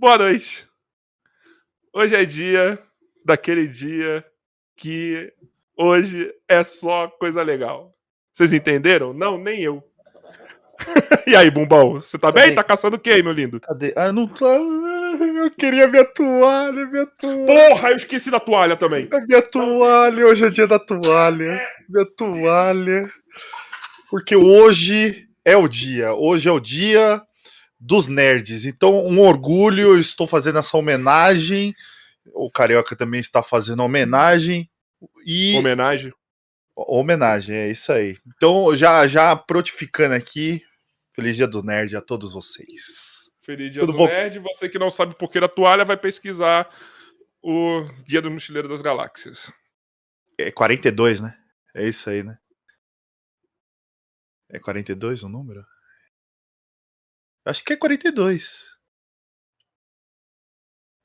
Boa noite. Hoje é dia daquele dia que hoje é só coisa legal. Vocês entenderam? Não, nem eu. e aí, Bumbão, você tá Cadê? bem? Tá caçando o quê, meu lindo? Cadê? Ah, não tá. Eu queria minha toalha, minha toalha. Porra, eu esqueci da toalha também. A minha toalha, hoje é dia da toalha. Minha toalha. Porque hoje é o dia. Hoje é o dia dos nerds. Então, um orgulho, eu estou fazendo essa homenagem. O Carioca também está fazendo homenagem. E. Homenagem. Homenagem, é isso aí. Então, já, já protificando aqui, feliz dia do nerd a todos vocês. Feliz dia Tudo do bom? nerd. Você que não sabe por que da toalha, vai pesquisar o Guia do Mochileiro das Galáxias. É 42, né? É isso aí, né? É 42 o número? Acho que é 42.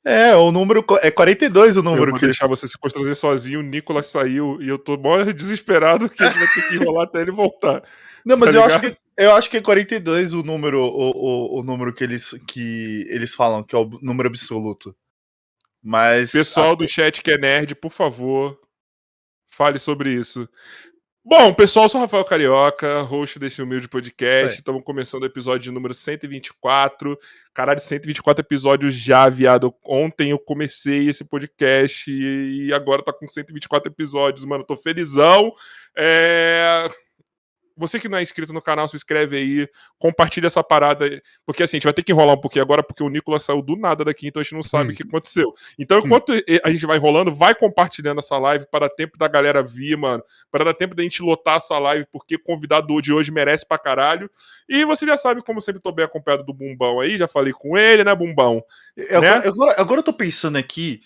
É, o número é 42 o Eu número vou que ele deixar você se constranger sozinho. O Nicolas saiu e eu tô mó desesperado que gente vai ter que enrolar até ele voltar. Não, mas tá eu acho que eu acho que é 42 o número o, o, o número que eles que eles falam que é o número absoluto. Mas Pessoal do chat que é nerd, por favor, fale sobre isso. Bom, pessoal, eu sou o Rafael Carioca, host desse humilde podcast. É. Estamos começando o episódio número 124. Caralho, 124 episódios já, viado. Ontem eu comecei esse podcast e agora tá com 124 episódios, mano. Tô felizão. É... Você que não é inscrito no canal, se inscreve aí, compartilha essa parada, porque assim, a gente vai ter que enrolar um pouquinho agora, porque o Nicolas saiu do nada daqui, então a gente não sabe o que aconteceu. Então, enquanto a gente vai enrolando, vai compartilhando essa live para dar tempo da galera vir, mano, para dar tempo da gente lotar essa live, porque convidado de hoje merece pra caralho. E você já sabe, como sempre, tô bem acompanhado do Bumbão aí, já falei com ele, né, Bumbão? Né? agora, agora, agora eu tô pensando aqui.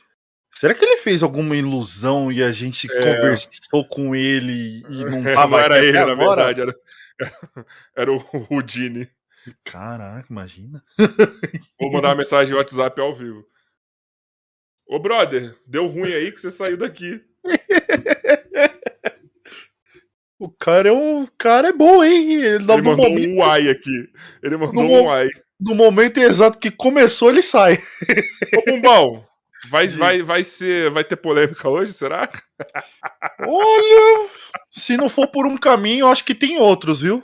Será que ele fez alguma ilusão e a gente É. conversou com ele e não É, tava não era ele, até na agora? verdade, era, era o Rudine. Caraca, imagina. Vou mandar uma mensagem no WhatsApp ao vivo. Ô, brother, deu ruim aí que você saiu daqui. O cara é um o cara é bom, hein? Ele Ele mandou momento, um uai aqui. Ele mandou No um uai. no momento exato que começou, ele sai. Ô, Bumbão, vai, vai, vai, ser, vai ter polêmica hoje, será? Olha, se não for por um caminho, acho que tem outros, viu?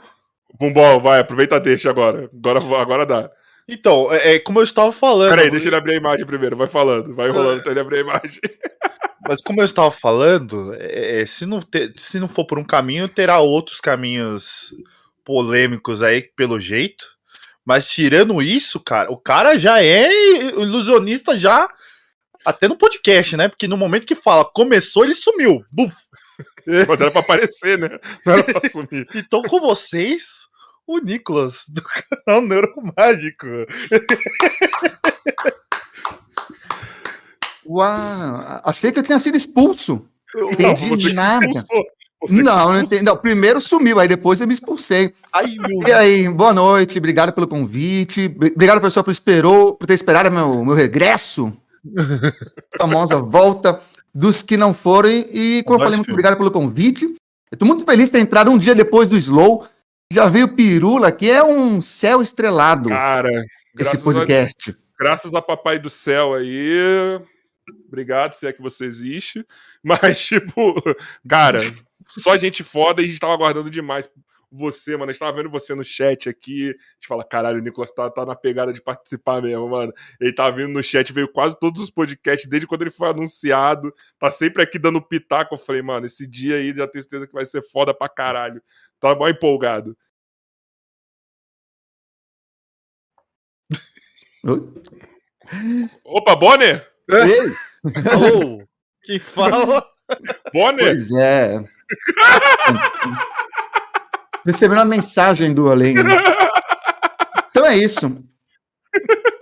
Bumbão, vai, aproveita deixa agora. Agora, agora dá. Então, é, é como eu estava falando. Peraí, deixa ele abrir a imagem primeiro. Vai falando, vai É. rolando até ele abrir a imagem. Mas como eu estava falando, é, é, se, não te- se não for por um caminho, terá outros caminhos polêmicos aí, pelo jeito. Mas tirando isso, cara, o cara já é ilusionista já até no podcast, né? Porque no momento que fala começou, ele sumiu. Buf. Mas era pra aparecer, né? Não era pra sumir. Então com vocês, o Nicolas do canal Neuromágico. Uau, achei que eu tinha sido expulso. Entendi você que nada. expulsou. Você que Não, não entendi. Não, primeiro sumiu, aí depois eu me expulsei. Ai, meu E aí, boa noite, obrigado pelo convite. Obrigado, pessoal, por, esperou, por ter esperado meu, meu regresso. Famosa volta dos que não forem. E, como eu falei, muito obrigado pelo convite. Eu tô muito feliz de ter entrado um dia depois do Slow. Já veio Pirula, que é um céu estrelado, Cara, esse graças a, podcast. graças a Papai do Céu aí. Obrigado, se é que você existe. Mas, tipo, cara, só gente foda e a gente tava aguardando demais você, mano. A gente tava vendo você no chat aqui. A gente fala, caralho, o Nicolas tá, tá na pegada de participar mesmo, mano. Ele tava vindo no chat, veio quase todos os podcasts, desde quando ele foi anunciado. Tá sempre aqui dando pitaco. Eu falei, mano, esse dia aí já tenho certeza que vai ser foda pra caralho. Tava mó empolgado. Opa, Bonner! Ei, Alô, quem fala? Bonner! pois é. Recebendo uma mensagem do além. né? Então é isso.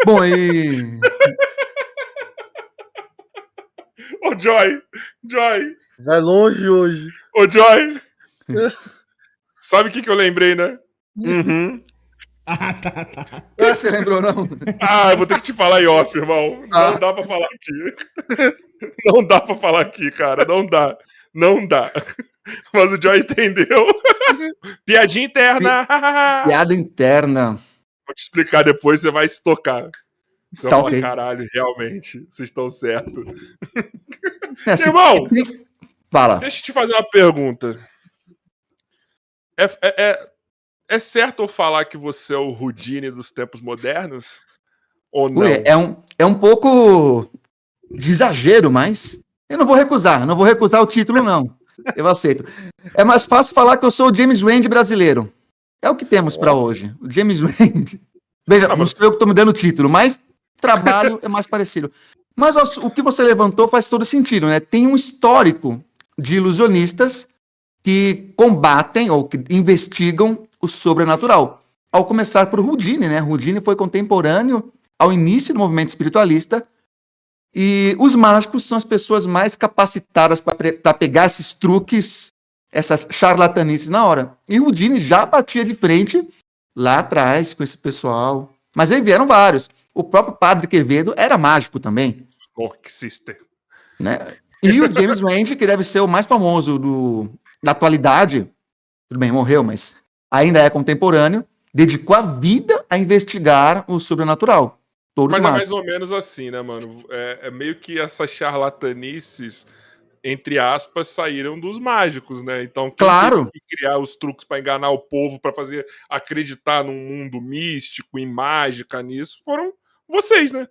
Bom, e. Ô, Joy! Joy! Vai longe hoje. Ô, Joy! Sabe o que, que eu lembrei, né? Uhum. O que você lembrou, não? Ah, eu vou ter que te falar em off, irmão. Não Ah. dá pra falar aqui. Não dá pra falar aqui, cara. Não dá. Não dá. Mas o Joy entendeu. Piadinha interna. Piada interna. Vou te explicar depois, você vai se tocar. Você Tá vai ok. falar, caralho, realmente, vocês estão certos. É, Irmão! Fala. Deixa eu te fazer uma pergunta. É, é, é, é certo eu falar que você é o Houdini dos tempos modernos? Ou não? Ui, é, um, é um pouco de exagero, mas eu não vou recusar. Não vou recusar o título, não. Eu aceito. É mais fácil falar que eu sou o James Rand brasileiro. É o que temos para hoje. O James Rand. Veja, Ah, não sou eu que estou me dando o título, mas trabalho é mais parecido. Mas o que você levantou faz todo sentido, né? Tem um histórico de ilusionistas que combatem ou que investigam o sobrenatural. Ao começar por Houdini, né? Houdini foi contemporâneo ao início do movimento espiritualista e os mágicos são as pessoas mais capacitadas para pegar esses truques, essas charlatanices na hora. E Houdini já batia de frente lá atrás com esse pessoal. Mas aí vieram vários. O próprio Padre Quevedo era mágico também, Orc Sister. né? E o James Randi, que deve ser o mais famoso do, da atualidade, tudo bem, morreu, mas ainda é contemporâneo, dedicou a vida a investigar o sobrenatural. Todos Mas é mais ou menos assim, né, mano? É, é meio que essas charlatanices, entre aspas, saíram dos mágicos, né? Então, Claro. criar os truques para enganar o povo, para fazer acreditar num mundo místico, em mágica, nisso, foram vocês, né?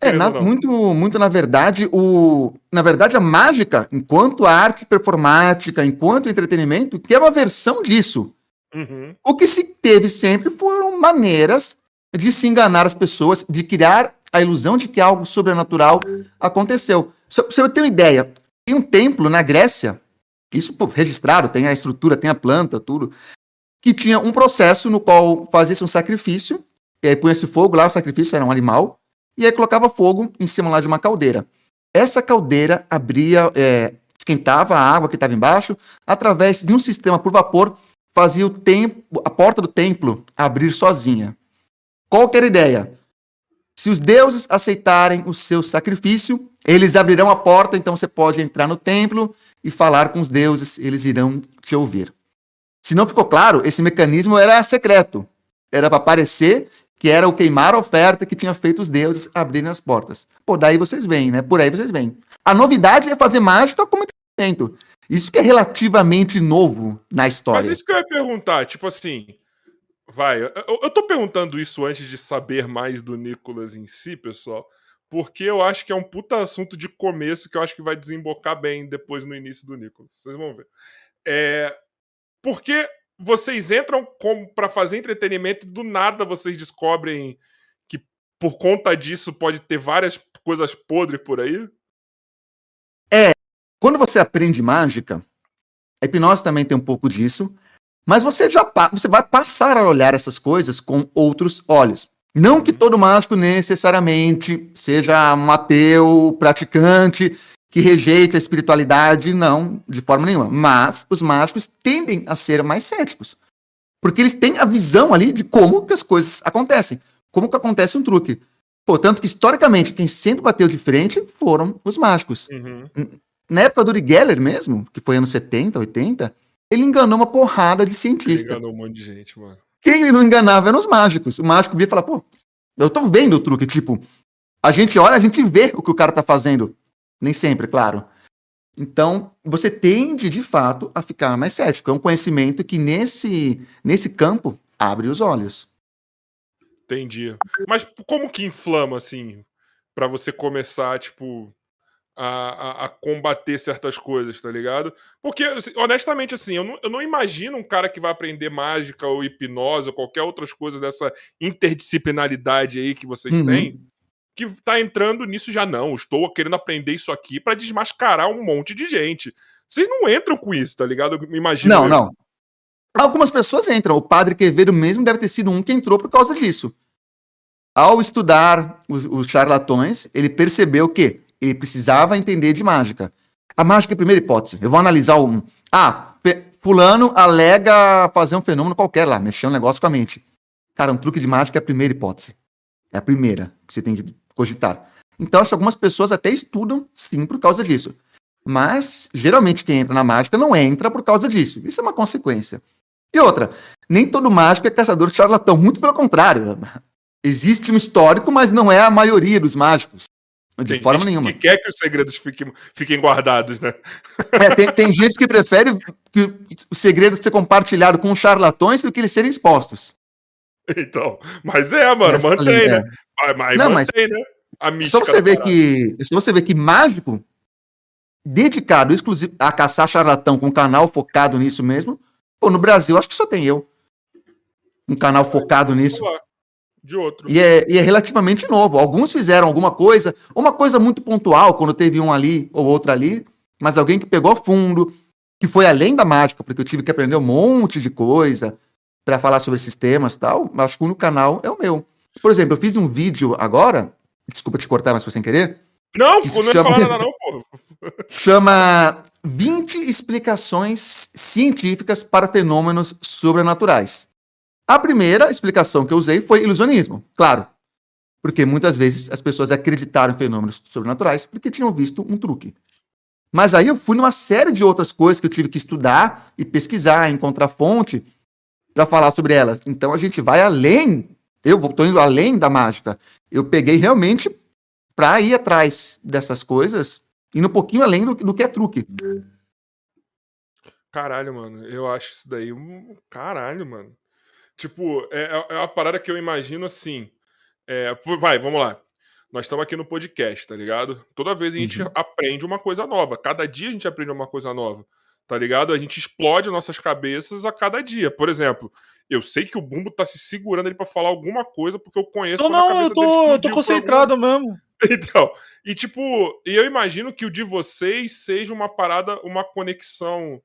É, na- muito, muito na verdade, o, na verdade, a mágica, enquanto arte performática, enquanto entretenimento, que é uma versão disso. Uhum. O que se teve sempre foram maneiras de se enganar as pessoas, de criar a ilusão de que algo sobrenatural aconteceu. Só pra você ter uma ideia, tem um templo na Grécia, isso pô, registrado, tem a estrutura, tem a planta, tudo, que tinha um processo no qual fazia-se um sacrifício, e aí punha-se fogo lá, o sacrifício era um animal, e aí colocava fogo em cima lá de uma caldeira. Essa caldeira abria, é, esquentava a água que estava embaixo, através de um sistema por vapor, fazia o tempo, a porta do templo abrir sozinha. Qual que era a ideia? Se os deuses aceitarem o seu sacrifício, eles abrirão a porta, então você pode entrar no templo e falar com os deuses, eles irão te ouvir. Se não ficou claro, esse mecanismo era secreto. Era para parecer que era o queimar a oferta que tinha feito os deuses abrirem as portas. Pô, daí vocês vêm, né? Por aí vocês vêm. A novidade é fazer mágica como entretenimento. Isso que é relativamente novo na Mas história. isso que eu ia perguntar, tipo assim. Vai, eu, eu tô perguntando isso antes de saber mais do Nicolas em si, pessoal, porque eu acho que é um puta assunto de começo que eu acho que vai desembocar bem depois no início do Nicolas. Vocês vão ver. É, porque vocês entram para fazer entretenimento e do nada vocês descobrem que por conta disso pode ter várias coisas podres por aí? Quando você aprende mágica, a hipnose também tem um pouco disso, mas você já você vai passar a olhar essas coisas com outros olhos. Não que todo mágico necessariamente seja um ateu, praticante, que rejeita a espiritualidade, não, de forma nenhuma. Mas os mágicos tendem a ser mais céticos. Porque eles têm a visão ali de como que as coisas acontecem. Como que acontece um truque. Portanto, que historicamente, quem sempre bateu de frente foram os mágicos. Uhum. Na época do Uri Geller mesmo, que foi anos 70, 80, ele enganou uma porrada de Ele cientista. enganou um monte de gente, mano. Quem ele não enganava eram os mágicos. O mágico via e falava, pô, eu tô vendo o truque. Tipo, a gente olha, a gente vê o que o cara tá fazendo. Nem sempre, claro. Então, você tende, de fato, a ficar mais cético. É um conhecimento que, nesse, nesse campo, abre os olhos. Entendi. Mas como que inflama, assim, pra você começar, tipo, a, a- a combater certas coisas, tá ligado? Porque, assim, honestamente, assim, eu não, eu não imagino um cara que vai aprender mágica ou hipnose ou qualquer outras coisas dessa interdisciplinaridade aí que vocês Uhum. têm, que tá entrando nisso já não. Estou querendo aprender isso aqui pra desmascarar um monte de gente. Vocês não entram com isso, tá ligado? Eu imagino. Não, eu. não. Algumas pessoas entram. O padre Quevedo mesmo deve ter sido um que entrou por causa disso. Ao estudar os, os charlatões, ele percebeu que ele precisava entender de mágica. A mágica é a primeira hipótese. Eu vou analisar um. Ah, fulano alega fazer um fenômeno qualquer lá, mexer um negócio com a mente. Cara, um truque de mágica é a primeira hipótese. É a primeira que você tem que cogitar. Então, acho que algumas pessoas até estudam, sim, por causa disso. Mas, geralmente, quem entra na mágica não entra por causa disso. Isso é uma consequência. E outra, nem todo mágico é caçador de charlatão. Muito pelo contrário. Existe um histórico, mas não é a maioria dos mágicos. De Tem forma nenhuma. que quer que os segredos fiquem, fiquem guardados, né? É, tem, tem gente que prefere que o segredo ser compartilhado com charlatões do que eles serem expostos. Então, mas é, mano, Nessa mantém, linha, né? Mas, mas Não, mas- mantém, né? A Só você ver que. Só você ver que mágico, dedicado exclusivo a caçar charlatão com um canal focado nisso mesmo. Pô, no Brasil, acho que só tem eu. Um canal focado nisso. Lá, De outro. E é, e é relativamente novo. Alguns fizeram alguma coisa, uma coisa muito pontual, quando teve um ali ou outro ali, mas alguém que pegou fundo, que foi além da mágica, porque eu tive que aprender um monte de coisa para falar sobre esses temas e tal. mas Acho que o canal é o meu. Por exemplo, eu fiz um vídeo agora, desculpa te cortar, mas foi sem querer, Não, que não é chama- falar nada, não, pô. chama 20 explicações científicas para fenômenos sobrenaturais. A primeira explicação que eu usei foi ilusionismo, claro. Porque muitas vezes as pessoas acreditaram em fenômenos sobrenaturais porque tinham visto um truque. Mas aí eu fui numa série de outras coisas que eu tive que estudar e pesquisar, encontrar fonte para falar sobre elas. Então a gente vai além. Eu estou indo além da mágica. Eu peguei realmente para ir atrás dessas coisas, indo um pouquinho além do, do que é truque. Caralho, mano, eu acho isso daí um caralho, mano. Tipo, é, é é uma parada que eu imagino assim. é, vai, vamos lá. Nós estamos aqui no podcast, tá ligado? Toda vez a gente Uhum. aprende uma coisa nova. Cada dia a gente aprende uma coisa nova, tá ligado? A gente explode nossas cabeças a cada dia. Por exemplo, eu sei que o Bumbo tá se segurando ali pra falar alguma coisa porque eu conheço Não, não, eu tô, eu tô por alguma concentrado mesmo. então, e tipo, eu imagino que o de vocês seja uma parada, uma conexão.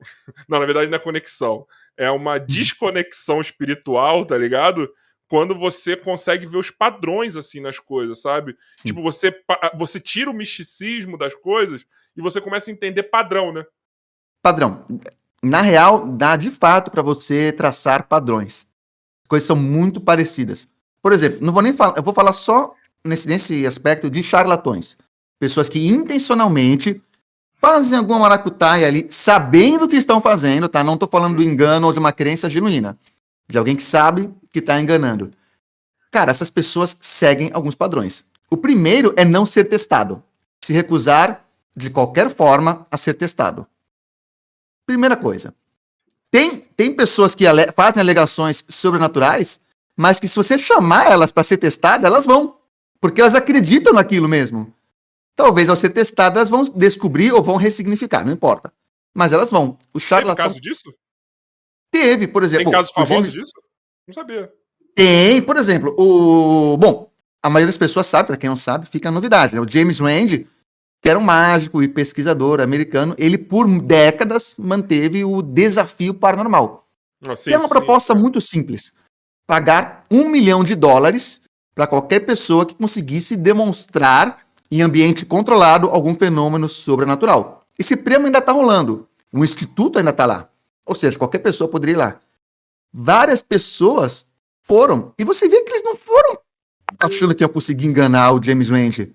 Não, na verdade não é conexão. É uma desconexão espiritual, tá ligado? Quando você consegue ver os padrões assim nas coisas, sabe? Sim. Tipo, você, pa- você tira o misticismo das coisas e você começa a entender padrão, né? Padrão. Na real, dá de fato para você traçar padrões. As coisas são muito parecidas. Por exemplo, não vou nem falar, eu vou falar só nesse, nesse aspecto de charlatões. Pessoas que intencionalmente fazem alguma maracutaia ali, sabendo o que estão fazendo, tá? Não estou falando do engano ou de uma crença genuína. De alguém que sabe que está enganando. Cara, essas pessoas seguem alguns padrões. O primeiro é não ser testado. Se recusar, de qualquer forma, a ser testado. Primeira coisa. Tem, tem pessoas que ale- fazem alegações sobrenaturais, mas que se você chamar elas para ser testadas, elas vão. Porque elas acreditam naquilo mesmo. Talvez ao ser testadas, elas vão descobrir ou vão ressignificar, não importa. Mas elas vão. O Teve charlatão caso disso? teve, por exemplo. Tem casos famosos James- disso? Não sabia. Tem, por exemplo, o. Bom, a maioria das pessoas sabe, para quem não sabe, fica a novidade. Né? O James Rand, que era um mágico e pesquisador americano, ele por décadas manteve o desafio paranormal. Ah, sim, que é uma sim. proposta muito simples: pagar um milhão de dólares para qualquer pessoa que conseguisse demonstrar em ambiente controlado algum fenômeno sobrenatural. Esse prêmio ainda está rolando. O instituto ainda está lá. Ou seja, qualquer pessoa poderia ir lá. Várias pessoas foram. E você vê que eles não foram achando que iam conseguir enganar o James Rand.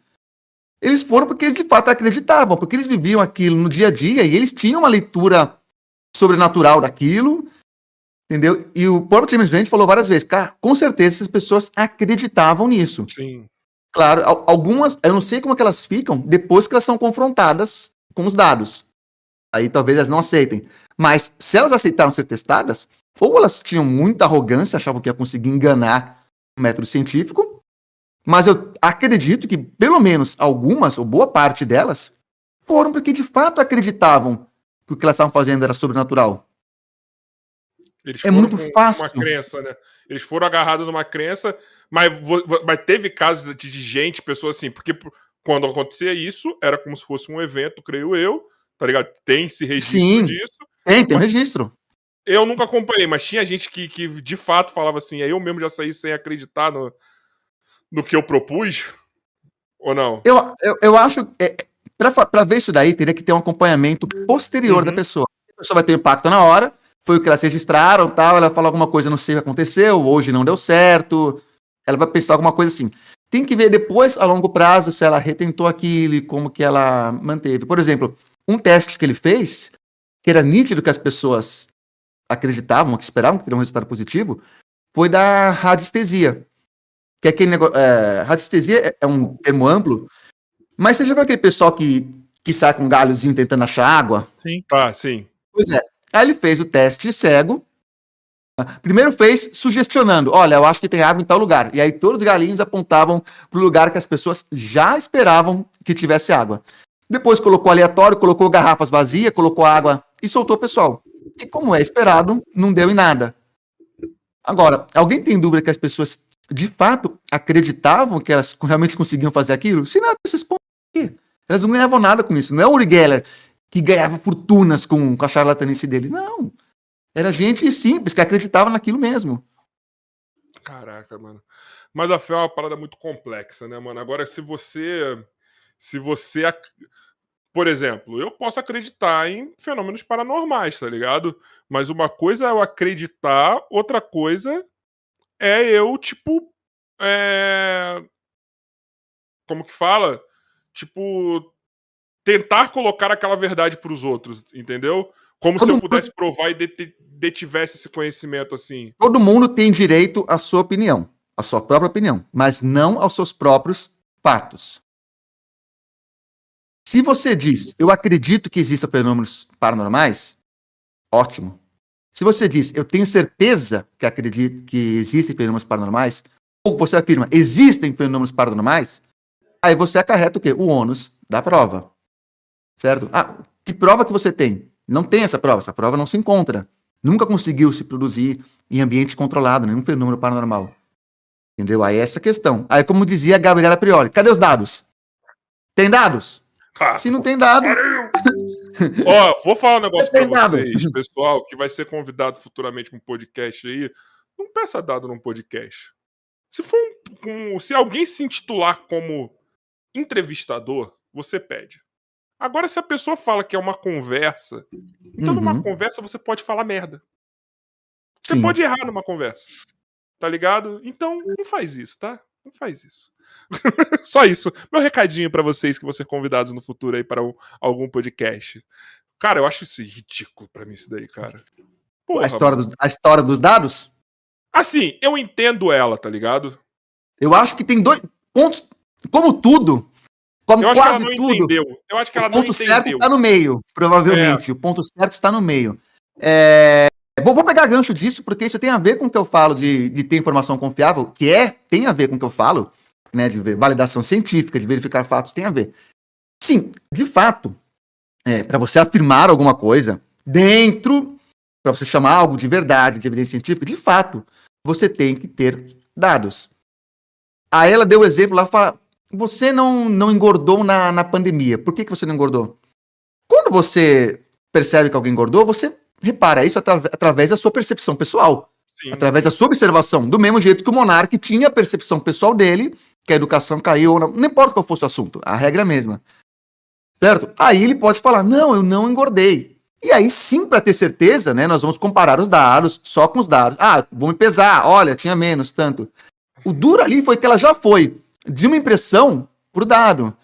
Eles foram porque eles de fato acreditavam, porque eles viviam aquilo no dia a dia e eles tinham uma leitura sobrenatural daquilo, entendeu? E o próprio James Rand falou várias vezes, cara, com certeza essas pessoas acreditavam nisso. Sim. Claro, al- algumas, eu não sei como é que elas ficam depois que elas são confrontadas com os dados. Aí talvez elas não aceitem. Mas se elas aceitaram ser testadas, ou elas tinham muita arrogância, achavam que ia conseguir enganar o método científico, mas eu acredito que pelo menos algumas, ou boa parte delas, foram porque de fato acreditavam que o que elas estavam fazendo era sobrenatural. Eles É foram muito fácil. Uma crença, né? Eles foram agarrados numa crença, mas, mas teve casos de, de gente, pessoas assim, porque quando acontecia isso, era como se fosse um evento, creio eu, tá ligado? Tem esse registro Sim. disso. Tem, tem um registro. Eu nunca acompanhei, mas tinha gente que, que de fato falava assim, aí eu mesmo já saí sem acreditar no, no que eu propus, ou não? Eu, eu, eu acho. É, para ver isso daí, teria que ter um acompanhamento posterior Uhum. da pessoa. A pessoa vai ter impacto na hora, foi o que elas registraram tal. Ela fala alguma coisa, não sei o que aconteceu, hoje não deu certo. Ela vai pensar alguma coisa assim. Tem que ver depois, a longo prazo, se ela retentou aquilo e como que ela manteve. Por exemplo, um teste que ele fez, que era nítido que as pessoas acreditavam, que esperavam que teria um resultado positivo, foi da radiestesia. que é aquele negócio. É, radiestesia é, é um termo amplo, mas você já viu aquele pessoal que, que sai com um galhozinho tentando achar água? Sim. Ah, sim. Pois é. Aí ele fez o teste cego. Primeiro fez sugestionando: olha, eu acho que tem água em tal lugar. E aí todos os galinhos apontavam para o lugar que as pessoas já esperavam que tivesse água. Depois colocou aleatório, colocou garrafas vazias, colocou água e soltou o pessoal. E como é esperado, não deu em nada. Agora, alguém tem dúvida que as pessoas de fato acreditavam que elas realmente conseguiam fazer aquilo? Se não, esses pontos aqui. Elas não ganhavam nada com isso. Não é o Uri Geller que ganhava fortunas com, com a charlatanice dele. Não. Era gente simples que acreditava naquilo mesmo. Caraca, mano. Mas a fé é uma parada muito complexa, né, mano? Agora, se você. Se você. Por exemplo, eu posso acreditar em fenômenos paranormais, tá ligado? Mas uma coisa é eu acreditar, outra coisa é eu, tipo. É... Como que fala? Tipo. Tentar colocar aquela verdade para os outros, entendeu? Como Todo se eu pudesse mundo... provar e detivesse esse conhecimento assim. Todo mundo tem direito à sua opinião, à sua própria opinião, mas não aos seus próprios fatos. Se você diz, eu acredito que existam fenômenos paranormais, ótimo. Se você diz, eu tenho certeza que acredito que existem fenômenos paranormais, ou você afirma, existem fenômenos paranormais, aí você acarreta o quê? O ônus da prova. Certo? Ah, que prova que você tem? Não tem essa prova, essa prova não se encontra. Nunca conseguiu se produzir em ambiente controlado, nenhum fenômeno paranormal. Entendeu? Aí é essa questão. Aí, como dizia a Gabriela Priori, cadê os dados? Tem dados? Ah, Se não tem dado. Ó, vou falar um negócio pra vocês, pessoal, que vai ser convidado futuramente com um podcast aí. Não peça dado num podcast. Se for um, um, se alguém se intitular como entrevistador, você pede. Agora, se a pessoa fala que é uma conversa, então uhum. numa conversa você pode falar merda. Você Sim. pode errar numa conversa. Tá ligado? Então, não faz isso, tá? Não faz isso. Só isso. Meu recadinho para vocês que vão ser convidados no futuro aí para um, algum podcast. Cara, eu acho isso ridículo para mim, isso daí, cara. Porra, a, história do, a história dos dados? Assim, eu entendo ela, tá ligado? Eu acho que tem dois pontos. Como tudo, como eu quase tudo. Entendeu. Eu acho que ela o ponto certo está no meio, provavelmente. É. O ponto certo está no meio. É... Vou, vou, pegar gancho disso, porque isso tem a ver com o que eu falo de, de ter informação confiável, que é, tem a ver com o que eu falo, né, de validação científica, de verificar fatos, tem a ver. Sim, de fato, é, para você afirmar alguma coisa dentro, para você chamar algo de verdade, de evidência científica, de fato, você tem que ter dados. Aí ela deu o exemplo lá, fala, você não, não engordou na, na pandemia. Por que, que você não engordou? Quando você percebe que alguém engordou, você repara isso atra através da sua percepção pessoal. Sim. Através da sua observação. Do mesmo jeito que o monarca tinha a percepção pessoal dele, que a educação caiu, não, não importa qual fosse o assunto, a regra é a mesma. Certo? Aí ele pode falar: não, eu não engordei. E aí sim, para ter certeza, né, nós vamos comparar os dados só com os dados. Ah, vou me pesar, olha, tinha menos, tanto. O duro ali foi que ela já foi de uma impressão pro dado.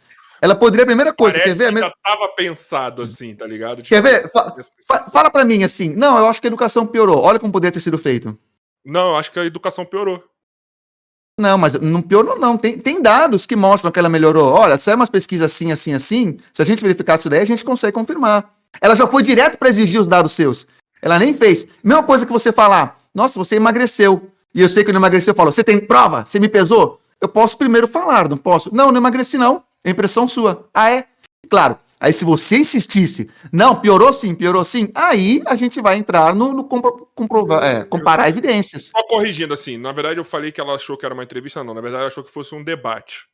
Ela poderia, a primeira coisa, Parece quer ver? Que já estava pensado assim, tá ligado? Tipo, quer ver? Fa fa fala para mim assim. Não, eu acho que a educação piorou. Olha como poderia ter sido feito. Não, eu acho que a educação piorou. Não, mas não piorou, não. Tem, tem dados que mostram que ela melhorou. Olha, se é umas pesquisas assim, assim, assim, se a gente verificar isso daí, a gente consegue confirmar. Ela já foi direto para exigir os dados seus. Ela nem fez. Mesma coisa que você falar, nossa, você emagreceu. E eu sei que não emagreceu, eu falo, você tem prova? Você me pesou? Eu posso primeiro falar, não posso? Não, não emagreci, não. É impressão sua. Ah, é? Claro. Aí, se você insistisse, não, piorou sim, piorou sim, aí a gente vai entrar no, no compro, comprovar, é, comparar evidências. Só corrigindo, assim, na verdade eu falei que ela achou que era uma entrevista, não, na verdade ela achou que fosse um debate.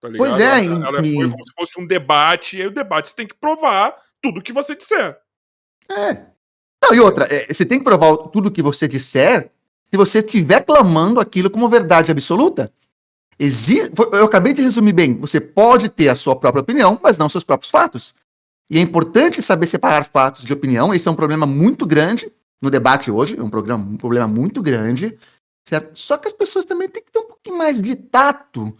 Tá pois é, ela, ela e... foi como se fosse um debate, e aí o debate você tem que provar tudo que você disser. É. Não, e outra, é, você tem que provar tudo que você disser se você estiver clamando aquilo como verdade absoluta. Exi eu acabei de resumir bem. Você pode ter a sua própria opinião, mas não seus próprios fatos. E é importante saber separar fatos de opinião. Esse é um problema muito grande no debate hoje. É um, programa, um problema muito grande. Certo? Só que as pessoas também têm que ter um pouquinho mais de tato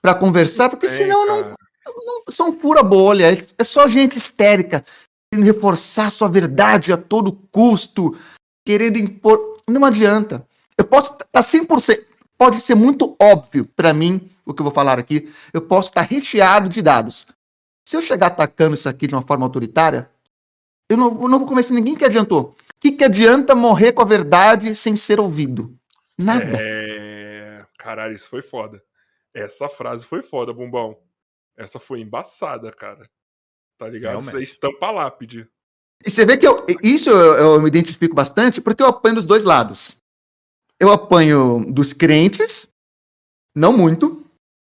para conversar, porque senão não, não, são fura bolha. É só gente histérica querendo reforçar sua verdade a todo custo, querendo impor. Não adianta. Eu posso estar tá 100%. Pode ser muito óbvio para mim o que eu vou falar aqui. Eu posso estar recheado de dados. Se eu chegar atacando isso aqui de uma forma autoritária, eu não, eu não vou convencer ninguém que adiantou. O que, que adianta morrer com a verdade sem ser ouvido? Nada. É... Caralho, isso foi foda. Essa frase foi foda, Bumbão. Essa foi embaçada, cara. Tá ligado? Realmente. Você estampa a lápide. E você vê que eu, isso eu, eu me identifico bastante porque eu apanho dos dois lados. Eu apanho dos crentes, não muito,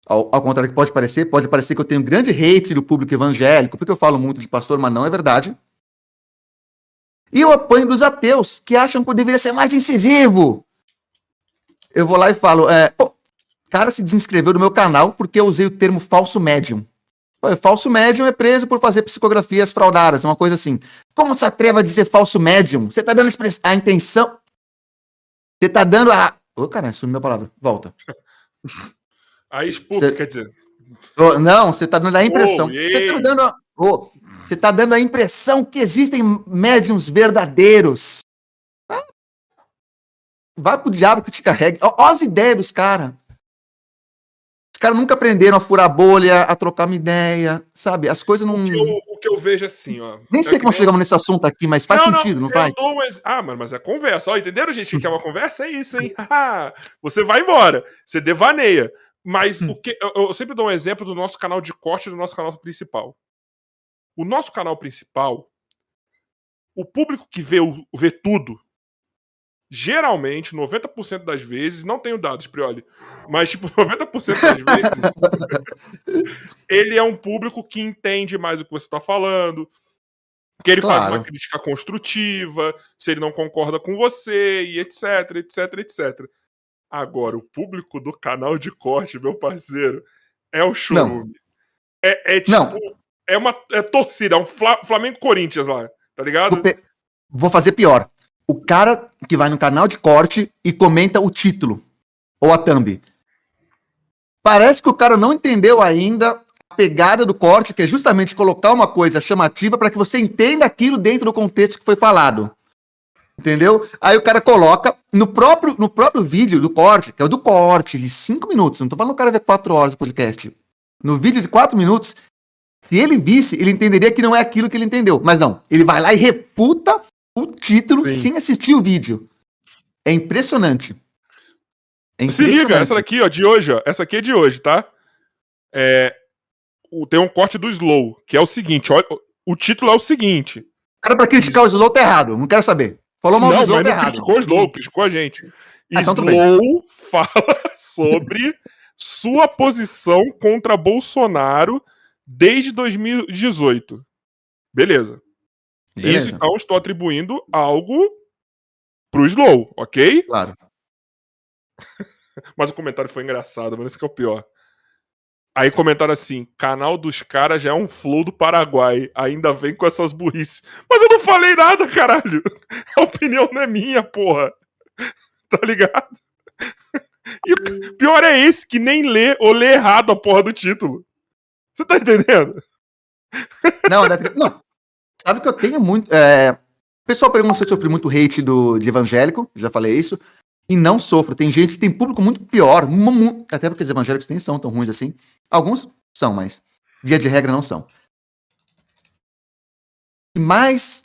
ao, ao contrário que pode parecer, pode parecer que eu tenho grande hate do público evangélico, porque eu falo muito de pastor, mas não é verdade. E eu apanho dos ateus, que acham que eu deveria ser mais incisivo. Eu vou lá e falo, é, pô, cara se desinscreveu do meu canal porque eu usei o termo falso médium. Pô, Falso médium é preso por fazer psicografias fraudadas, uma coisa assim. Como se atreva a dizer falso médium? Você tá dando a intenção. Você tá dando a. Ô, cara, sumiu a palavra. Volta. Aí expulsa, Cê- quer dizer. Ô, não, você tá dando a impressão. Você tá ei. dando. a- ô, você tá dando a impressão que existem médiums verdadeiros. Ah. Vai pro diabo que te carregue. Ó as ideias dos caras. Os caras nunca aprenderam a furar bolha, a trocar uma ideia, sabe? As coisas não. O que, eu, o que eu vejo é assim, ó. Nem É sei que como nem- chegamos nesse assunto aqui, mas faz sentido, não, eu faz? dou ex- Ah, mano, mas é conversa. Ó, entenderam, gente? O que é uma conversa? É isso, hein? Haha. você vai embora. Você devaneia. Mas Hum. o que eu, eu sempre dou um exemplo do nosso canal de corte do nosso canal principal. O nosso canal principal, o público que vê, vê tudo, geralmente, 90% das vezes, não tenho dados, Prioli, mas tipo, 90% das vezes, ele é um público que entende mais o que você está falando, que ele faz Claro. uma crítica construtiva, se ele não concorda com você, e etc, etc, etc. Agora, o público do canal de corte, meu parceiro, é o churume. É, é tipo. Não. É uma é torcida, é um Fla- Flamengo-Corinthians lá, tá ligado? Vou, pe- vou fazer pior. O cara que vai no canal de corte e comenta o título ou a thumb. Parece que o cara não entendeu ainda a pegada do corte, que é justamente colocar uma coisa chamativa para que você entenda aquilo dentro do contexto que foi falado. Entendeu? Aí o cara coloca no próprio, no próprio vídeo do corte, que é o do corte, de 5 minutos. Não tô falando o cara ver 4 horas do podcast. No vídeo de 4 minutos, se ele visse, ele entenderia que não é aquilo que ele entendeu. Mas não, ele vai lá e refuta o título Sim. sem assistir o vídeo. É impressionante. É Se liga, essa daqui, ó, de hoje, ó. Essa aqui é de hoje, tá? É, o- tem um corte do Slow, que é o seguinte, olha, o título é o seguinte. Cara, pra criticar o Slow tá errado. Não quero saber. Falou mal do não, Slow mas tá errado. criticou o Slow, criticou a gente. Ah, então. Slow fala sobre sua posição contra Bolsonaro desde 2018. Beleza. Beleza. Isso, então, estou atribuindo algo pro Slow, ok? Claro. Mas o comentário foi engraçado, mano. Isso que é o pior. Aí comentaram assim: canal dos caras já é um flow do Paraguai. Ainda vem com essas burrices. Mas eu não falei nada, caralho. A opinião não é minha, porra. Tá ligado? E o pior é esse, que nem lê ou lê errado a porra do título. Você tá entendendo? Não, não, não. Sabe que eu tenho muito. é, O pessoal pergunta se eu sofri muito hate do, de evangélico, já falei isso. E não sofro. Tem gente que tem público muito pior. Até porque os evangélicos nem são tão ruins assim. Alguns são, mas via de regra não são. Mais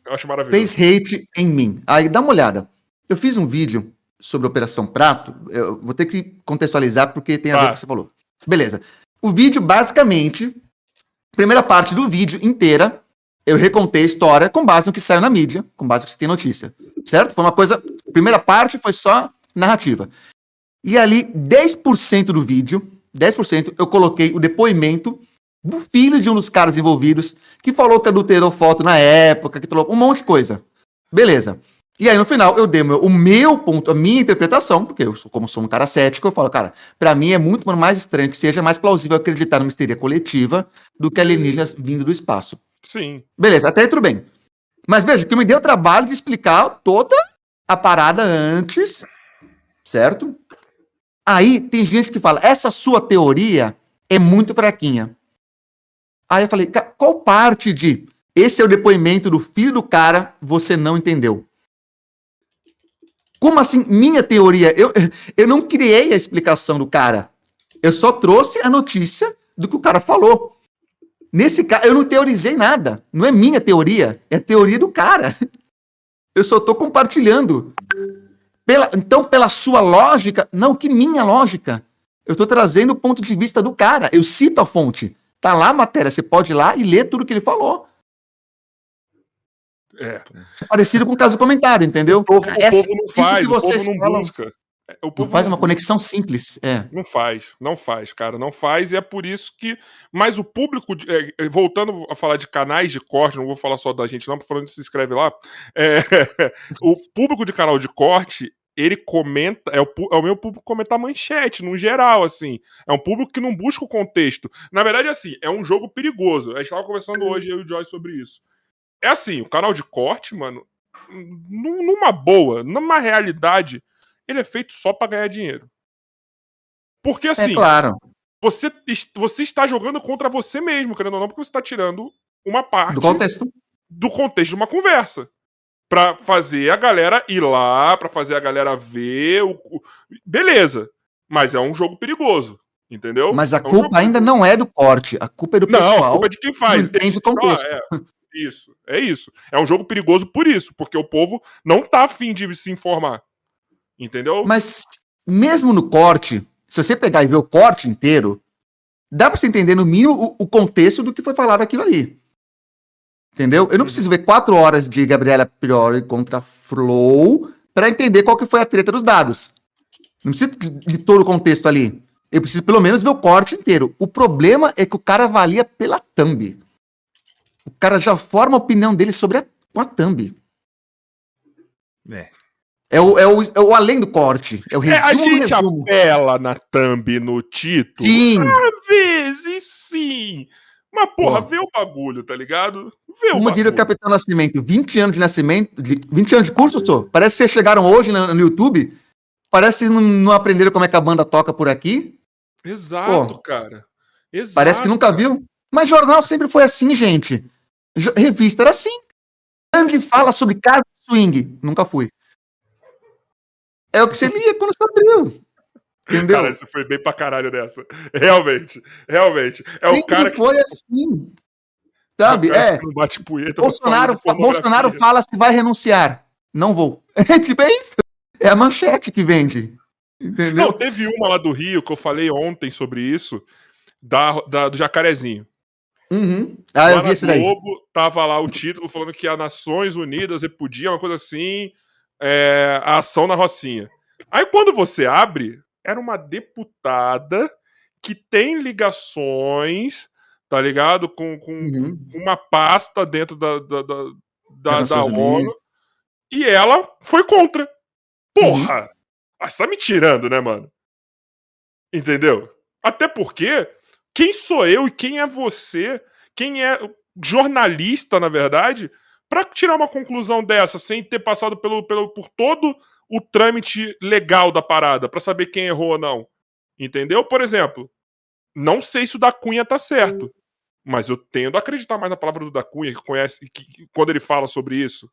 fez hate em mim. Aí dá uma olhada. Eu fiz um vídeo sobre a Operação Prato. Eu vou ter que contextualizar porque tem a ver Tá. com o que você falou. Beleza. O vídeo, basicamente, primeira parte do vídeo inteira, eu recontei a história com base no que saiu na mídia, com base no que você tem notícia. Certo? Foi uma coisa. Primeira parte foi só narrativa. E ali, 10% do vídeo, 10%, eu coloquei o depoimento do filho de um dos caras envolvidos, que falou que adulterou foto na época, que falou um monte de coisa. Beleza. E aí, no final, eu dei o meu, ponto, a minha interpretação, porque eu, sou, como sou um cara cético, eu falo, cara, pra mim é muito mais estranho que seja mais plausível acreditar numa histeria coletiva do que alienígenas vindo do espaço. Sim. Beleza, até aí tudo bem. Mas veja, que me deu trabalho de explicar toda a parada antes, certo? Aí tem gente que fala, essa sua teoria é muito fraquinha. Aí eu falei, "Ca- qual parte de esse é o depoimento do filho do cara você não entendeu? Como assim, minha teoria? Eu, eu não criei a explicação do cara. Eu só trouxe a notícia do que o cara falou. Nesse caso, eu não teorizei nada. Não é minha teoria, é a teoria do cara. Eu só estou compartilhando. Pela, então, pela sua lógica, não que minha lógica. Eu estou trazendo o ponto de vista do cara. Eu cito a fonte. Tá lá a matéria, você pode ir lá e ler tudo que ele falou. É. Parecido com o caso do comentário, entendeu? O povo, o povo não faz, que o povo não falam- busca. É, O Não povo faz não uma conexão simples. É. Não faz, não faz, cara, não faz, e é por isso que. Mas o público, é, é, voltando a falar de canais de corte, não vou falar só da gente, não, porque falando se inscreve lá. é, o público de canal de corte, ele comenta, é o, é o meu público comentar manchete, no geral, assim. É um público que não busca o contexto. Na verdade, assim, é um jogo perigoso. A gente tava conversando hoje, eu e o Joyce, sobre isso. É assim, o canal de corte, mano, num- numa boa, numa realidade, ele é feito só pra ganhar dinheiro. Porque assim, é claro. você, você está jogando contra você mesmo, querendo ou não, porque você está tirando uma parte Do contexto. do contexto de uma conversa. Pra fazer a galera ir lá, pra fazer a galera ver. O, Beleza. Mas é um jogo perigoso. Entendeu? Mas a É um jogo culpa ainda não é do corte. A culpa é do Não, a pessoal. culpa é de quem faz. não entende o Ah, contexto. é. Isso, é isso. É um jogo perigoso por isso, porque o povo não tá afim de se informar. Entendeu? Mas mesmo no corte, se você pegar e ver o corte inteiro, dá pra você entender no mínimo o, o contexto do que foi falado aquilo ali. Entendeu? Eu não preciso ver quatro horas de Gabriela Priori contra Flow pra entender qual que foi a treta dos dados. Não preciso de, de todo o contexto ali. Eu preciso pelo menos ver o corte inteiro. O problema é que o cara avalia pela thumb. O cara já forma a opinião dele sobre a, com a thumb. É. É o, é, o, é o além do corte. É o É, a resumo gente resumo. apela na thumb, no título. Sim. Às vezes sim. Mas, porra, Pô. vê o bagulho, tá ligado? Vê o Como diria o. Capitão Nascimento, 20 anos de nascimento, de 20 anos de curso, sou. Parece que vocês chegaram hoje no, no YouTube. Parece que não, não aprenderam como é que a banda toca por aqui. Exato, Pô. cara. Exato. Parece que nunca viu. Mas jornal sempre foi assim, gente. Jo- revista era assim. Grande fala sobre casa swing. Nunca fui. É o que você lia quando você abriu. Entendeu? Cara, você foi bem pra caralho nessa. Realmente, realmente. É o cara que. foi assim. Sabe? o É. que bate punheta. Bolsonaro, Bolsonaro fala se vai renunciar. Não vou. É tipo, é isso. É a manchete que vende. Entendeu? Não, teve uma lá do Rio que eu falei ontem sobre isso, da, da- do Jacarezinho. Uhum. Ah, lá eu vi na esse daí. Globo tava lá o título falando que as Nações Unidas repudia uma coisa assim, é, a ação na Rocinha. Aí quando você abre, era uma deputada que tem ligações, tá ligado? Com, com, Uhum. com uma pasta dentro da, da, da, da, da ONU. E ela foi contra. Uhum. Porra! Ah, você tá me tirando, né, mano? Entendeu? Até porque, quem sou eu e quem é você? Quem é jornalista, na verdade, pra tirar uma conclusão dessa, sem ter passado pelo, pelo, por todo o trâmite legal da parada, pra saber quem errou ou não? Entendeu? Por exemplo, não sei se o da Cunha tá certo, mas eu tendo a acreditar mais na palavra do da Cunha, que conhece, que, que- quando ele fala sobre isso.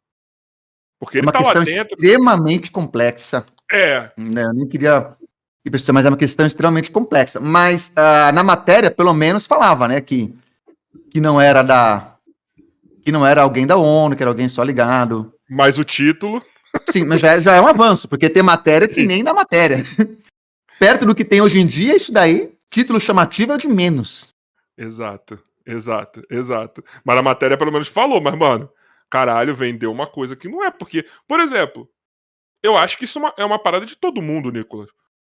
Porque É ele uma tá questão extremamente complexa. É, né? Eu nem queria ir mas é uma questão extremamente complexa. Mas ah, na matéria, pelo menos, falava, né, que, que não era da. Que não era alguém da ONU, que era alguém só ligado. mas o título. Sim, mas já, é- já é um avanço, porque tem matéria que nem da matéria. Perto do que tem hoje em dia, isso daí, título chamativo é de menos. Exato, exato, exato. Mas a matéria pelo menos falou, mas, mano, caralho, vendeu uma coisa que não é. Porque, por exemplo, eu acho que isso é uma- é uma parada de todo mundo, Nicolas.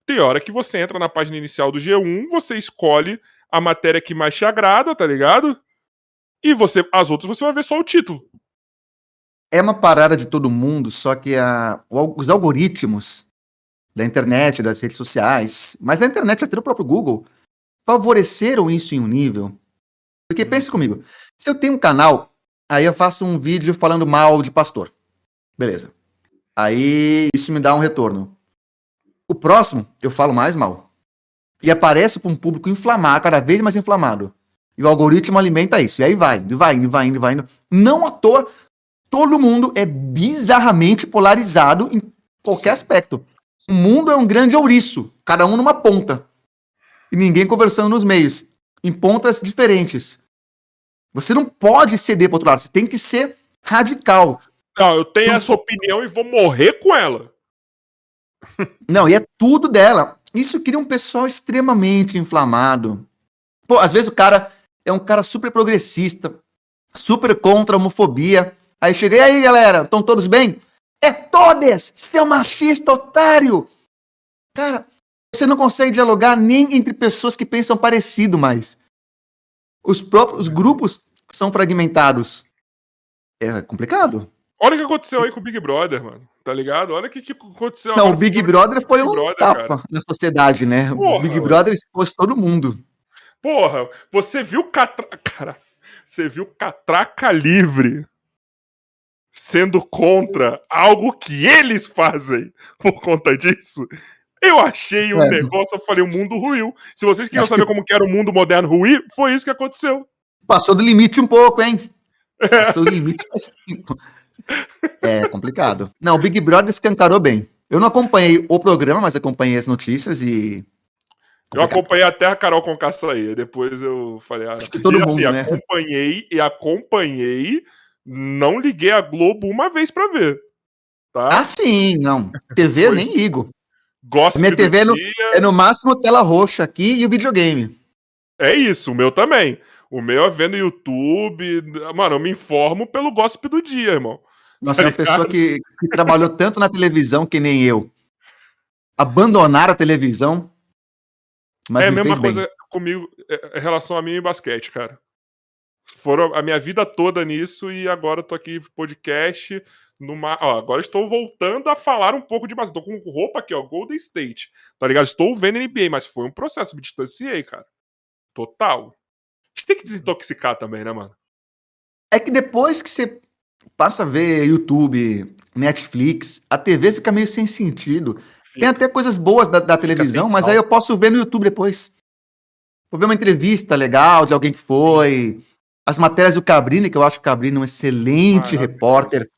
Tem hora que você entra na página inicial do G1, você escolhe a matéria que mais te agrada, tá ligado? E você, as outras você vai ver só o título. É uma parada de todo mundo, só que a, os algoritmos da internet, das redes sociais, mas da internet até do próprio Google, favoreceram isso em um nível. Porque pense comigo, se eu tenho um canal, aí eu faço um vídeo falando mal de pastor. Beleza. Aí isso me dá um retorno. O próximo, eu falo mais mal. E apareço para um público inflamado, cada vez mais inflamado. E o algoritmo alimenta isso. E aí vai, indo, vai, indo, vai, indo, vai, indo. Não à toa, todo mundo é bizarramente polarizado em qualquer aspecto. O mundo é um grande ouriço, cada um numa ponta. E ninguém conversando nos meios, em pontas diferentes. Você não pode ceder para outro lado, você tem que ser radical. Não, eu tenho essa opinião e vou morrer com ela. Não, e é tudo dela. Isso cria um pessoal extremamente inflamado. Pô, às vezes o cara é um cara super progressista, super contra a homofobia. Aí chega, e aí, galera, estão todos bem? É todas! Você é um machista, otário! Cara, você não consegue dialogar nem entre pessoas que pensam parecido mais. Os próprios grupos são fragmentados. É complicado. Olha o que aconteceu aí com o Big Brother, mano. Tá ligado? Olha o que, que aconteceu. Não, o Big Brother foi um Brother, tapa cara. na sociedade, né? Porra, o Big Brother expôs todo mundo. Porra, você viu Catra... Cara, você viu Catraca Livre sendo contra algo que eles fazem por conta disso? Eu achei um é. negócio, eu falei, o mundo ruiu. Se vocês queriam saber que... como que era o mundo moderno ruir, foi isso que aconteceu. Passou do limite um pouco, hein? Passou do limite faz tempo. É complicado. Não, o Big Brother escancarou bem. Eu não acompanhei o programa, mas acompanhei as notícias e. Eu acompanhei até a Carol com Caçaí. Depois eu falei. Ah, Acho que todo e, mundo, assim, né? Acompanhei e acompanhei. Não liguei a Globo uma vez para ver. Tá? Ah, sim, não. TV eu nem ligo. Gosto Minha TV é no, é no máximo tela roxa aqui e o videogame. É isso, o meu também. O meu é vendo YouTube. Mano, eu me informo pelo gossip do dia, irmão. Nossa, é uma pessoa que, que trabalhou tanto na televisão que nem eu. Abandonar a televisão. Mas é a mesma coisa bem. comigo é, em relação a mim e basquete, cara. Foram a minha vida toda nisso e agora eu tô aqui podcast. Numa... Ó, agora estou voltando a falar um pouco de mais. Tô com roupa aqui, ó, Golden State. Tá ligado? Estou vendo NBA, mas foi um processo, me distanciei, cara. Total. A gente tem que desintoxicar também, né, mano? É que depois que você passa a ver YouTube, Netflix, a TV fica meio sem sentido. Tem até coisas boas da, da televisão, mas aí eu posso ver no YouTube depois. Vou ver uma entrevista legal de alguém que foi. As matérias do Cabrini, que eu acho o Cabrini um excelente ah, repórter,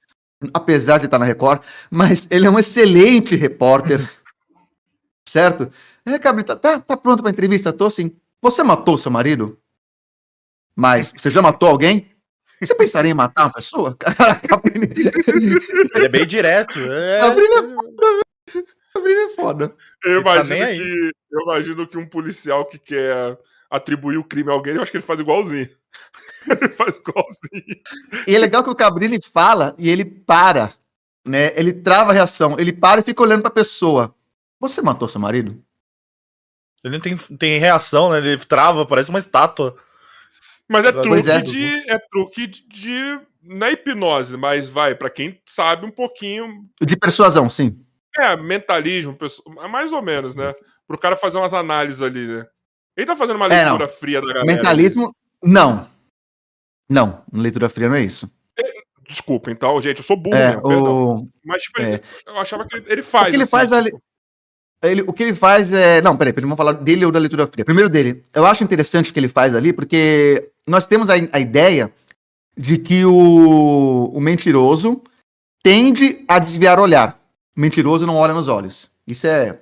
apesar de estar na Record, mas ele é um excelente repórter. certo? É, Cabrini, tá, tá, tá pronto pra entrevista? Tô sim. Você matou seu marido? Mas você já matou alguém? Você pensaria em matar uma pessoa? Ele é bem direto. É... Cabrini é Cabrini é foda. Eu tá imagino, tá que, eu imagino que um policial que quer atribuir o crime a alguém, eu acho que ele faz igualzinho. ele faz igualzinho. E é legal que o Cabrini fala e ele para, né? Ele trava a reação, ele para e fica olhando pra pessoa. Você matou seu marido? Ele não tem, tem reação, né? Ele trava, parece uma estátua. Mas é truque é. de. É truque de. Não é hipnose, mas vai, para quem sabe um pouquinho. De persuasão, sim. É, mentalismo, mais ou menos, né? Pro cara fazer umas análises ali, né? Ele tá fazendo uma é, leitura é, fria da galera. Mentalismo, não. Não, leitura fria não é isso. É, desculpa, então, gente, eu sou burro, é, o... Mas, tipo, ele, é. eu achava que ele faz. O que ele assim, faz ali. Tipo... Ele, o que ele faz é. Não, peraí, vamos falar dele ou da leitura fria. Primeiro dele. Eu acho interessante o que ele faz ali, porque nós temos a, a ideia de que o, o mentiroso tende a desviar o olhar. Mentiroso não olha nos olhos. Isso é,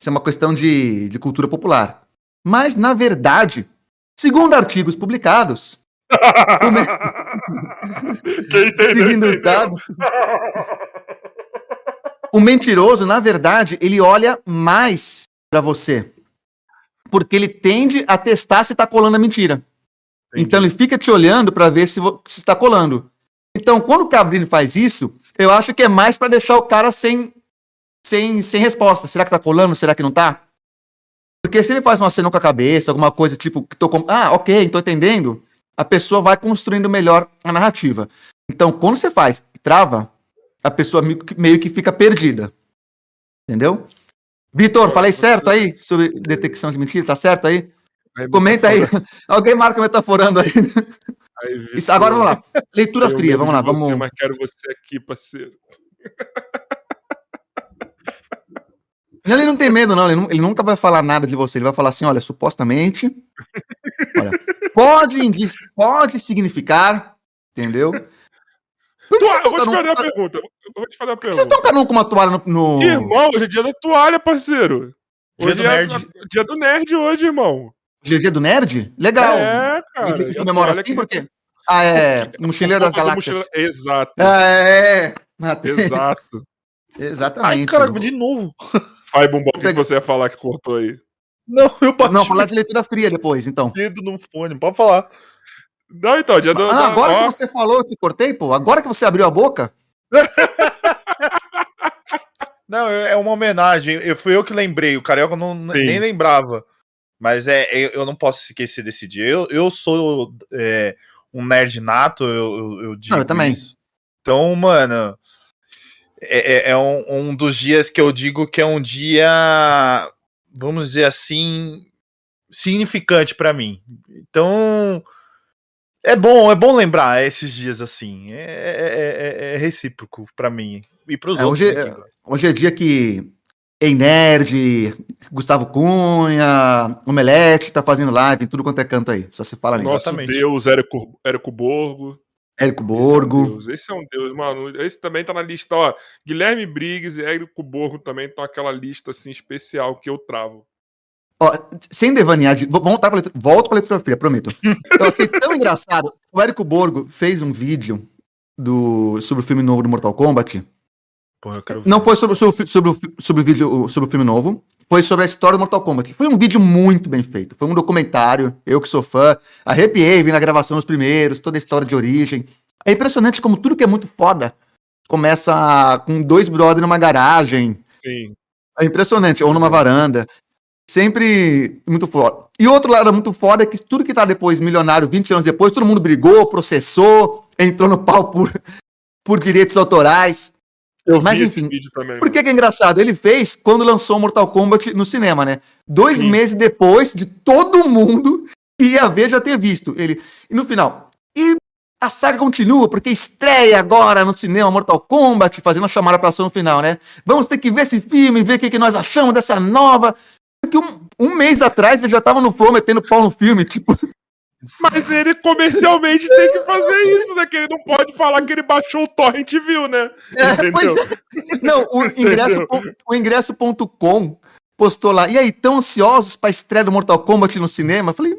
isso é uma questão de, de cultura popular. Mas, na verdade, segundo artigos publicados. me... Seguindo os dados. O mentiroso, na verdade, ele olha mais para você. Porque ele tende a testar se tá colando a mentira. Entendi. Então ele fica te olhando para ver se, se está colando. Então, quando o Cabrini faz isso, eu acho que é mais para deixar o cara sem, sem, sem resposta. Será que tá colando? Será que não tá? Porque se ele faz uma cena com a cabeça, alguma coisa tipo, que tô com... ah, ok, tô entendendo, a pessoa vai construindo melhor a narrativa. Então, quando você faz trava, a pessoa meio que fica perdida. Entendeu? Vitor, falei certo aí sobre detecção de mentira? Tá certo aí? aí Comenta aí. Alguém marca metaforando aí. Isso, agora vamos lá. Leitura fria, vamos lá. Vamos... Você, mas quero você aqui, parceiro. Não, ele não tem medo, não. Ele, não. ele, nunca vai falar nada de você. Ele vai falar assim: olha, supostamente. Olha, pode, pode significar, entendeu? Toalha, eu vou te fazer uma um- pergunta. Eu te fazer uma que vocês pergunta. estão com uma toalha no. no- Irmão, hoje é dia da toalha, parceiro. Dia Hoje do é nerd. dia do nerd hoje, irmão. Hoje é dia do nerd? Legal. É, cara. A comemora toalha assim que- por quê? Ah, é. Mochileiro das Galáxias. mochila- Exato. Ah, é. Mate- Exato. Exatamente. Ai, caralho, de novo. Vai, Bumbum, o que, você ia falar que cortou aí? Não, eu bati Não, falar de leitura fria depois, então. dedo no fone. Pode falar. Não, então, dia do. Ah, agora ó, que você falou, eu te cortei, pô. Agora que você abriu a boca. Não, é é uma homenagem. Eu, fui eu que lembrei. O Carioca não, Sim. nem lembrava. Mas é, eu, não posso esquecer desse dia. Eu, eu sou é, um nerd nato, eu, eu, digo eu também. isso. Então, mano, é, é- é um, um dos dias que eu digo que é um dia, vamos dizer assim, significante pra mim. Então, é bom, é bom lembrar esses dias assim. É, é- é- é recíproco pra mim e pros É, outros. hoje-. Hoje é dia que Ei Nerd, Gustavo Cunha, Omelete tá fazendo live em tudo quanto é canto aí. Só se fala nisso. Nosso Exatamente. Deus, Érico, Érico Borgo. Érico Esse é um Borgo. Deus, Esse é um Deus, mano. Esse também tá na lista, ó. Guilherme Briggs e Érico Borgo também estão naquela lista assim especial que eu travo. Ó, sem devanear, de, vou voltar pra volto pra leitura fria, prometo. Eu achei tão engraçado. O Érico Borgo fez um vídeo do, sobre o filme novo do Mortal Kombat. Ver. Não foi sobre, sobre, sobre, o- sobre o vídeo, sobre o filme novo, foi sobre a história do Mortal Kombat. Foi um vídeo muito bem feito. Foi um documentário, eu que sou fã, arrepiei, vi na gravação os primeiros, toda a história de origem. É impressionante como tudo que é muito foda começa com dois brothers numa garagem. Sim. É impressionante, ou numa varanda. Sempre muito foda. E outro lado muito foda é que tudo que tá depois, milionário, 20 anos depois, todo mundo brigou, processou, entrou no pau por, por direitos autorais. Eu Mas enfim, também. Por que, que é engraçado? Ele fez quando lançou Mortal Kombat no cinema, né? Dois Sim. meses depois de todo mundo que ia ver já ter visto. Ele. E no final. E a saga continua, porque estreia agora no cinema Mortal Kombat, fazendo a chamada pra ação no final, né? Vamos ter que ver esse filme, ver o que, que nós achamos dessa nova. Porque um, um mês atrás ele já tava no flow metendo pau no filme, tipo. Mas ele comercialmente tem que fazer isso, né? Que ele não pode falar que ele baixou o torrent e viu, né? É, pois é. Não, o Entendeu? ingresso, ingresso.com postou lá. E aí, tão ansiosos pra estreia do Mortal Kombat no cinema? Eu falei,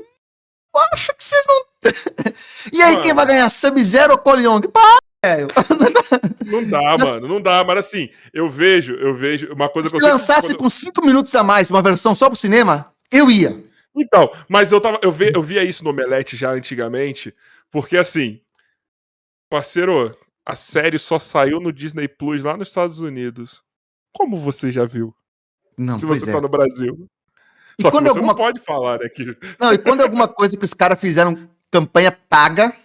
acho que vocês não. e aí, Mano. quem vai ganhar? Sub-Zero ou Colion? Pá, velho. Não dá, Mas- mano, não dá. Mas assim, eu vejo, eu vejo uma coisa Se que eu lançasse quando- com cinco minutos a mais uma versão só pro cinema, eu ia. Então, mas eu tava, eu, ve, eu via isso no Omelete já antigamente, porque assim, parceiro, a série só saiu no Disney Plus lá nos Estados Unidos. Como você já viu? Não, se você é. tá no Brasil. E Só que quando você alguma- não pode falar? Que... Não, e quando é alguma coisa que os caras fizeram campanha paga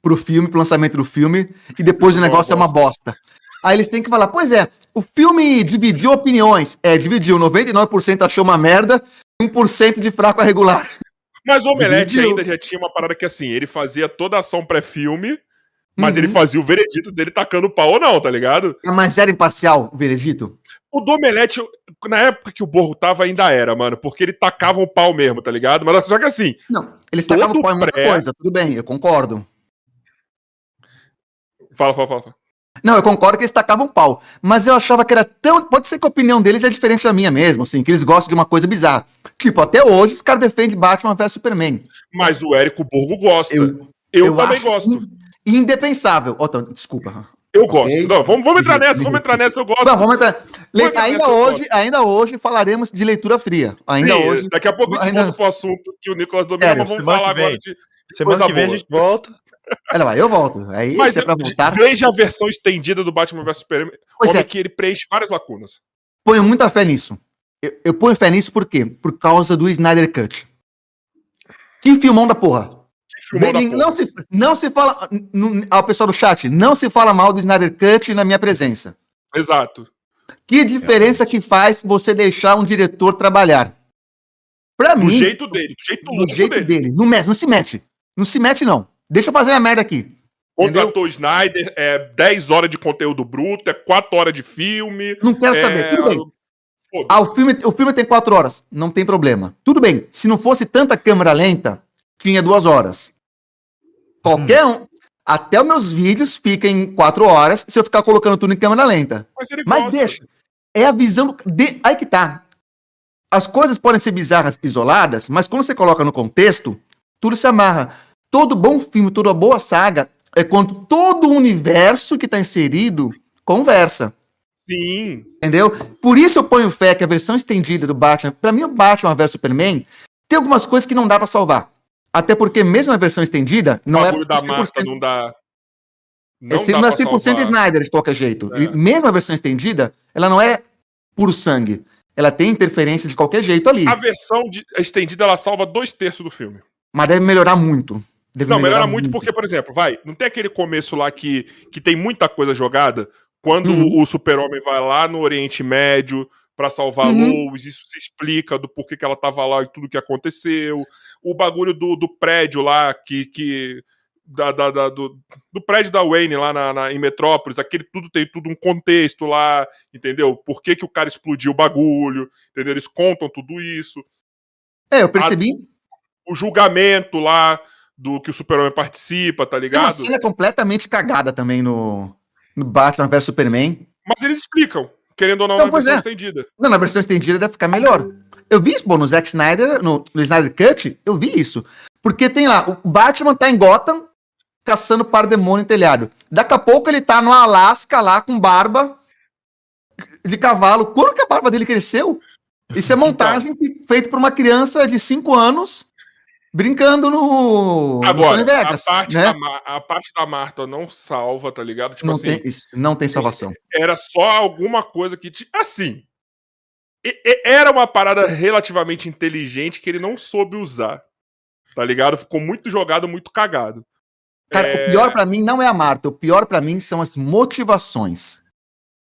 pro filme, pro lançamento do filme, e depois o Uma negócio é uma bosta. Aí eles têm que falar, pois é, o filme dividiu opiniões. É, dividiu, 99% achou uma merda, 1% de fraco a regular. Mas o Omelete Dividiu. ainda já tinha uma parada que assim, ele fazia toda a ação pré-filme, mas Uhum. ele fazia o veredito dele tacando pau ou não, tá ligado? Ah, Mas era imparcial o veredito? O do Omelete, na época que o Borgo tava, ainda era, mano, porque ele tacava o pau mesmo, tá ligado? Mas só que assim, Não, eles tacavam pau em muita pré- coisa, tudo bem, eu concordo. fala, fala, fala. Não, eu concordo que eles tacavam pau. Mas eu achava que era tão. Pode ser que a opinião deles é diferente da minha mesmo, assim, que eles gostam de uma coisa bizarra. Tipo, até hoje os caras defendem Batman vs Superman. Mas o Érico Borgo gosta. Eu, Eu- também acho gosto. in- Indefensável. Então, desculpa. Eu gosto. Ok. Não, vamos, vamos entrar nessa, vamos entrar nessa, eu gosto. Não, vamos entrar. Le- entrar ainda, nessa, eu hoje, ainda hoje falaremos de leitura fria. Ainda Sim, hoje. Daqui a pouco a gente ainda- volta pro assunto que o Nicolas domina, Sério, mas vamos falar agora de. Semana que vem a boa. gente volta. Olha lá, eu volto. Aí, Mas é pra voltar. veja a versão estendida do Batman vs Superman, Pois é, que ele preenche várias lacunas. ponho muita fé nisso. Eu, eu ponho fé nisso por quê? Por causa do Snyder Cut. Que filmão da porra. Que filmou da Nem- porra. não, se, não se fala. Ao pessoal do chat, não se fala mal do Snyder Cut na minha presença. Exato. Que diferença que faz você deixar um diretor trabalhar? Pra Do mim, jeito dele, do jeito do jeito dele. dele. Não, não se mete. Não se mete, não. Deixa eu fazer a merda aqui. Contratou o Snyder, é 10 horas de conteúdo bruto, é 4 horas de filme. Não quero é, saber. Tudo bem. Ah, o filme, o filme tem quatro horas. Não tem problema. Tudo bem. Se não fosse tanta câmera lenta, tinha duas horas. Qualquer um. Até os meus vídeos ficam em quatro horas se eu ficar colocando tudo em câmera lenta. Mas Mas deixa. É a visão. De... Aí que tá. As coisas podem ser bizarras isoladas, mas quando você coloca no contexto, tudo se amarra. Todo bom filme, toda boa saga é quando todo o universo que está inserido conversa. Sim. Entendeu? Por isso eu ponho fé que a versão estendida do Batman, pra mim o Batman vs Superman, tem algumas coisas que não dá pra salvar. Até porque mesmo a versão estendida não é da 100%, Marta não dá. é, não dá é pra 100% salvar. Snyder de qualquer jeito. É. E mesmo a versão estendida, ela não é puro sangue. Ela tem interferência de qualquer jeito ali. A versão de- estendida ela salva dois terços do filme. Mas deve melhorar muito. Deve Não, melhora muito porque, por exemplo, vai, não tem aquele começo lá que, que tem muita coisa jogada? Quando Uhum. o Super-Homem vai lá no Oriente Médio pra salvar a Uhum. Lois, isso se explica do porquê que ela tava lá e tudo que aconteceu. O bagulho do, do prédio lá, que. que da, da- da- do, do prédio da Wayne lá na, na- em Metrópolis, aquele tudo tem tudo um contexto lá, entendeu? Por que, que o cara explodiu o bagulho, entendeu? Eles contam tudo isso É, eu percebi. o julgamento lá do que o Super-Homem participa, tá Tem uma ligado? cena completamente cagada também no, no Batman vs Superman. Mas eles explicam, querendo ou não, Não, na versão é. estendida. Não, na versão estendida deve ficar melhor. Eu vi isso, pô, no Zack Snyder, no, no Snyder Cut, eu vi isso. Porque tem lá, o Batman tá em Gotham, caçando para demônio em telhado. Daqui a pouco ele tá no Alasca lá com barba de cavalo. Quando que a barba dele cresceu? Isso é montagem que- feito por uma criança de 5 anos brincando no, no Agora, Vegas, a, parte né? da, a parte da Marta não salva, tá ligado? Tipo Não, assim, tem, isso, não tem salvação. era só alguma coisa que. Assim. Era uma parada relativamente inteligente que ele não soube usar. Tá ligado? Ficou muito jogado, muito cagado. Cara, É, o pior pra mim não é a Marta, o pior pra mim são as motivações.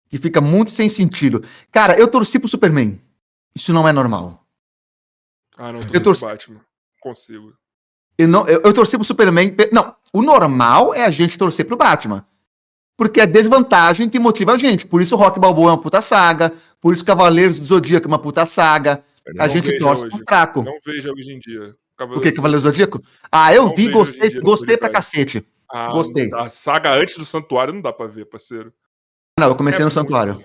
Que fica muito sem sentido. Cara, eu torci pro Superman. Isso não é normal. Ah, não, tô eu torci- Batman. Consigo. Eu, não, eu, eu torci pro Superman. pe- Não, o normal é a gente torcer pro Batman. Porque é desvantagem que motiva a gente. Por isso o Rock Balboa é uma puta saga. Por isso Cavaleiros do Zodíaco é uma puta saga. A gente torce hoje. pro fraco. Não veja hoje em dia. O que, Cavaleiros do Zodíaco? Ah, eu Não vi, vejo gostei, dia gostei pra cacete. Ah, Gostei. A saga antes do Santuário não dá pra ver, parceiro. Não, eu comecei É no Santuário.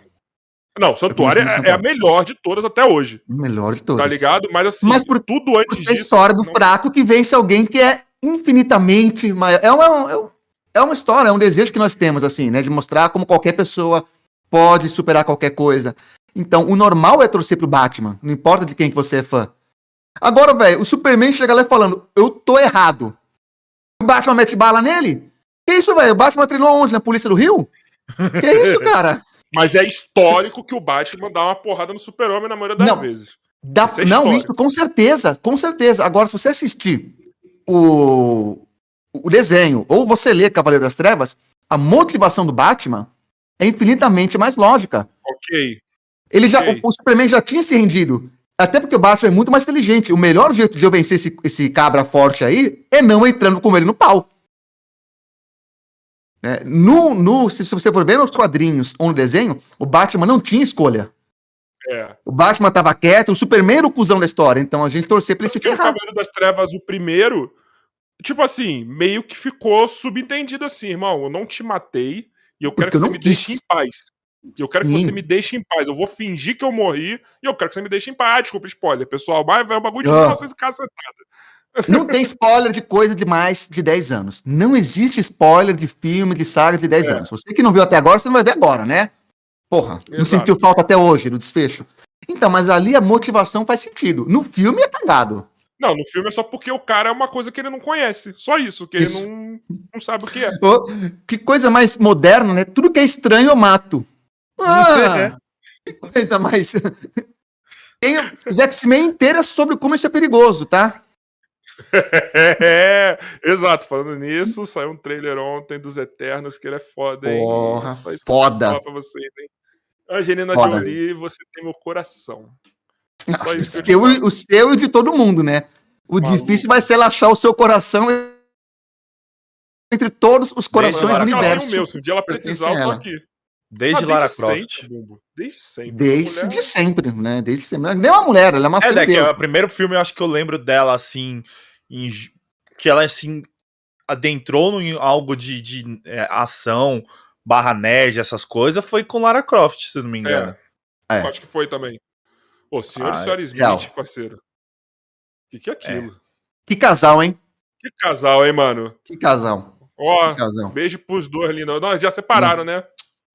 Não, Santuário comecei no é, é a Santuário. melhor de todas até hoje, melhor de todos. tá ligado? Mas assim, Mas por- tudo antes Porque a disso. história do não- fraco que vence alguém que é infinitamente maior. É uma, é um- é uma história, é um desejo que nós temos, assim, né? De mostrar como qualquer pessoa pode superar qualquer coisa. Então, o normal é torcer pro Batman, não importa de quem que você é fã. Agora, velho, o Superman chega lá falando, eu tô errado. O Batman mete bala nele? Que isso, velho? O Batman treinou onde? Na polícia do Rio? Que isso, cara? Mas é histórico que o Batman dá uma porrada no Super-Homem na maioria das Não. vezes. Dá- Isso é não, isso com certeza, com certeza. Agora, se você assistir o, o desenho ou você ler Cavaleiro das Trevas, a motivação do Batman é infinitamente mais lógica. Ok. Ele já, o, o Superman já tinha se rendido. Até porque o Batman é muito mais inteligente. O melhor jeito de eu vencer esse, esse cabra forte aí é não entrando com ele no pau. É, no, no, se, se você for ver nos quadrinhos ou no desenho, o Batman não tinha escolha. É. O Batman tava quieto, o Superman era o cuzão da história. Então a gente torcer pra ele se Porque o ferrar. Cavaleiro das Trevas, o primeiro, tipo assim, meio que ficou subentendido assim, irmão. Eu não te matei e eu quero Porque que eu você me quis. deixe em paz. Eu quero que Sim. você me deixe em paz. Eu vou fingir que eu morri e eu quero que você me deixe em paz. Ah, desculpa, spoiler, pessoal. Mas é um bagulho de Ah. 1900 cacetada. Não tem spoiler de coisa de mais de 10 anos. Não existe spoiler de filme, de saga de 10 É. anos. Você que não viu até agora, você não vai ver agora, né? Porra, não Exato. sentiu falta até hoje do desfecho. Então, mas ali a motivação faz sentido. No filme é cagado. Não, no filme é só porque o cara é uma coisa que ele não conhece. Só isso, que Isso. ele não, não sabe o que é. Ô, que coisa mais moderna, né? Tudo que é estranho eu mato. Ah, que coisa mais. Tem os X-Men sobre como isso é perigoso, tá? É, exato. Falando nisso, saiu um trailer ontem dos Eternos, que ele é foda, hein? Porra, foda. falar pra vocês, hein? Angelina Foda. Jolie, você tem meu coração. Nossa, o, que eu seu, e- o seu e de todo mundo, né? O Maluco. difícil vai ser ela achar o seu coração entre todos os corações do tem o universo. meu, se um dia ela precisar, eu tô ela. aqui. Desde Mas Lara desde Croft. sempre. Desde sempre. Desde Mulher- sempre, né? Desde sempre. Nem uma mulher, ela é uma É, né, que é o primeiro filme eu acho que eu lembro dela, assim, em que ela, assim, adentrou em algo de, de é, ação, barra nerd, essas coisas, foi com Lara Croft, se não me engano. É. É. Acho que foi também. Ô, senhor Ah, e senhora Smith, real. parceiro. O que, que é aquilo? Que casal, hein? Que casal, hein, mano? Que casal. Ó, Que casal. beijo pros dois ali. Não, Nós já separaram, né?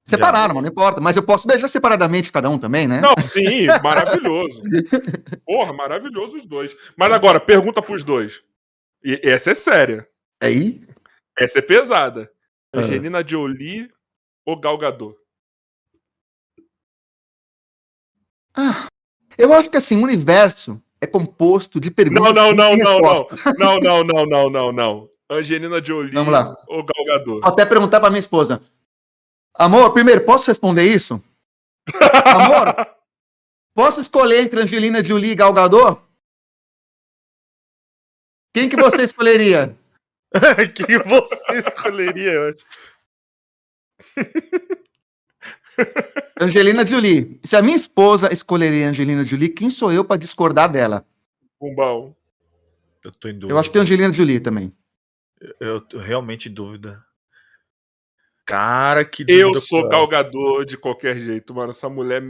Separaram, mano, não importa. Mas eu posso beijar separadamente cada um também, né? Não, sim, maravilhoso. Porra, maravilhoso os dois. Mas agora, pergunta pros dois. E essa é séria. Aí. Essa é pesada. Ah. Angelina Jolie ou Gal Gadot? Ah, eu acho que assim, o universo é composto de Não, perguntas não, não, não, não. respostas. Não, não, não, não, não, não. Angelina Jolie Vamos lá. ou Gal Gadot? Vou até perguntar pra minha esposa. Amor, primeiro, posso responder isso? Amor, posso escolher entre Angelina Jolie e Gal Gadot? Quem que você escolheria? que você escolheria, eu acho. Angelina Jolie. Se a minha esposa escolheria Angelina Jolie, quem sou eu pra discordar dela? Bumbão. Eu tô em dúvida. Eu acho que é Angelina Jolie também. Eu tô realmente em dúvida. Cara, que Eu sou cruel. Gal Gadot de qualquer jeito, mano. Essa mulher,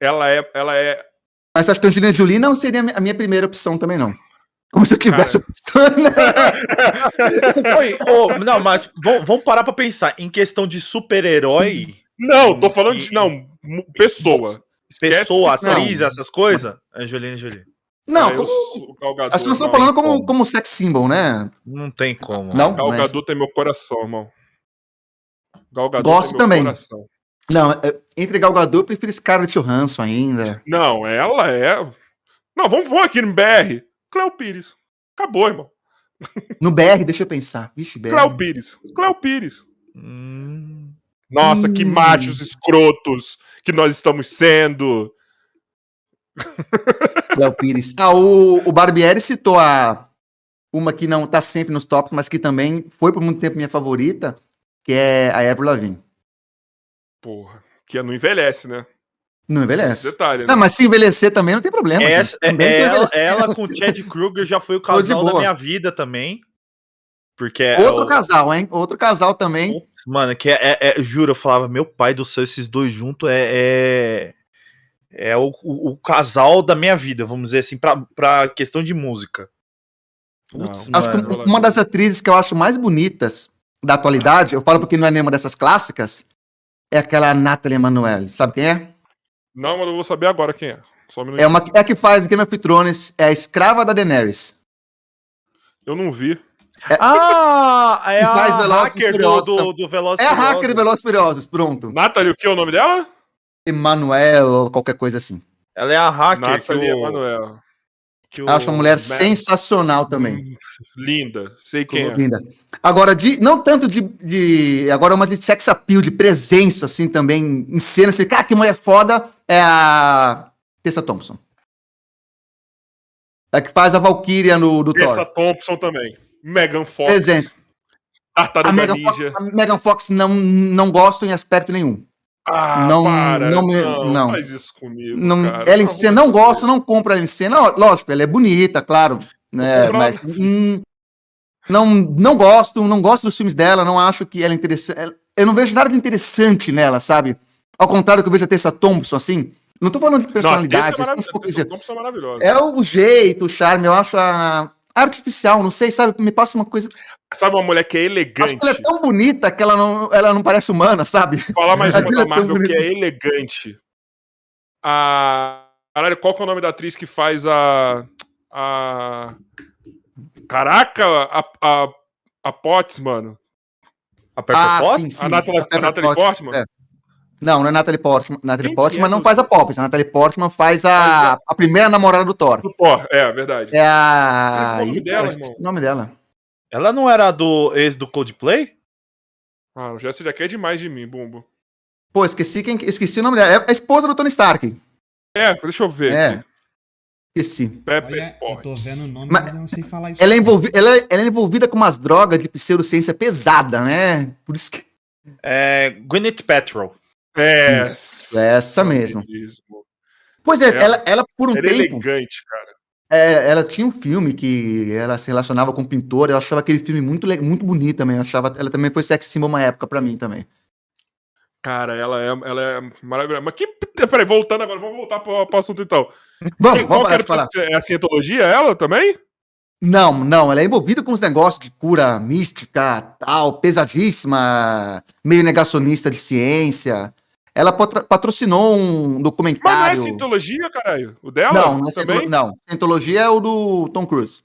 ela é, ela é. Mas acho que Angelina Jolie não seria a minha primeira opção também, não. Como se eu tivesse Cara. opção, né? Oi, ô, não, mas vamos, parar pra pensar. Em questão de super-herói, Não, tô falando de não pessoa. Esquece pessoa, atriz, essas coisas, Angelina Jolie. Não, Ah, como, acho que nós estamos não. falando como, como. como sex symbol, né? Não tem como. Não? Gal mas- Gadot tem meu coração, irmão. Gal Gadot Gosto meu também. coração. Não, é, entre Gal Gadot, eu prefiro Scarlett Johansson ainda. Não, ela é. Não, vamos, vamos aqui no BR. Cléo Pires. Acabou, irmão. No BR, deixa eu pensar. Vixe, BR. Cléo Pires. Cléo Pires. Hum, Nossa, que Hum. machos escrotos que nós estamos sendo. Cléo Pires. Ah, o, o Barbieri citou a uma que não tá sempre nos tops, mas que também foi por muito tempo minha favorita, que é a Avril Lavigne. Porra. Que não envelhece, né? Não envelhece. detalhe, né? Não, mas se envelhecer também não tem problema. essa, é, ela, ela com o Chad Kruger já foi o casal da minha vida também. Porque é Outro o- casal, hein? Outro casal também. Mano, que é, é- é- juro, eu falava, meu pai do céu, esses dois juntos é. É, é o, o- o casal da minha vida, vamos dizer assim, pra, pra questão de música. Putz, Não. Acho que mano. uma das atrizes que eu acho mais bonitas da atualidade, eu falo porque não é nenhuma dessas clássicas, é aquela Natalie Emanuele. Sabe quem é? Não, mas eu vou saber agora quem é. Só um. É, uma, é a que faz Game of Thrones, é a escrava da Daenerys. Eu não vi. Ah, é mais a hacker do, do, do Velozes É a hacker de Velozes e Furiosos, pronto. Nathalie, o que é o nome dela? Emanuel ou qualquer coisa assim. Ela é a hacker que Nathalie o, Emanuel. O- Acho uma mulher Man. sensacional também. Linda. Sei quem é. Linda. Agora, de, não tanto de, de. Agora, uma de sex appeal, de presença, assim, também, em cena, assim, cara, que mulher foda, é a Tessa Thompson. É que faz a Valkyria no do Tessa Thor. Thompson também. Megan Fox. Presença. A Megan, Fox, a Megan Fox não, não gosto em aspecto nenhum. Ah, não- para. não Não, me- não. faz isso comigo, Não, cara. não Deus. não em cena. Ó, Lógico, ela é bonita, claro. Né, mas hum, não, não gosto, não gosto dos filmes dela, não acho que ela é interessante. Eu não vejo nada de interessante nela, sabe? Ao contrário que eu vejo a Tessa Thompson, assim. Não tô falando de Não, personalidade, é Tessa dizer, Thompson é maravilhosa. é o jeito, o charme, eu acho a artificial, não sei, sabe? Me passa uma coisa. Sabe uma mulher que é Acho elegante? que ela é tão bonita que ela não, ela não parece humana, sabe? Falar mais uma da é Marvel bonito. que é elegante. A. Caralho, qual que é o nome da atriz que faz a. A. Caraca, a, a, a Potts, mano. A Pepper Potts? sim, sim. A Natalie- Pepper a Natalie Potts, Portman? é. Não, não é Natalie Portman. Natalie Portman é, não faz a Poppins. A Natalie Portman faz a, a primeira namorada do Thor. Do Thor, é, verdade. É a. Qual é o nome Ih, dela, cara, o nome dela. Ela não era do ex do Coldplay? Ah, o Jesse já quer demais de mim, Bumbo. Pô, esqueci quem. Esqueci o nome dela. É a esposa do Tony Stark. É, deixa eu ver. É. aqui. Esqueci. Pepper Olha, eu tô Potts. vendo o nome, Mas mas eu não sei falar isso. Ela é, envolvi ela, é, ela é envolvida com umas drogas de pseudociência pesada, né? Por isso que. É, Gwyneth Paltrow. É, Isso, essa mesmo. Pois é, É. ela, ela por um Ela é tempo. elegante, cara. É, ela tinha um filme que ela se relacionava com um pintor, eu achava aquele filme muito, muito bonito também. Eu achava, ela também foi sex symbol uma época pra mim também. Cara, ela é, ela é maravilhosa. Mas que. Peraí, voltando agora, vamos voltar pro, pro assunto então. Vamos, Qual vamos era parar. É a cientologia, ela também? Não, não, ela é envolvida com os negócios de cura mística, tal, pesadíssima, meio negacionista de ciência. Ela patrocinou um Mas não é documentário. cientologia, caralho? O dela? não, não é também? cientolo- não. Cientologia é o do Tom Cruise.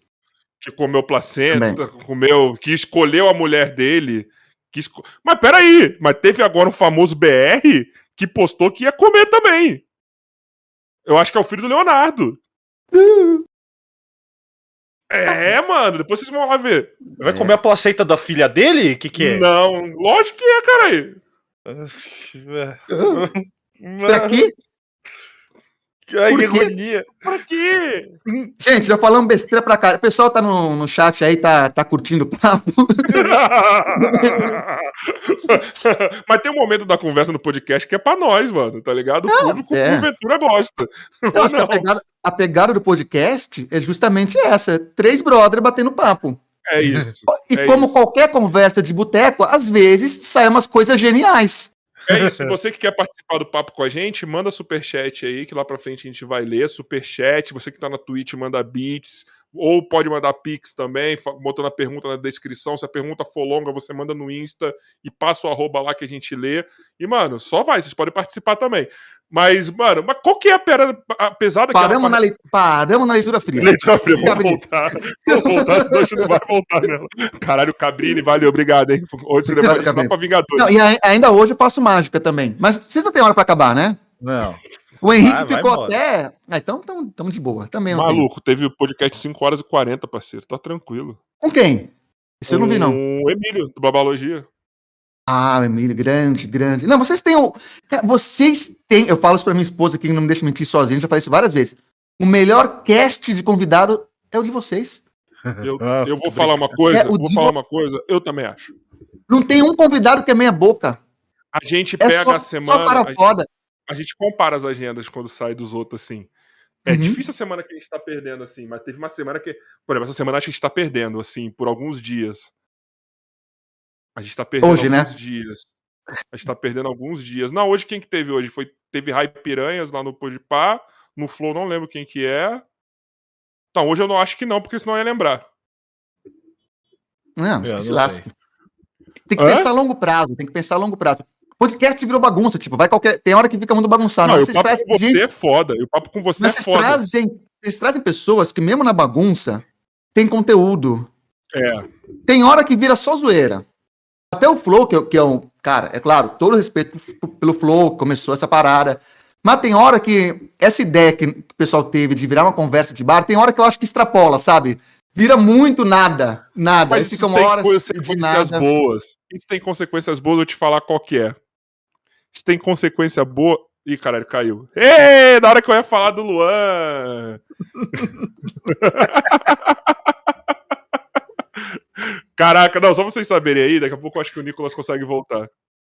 Que comeu placenta, comeu. Que escolheu a mulher dele. Que esco... Mas peraí, mas teve agora um famoso BR que postou que ia comer também. Eu acho que é o filho do Leonardo. É, mano, depois vocês vão lá ver. Vai comer a placenta da filha dele? O que, que é? Não, lógico que é, caralho. Pra quê? Ai, Por que quê? agonia. Pra quê? Gente, já falamos besteira pra cá. O pessoal tá no, no chat aí, tá, tá curtindo o papo. Mas tem um momento da conversa no podcast que é pra nós, mano, tá ligado? O público, é. porventura, gosta. Eu acho que a pegada, a pegada do podcast é justamente essa: é três brothers batendo papo. É isso. E É como isso. qualquer conversa de boteco, às vezes saem umas coisas geniais. É isso. Você que quer participar do papo com a gente, manda superchat aí, que lá pra frente a gente vai ler. Superchat. Você que tá na Twitch, manda bits. Ou pode mandar pix também, botando a pergunta na descrição. Se a pergunta for longa, você manda no Insta e passa o arroba lá que a gente lê. E, mano, só vai, vocês podem participar também. Mas, mano, mas qual que é a pera, daquela... Paramos na, lei- paramos na leitura fria. Leitura fria, vamos Cabrini. voltar. Vamos voltar, senão a gente não vai voltar nela. Caralho, Cabrini, valeu, obrigado, hein? Hoje você levou a gente lá Cabrini. pra Vingadores. Não, e ai- ainda hoje eu faço mágica também. Mas vocês não têm hora pra acabar, né? Não. O Henrique Vai, vai ficou embora. até. Ah, então estamos de boa. Também tem. Maluco, teve o podcast 5 horas e 40, parceiro. Tá tranquilo. Com quem? Isso eu não vi, não. O Emílio, do Babalogia. Ah, Emílio, grande, grande. Não, vocês têm o. Cara, Vocês têm. Eu falo isso pra minha esposa que não me deixa mentir sozinho, já falei isso várias vezes. O melhor cast de convidado é o de vocês. Eu, Ah, eu vou falar uma coisa, É, vou de falar vo- uma coisa, eu também acho. Não tem um convidado que é meia boca. A gente É pega só, a só semana, cara a, foda. A gente compara as agendas quando sai dos outros, assim. É Uhum. difícil a semana que a gente tá perdendo, assim, mas teve uma semana que. Por exemplo, essa semana acho que a gente tá perdendo, assim, por alguns dias. A gente tá perdendo Hoje, né? alguns dias. A gente tá perdendo alguns dias. Não, hoje quem que teve hoje? Foi, teve Rai Piranhas lá no Podpah. No Flow, não lembro quem que é. Então, hoje eu não acho que não, porque senão eu ia lembrar. Não, não se lasque. Tem que Hã? pensar a longo prazo, tem que pensar a longo prazo. Podcast virou bagunça, tipo, vai qualquer. Tem hora que fica muito bagunçado. não, Não, e o vocês papo trazem com você gente- é foda. E o papo com você mas é vocês foda. trazem, vocês trazem pessoas que, mesmo na bagunça, tem conteúdo. É. Tem hora que vira só zoeira. Até o Flow, que, é- que é um. Cara, é claro, todo respeito pelo Flow, começou essa parada. Mas tem hora que essa ideia que o pessoal teve de virar uma conversa de bar, tem hora que eu acho que extrapola, sabe? Vira muito nada. Nada. Aí Mas isso fica uma tem hora de consequências boas. Isso tem consequências boas, eu vou te falar qual que é. Isso tem consequência boa. Ih, caralho, caiu. Ê, na hora que eu ia falar do Luan. Caraca, não, só vocês saberem aí, daqui a pouco eu acho que o Nicolas consegue voltar. O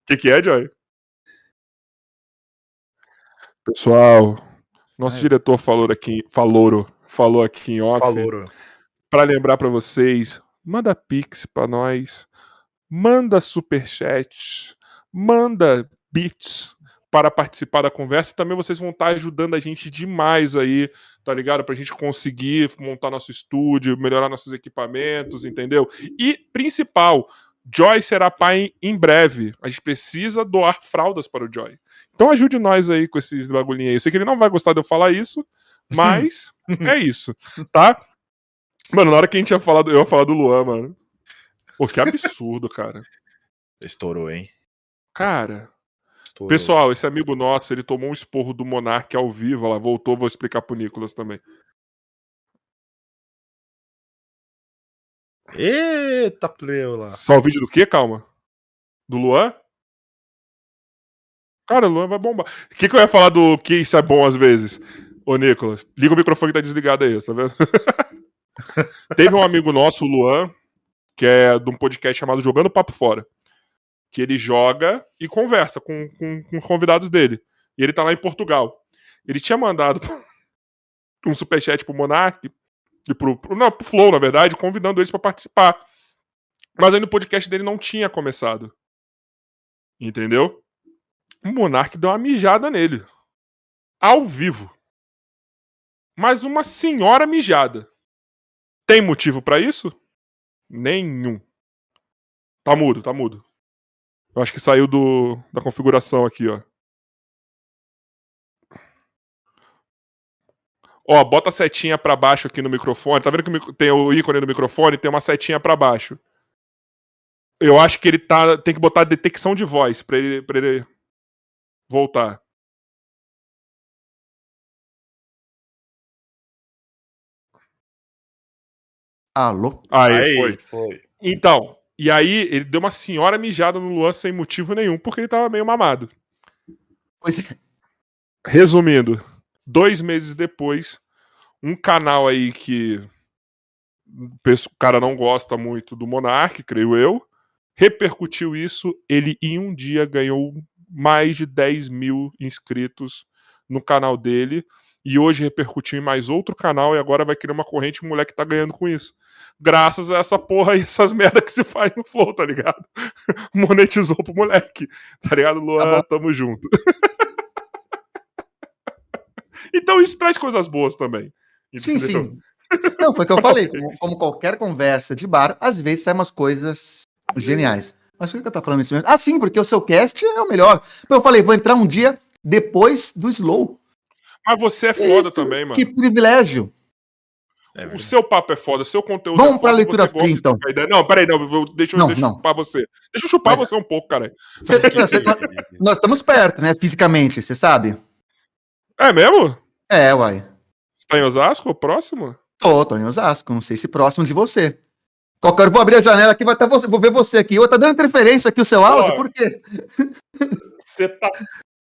que, que é, Joy? Pessoal, nosso Ai. diretor falou aqui, falou, falou aqui em off Falou. para lembrar para vocês, manda pix para nós, manda superchat, manda bits para participar da conversa e também vocês vão estar ajudando a gente demais aí, tá ligado? Pra gente conseguir montar nosso estúdio, melhorar nossos equipamentos, entendeu? E principal, Joy será pai em breve. A gente precisa doar fraldas para o Joy. Então ajude nós aí com esses bagulhinhos aí. Eu sei que ele não vai gostar de eu falar isso, mas é isso, tá? Mano, na hora que a gente ia falar do, eu ia falar do Luan, mano. Pô, que absurdo, cara. Estourou, hein? Cara, Estourou. pessoal, esse amigo nosso, ele tomou um esporro do Monark ao vivo, lá voltou, vou explicar pro Nicolas também. Eita, pleula. Só o vídeo do quê, calma? Do Luan? Cara, o Luan vai bombar. O que, que eu ia falar do que isso é bom às vezes? Ô, Nicolas, liga o microfone que tá desligado aí, tá vendo? Teve um amigo nosso, o Luan, que é de um podcast chamado Jogando Papo Fora. Que ele joga e conversa com, com, com convidados dele. E ele tá lá em Portugal. Ele tinha mandado. um superchat pro Monark, e pro, pro, não, pro Flow, na verdade, convidando eles para participar. Mas aí no podcast dele não tinha começado. Entendeu? O Monark deu uma mijada nele. Ao vivo. Mas uma senhora mijada. Tem motivo para isso? Nenhum. Tá mudo, tá mudo. Eu acho que saiu do, da configuração aqui, ó. Ó, bota a setinha para baixo aqui no microfone. Tá vendo que tem o ícone no microfone? Tem uma setinha para baixo. Eu acho que ele tá. Tem que botar detecção de voz para ele, pra ele voltar. Alô? Aí, aí foi. foi. Então, e aí ele deu uma senhora mijada no Luan sem motivo nenhum, porque ele tava meio mamado. Pois é. Resumindo, dois meses depois, um canal aí que o cara não gosta muito do Monark, creio eu, repercutiu isso. Ele em um dia ganhou mais de 10 mil inscritos no canal dele. E hoje repercutiu em mais outro canal e agora vai criar uma corrente e o moleque tá ganhando com isso. Graças a essa porra e essas merda que se faz no Flow, tá ligado? Monetizou pro moleque. Tá ligado, Luan? Tá Tamo junto. então isso traz coisas boas também. Sim, sim. Não, foi o que eu falei. Como, como, qualquer conversa de bar, às vezes saem umas coisas geniais. Mas por que eu tô falando isso mesmo? Ah, sim, porque o seu cast é o melhor. Eu falei, vou entrar um dia depois do Slow. Mas você é foda isso, também, mano. Que privilégio. É o seu papo é foda, o seu conteúdo Vamos é pra leitura fria, então. Não, peraí, não, deixa, não, deixa não. eu chupar você. Deixa eu chupar Mas... você um pouco, cara. Cê, cê, nós, nós estamos perto, né, fisicamente, você sabe? É mesmo? É, uai. Você tá em Osasco, próximo? Tô, tô em Osasco, não sei se próximo de você. Qualquer, vou abrir a janela aqui, vai estar você, vou ver você aqui. Ô, tá dando interferência aqui o seu áudio, por quê? Você tá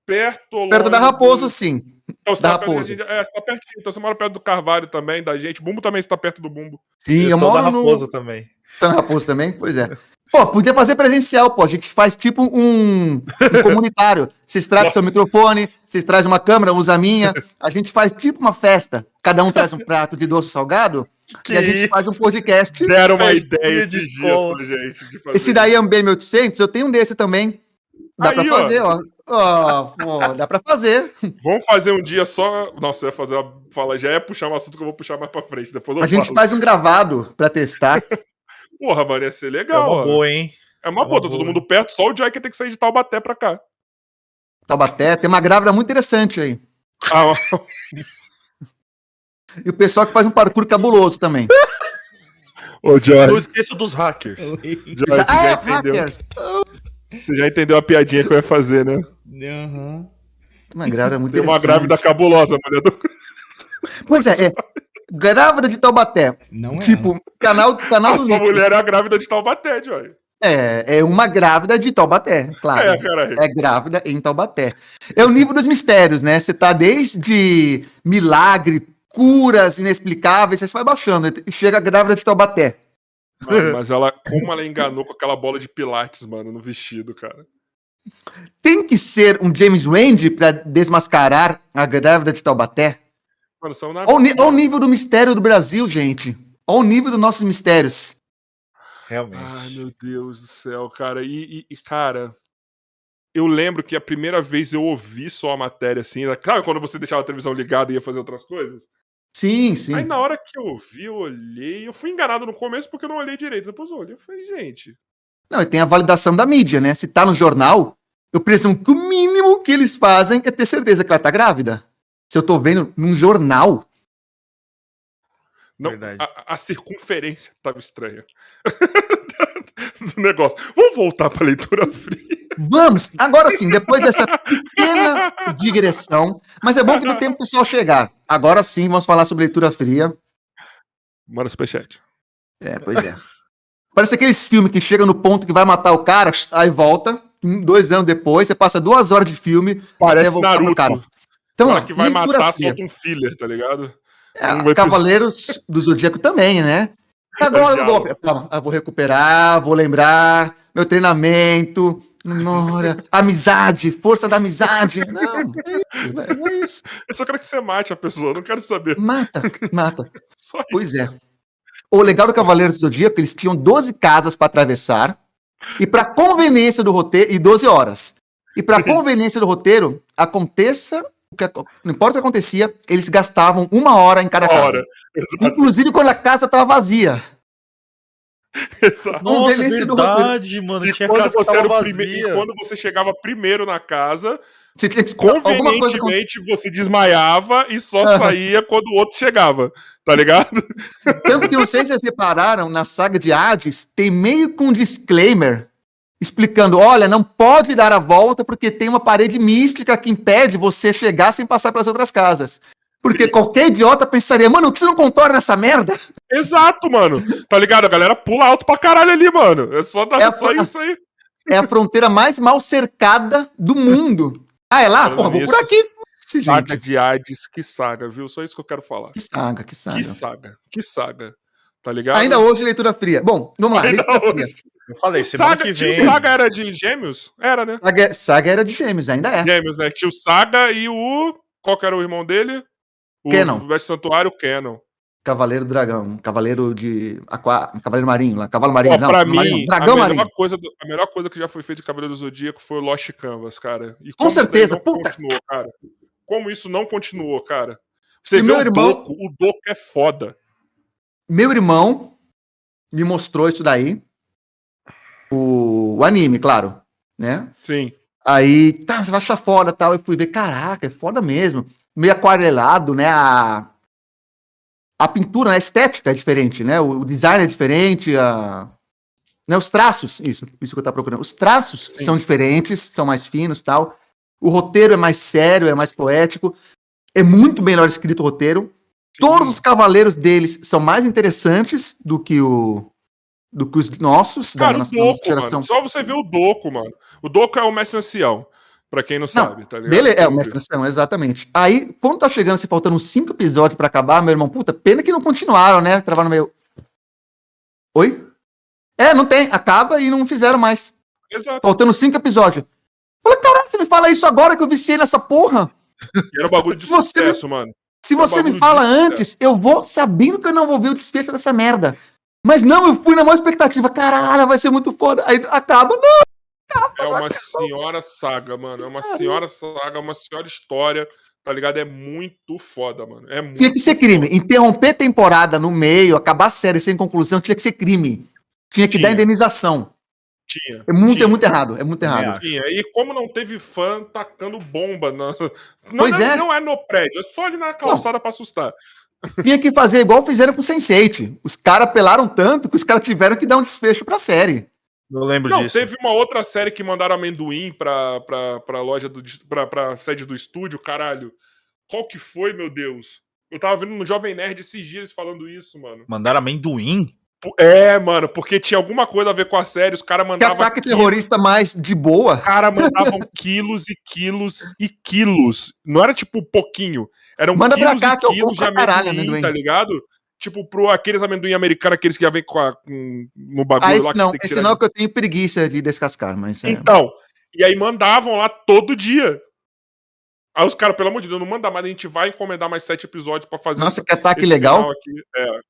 perto Perto da Raposo, do... sim. Então, você, da tá Raposo. Gente, é, você tá pertinho, então você mora perto do Carvalho também, da gente. Bumbo também está perto do Bumbo. Sim, eu, eu moro da Raposo no... também. Tá na Raposo também? Pois é. Pô, podia fazer presencial, pô. A gente faz tipo um, um comunitário. Vocês trazem seu microfone, vocês trazem uma câmera, usa a minha. A gente faz tipo uma festa. Cada um traz um prato de doce salgado. Que e a gente faz um podcast. Deram uma ideia esses dias pra gente. Esse daí é um BM800, eu tenho um desse também. Dá Aí, pra fazer, ó. ó. Ó dá pra fazer. Vamos fazer um dia só. Nossa, eu ia fazer uma. Fala, já é puxar um assunto que eu vou puxar mais pra frente. Depois a gente faz um gravado pra testar. Porra, mano, ia ser legal. É uma boa, hein? É uma, é uma boa, tá todo mundo perto, só o Jack tem que sair de Taubaté pra cá. Taubaté, tem uma grávida muito interessante aí. Ah, e o pessoal que faz um parkour cabuloso também. Ô, Joy. Não esqueça dos hackers. Joy, você, ah, entendeu, hackers. Você já entendeu a piadinha que eu ia fazer, né? Uhum. Uma grávida muito Tem uma grávida cabulosa, mulher do... Pois é, é grávida de Taubaté. Não é. Tipo, canal, canal a do sua mulher é a grávida de Taubaté, Joy. É, é uma grávida de Taubaté, claro. É, caralho. é grávida em Taubaté. É o nível dos mistérios, né? Você tá desde milagre, curas inexplicáveis, você vai baixando e chega a grávida de Taubaté. Mano, mas ela, como ela enganou com aquela bola de pilates, mano, no vestido, cara. Tem que ser um James Randi para desmascarar a grávida de Taubaté? Mano, são na... Olha o nível do mistério do Brasil, gente. Olha o nível dos nossos mistérios. Realmente. Ai, meu Deus do céu, cara. E, e, e, cara, eu lembro que a primeira vez eu ouvi só a matéria assim. Claro, quando você deixava a televisão ligada e ia fazer outras coisas. Sim, sim. Aí na hora que eu ouvi, eu olhei. Eu fui enganado no começo porque eu não olhei direito. Depois eu olhei. Eu falei, gente. Não, e tem a validação da mídia, né? Se tá no jornal, eu presumo que o mínimo que eles fazem é ter certeza que ela tá grávida se eu tô vendo num jornal. Não, a, a, circunferência tava estranha. do negócio. Vamos voltar para leitura fria. Vamos, agora sim, depois dessa pequena digressão, mas é bom que dê tempo o pessoal chegar. Agora sim, vamos falar sobre leitura fria. Manda superchat. É, pois é. Parece aqueles filmes que chega no ponto que vai matar o cara, aí volta, dois anos depois, você passa duas horas de filme. Parece Naruto. Então, ó, que vai matar, fria. solta um filler, tá ligado? É, um Cavaleiros do Zodíaco também, né? Agora eu vou, eu vou recuperar, vou lembrar, meu treinamento, Memória, amizade, força da amizade. Não, é isso, velho, não é isso. Eu só quero que você mate a pessoa, não quero saber. Mata, mata. Pois é. O legal do Cavaleiro do Zodíaco, eles tinham 12 casas para atravessar. E para conveniência do roteiro, e 12 horas. E para conveniência do roteiro, aconteça o que não importa o que acontecia, eles gastavam uma hora em cada Uma casa. hora. Inclusive quando a casa estava vazia. exato. Nossa, verdade, mano. E Tinha quando, você era primeiro, e quando você chegava primeiro na casa, Você tinha que alguma coisa convenientemente você desmaiava e só Aham. saía quando o outro chegava. Tá ligado? Tanto que não sei se vocês repararam, na saga de Hades, tem meio que um disclaimer explicando: olha, não pode dar a volta porque tem uma parede mística que impede você chegar sem passar pelas outras casas. Porque qualquer idiota pensaria, mano, por que você não contorna essa merda? Exato, mano. Tá ligado? A galera pula alto pra caralho ali, mano. É só, dar, É a- só isso aí. É a fronteira mais mal cercada do mundo. Ah, é lá? Porra, vou por aqui. Saga Gente, de Hades, que saga, viu? Só isso que eu quero falar. que saga, que saga. Que saga, que saga. Tá ligado? Ainda hoje, leitura fria. Bom, vamos lá. Ainda leitura fria. hoje. Eu falei, semana Saga, que tinha vem. o Saga era de gêmeos? Era, né? Saga, saga era de gêmeos, ainda é. Gêmeos, né? Tinha o Saga e o. Qual que era o irmão dele? O Canon. Mestre Santuário, Canon. Cavaleiro Dragão, Cavaleiro de. Aqua, Cavaleiro Marinho, lá, Cavalo Marinho, Ó, não. pra Marinho, mim, Dragão a, Marinho. melhor coisa do- a melhor coisa que já foi feita de Cavaleiro do Zodíaco foi o Lost Canvas, cara. E Com certeza, puta. continuou, cara. Como isso não continuou, cara. Você E vê meu o irmão- Doco, o Doco é foda. Meu irmão me mostrou isso daí. O, o anime, claro. Né? Sim. Aí, tá, você vai achar foda tal. Eu fui ver, caraca, é foda mesmo. Meio aquarelado, né? A, a pintura, né? a estética é diferente, né? O, o design é diferente, a, né? os traços, isso, isso que eu tava procurando. Os traços Sim. são diferentes, são mais finos tal. O roteiro é mais sério, é mais poético. É muito melhor escrito o roteiro. Todos os cavaleiros deles são mais interessantes do que o do que os nossos Cara, o nossa- Doco, nossa mano. Só você ver o Doco, mano. O Doco é o mestre ancião. Pra quem não sabe, tá ligado? Beleza, é o mestre ancião, exatamente. Aí, quando tá chegando, se faltando cinco episódios pra acabar, meu irmão, puta, pena que não continuaram, né? Travaram no meio. Oi? É, não tem, acaba e não fizeram mais. Exato. Faltando cinco episódios. Falei, caralho, você me fala isso agora que eu viciei nessa porra? Era um bagulho de Você- sucesso, mano. Se É você me fala antes, eu vou sabendo que eu não vou ver o desfecho dessa merda. Mas não, eu fui na maior expectativa. Caralho, vai ser muito foda. Aí acaba, não. É uma senhora saga, mano. É uma senhora saga, uma senhora história. Tá ligado? É muito foda, mano. É muito Tinha que ser crime. Interromper temporada no meio, acabar a série sem conclusão, tinha que ser crime. Tinha que Tinha. dar indenização. Tinha. É muito, Tinha. é muito errado. É muito errado. Tinha. E como não teve fã tacando bomba. Na... Não, Pois não, é. não é no prédio, é só ali na calçada pra assustar. Tinha que fazer igual fizeram com Sense8. Os caras apelaram tanto que os caras tiveram que dar um desfecho pra série. Eu lembro Não, disso. teve uma outra série que mandaram amendoim pra, pra, pra loja do. Pra, pra sede do estúdio, caralho. Qual que foi, meu Deus? Eu tava vendo no Jovem Nerd esses dias falando isso, mano. Mandaram amendoim? É, mano, porque tinha alguma coisa a ver com a série, os caras Que mandavam. ataque quilos- terrorista mais de boa. Os caras mandavam quilos e quilos e quilos. Não era tipo pouquinho. Eram Manda pra quilos cá e que eu quilos como de pra caralho amendoim, amendoim. tá ligado? Tipo, pro aqueles amendoim americanos, aqueles que já vem com, a, com no bagulho Ah, lá esse que não. que Esse não de- que eu tenho preguiça de descascar, mas. é. Então, e aí mandavam lá todo dia. Aí os caras, pelo amor de Deus, não manda mais, a gente vai encomendar mais sete episódios pra fazer Nossa, que ataque legal. É.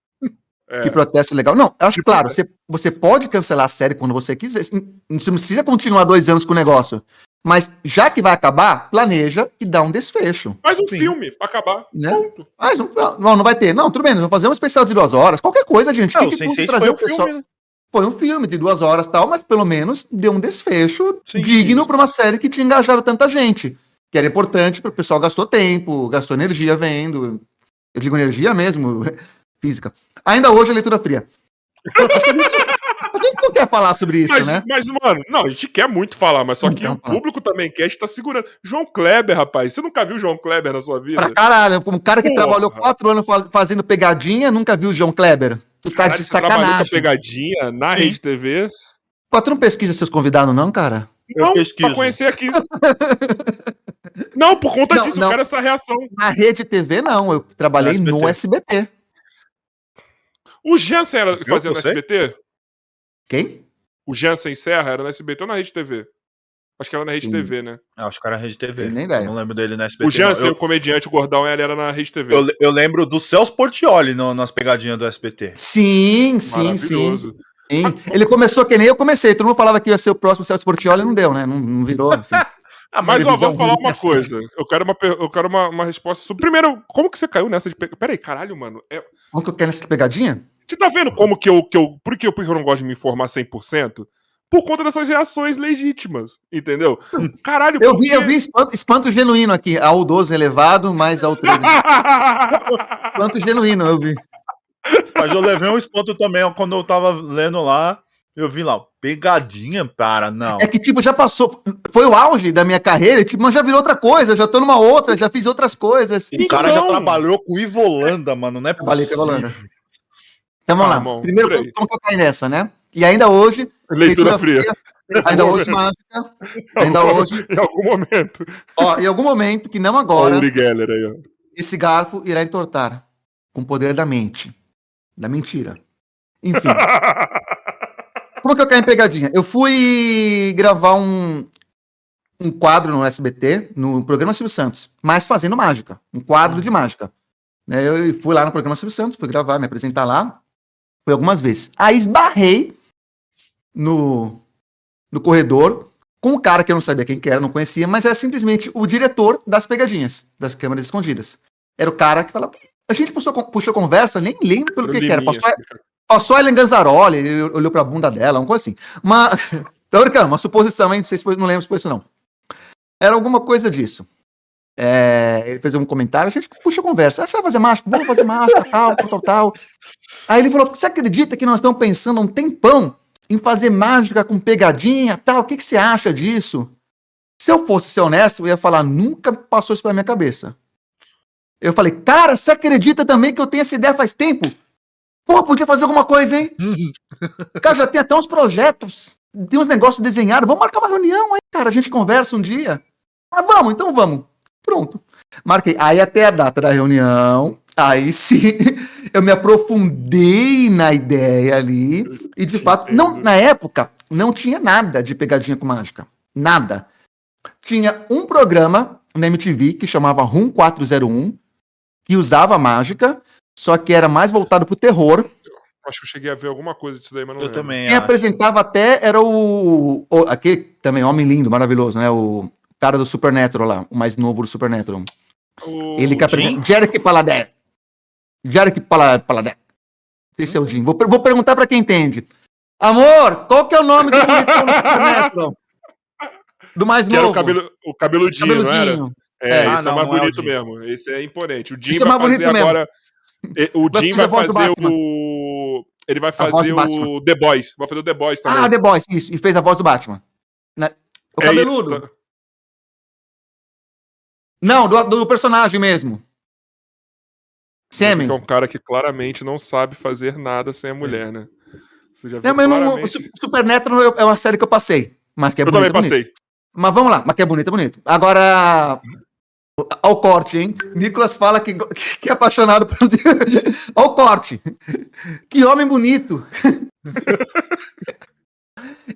É. Que protesto legal. Não, acho Tipo, claro, é. você, você pode cancelar a série quando você quiser. Você não precisa continuar dois anos com o negócio. Mas já que vai acabar, planeja e dá um desfecho. Faz um Sim. filme pra acabar. Né? Ponto. Mas não, não, não vai ter. Não, tudo bem, vamos fazer um especial de duas horas. Qualquer coisa, gente. Não, que Sense8 trazer foi o um pessoal. filme, né? Foi um filme de duas horas e tal, mas pelo menos deu um desfecho Sim, digno para uma série que tinha engajado tanta gente. Que era importante para o pessoal gastou tempo, gastou energia vendo. Eu digo energia mesmo, física. Ainda hoje a leitura fria. A gente não quer falar sobre isso, Mas, né? mas, mano, não, a gente quer muito falar, mas só que Então, o fala. público também quer, a gente tá segurando. João Kleber, rapaz, você nunca viu o João Kleber na sua vida? Pra caralho, um cara que Porra. trabalhou quatro anos fa- fazendo pegadinha, nunca viu o João Kleber. Tu tá Caralho, de sacanagem. pegadinha na Sim. Rede TV? Pô, tu não pesquisa seus convidados, não, cara? Eu Não, pesquiso. pra conhecer aqui. não, por conta Não, disso, não. eu quero essa reação. Na rede TV, não. Eu trabalhei No no SBT. O Jansen era, fazia no? SBT? Quem? O Jansen Serra era no SBT ou na Rede TV? Acho que era na Rede Sim. TV, né? Eu acho que era Rede TV. Nem ideia. Eu não lembro dele na SBT. O Jansen, não. o Eu, comediante, o gordão, ele era na Rede TV. eu, eu lembro do Celso Portioli no- nas pegadinhas do SBT. Sim, sim, sim. Sim. Ele começou que nem eu comecei. Todo mundo falava que ia ser o próximo Celso Portioli e não deu, né? Não, não virou. enfim. Ah, Mas, ó, vamos falar uma ruim, coisa. Eu quero uma, eu quero uma, uma resposta sobre. Primeiro, como que você caiu nessa de. pe- Peraí, caralho, mano. É- Vamos que eu quero nessa pegadinha? Você tá vendo como que eu. Que eu... Por que eu, porque eu não gosto de me informar 100%? Por conta dessas reações legítimas, entendeu? Caralho, Eu por vi, eu vi espanto, espanto genuíno aqui. Ao 12 elevado, mais ao 13. Espanto genuíno, eu vi. Mas eu levei um espanto também, ó, quando eu tava lendo lá, eu vi lá, pegadinha, para, não. É que, tipo, já passou. Foi o auge da minha carreira, tipo, mas já virou outra coisa, já tô numa outra, já fiz outras coisas. O cara já Então- trabalhou com o Ivolanda, mano, não é Trabalhei com a possível. Holanda. Então vamos Ah, lá. irmão, Primeiro, como, como que eu caí nessa, né? E ainda hoje, Leitura fria. ainda hoje mágica, ainda hoje, Em algum momento. ó, em algum momento, que não o agora, Uri Geller aí, ó. esse garfo irá entortar com o poder da mente, da mentira. Enfim, como que eu caí em pegadinha? Eu fui gravar um, um quadro no SBT, no programa Silvio Santos, mas fazendo mágica, um quadro de mágica. Né, Eu fui lá no programa Silvio Santos, fui gravar, me apresentar lá, foi algumas vezes. Aí esbarrei no, no corredor com um cara que eu não sabia quem que era, não conhecia, mas era simplesmente o diretor das pegadinhas, das câmeras escondidas. Era o cara que falava. A gente puxou, puxou conversa, nem lembro pelo que, que era. Passou, passou a Ellen Ganzaroli, ele olhou pra bunda dela, uma coisa assim. Uma, tô brincando, uma suposição, hein? Não sei se foi, não lembro se foi isso, não. Era alguma coisa disso. É, ele fez um comentário, a gente puxou conversa. Ah, você vai fazer mágica? Vamos fazer mágica, tal, tal, tal, tal. Aí ele falou: Você acredita que nós estamos pensando há um tempão em fazer mágica com pegadinha, tal? O que, que você acha disso? Se eu fosse ser honesto, eu ia falar: Nunca passou isso pela minha cabeça. Eu falei: Cara, você acredita também que eu tenho essa ideia faz tempo? Pô, podia fazer alguma coisa, hein? Cara, já tem até uns projetos, tem uns negócios desenhados. Vamos marcar uma reunião aí, cara. A gente conversa um dia. Ah, vamos, então vamos. Pronto. Marquei. Aí até a data da reunião. Aí sim, eu me aprofundei na ideia ali. E de fato, não, na época, não tinha nada de pegadinha com mágica. Nada. Tinha um programa na MTV que chamava Room 401, que usava mágica, só que era mais voltado pro terror. Acho que eu cheguei a ver alguma coisa disso daí, mas não Eu lembro. também Quem acho. apresentava até era o, o- Aquele também, homem lindo, maravilhoso, né? O cara do Supernatural lá, o mais novo do Supernatural. O- Ele que o apresenta. Jarek Paladé. Jarek Pala- Paladé. Não sei se é o Jim. Vou, per- vou perguntar pra quem entende. Amor, qual que é o nome do Supernatural? Do mais Que era o, novo. cabelo, o cabeludinho, não era? Cabeludinho. É, É. Ah, esse é não, mais não é o bonito Jim. mesmo. Esse é imponente. O Jim Esse é vai mais fazer bonito mesmo. agora. O Jim vai a voz do fazer Batman. o. Ele vai fazer o The Boys. Vai fazer o The Boys também. Ah, The Boys, isso. E fez a voz do Batman. O É cabeludo. isso, tá? Não, do, do personagem mesmo. Que é um cara que claramente não sabe fazer nada sem a mulher, né? Você já viu Não, mas não, claramente... o Su- Supernatural é uma série que eu passei. Mas que é Eu também bonito, bonito. passei. Mas vamos lá, mas que é bonito, é bonito. Agora, ao corte, hein? Nicolas fala que, que é apaixonado por. ao corte. Que homem bonito.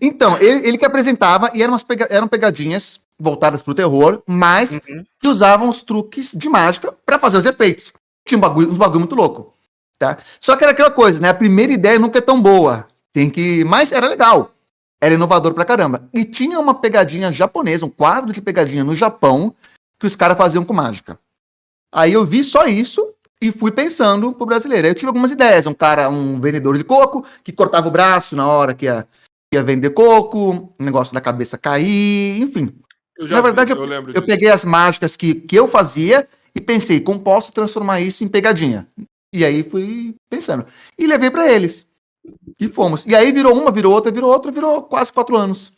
então, ele, ele que apresentava e eram, umas pega- eram pegadinhas voltadas pro terror, mas Uhum. que usavam os truques de mágica para fazer os efeitos. Tinha um bagulho, uns bagulho muito louco. Tá? Só que era aquela coisa, né? A primeira ideia nunca é tão boa. Tem que. Mas era legal. Era inovador pra caramba. E tinha uma pegadinha japonesa, um quadro de pegadinha no Japão, que os caras faziam com mágica. Aí eu vi só isso e fui pensando pro brasileiro. Aí eu tive algumas ideias. Um cara, um vendedor de coco, que cortava o braço na hora que ia, que ia vender coco, o negócio da cabeça cair, enfim. Eu Na vi, verdade, eu, lembro Eu disso. peguei as mágicas que, que eu fazia e pensei, como posso transformar isso em pegadinha? E aí fui pensando. E levei pra eles. E fomos. E aí virou uma, virou outra, virou outra, virou quase quatro anos.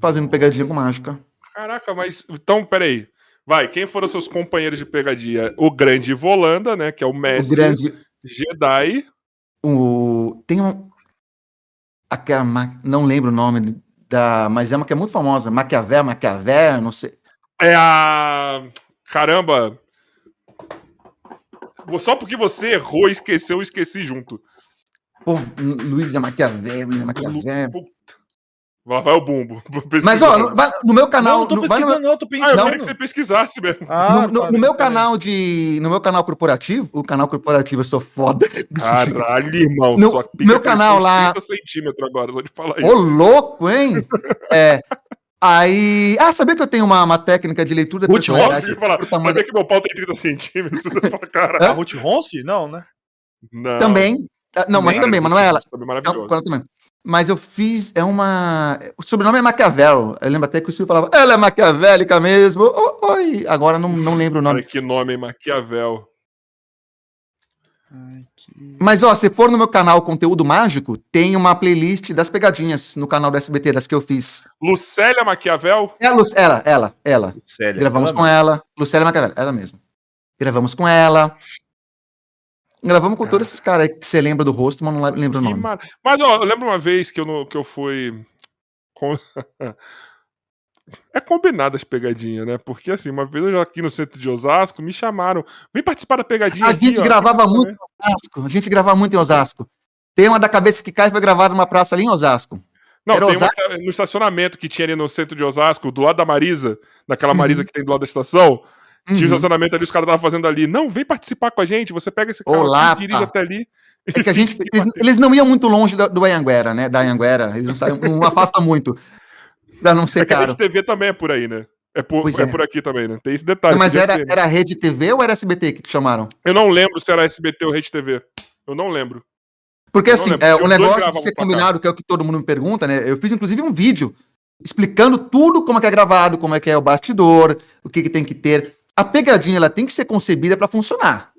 Fazendo pegadinha com mágica. Caraca, mas. Então, peraí. Vai, quem foram seus companheiros de pegadinha? O grande Volanda, né? Que é o O mestre grande. Jedi. O, tem um. Aquela, não lembro o nome da. Mas é uma que é muito famosa. Maquiavel, Maquiavel, não sei. É a. Caramba! Só porque você errou esqueceu, eu esqueci junto. Pô, Lu- Luísa Maquiavel, Luísa Maquiavel. Lá vai o bumbo. Mas, ó, no, no meu canal. não, tô no- pesquisando, não, tô Ah, eu pensando. queria que você pesquisasse mesmo. Ah, no, no- no meu canal de. No meu canal corporativo, o canal corporativo eu sou foda. Caralho, irmão. No- sua pica meu canal lá- 30 centímetros agora, só de falar Ô, isso. louco, hein? É. Aí. Ah, sabia que eu tenho uma, uma técnica de leitura da Ruth personalidade pro tamanho sabia que meu pau tem 30 centímetros? Você fala, A. Ruth Ronce? Não, né? Não. Também. Ah, Não, mas também, mas não é ela. Também Não, maravilhoso. qual também. Mas eu fiz. É uma. O sobrenome é Maquiavel. Eu lembro até que o Silvio falava, ela é maquiavélica mesmo. O- Oi. Agora não, não lembro o nome. Olha que nome? Maquiavel. Mas, ó, se for no meu canal Conteúdo Mágico, tem uma playlist das pegadinhas no canal do SBT, das que eu fiz. Lucélia Maquiavel? É Lu- ela, ela, ela. Sério. Gravamos com ela. Lucélia Maquiavel, ela mesma. Gravamos com ela. Gravamos com Ah. todos esses caras que você lembra do rosto, mas não le- lembra o nome. mar- Mas ó, eu lembro uma vez que eu, não- que eu fui. É combinado as pegadinhas, né? Porque assim, uma vez eu já aqui no centro de Osasco, me chamaram. Vem participar da pegadinha. A aqui, gente ó, gravava aqui, muito né? em Osasco. A gente gravava muito em Osasco. Tem uma da cabeça que cai foi gravada numa praça ali em Osasco. Não, Era tem uma Osasco? que- no estacionamento que tinha ali no centro de Osasco, do lado da Marisa, naquela Uhum. Marisa que tem do lado da estação. Tinha um Uhum. estacionamento ali, os caras estavam fazendo ali. Não, vem participar com a gente. Você pega esse carro Olá, aqui, dirige até ali. É que a gente, eles, eles não iam muito longe do, do Anhanguera, né? Da Anhanguera. Eles não, saem, não afastam muito. Pra não ser É que a caro. Rede TV também é por aí, né? É por, é é. por aqui também, né? Tem esse detalhe. Mas era, ser, né? era Rede TV ou era SBT que te chamaram? Eu não lembro se era SBT ou Rede TV. Eu não lembro. Porque Eu assim, lembro, é, o negócio de ser pra cá. combinado, que é o que todo mundo me pergunta, né? Eu fiz inclusive um vídeo explicando tudo como é que é gravado, como é que é o bastidor, o que, que tem que ter. A pegadinha ela tem que ser concebida para funcionar.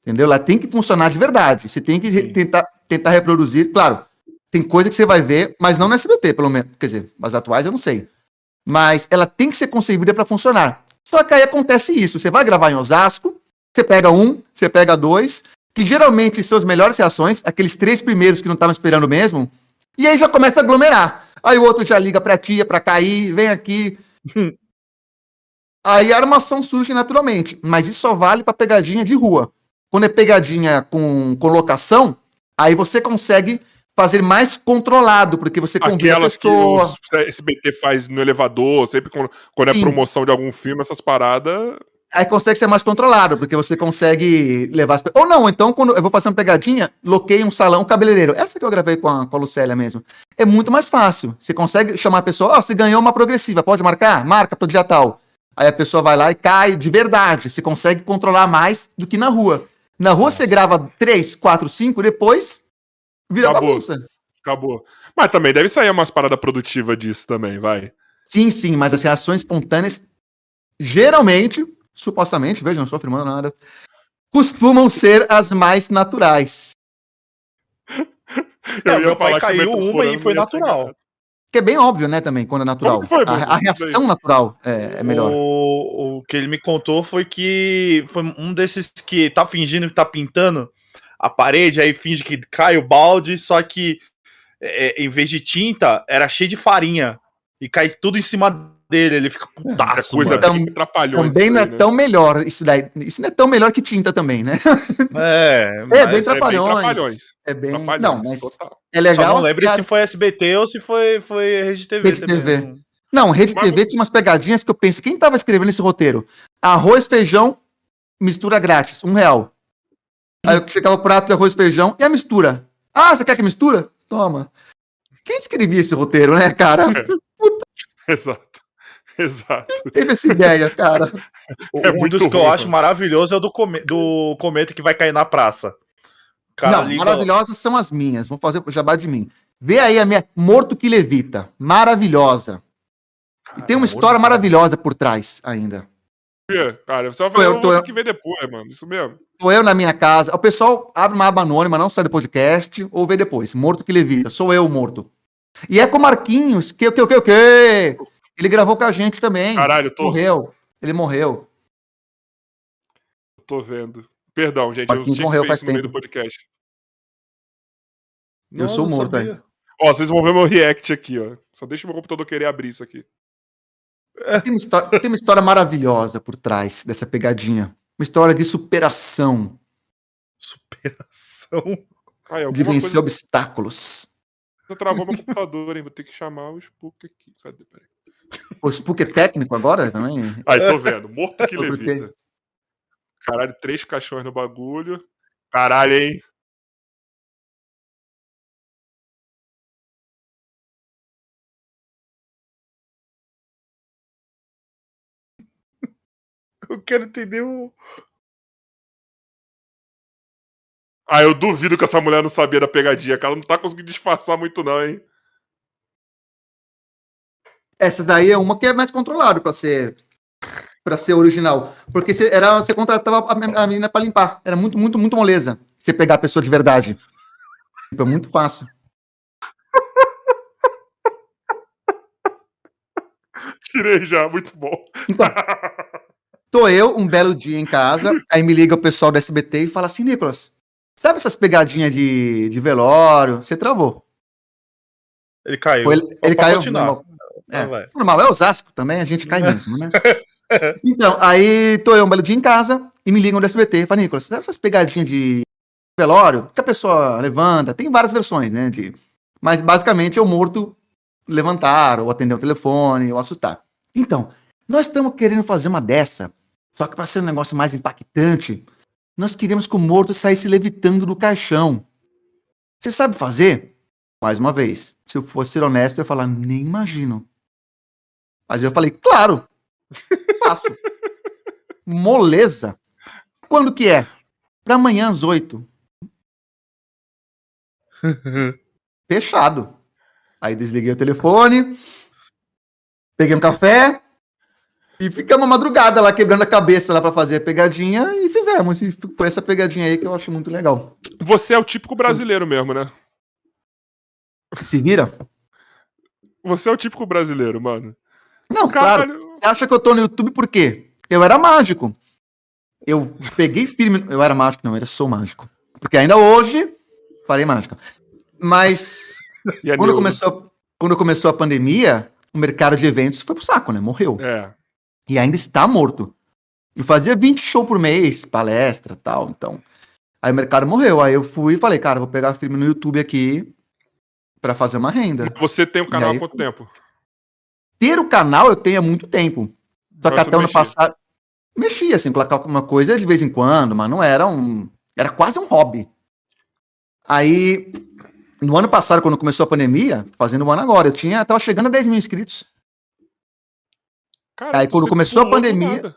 Entendeu? Ela tem que funcionar de verdade. Você tem que Sim. tentar, tentar reproduzir. Claro, tem coisa que você vai ver, mas não no SBT, pelo menos. Quer dizer, as atuais eu não sei. Mas ela tem que ser concebida para funcionar. Só que aí acontece isso. Você vai gravar em Osasco, você pega um, você pega dois, que geralmente são as melhores reações, aqueles três primeiros que não estavam esperando mesmo, e aí já começa a aglomerar. Aí o outro já liga pra tia, pra cair, vem aqui. aí a armação surge naturalmente, mas isso só vale pra pegadinha de rua. Quando é pegadinha com colocação, aí você consegue fazer mais controlado, porque você convida a Aquelas que pessoa. o SBT faz no elevador, sempre quando, é Sim. promoção de algum filme, essas paradas. Aí consegue ser mais controlado, porque você consegue levar as Ou não, então, quando eu vou fazer uma pegadinha, loquei um salão cabeleireiro. Essa que eu gravei com a, com a Lucélia mesmo. É muito mais fácil. Você consegue chamar a pessoa, ó, você ganhou uma progressiva, pode marcar? Marca pro dia tal. Aí a pessoa vai lá e cai de verdade. Você consegue controlar mais do que na rua. Na rua você grava três, quatro, cinco, depois vira Acabou. bagunça. Acabou. Mas também deve sair umas paradas produtivas disso também, vai. Sim, sim, mas as reações espontâneas, geralmente, supostamente, veja, não estou afirmando nada, costumam ser as mais naturais. É, meu pai caiu uma e foi ia natural. Que é bem óbvio, né, também, quando é natural. Foi, a, a reação natural é, é melhor. O, o que ele me contou foi que foi um desses que tá fingindo que tá pintando a parede, aí finge que cai o balde, só que é, em vez de tinta, era cheio de farinha. E cai tudo em cima dele, ele fica É putaço, coisa mano. Então, bem trapalhões. Também não é aí, né? tão melhor isso daí. Isso não é tão melhor que tinta também, né? É, É, bem É bem trapalhões. trapalhões. É bem. trapalhões, Não, mas total. é Só legal. não lembro se foi SBT ou se foi, foi Rede TV. Rede também. TV. Não, Rede Mas- TV tinha umas pegadinhas que eu penso, quem tava escrevendo esse roteiro? Arroz, feijão, mistura grátis, um real. Aí eu chegava o prato de arroz, feijão e a mistura. Ah, você quer que mistura? Toma. Quem escrevia esse roteiro, né, cara? Exato. Exato. Teve essa ideia, cara. É um muito dos que eu acho maravilhoso é o do, come- do cometa que vai cair na praça. Cara, Não, liga- maravilhosas são as minhas. Vamos fazer o jabá de mim. Vê aí a minha Morto que Levita. Maravilhosa. E tem uma Cara, história morto. maravilhosa por trás ainda. Cara, você vai Tô fazer eu, eu, tô eu. que ver depois, mano. Isso mesmo. Sou eu na minha casa. O pessoal abre uma aba anônima, não sai do podcast, ou vê depois. Morto que Levita. Sou eu, morto. E é com o Marquinhos. Que, que, que, que? Ele gravou com a gente também. Caralho, tô, Morreu. Ele morreu. tô vendo. Perdão, gente. Marquinhos eu morreu faz tempo. do podcast. Eu sou não morto sabia. Ó, vocês vão ver meu react aqui, ó. Só deixa o meu computador querer abrir isso aqui. Tem uma, história, tem uma história maravilhosa por trás dessa pegadinha. Uma história de superação, Superação. Ah, é de vencer coisa... obstáculos. Você travou meu computador, hein? Vou ter que chamar o Spook aqui. Cadê? Peraí. O Spook é técnico agora também? Aí, tô vendo. Morto que levita. Caralho, três caixões no bagulho. Caralho, hein? Eu quero entender o. Ah, eu duvido que essa mulher não sabia da pegadinha, que ela não tá conseguindo disfarçar muito, não, hein? Essas daí é uma que é mais controlado para ser para ser original, porque você era você contratava a, a menina para limpar, era muito muito muito moleza. Você pegar a pessoa de verdade. É muito fácil. Tirei já, muito bom. Então, tô eu um belo dia em casa, aí me liga o pessoal do SBT e fala assim, Nicolas, sabe essas pegadinhas de, de velório? Você travou. Ele caiu. Foi, ele, ele caiu. Normal. É, normal, é Osasco também, a gente cai mesmo, né? Então, aí tô eu um belo dia em casa e me ligam do SBT e falam, Nicolas, sabe essas pegadinhas de velório que a pessoa levanta? Tem várias versões, né? De... Mas basicamente é o morto levantar, ou atender o telefone, ou assustar. Então, nós estamos querendo fazer uma dessa, só que para ser um negócio mais impactante, nós queríamos que o morto saísse levitando do caixão. Você sabe fazer? Mais uma vez, se eu fosse ser honesto, eu ia falar, nem imagino. Mas eu falei, claro, faço. Moleza. Quando que é? Para amanhã às oito. Fechado. Aí desliguei o telefone, peguei um café e ficamos a madrugada lá quebrando a cabeça lá para fazer a pegadinha e fizemos. E foi essa pegadinha aí que eu acho muito legal. Você é o típico brasileiro mesmo, né? Se vira? Você é o típico brasileiro, mano. Não, claro. Você acha que eu tô no YouTube por quê? Eu era mágico. Eu peguei firme. Eu era mágico, não, eu sou mágico. Porque ainda hoje farei mágica. Mas quando começou, quando começou a pandemia, o mercado de eventos foi pro saco, né? Morreu. É. E ainda está morto. Eu fazia 20 shows por mês, palestra tal. Então. Aí o mercado morreu. Aí eu fui e falei, cara, vou pegar firme no YouTube aqui pra fazer uma renda. Você tem um canal há quanto tempo? Ter o canal eu tenho há muito tempo. Só que até o ano passado. Mexia, assim, colocar alguma coisa de vez em quando, mas não era um. Era quase um hobby. Aí, no ano passado, quando começou a pandemia, fazendo um ano agora, eu tinha. Tava chegando a 10 mil inscritos. Cara, Aí, quando começou a pandemia-.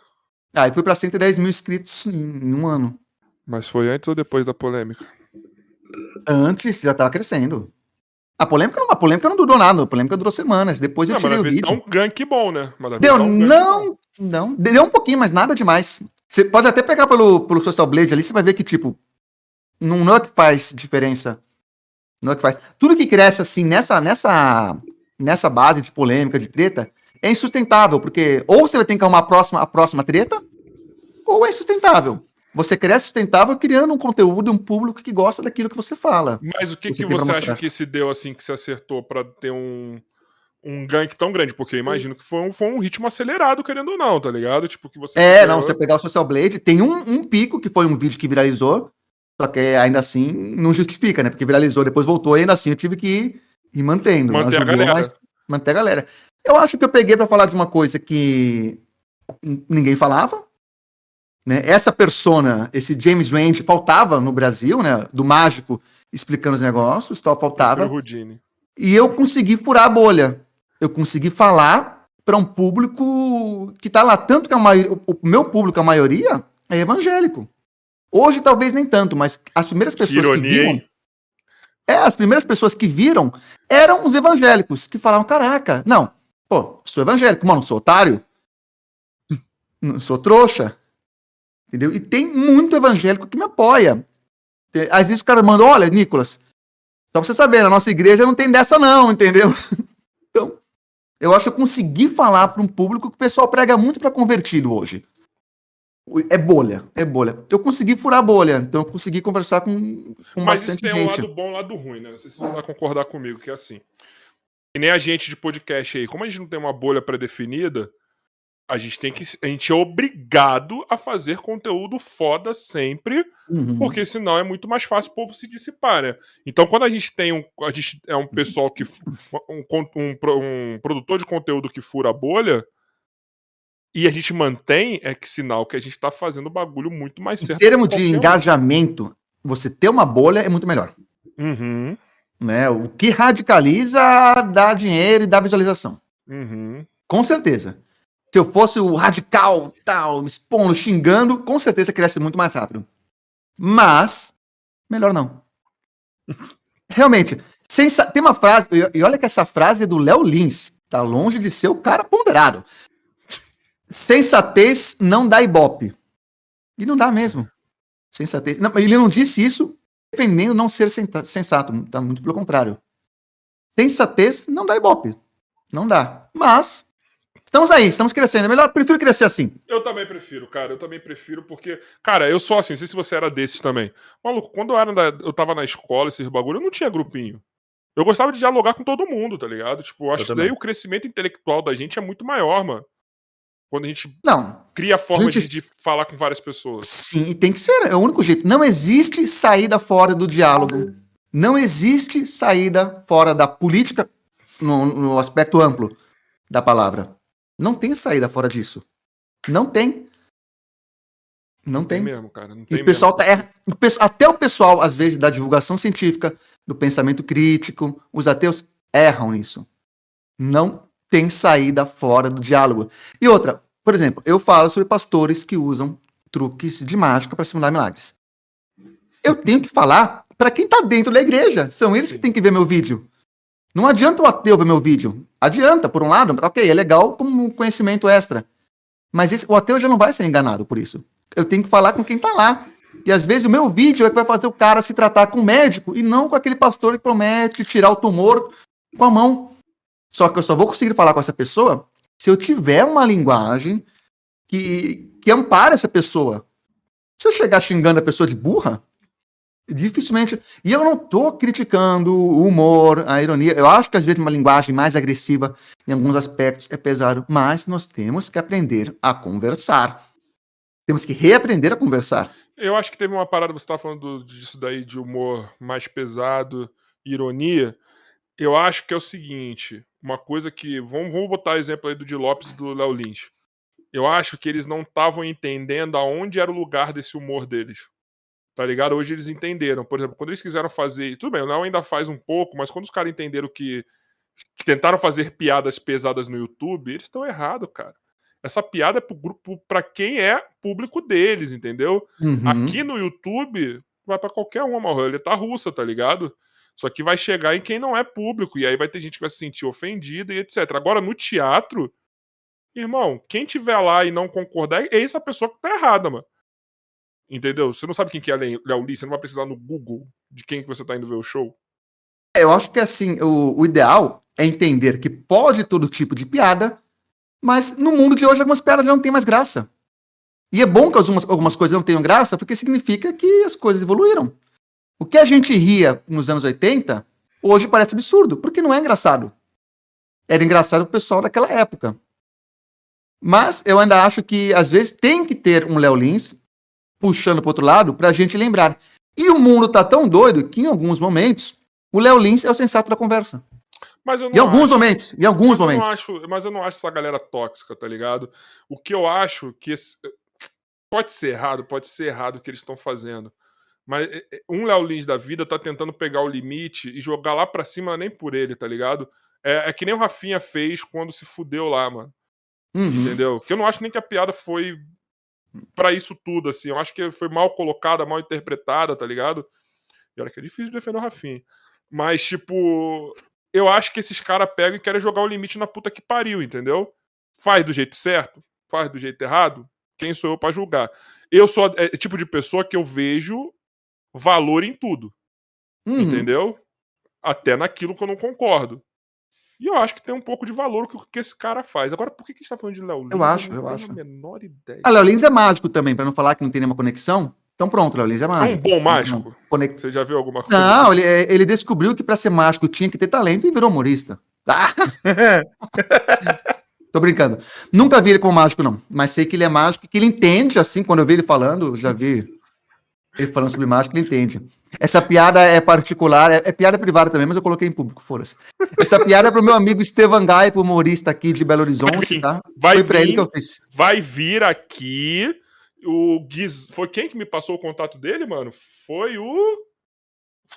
Aí fui pra 110 mil inscritos em, em um ano. Mas foi antes ou depois da polêmica? Antes já tava crescendo. A polêmica não, a polêmica não durou nada, a polêmica durou semanas. Depois eu Não, mas tirei o vídeo. dá um gank bom, né? Deu, um não, não. Deu um pouquinho, mas nada demais. Você pode até pegar pelo, pelo Social Blade ali, você vai ver que, tipo, não, não é que faz diferença. Não é que faz. Tudo que cresce, assim, nessa, nessa, nessa base de polêmica, de treta, é insustentável, porque ou você vai ter que arrumar a próxima, a próxima treta, ou é insustentável. Você cresce sustentável criando um conteúdo, um público que gosta daquilo que você fala. Mas o que, Você que você acha que se deu assim que se acertou pra ter um, um gank tão grande? Porque eu imagino que foi um, foi um ritmo acelerado, querendo ou não, tá ligado? Tipo, que você. É, não, você pegar o Social Blade, tem um, um pico que foi um vídeo que viralizou, só que ainda assim não justifica, né? Porque viralizou, depois voltou e ainda assim eu tive que ir, ir mantendo. Manter a Ajudou, galera. mas manter a galera. Eu acho que eu peguei pra falar de uma coisa que ninguém falava, né? Essa persona, esse James Rand faltava no Brasil, né? Do mágico explicando os negócios, tal, faltava. E eu consegui furar a bolha. Eu consegui falar para um público que tá lá. Tanto que a maioria, o meu público, a maioria, é evangélico. Hoje talvez nem tanto, mas as primeiras Que pessoas que, ironia, viram. hein? É, as primeiras pessoas que viram eram os evangélicos, que falavam: caraca, não, pô, sou evangélico, mano, sou otário. Não sou trouxa. Entendeu? E tem muito evangélico que me apoia. Tem- Às vezes o cara manda: olha, Nicolas, só pra você saber, na nossa igreja não tem dessa, não, entendeu? Então, eu acho que eu consegui falar para um público que o pessoal prega muito para convertido hoje. É bolha, é bolha. Eu consegui furar a bolha, então eu consegui conversar com, com Mas isso bastante tem um gente. lado bom e um lado ruim, né? Não sei se você vai concordar comigo, que é assim. E nem a gente de podcast aí, como a gente não tem uma bolha pré-definida, A gente tem que. A gente é obrigado a fazer conteúdo foda sempre, Uhum. porque senão é muito mais fácil o povo se dissipar, né? Então, quando a gente tem um. A gente é um pessoal que. Um, um um produtor de conteúdo que fura a bolha. E a gente mantém, é que sinal que a gente tá fazendo o bagulho muito mais Em certo. termos que de engajamento, você ter uma bolha é muito melhor. Uhum, Né? O que radicaliza dá dinheiro e dá visualização. uhum. Com certeza. Se eu fosse o radical, tal, me expondo, xingando, com certeza cresce muito mais rápido. Mas, melhor não. Realmente, tem uma frase, e- olha que essa frase é do Léo Lins, tá longe de ser o cara ponderado. Sensatez não dá ibope. E não dá mesmo. Sensatez. Não, ele não disse isso defendendo não ser sensato, tá muito pelo contrário. Sensatez não dá ibope. Não dá. Mas estamos aí, estamos crescendo. É melhor, prefiro crescer assim. Eu também prefiro, cara. Eu também prefiro, porque. Cara, eu sou assim, não sei se você era desses também. Maluco, quando eu, era na- eu tava na escola, esses bagulho, eu não tinha grupinho. Eu gostava de dialogar com todo mundo, tá ligado? Tipo, eu acho Eu que daí o crescimento intelectual da gente é muito maior, mano. Quando a gente Não, cria a forma Gente, de, de falar com várias pessoas. sim, e tem que ser. É o único jeito. Não existe saída fora do diálogo. Não existe saída fora da política no, no aspecto amplo da palavra. Não tem saída fora disso. Não tem. Não Tem tem. mesmo, cara. Não E tem o pessoal mesmo. tá pesso- até o pessoal, às vezes, da divulgação científica, do pensamento crítico, os ateus erram nisso. Não tem saída fora do diálogo. E outra, por exemplo, eu falo sobre pastores que usam truques de mágica para simular milagres. Eu tenho que falar para quem tá dentro da igreja. São eles que Sim. têm que ver meu vídeo. Não adianta o ateu ver meu vídeo. Adianta, por um lado, ok, é legal como um conhecimento extra. Mas esse- o ateu já não vai ser enganado por isso. Eu tenho que falar com quem tá lá. E às vezes o meu vídeo é que vai fazer o cara se tratar com o médico e não com aquele pastor que promete tirar o tumor com a mão. Só que eu só vou conseguir falar com essa pessoa se eu tiver uma linguagem que, que ampare essa pessoa. Se eu chegar xingando a pessoa de burra, dificilmente. E eu não tô criticando o humor, a ironia. Eu acho que às vezes uma linguagem mais agressiva em alguns aspectos é pesado, mas nós temos que aprender a conversar. Temos que reaprender a conversar. Eu acho que teve uma parada, você tava falando do- disso daí de humor mais pesado, ironia. Eu acho que é o seguinte, uma coisa que. Vamos, vamos botar exemplo aí do Di Lopes e do Léo Lins. Eu acho que eles não estavam entendendo aonde era o lugar desse humor deles. Tá ligado? Hoje eles entenderam. Por exemplo, quando eles quiseram fazer. Tudo bem, o Léo ainda faz um pouco, mas quando os caras entenderam que, que tentaram fazer piadas pesadas no YouTube, eles estão errados, cara. Essa piada é pro grupo, para quem é público deles, entendeu? Uhum. Aqui no YouTube, vai pra qualquer uma, uma roleta russa, tá ligado? Só que vai chegar em quem não é público, e aí vai ter gente que vai se sentir ofendida e etc. Agora, no teatro, irmão, quem tiver lá e não concordar, é essa pessoa que tá errada, mano. Entendeu? Você não sabe quem que é Léo Lee, você não vai precisar no Google de quem que você tá indo ver o show. Eu acho que assim, o, o ideal é entender que pode todo tipo de piada, mas no mundo de hoje algumas piadas não têm mais graça. E é bom que algumas, algumas coisas não tenham graça, porque significa que as coisas evoluíram. O que a gente ria nos anos 80, hoje parece absurdo, porque não é engraçado. Era engraçado pro pessoal daquela época. Mas eu ainda acho que às vezes tem que ter um Léo Lins puxando pro outro lado pra gente lembrar. E o mundo tá tão doido que em alguns momentos o Léo Lins é o sensato da conversa. Mas eu não Em alguns acho. momentos, em alguns momentos. não acho, mas eu não acho essa galera tóxica, tá ligado? O que eu acho que. esse- pode ser errado, pode ser errado o que eles estão fazendo. Mas é, é, um Léo Lins da vida tá tentando pegar o limite e jogar lá pra cima nem por ele, tá ligado? É, é que nem o Rafinha fez quando se fudeu lá, mano. Uhum. Entendeu? Que eu não acho nem que a piada foi pra isso tudo, assim. Eu acho que foi mal colocada, mal interpretada, tá ligado? E olha que é difícil defender o Rafinha. Mas, tipo, eu acho que esses caras pegam e querem jogar o limite na puta que pariu, entendeu? Faz do jeito certo, faz do jeito errado. Quem sou eu pra julgar? Eu sou é, o tipo de pessoa que eu vejo valor em tudo, Uhum. entendeu? Até naquilo que eu não concordo. E eu acho que tem um pouco de valor que o que esse cara faz. Agora, por que, que a gente tá falando de Léo Lins? Eu acho, eu tenho acho. a menor ideia. Ah, Léo Lins é mágico também, pra não falar que não tem nenhuma conexão. Então pronto, Léo Lins é É um mágico. bom mágico? Você já viu alguma coisa? Não, ele, ele descobriu que pra ser mágico tinha que ter talento e virou humorista. Ah, Tô brincando. Nunca vi ele como mágico, não. Mas sei que ele é mágico, que ele entende, assim, quando eu vi ele falando, já vi ele falando sobre mágica, ele entende. Essa piada é particular, é, é piada privada também, mas eu coloquei em público, foda-se. Essa piada é pro meu amigo Estevan Gai, humorista aqui de Belo Horizonte, tá? Vai Foi pra vir, ele que eu fiz. vai vir aqui o Giz... Foi quem que me passou o contato dele, mano? Foi o.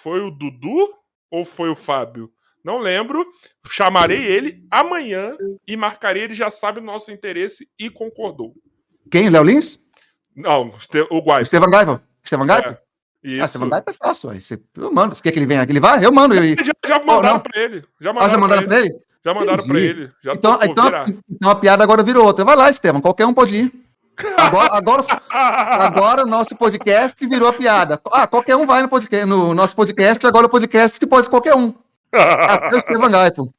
Foi o Dudu ou foi o Fábio? Não lembro. Chamarei ele amanhã e marcarei. Ele já sabe o nosso interesse e concordou. Quem? Léo Lins? Não, o Guai. Estevan Gai? Estevan? É, Ah, Isso. Estevan Gai é fácil, ué. Você- eu mando. Você quer que ele venha aqui? Ele vai? Eu mando. Eu... Já, já mandaram não. pra ele. Já Ah, mandaram, já mandaram pra ele. pra ele? Já mandaram pra Entendi. ele. Já Então, então, virar. então a piada agora virou outra. Vai lá, Estevam. Qualquer um pode ir. Agora, agora, agora o nosso podcast virou a piada. Ah, qualquer um vai no, podcast, no nosso podcast, agora o podcast que pode qualquer um. Até o Estevam Gai, pô.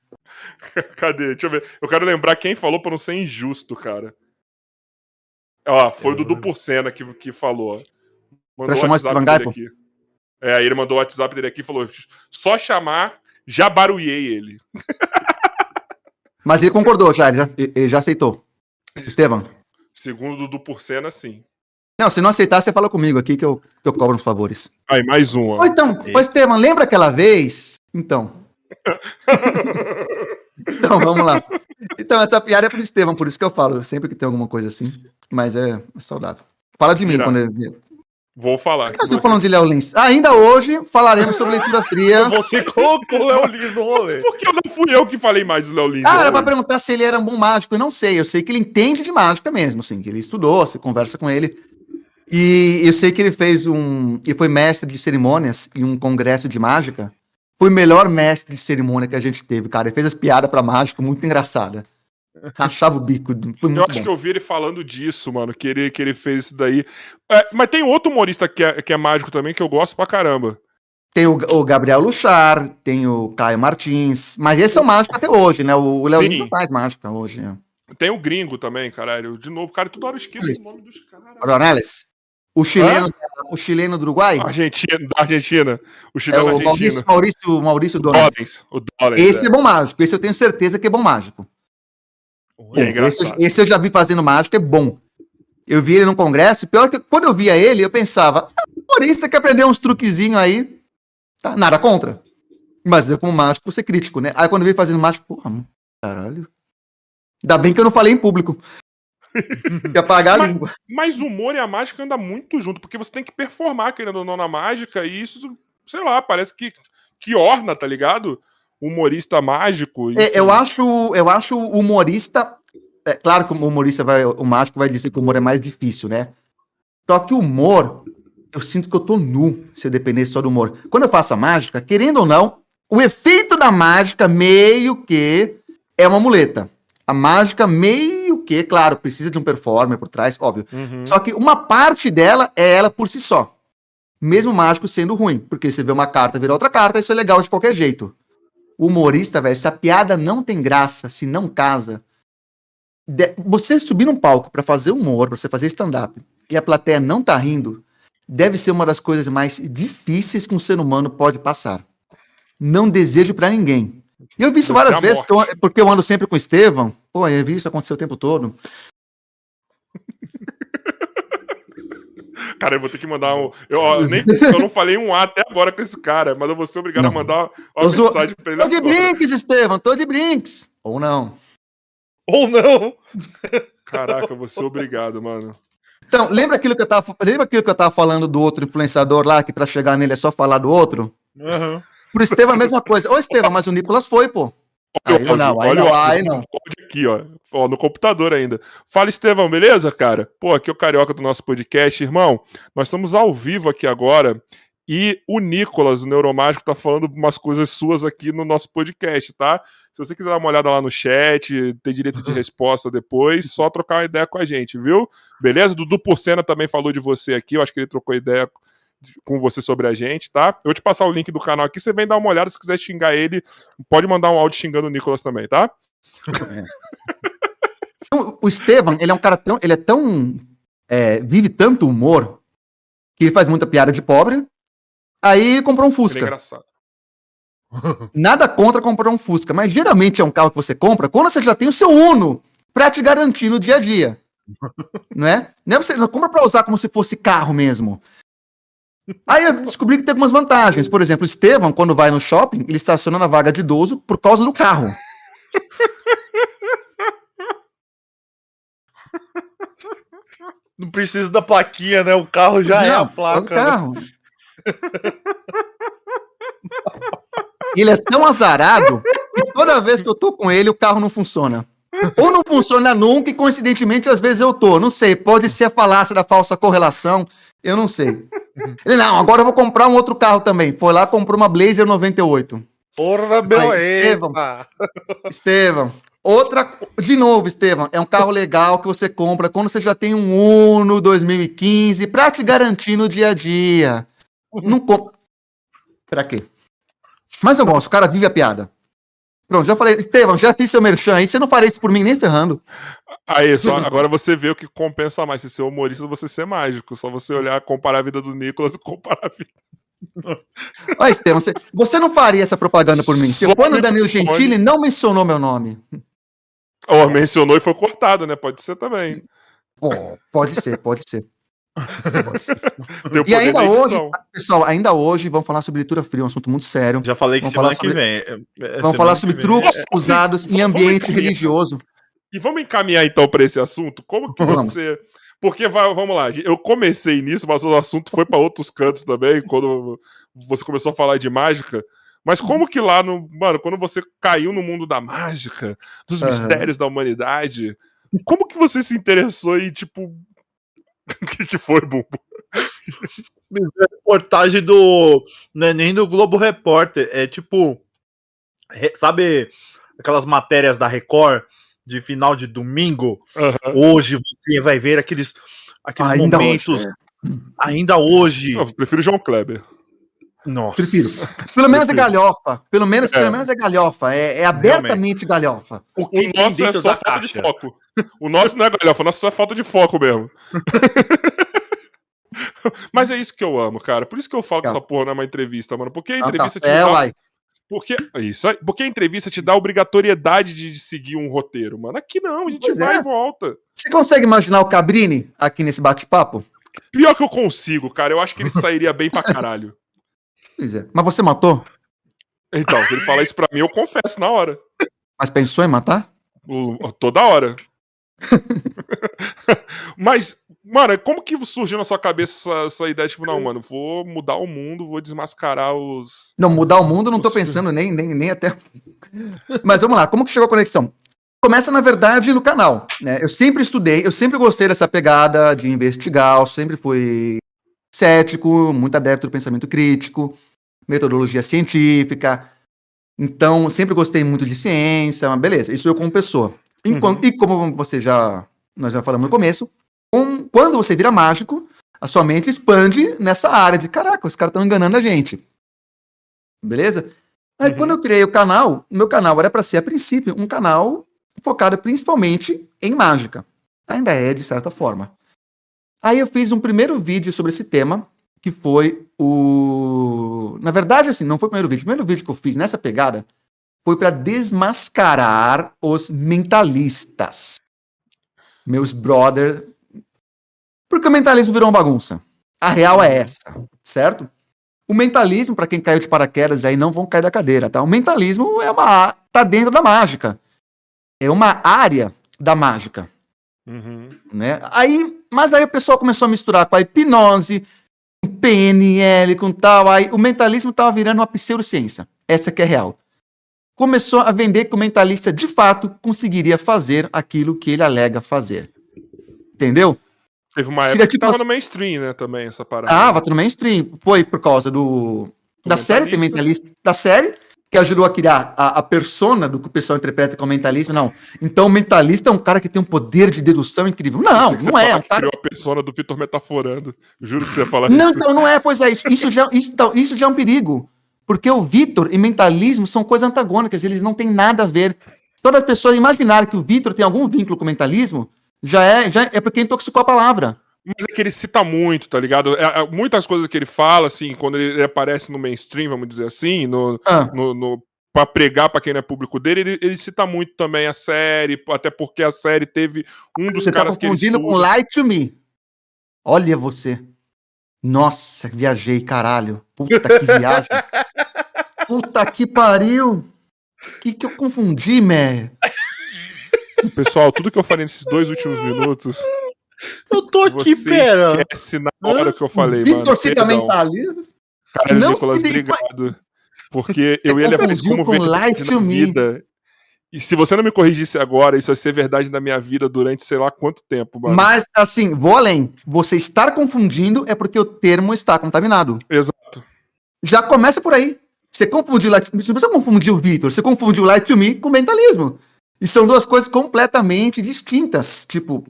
Cadê? Deixa eu ver. Eu quero lembrar quem falou pra não ser injusto, cara. Ó, foi o Dudu Porcena que, que falou. Mandou Pra o chamar esse dele Bangai, aqui. É, aí ele mandou o WhatsApp dele aqui e falou: só chamar, já barulhei ele. Mas ele concordou já, ele já, ele já aceitou. Estevam. Segundo o Dudu Porcena, sim. Não, se não aceitar, você fala comigo aqui que eu, que eu cobro uns favores. Aí, mais um, ó. então, ô, Estevam, lembra aquela vez? Então. Então, vamos lá. Então, essa piada é pro Estevam, por isso que eu falo, sempre que tem alguma coisa assim. Mas é, é saudável. Fala de mim Irado. quando ele. Vou falar. Nós estamos falando de Léo Lins. Ainda hoje falaremos sobre leitura fria. Você colocou o Léo Lins no rolê. Por que eu não fui eu que falei mais do Léo Lins? Ah, era pra perguntar se ele era um bom mágico. Eu não sei. Eu sei que ele entende de mágica mesmo, assim, que ele estudou, você conversa com ele. E eu sei que ele fez um. Ele foi mestre de cerimônias em um congresso de mágica. Foi o melhor mestre de cerimônia que a gente teve, cara. Ele fez as piadas pra mágico muito engraçada. Rachava o bico. Eu acho bom. que eu vi ele falando disso, mano, que ele, que ele fez isso daí. É, mas tem outro humorista que é, que é mágico também, que eu gosto pra caramba. Tem o, o Gabriel Luchar, tem o Caio Martins. Mas esses são mágicos até hoje, né? O Léo. Lins faz mágica hoje. Né? Tem o gringo também, caralho. De novo, cara, toda hora eu esqueço o nome dos caras. Ronales? O chileno, o chileno do Uruguai? Argentina, da Argentina. O É chileno o argentino. Maurício, Maurício, Maurício. Dollins. O Dollins. Esse é bom mágico. Esse eu tenho certeza que é bom mágico. E é esse, esse eu já vi fazendo mágico, é bom. Eu vi ele no congresso. Pior que quando eu via ele, eu pensava, ah, humorista que aprendeu uns truquezinhos aí. Tá, nada contra. Mas eu, como mágico, vou ser crítico, né? Aí quando eu vi fazendo mágico, porra, caralho. Ainda bem que eu não falei em público. Ia apagar a Mas- língua. Mas o humor e a mágica andam muito junto, porque você tem que performar, querendo ou não, na mágica, e isso, sei lá, parece que, que orna, tá ligado? Humorista mágico. É, enfim. eu acho, eu acho humorista. É claro que o humorista vai, o mágico vai dizer que o humor é mais difícil, né? Só que o humor, eu sinto que eu tô nu se eu depender só do humor. Quando eu faço a mágica, querendo ou não, o efeito da mágica meio que é uma muleta. A mágica meio que, claro, precisa de um performer por trás, óbvio. Uhum. Só que uma parte dela é ela por si só. Mesmo o mágico sendo ruim. Porque você vê uma carta, vira outra carta, isso é legal de qualquer jeito. O humorista, velho, se a piada não tem graça, se não casa. de- Você subir num palco pra fazer humor, pra você fazer stand-up, e a plateia não tá rindo, deve ser uma das coisas mais difíceis que um ser humano pode passar. Não desejo pra ninguém. E eu vi isso várias vezes, porque eu, porque eu ando sempre com o Estevão. Pô, eu vi isso acontecer o tempo todo. Cara, eu vou ter que mandar um. Eu, ó, nem, eu não falei um A até agora com esse cara, mas eu vou ser obrigado Não. a mandar uma Eu sou- mensagem pra ele Tô de agora. brinks, Estevão, tô de brinks. Ou não. Ou não. Caraca, eu vou ser obrigado, mano. Então, lembra aquilo que eu tava, lembra aquilo que eu tava falando do outro influenciador lá, que pra chegar nele é só falar do outro? Aham. Pro Estevão a mesma coisa. Ô, Estevão, mas o Nicolas foi, pô. Aí Olha o não, aí olha não, o aí não. aqui, ó. Ó, no computador ainda. Fala, Estevão, beleza, cara? Pô, aqui é o Carioca do nosso podcast. Irmão, nós estamos ao vivo aqui agora e o Nicolas, o Neuromágico, tá falando umas coisas suas aqui no nosso podcast, tá? Se você quiser dar uma olhada lá no chat, ter direito de resposta depois, só trocar uma ideia com a gente, viu? Beleza? Dudu Porcena também falou de você aqui, eu acho que ele trocou ideia com você sobre a gente, tá? Eu vou te passar o link do canal aqui, você vem dar uma olhada, se quiser xingar ele, pode mandar um áudio xingando o Nicolas também, tá? Então, O Estevão, ele é um cara tão. Ele é tão. é, vive tanto humor que ele faz muita piada de pobre. Aí ele comprou um é Fusca. engraçado. Nada contra comprar um Fusca, mas geralmente é um carro que você compra quando você já tem o seu Uno para te garantir no dia a dia. não é? Não é você não compra para usar como se fosse carro mesmo. Aí eu descobri que tem algumas vantagens. Por exemplo, o Estevão, quando vai no shopping, ele estaciona na vaga de idoso por causa do carro. Não precisa da plaquinha, né? O carro já não, é a placa. O né? carro. Né? ele é tão azarado que toda vez que eu tô com ele, o carro não funciona. Ou não funciona nunca, e coincidentemente, às vezes eu tô. Não sei, pode ser a falácia da falsa correlação, eu não sei. Ele, não, agora eu vou comprar um outro carro também. Foi lá, comprou uma Blazer 98. Porra, meu Aí, Estevão, Estevão, outra, de novo, Estevão, é um carro legal que você compra quando você já tem um Uno 2015 para te garantir no dia a dia. Não compra. Pra quê? Mas eu gosto, o cara vive a piada. Pronto, já falei, Estevão, já fiz seu merchan aí, você não faria isso por mim nem ferrando. Aí, só, agora você vê o que compensa mais, se ser humorista ou você ser mágico. Só você olhar, comparar a vida do Nicolas e comparar a vida Olha, Estevam, você, você não faria essa propaganda por mim. Se quando o Danilo Gentili não mencionou meu nome. Ou oh, mencionou e foi cortado, né? Pode ser também. Oh, pode ser, pode ser. Pode ser. e ainda hoje, pessoal, ainda hoje vamos falar sobre leitura fria, um assunto muito sério. Já falei que vamos semana que vem. É, é vamos falar sobre truques é. usados em ambiente religioso. E vamos encaminhar então para esse assunto? Como que vamos. você porque vai, vamos lá, eu comecei nisso, mas o assunto foi para outros cantos também, quando você começou a falar de mágica. Mas como que lá no. Mano, quando você caiu no mundo da mágica, dos uhum. mistérios da humanidade, como que você se interessou e, tipo. O que, que foi, Bumbo? Reportagem do. Não é nem do Globo Repórter, é tipo. Sabe aquelas matérias da Record de final de domingo, uhum. hoje você vai ver aqueles, aqueles ainda momentos. Hoje, é. Ainda hoje. Eu prefiro João Kleber. Nossa. Prefiro. Pelo menos é galhofa. Pelo menos, é. pelo menos é galhofa. É, é abertamente Realmente. galhofa. O, o nosso é só falta caixa. de foco. O nosso não é galhofa, o nosso só é falta de foco mesmo. Mas é isso que eu amo, cara. Por isso que eu falo que essa porra não é uma entrevista, mano. Porque a entrevista ah, tá. é, uai. Porque, isso aí, porque a entrevista te dá a obrigatoriedade de seguir um roteiro, mano. Aqui não, a gente pois vai é. e volta. Você consegue imaginar o Cabrini aqui nesse bate-papo? Pior que eu consigo, cara. Eu acho que ele sairia bem pra caralho. Pois é. Mas você matou? Então, se ele falar isso pra mim, eu confesso na hora. Mas pensou em matar? toda hora. Mas, mano, como que surgiu na sua cabeça essa, essa, ideia? Tipo, não, mano, vou mudar o mundo, vou desmascarar os. Não, mudar o mundo, não tô pensando nem, nem, nem até. Mas vamos lá, como que chegou a conexão? Começa, na verdade, no canal. Né? Eu sempre estudei, eu sempre gostei dessa pegada de investigar, eu sempre fui cético, muito adepto do pensamento crítico, metodologia científica. Então, sempre gostei muito de ciência, mas beleza, isso eu como pessoa. Enquanto, uhum. E como você já nós já falamos no começo, quando você vira mágico, a sua mente expande nessa área de caraca, os caras estão enganando a gente. Beleza? Aí uhum. quando eu criei o canal, meu canal era para ser a princípio um canal focado principalmente em mágica. Ainda é de certa forma. Aí eu fiz um primeiro vídeo sobre esse tema, que foi o. Na verdade, assim, não foi o primeiro vídeo. O primeiro vídeo que eu fiz nessa pegada foi para desmascarar os mentalistas. Meus brother. Porque o mentalismo virou uma bagunça. A real é essa, certo? O mentalismo, para quem caiu de paraquedas aí, não vão cair da cadeira, tá? O mentalismo é uma. tá dentro da mágica. É uma área da mágica. Uhum. Né? Aí, mas aí o pessoal começou a misturar com a hipnose, com PNL, com tal. Aí o mentalismo estava virando uma pseudociência. Essa que é real começou a vender que o mentalista de fato conseguiria fazer aquilo que ele alega fazer. Entendeu? Teve uma época tipo, que tava no mainstream, né, também, essa parada. Ah, tava no mainstream. Foi por causa do... da série tem mentalista. Da série, que ajudou a criar a, a persona do que o pessoal interpreta como mentalismo. Não. Então, o mentalista é um cara que tem um poder de dedução incrível. Não, não é. é um cara... criou a persona do Vitor metaforando. Juro que você ia falar Não, isso. então, não é. Pois é, isso, isso, já, isso, então, isso já é um perigo. Porque o Vitor e mentalismo são coisas antagônicas, eles não têm nada a ver. Todas as pessoas imaginarem que o Vitor tem algum vínculo com o mentalismo, já é, já é porque intoxicou a palavra. Mas é que ele cita muito, tá ligado? É, é, muitas coisas que ele fala, assim, quando ele, ele aparece no mainstream, vamos dizer assim, no, ah. no, no pra pregar pra quem não é público dele, ele, ele cita muito também a série, até porque a série teve um dos Você tá caras que ele confundindo com. Lie to Me. Olha você. Nossa, viajei, caralho. Puta que viagem. Puta que pariu. Que que eu confundi, man? Pessoal, tudo que eu falei nesses dois últimos minutos, Eu tô aqui, pera. esquece na hora que eu falei, mano. Vitor Perdão. Mentalista. Cara, Não, Nicolas, obrigado. Porque eu ia levar isso como com verdade na vida. E se você não me corrigisse agora, isso vai ser verdade na minha vida durante sei lá quanto tempo, mano. Mas, assim, vou além. Você estar confundindo é porque o termo está contaminado. Exato. Já começa por aí. Você confundiu Light Você não precisa confundir o Vitor. Você confundiu Light to Me com mentalismo. E são duas coisas completamente distintas. Tipo,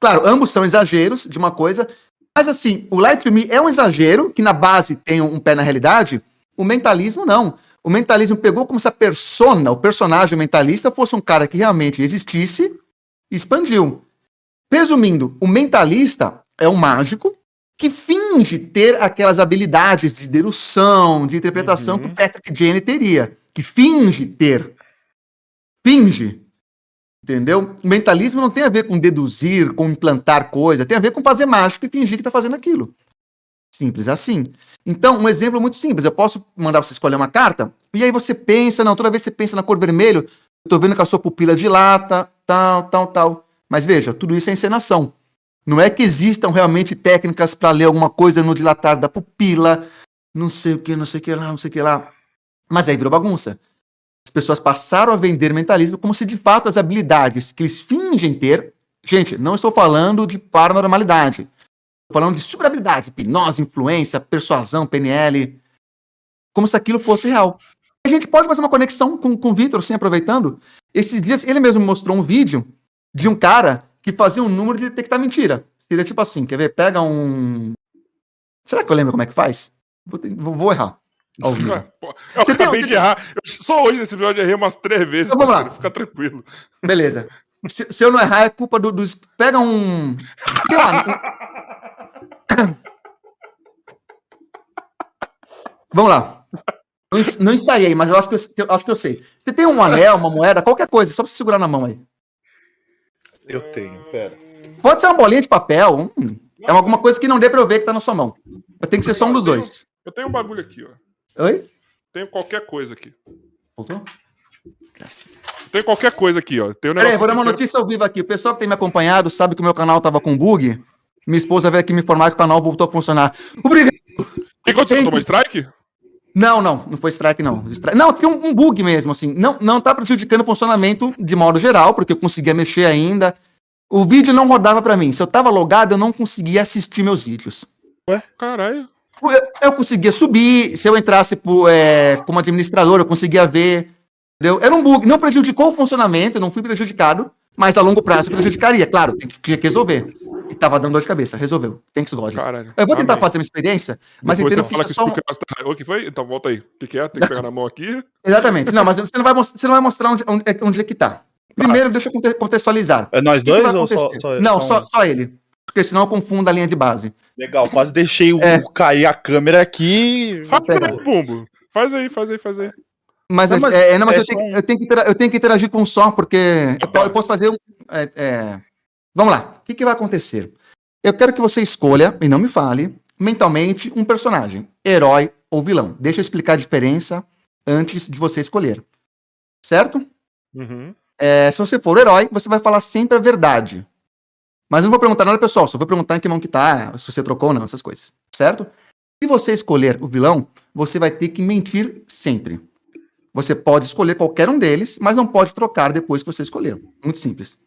claro, ambos são exageros de uma coisa. Mas assim, o Light to Me é um exagero que na base tem um pé na realidade. O mentalismo não. O mentalismo pegou como se a persona, o personagem mentalista, fosse um cara que realmente existisse e expandiu. Resumindo, o mentalista é um mágico que finge ter aquelas habilidades de dedução, de interpretação Uhum. que o Patrick Jane teria. Que finge ter. Finge. Entendeu? O mentalismo não tem a ver com deduzir, com implantar coisa, tem a ver com fazer mágica e fingir que está fazendo aquilo. Simples assim. Então, um exemplo muito simples. Eu posso mandar você escolher uma carta, e aí você pensa, não, toda vez que você pensa na cor vermelho, eu tô vendo que a sua pupila dilata, tal, tal, tal. Mas veja, tudo isso é encenação. Não é que existam realmente técnicas para ler alguma coisa no dilatar da pupila, não sei o que, não sei o que lá, não sei o que lá. Mas aí virou bagunça. As pessoas passaram a vender mentalismo como se de fato as habilidades que eles fingem ter. Gente, não estou falando de paranormalidade. Estou falando de superhabilidade, hipnose, influência, persuasão, PNL. Como se aquilo fosse real. A gente pode fazer uma conexão com, com o Vitor, assim, aproveitando. Esses dias ele mesmo mostrou um vídeo de um cara que fazia um número de detectar mentira. Seria tipo assim, quer ver? Pega um. Será que eu lembro como é que faz? Vou- vou errar. Ah, pô, Eu Você tem- acabei você- de errar. Eu- só hoje nesse episódio eu errei umas três vezes. Então vamos lá. Fica tranquilo. Beleza. Se, se eu não errar, é culpa do- dos. Pega um. Sei lá, um- Vamos lá. Não, não ensaiei, mas eu acho, que eu, eu acho que eu sei. Você tem um anel, uma moeda, qualquer coisa, só pra você segurar na mão aí. Eu tenho, pera. Pode ser uma bolinha de papel. hum, é alguma coisa que não dê pra eu ver que tá na sua mão. Tem que ser só um dos dois. Eu tenho um bagulho aqui, ó. Oi? Tenho qualquer coisa aqui. Voltou? Tenho qualquer coisa aqui, ó. Tenho um Peraí, vou dar uma notícia ao vivo aqui. O pessoal que tem me acompanhado sabe que o meu canal tava com bug. Minha esposa veio aqui me informar que o canal voltou a funcionar. Obrigado. O que aconteceu? Tem- Tomou strike? Não, não, não foi strike, não. Strike- Não, tem um, um bug mesmo, assim. Não, não tá prejudicando o funcionamento de modo geral, porque eu conseguia mexer ainda. O vídeo não rodava pra mim. Se eu tava logado, eu não conseguia assistir meus vídeos. Caralho. Eu, eu conseguia subir, se eu entrasse por, é, como administrador, eu conseguia ver. Entendeu? Era um bug, não prejudicou o funcionamento, eu não fui prejudicado, mas a longo prazo prejudicaria, claro, tinha, tinha que resolver. E tava dando dor de cabeça, resolveu. Thanks God. Caralho. Eu vou tentar Amém. fazer uma experiência, mas Depois entenda você que fala que é o só um, Speaker tá- O que foi? Então volta aí. O que, que é? Tem que pegar na mão aqui. Exatamente. Não, mas você não vai, mos- você não vai mostrar onde, onde, é- onde é que tá. Primeiro, deixa eu conte- contextualizar. É nós dois ou só, só Não, só, só ele. Porque senão eu confundo a linha de base. Legal, quase deixei o É. cair a câmera aqui. Faz aí, Bumbo. Faz aí, faz aí, faz aí. Mas, Não, é- mas é, não, mas é eu, tenho, que- um- eu, tenho que intera- eu tenho que interagir com o som, porque Tá eu, po- eu posso fazer um. é, é, Vamos lá. O que, que vai acontecer? Eu quero que você escolha, e não me fale, mentalmente, um personagem, herói ou vilão. Deixa eu explicar a diferença antes de você escolher. Certo? Uhum. É, se você for herói, você vai falar sempre a verdade. Mas não vou perguntar nada, pessoal. Só vou perguntar em que mão que tá, se você trocou ou não, essas coisas. Certo? Se você escolher o vilão, você vai ter que mentir sempre. Você pode escolher qualquer um deles, mas não pode trocar depois que você escolher. Muito simples.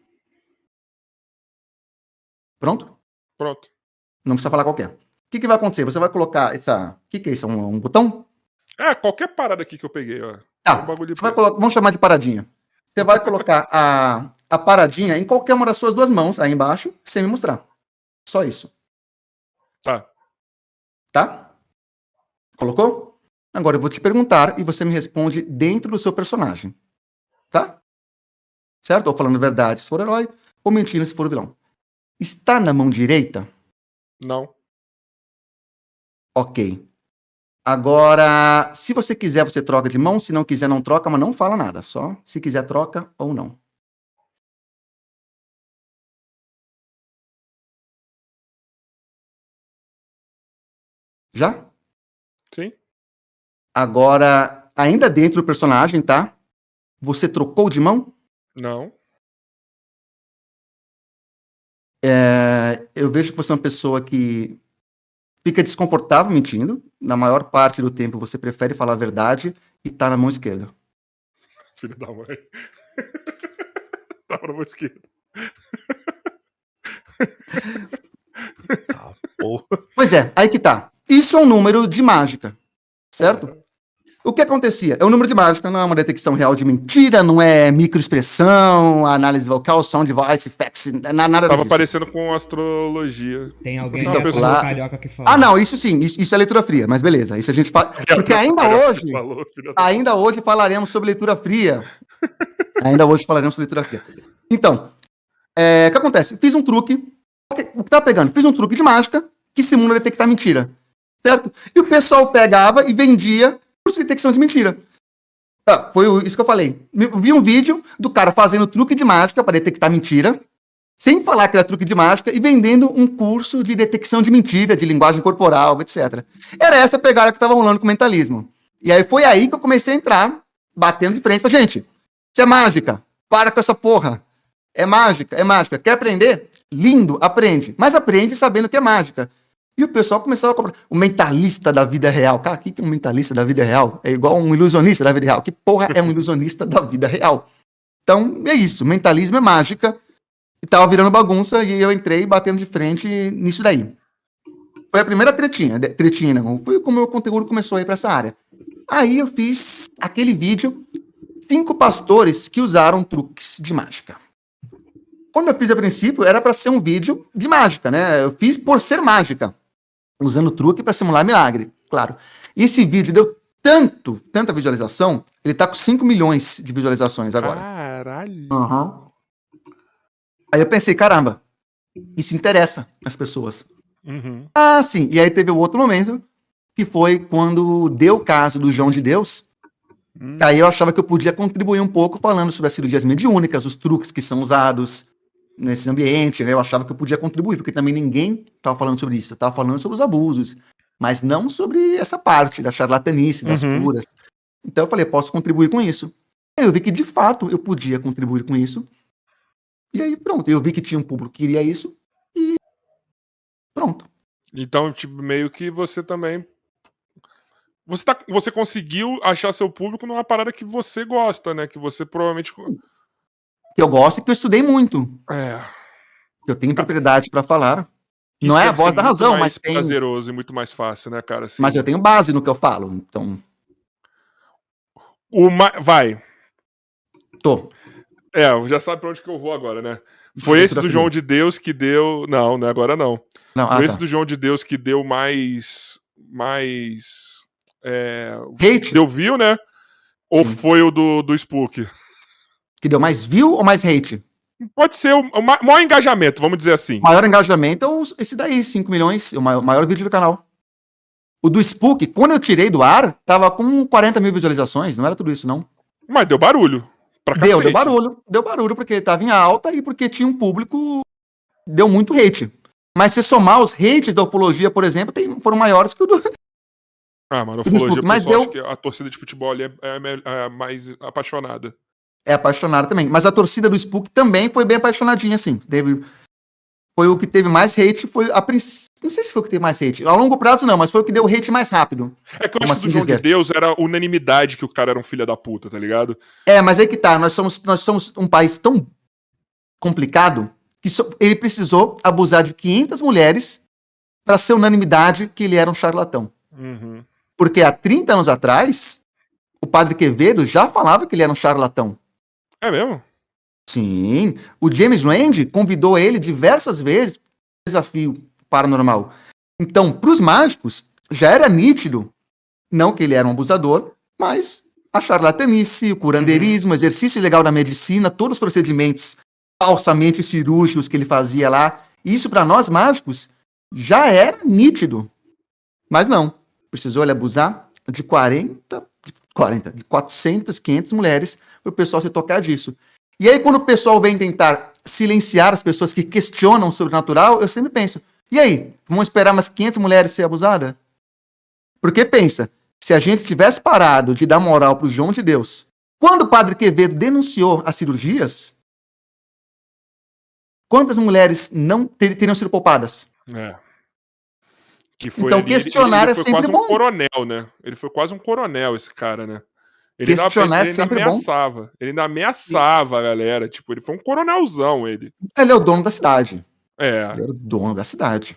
Pronto? Pronto. Não precisa falar qualquer. O que, que vai acontecer? Você vai colocar essa. O que, que é isso? Um, um botão? É, qualquer parada aqui que eu peguei, ó. Tá. Um Você vai colocar, vamos chamar de paradinha. Você vai colocar a, a paradinha em qualquer uma das suas duas mãos, aí embaixo, sem me mostrar. Só isso. Tá. Tá? Colocou? Agora eu vou te perguntar e você me responde dentro do seu personagem. Tá? Certo? Ou falando verdade se for herói, ou mentindo se for vilão. Está na mão direita? Não. Ok. Agora, se você quiser, você troca de mão. Se não quiser, não troca, mas não fala nada. Só se quiser, troca ou não. Já? Sim. Agora, ainda dentro do personagem, tá? Você trocou de mão? Não. É, eu vejo que você é uma pessoa que fica desconfortável mentindo. Na maior parte do tempo você prefere falar a verdade e tá na mão esquerda. Filho da mãe. tá na mão esquerda. Ah, porra. Pois é, aí que tá. Isso é um número de mágica, certo? O que acontecia? É um número de mágica, não é uma detecção real de mentira, não é microexpressão, análise vocal, sound voice, fax, na- nada Tava disso. parecendo com astrologia. Tem alguém Não, que é pessoa- carioca que fala. Ah, não, isso sim, isso, isso é leitura fria, mas beleza, isso a gente fala. Porque ainda hoje, Falou, ainda hoje falaremos sobre leitura fria. Ainda hoje falaremos sobre leitura fria. Então, é, o que acontece? Fiz um truque. O que o que tá pegando? Fiz um truque de mágica que simula detectar mentira. Certo? E o pessoal pegava e vendia curso de detecção de mentira. Ah, foi isso que eu falei. Vi um vídeo do cara fazendo truque de mágica para detectar mentira, sem falar que era truque de mágica, e vendendo um curso de detecção de mentira, de linguagem corporal, etc. Era essa a pegada que estava rolando com o mentalismo. E aí foi aí que eu comecei a entrar, batendo de frente. Falei, gente, isso é mágica. Para com essa porra. É mágica, é mágica. Quer aprender? Lindo, aprende. Mas aprende sabendo que é mágica. E o pessoal começava a comprar. O mentalista da vida real. Cara, o que é um mentalista da vida real? É igual um ilusionista da vida real. Que porra é um ilusionista da vida real? Então, é isso. Mentalismo é mágica. E tava virando bagunça e eu entrei batendo de frente nisso daí. Foi a primeira tretinha. Tretinha, não. Foi como o meu conteúdo começou a ir pra essa área. Aí eu fiz aquele vídeo. Cinco pastores que usaram truques de mágica. Quando eu fiz a princípio, era para ser um vídeo de mágica, né? Eu fiz por ser mágica, usando truque para simular milagre, claro. E esse vídeo deu tanto, tanta visualização, ele tá com 5 milhões de visualizações agora. Caralho. Aham. Aí eu pensei, caramba, isso interessa as pessoas. Uhum. Ah, sim. E aí teve o outro momento, que foi quando deu o caso do João de Deus. Hum. Aí eu achava que eu podia contribuir um pouco falando sobre as cirurgias mediúnicas, os truques que são usados nesse ambiente. né? Eu achava que eu podia contribuir, porque também ninguém estava falando sobre isso. Eu estava falando sobre os abusos, mas não sobre essa parte da charlatanice, das Uhum. curas. Então eu falei, posso contribuir com isso. Aí eu vi que de fato eu podia contribuir com isso. E aí pronto, eu vi que tinha um público que queria isso e pronto. Então, tipo, meio que você também. Você, tá, você conseguiu achar seu público numa parada que você gosta, né? Que você provavelmente. Que eu gosto e que eu estudei muito. É. Eu tenho propriedade para falar. Isso Não é a voz da razão, mais mas tem. prazeroso e muito mais fácil, né, cara? Assim, Mas eu tenho base no que eu falo, então o ma... Vai. tô. É, já sabe pra onde que eu vou agora, né? Foi esse do João de Deus que deu. Não, não é agora não. Não, Foi ah, esse tá. do João de Deus que deu mais. Mais. É... Hate, Deu view, né? Ou Sim. foi o do, do Spook? Que deu mais view ou mais hate? Pode ser o, o ma- maior engajamento, vamos dizer assim. Maior engajamento é o- esse daí, 5 milhões, o maior, maior vídeo do canal. O do Spook, quando eu tirei do ar, tava com 40 mil visualizações, não era tudo isso, não. Mas deu barulho. Pra Deu, cacete. deu barulho. Deu barulho porque ele tava em alta e porque tinha um público. Deu muito hate. Mas se somar os hates da ufologia, por exemplo, tem- foram maiores que o do. Ah, mano, ufologia, mas deu- a torcida de futebol ali é, é é mais apaixonada. É apaixonado também. Mas a torcida do Spook também foi bem apaixonadinha, assim. Teve. Foi o que teve mais hate, foi a princ... Não sei se foi o que teve mais hate. A longo prazo não, mas foi o que deu hate mais rápido. É que eu acho que assim do João dizer? de Deus era unanimidade que o cara era um filho da puta, tá ligado? É, mas aí que tá. Nós somos, nós somos um país tão complicado que só- ele precisou abusar de 500 mulheres para ser unanimidade que ele era um charlatão. Uhum. Porque há 30 anos atrás, o padre Quevedo já falava que ele era um charlatão. É mesmo? Sim. O James Randi convidou ele diversas vezes para desafio paranormal. Então, para os mágicos, já era nítido, não que ele era um abusador, mas a charlatanice, o curandeirismo, o exercício ilegal da medicina, todos os procedimentos falsamente cirúrgicos que ele fazia lá, isso para nós mágicos já era nítido. Mas não. precisou ele abusar de 40, de 40, de 400, 500 mulheres para o pessoal se tocar disso. E aí, quando o pessoal vem tentar silenciar as pessoas que questionam o sobrenatural, eu sempre penso: e aí, vamos esperar umas 500 mulheres ser abusadas? Porque pensa, se a gente tivesse parado de dar moral para o João de Deus, quando o padre Quevedo denunciou as cirurgias, quantas mulheres não ter, teriam sido poupadas? É. Que foi Então, ali, questionar ele, ele é sempre quase bom. um coronel, né? Ele foi quase um coronel, esse cara, né? Ele Questionar é ele sempre bom. ameaçava. Ele ainda ameaçava a galera. Tipo, ele foi um coronelzão, ele. Ele é o dono da cidade. É. Ele era o dono da cidade.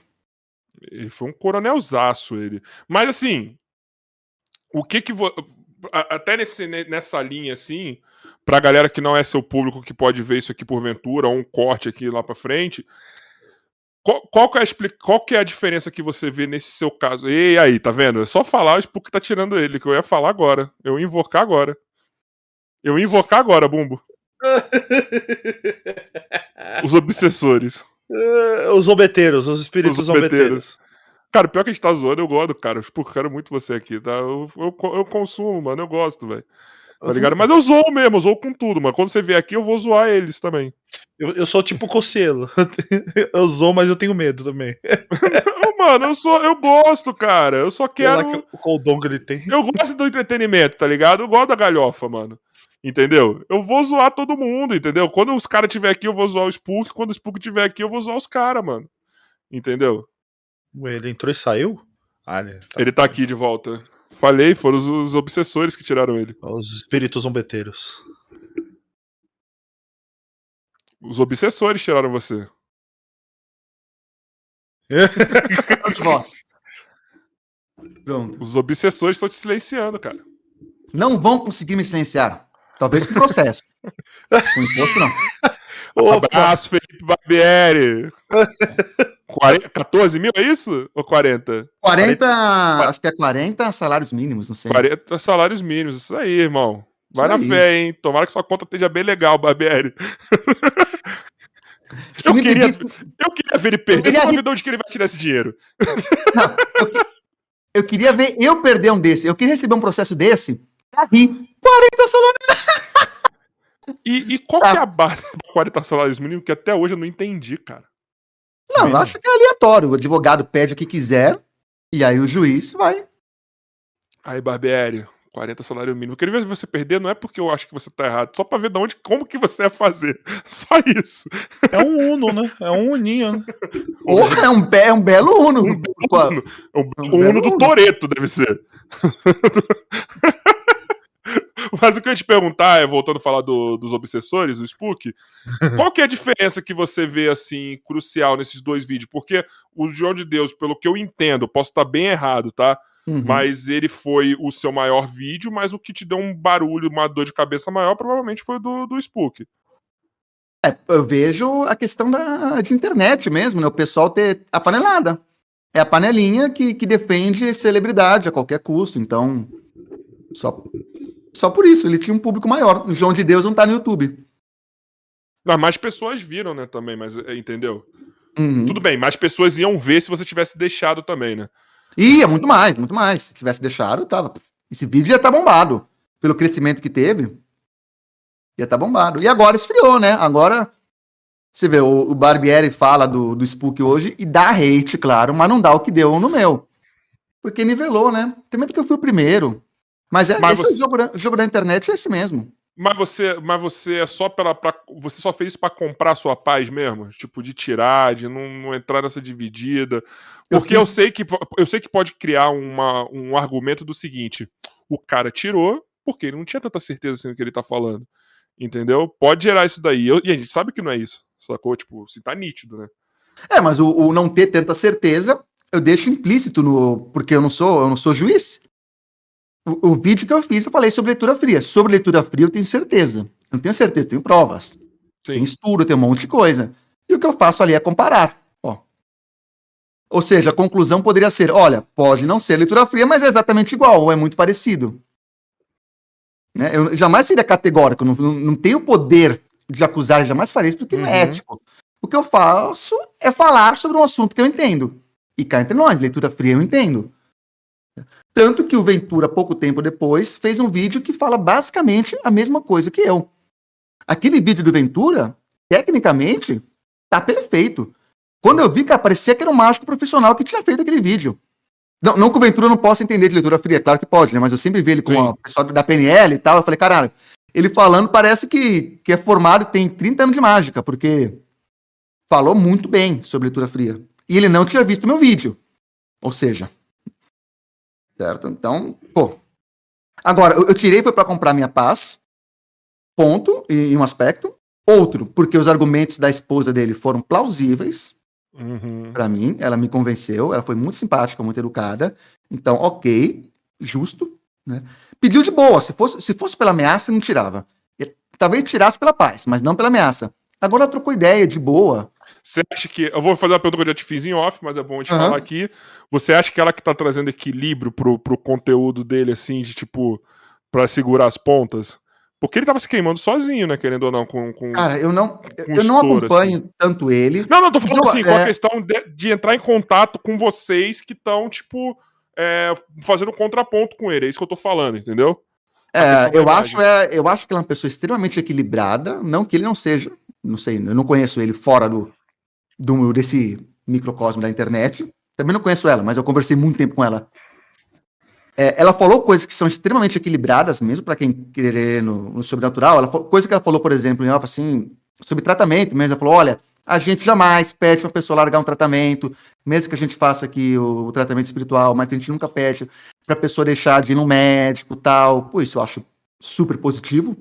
Ele foi um coronelzaço, ele. Mas assim, o que que vo... até nesse, ne- nessa linha assim, pra galera que não é seu público que pode ver isso aqui porventura, ou um corte aqui lá pra frente, qual, qual, que é a, qual que é a diferença que você vê nesse seu caso? E aí, tá vendo? É só falar o Spook tá tirando ele, que eu ia falar agora. Eu ia invocar agora. Eu ia invocar agora, Bumbo. Os obsessores. Eh, os zombeteiros, os espíritos Os zombeteiros. Cara, pior que a gente tá zoando, eu gosto, cara. Tipo, eu quero muito você aqui, tá? Eu, eu, eu consumo, mano, eu gosto, velho. Tá ligado? Mas eu zoo mesmo, eu zoo com tudo, mano. Quando você vier aqui, eu vou zoar eles também. Eu, eu sou tipo Cocielo. Eu zoo, mas eu tenho medo também. Mano, eu sou, eu gosto, cara. Eu só Quero... quero. O coldom que ele tem. Eu gosto do entretenimento, tá ligado? Eu gosto da galhofa, mano. Entendeu? Eu vou zoar todo mundo, entendeu? Quando os caras estiver aqui, eu vou zoar o Spook. Quando o Spook estiver aqui, eu vou zoar os caras, mano. Entendeu? Ué, ele entrou e saiu? Ah, né? Tá. Ele tá aqui de volta. Falei, foram os, os obsessores que tiraram ele. Os espíritos zombeteiros. Os obsessores tiraram você. de voz. Pronto. Os obsessores estão te silenciando, cara. Não vão conseguir me silenciar. Talvez com processo. com imposto, não. Opa, Abraço, Felipe Barbieri. 40, 14 mil, é isso? Ou 40? 40, acho que é 40 salários mínimos, não sei. 40 salários mínimos. Isso aí, irmão. Vai Isso na aí. fé, hein? Tomara que sua conta esteja bem legal, Barbieri. Eu queria- pedisse- Eu queria ver ele perder queria só pra rir- ver de onde que ele vai tirar esse dinheiro. Não, eu, que- eu queria ver eu perder um desse. Eu queria receber um processo desse rir. 40 salários. E, e qual Tá. que é a base para 40 salários mínimos que até hoje eu não entendi, cara? Não, eu acho que é aleatório. O advogado pede o que quiser e aí o juiz vai. Aí, Barbieri, 40 salário mínimo. Eu queria ver você perder, não é porque eu acho que você tá errado, só pra ver de onde, como que você ia fazer. Só isso. é um Uno, né? É um Uninho, né? Porra, é um, be- é um belo Uno. Um Uno. É um, Um um belo Uno do Uno. Toreto, deve ser. Mas o que eu ia te perguntar, é, voltando a falar do- dos obsessores, do Spook, qual que é a diferença que você vê, assim, crucial nesses dois vídeos? Porque o João de Deus, pelo que eu entendo, posso estar bem errado, tá? Uhum. Mas ele foi o seu maior vídeo, mas o que te deu um barulho, uma dor de cabeça maior, provavelmente foi o do, do Spook. É, eu vejo a questão da, de internet mesmo, né? O pessoal ter a panelada. É a panelinha que, que defende celebridade a qualquer custo. Então, só, só por isso, ele tinha um público maior. O João de Deus não tá no YouTube. Ah, mais pessoas viram, né, também, mas é, entendeu? Uhum. Tudo bem, mais pessoas iam ver se você tivesse deixado também, né? Ia, muito mais, muito mais. Se tivesse deixado, tava. Esse vídeo já tá bombado. Pelo crescimento que teve, ia tá bombado. E agora esfriou, né? Agora, você vê, o, o Barbieri fala do, do Spook hoje e dá hate, claro, mas não dá o que deu no meu. Porque nivelou, né? Também porque eu fui o primeiro. Mas, é, Mas esse é você- o jogo, jogo da internet, é esse mesmo. Mas você, mas você é só pela. Pra, você só fez isso pra comprar sua paz mesmo? Tipo, de tirar, de não, não entrar nessa dividida. Eu Porque eu, fiz- sei que eu sei que pode criar uma, um argumento do seguinte: o cara tirou porque ele não tinha tanta certeza assim do que ele tá falando. Entendeu? Pode gerar isso daí. Eu- e a gente sabe que não é isso. Sacou? Tipo, se tá nítido, né? É, mas o, o não ter tanta certeza, eu deixo implícito no. Porque eu não sou, eu não sou juiz. O, o vídeo que eu fiz, eu falei sobre leitura fria. Sobre leitura fria, eu tenho certeza. Eu não tenho certeza, eu tenho provas. Tem Sim. estudo, tem um monte de coisa. E o que eu faço ali é comparar. Ó. Ou seja, a conclusão poderia ser: olha, pode não ser leitura fria, mas é exatamente igual, ou é muito parecido. Né? Eu jamais seria categórico, não, não, tenho poder de acusar, jamais farei isso porque não é Uhum. ético. O que eu faço é falar sobre um assunto que eu entendo. E cá entre nós, leitura fria eu entendo. Tanto que o Ventura, pouco tempo depois, fez um vídeo que fala basicamente a mesma coisa que eu. Aquele vídeo do Ventura, tecnicamente, tá perfeito. Quando eu vi que aparecia que era um mágico profissional que tinha feito aquele vídeo. Não, não que o Ventura não possa entender de leitura fria, claro que pode, né? Mas eu sempre vi ele com o pessoal da PNL e tal. Eu falei, caralho, ele falando parece que, que é formado e tem 30 anos de mágica, porque falou muito bem sobre leitura fria. E ele não tinha visto meu vídeo. Ou seja, certo? Então, pô. Agora, eu, eu tirei foi para comprar minha paz, ponto, em, em um aspecto. Outro, porque os argumentos da esposa dele foram plausíveis, Uhum. Pra mim, ela me convenceu, ela foi muito simpática, muito educada. Então, ok, justo, né? Pediu de boa, se fosse, se fosse pela ameaça, não tirava. Talvez tirasse pela paz, mas não pela ameaça. Agora ela trocou ideia de boa. Você acha que. Eu vou fazer uma pergunta que eu já te fiz em off, mas é bom a gente Aham. falar aqui. Você acha que ela que tá trazendo equilíbrio pro, pro conteúdo dele, assim, de tipo, pra segurar as pontas? Porque ele tava se queimando sozinho, né? Querendo ou não, com. com... Cara, eu não, eu não estouro, acompanho tanto ele. Não, não, tô falando assim, com a é- questão de, de entrar em contato com vocês que estão, tipo, é, fazendo contraponto com ele. É isso que eu tô falando, entendeu? É, eu, acho, é, eu acho que ela é uma pessoa extremamente equilibrada. Não que ele não seja. Não sei, eu não conheço ele fora do, do desse microcosmo da internet. Também não conheço ela, mas eu conversei muito tempo com ela. É, ela falou coisas que são extremamente equilibradas, mesmo para quem querer no, no sobrenatural. Ela, coisa que ela falou, por exemplo, em off, assim, sobre tratamento mesmo. Ela falou: olha, a gente jamais pede para a pessoa largar um tratamento, mesmo que a gente faça aqui o, o tratamento espiritual, mas a gente nunca pede para a pessoa deixar de ir no médico tal. Pô, isso eu acho super positivo.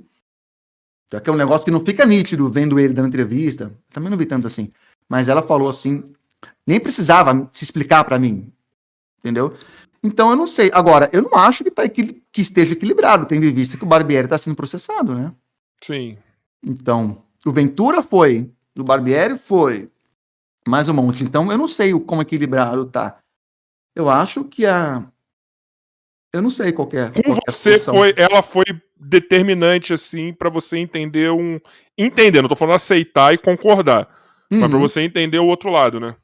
Já que é um negócio que não fica nítido vendo ele dando entrevista. Também não vi tantos assim. Mas ela falou assim, nem precisava se explicar para mim. Entendeu? Então eu não sei. Agora, eu não acho que, tá equil- que esteja equilibrado, tendo em vista que o Barbieri está sendo processado, né? Sim. Então, o Ventura foi, o Barbieri foi, mais um monte. Então, eu não sei o como equilibrado tá. Eu acho que a. Eu não sei qual que é. Com qual que é a você solução. foi, ela foi determinante, assim, pra você entender um. Entender, não tô falando aceitar e concordar. Mas pra Uhum. você entender o outro lado, né?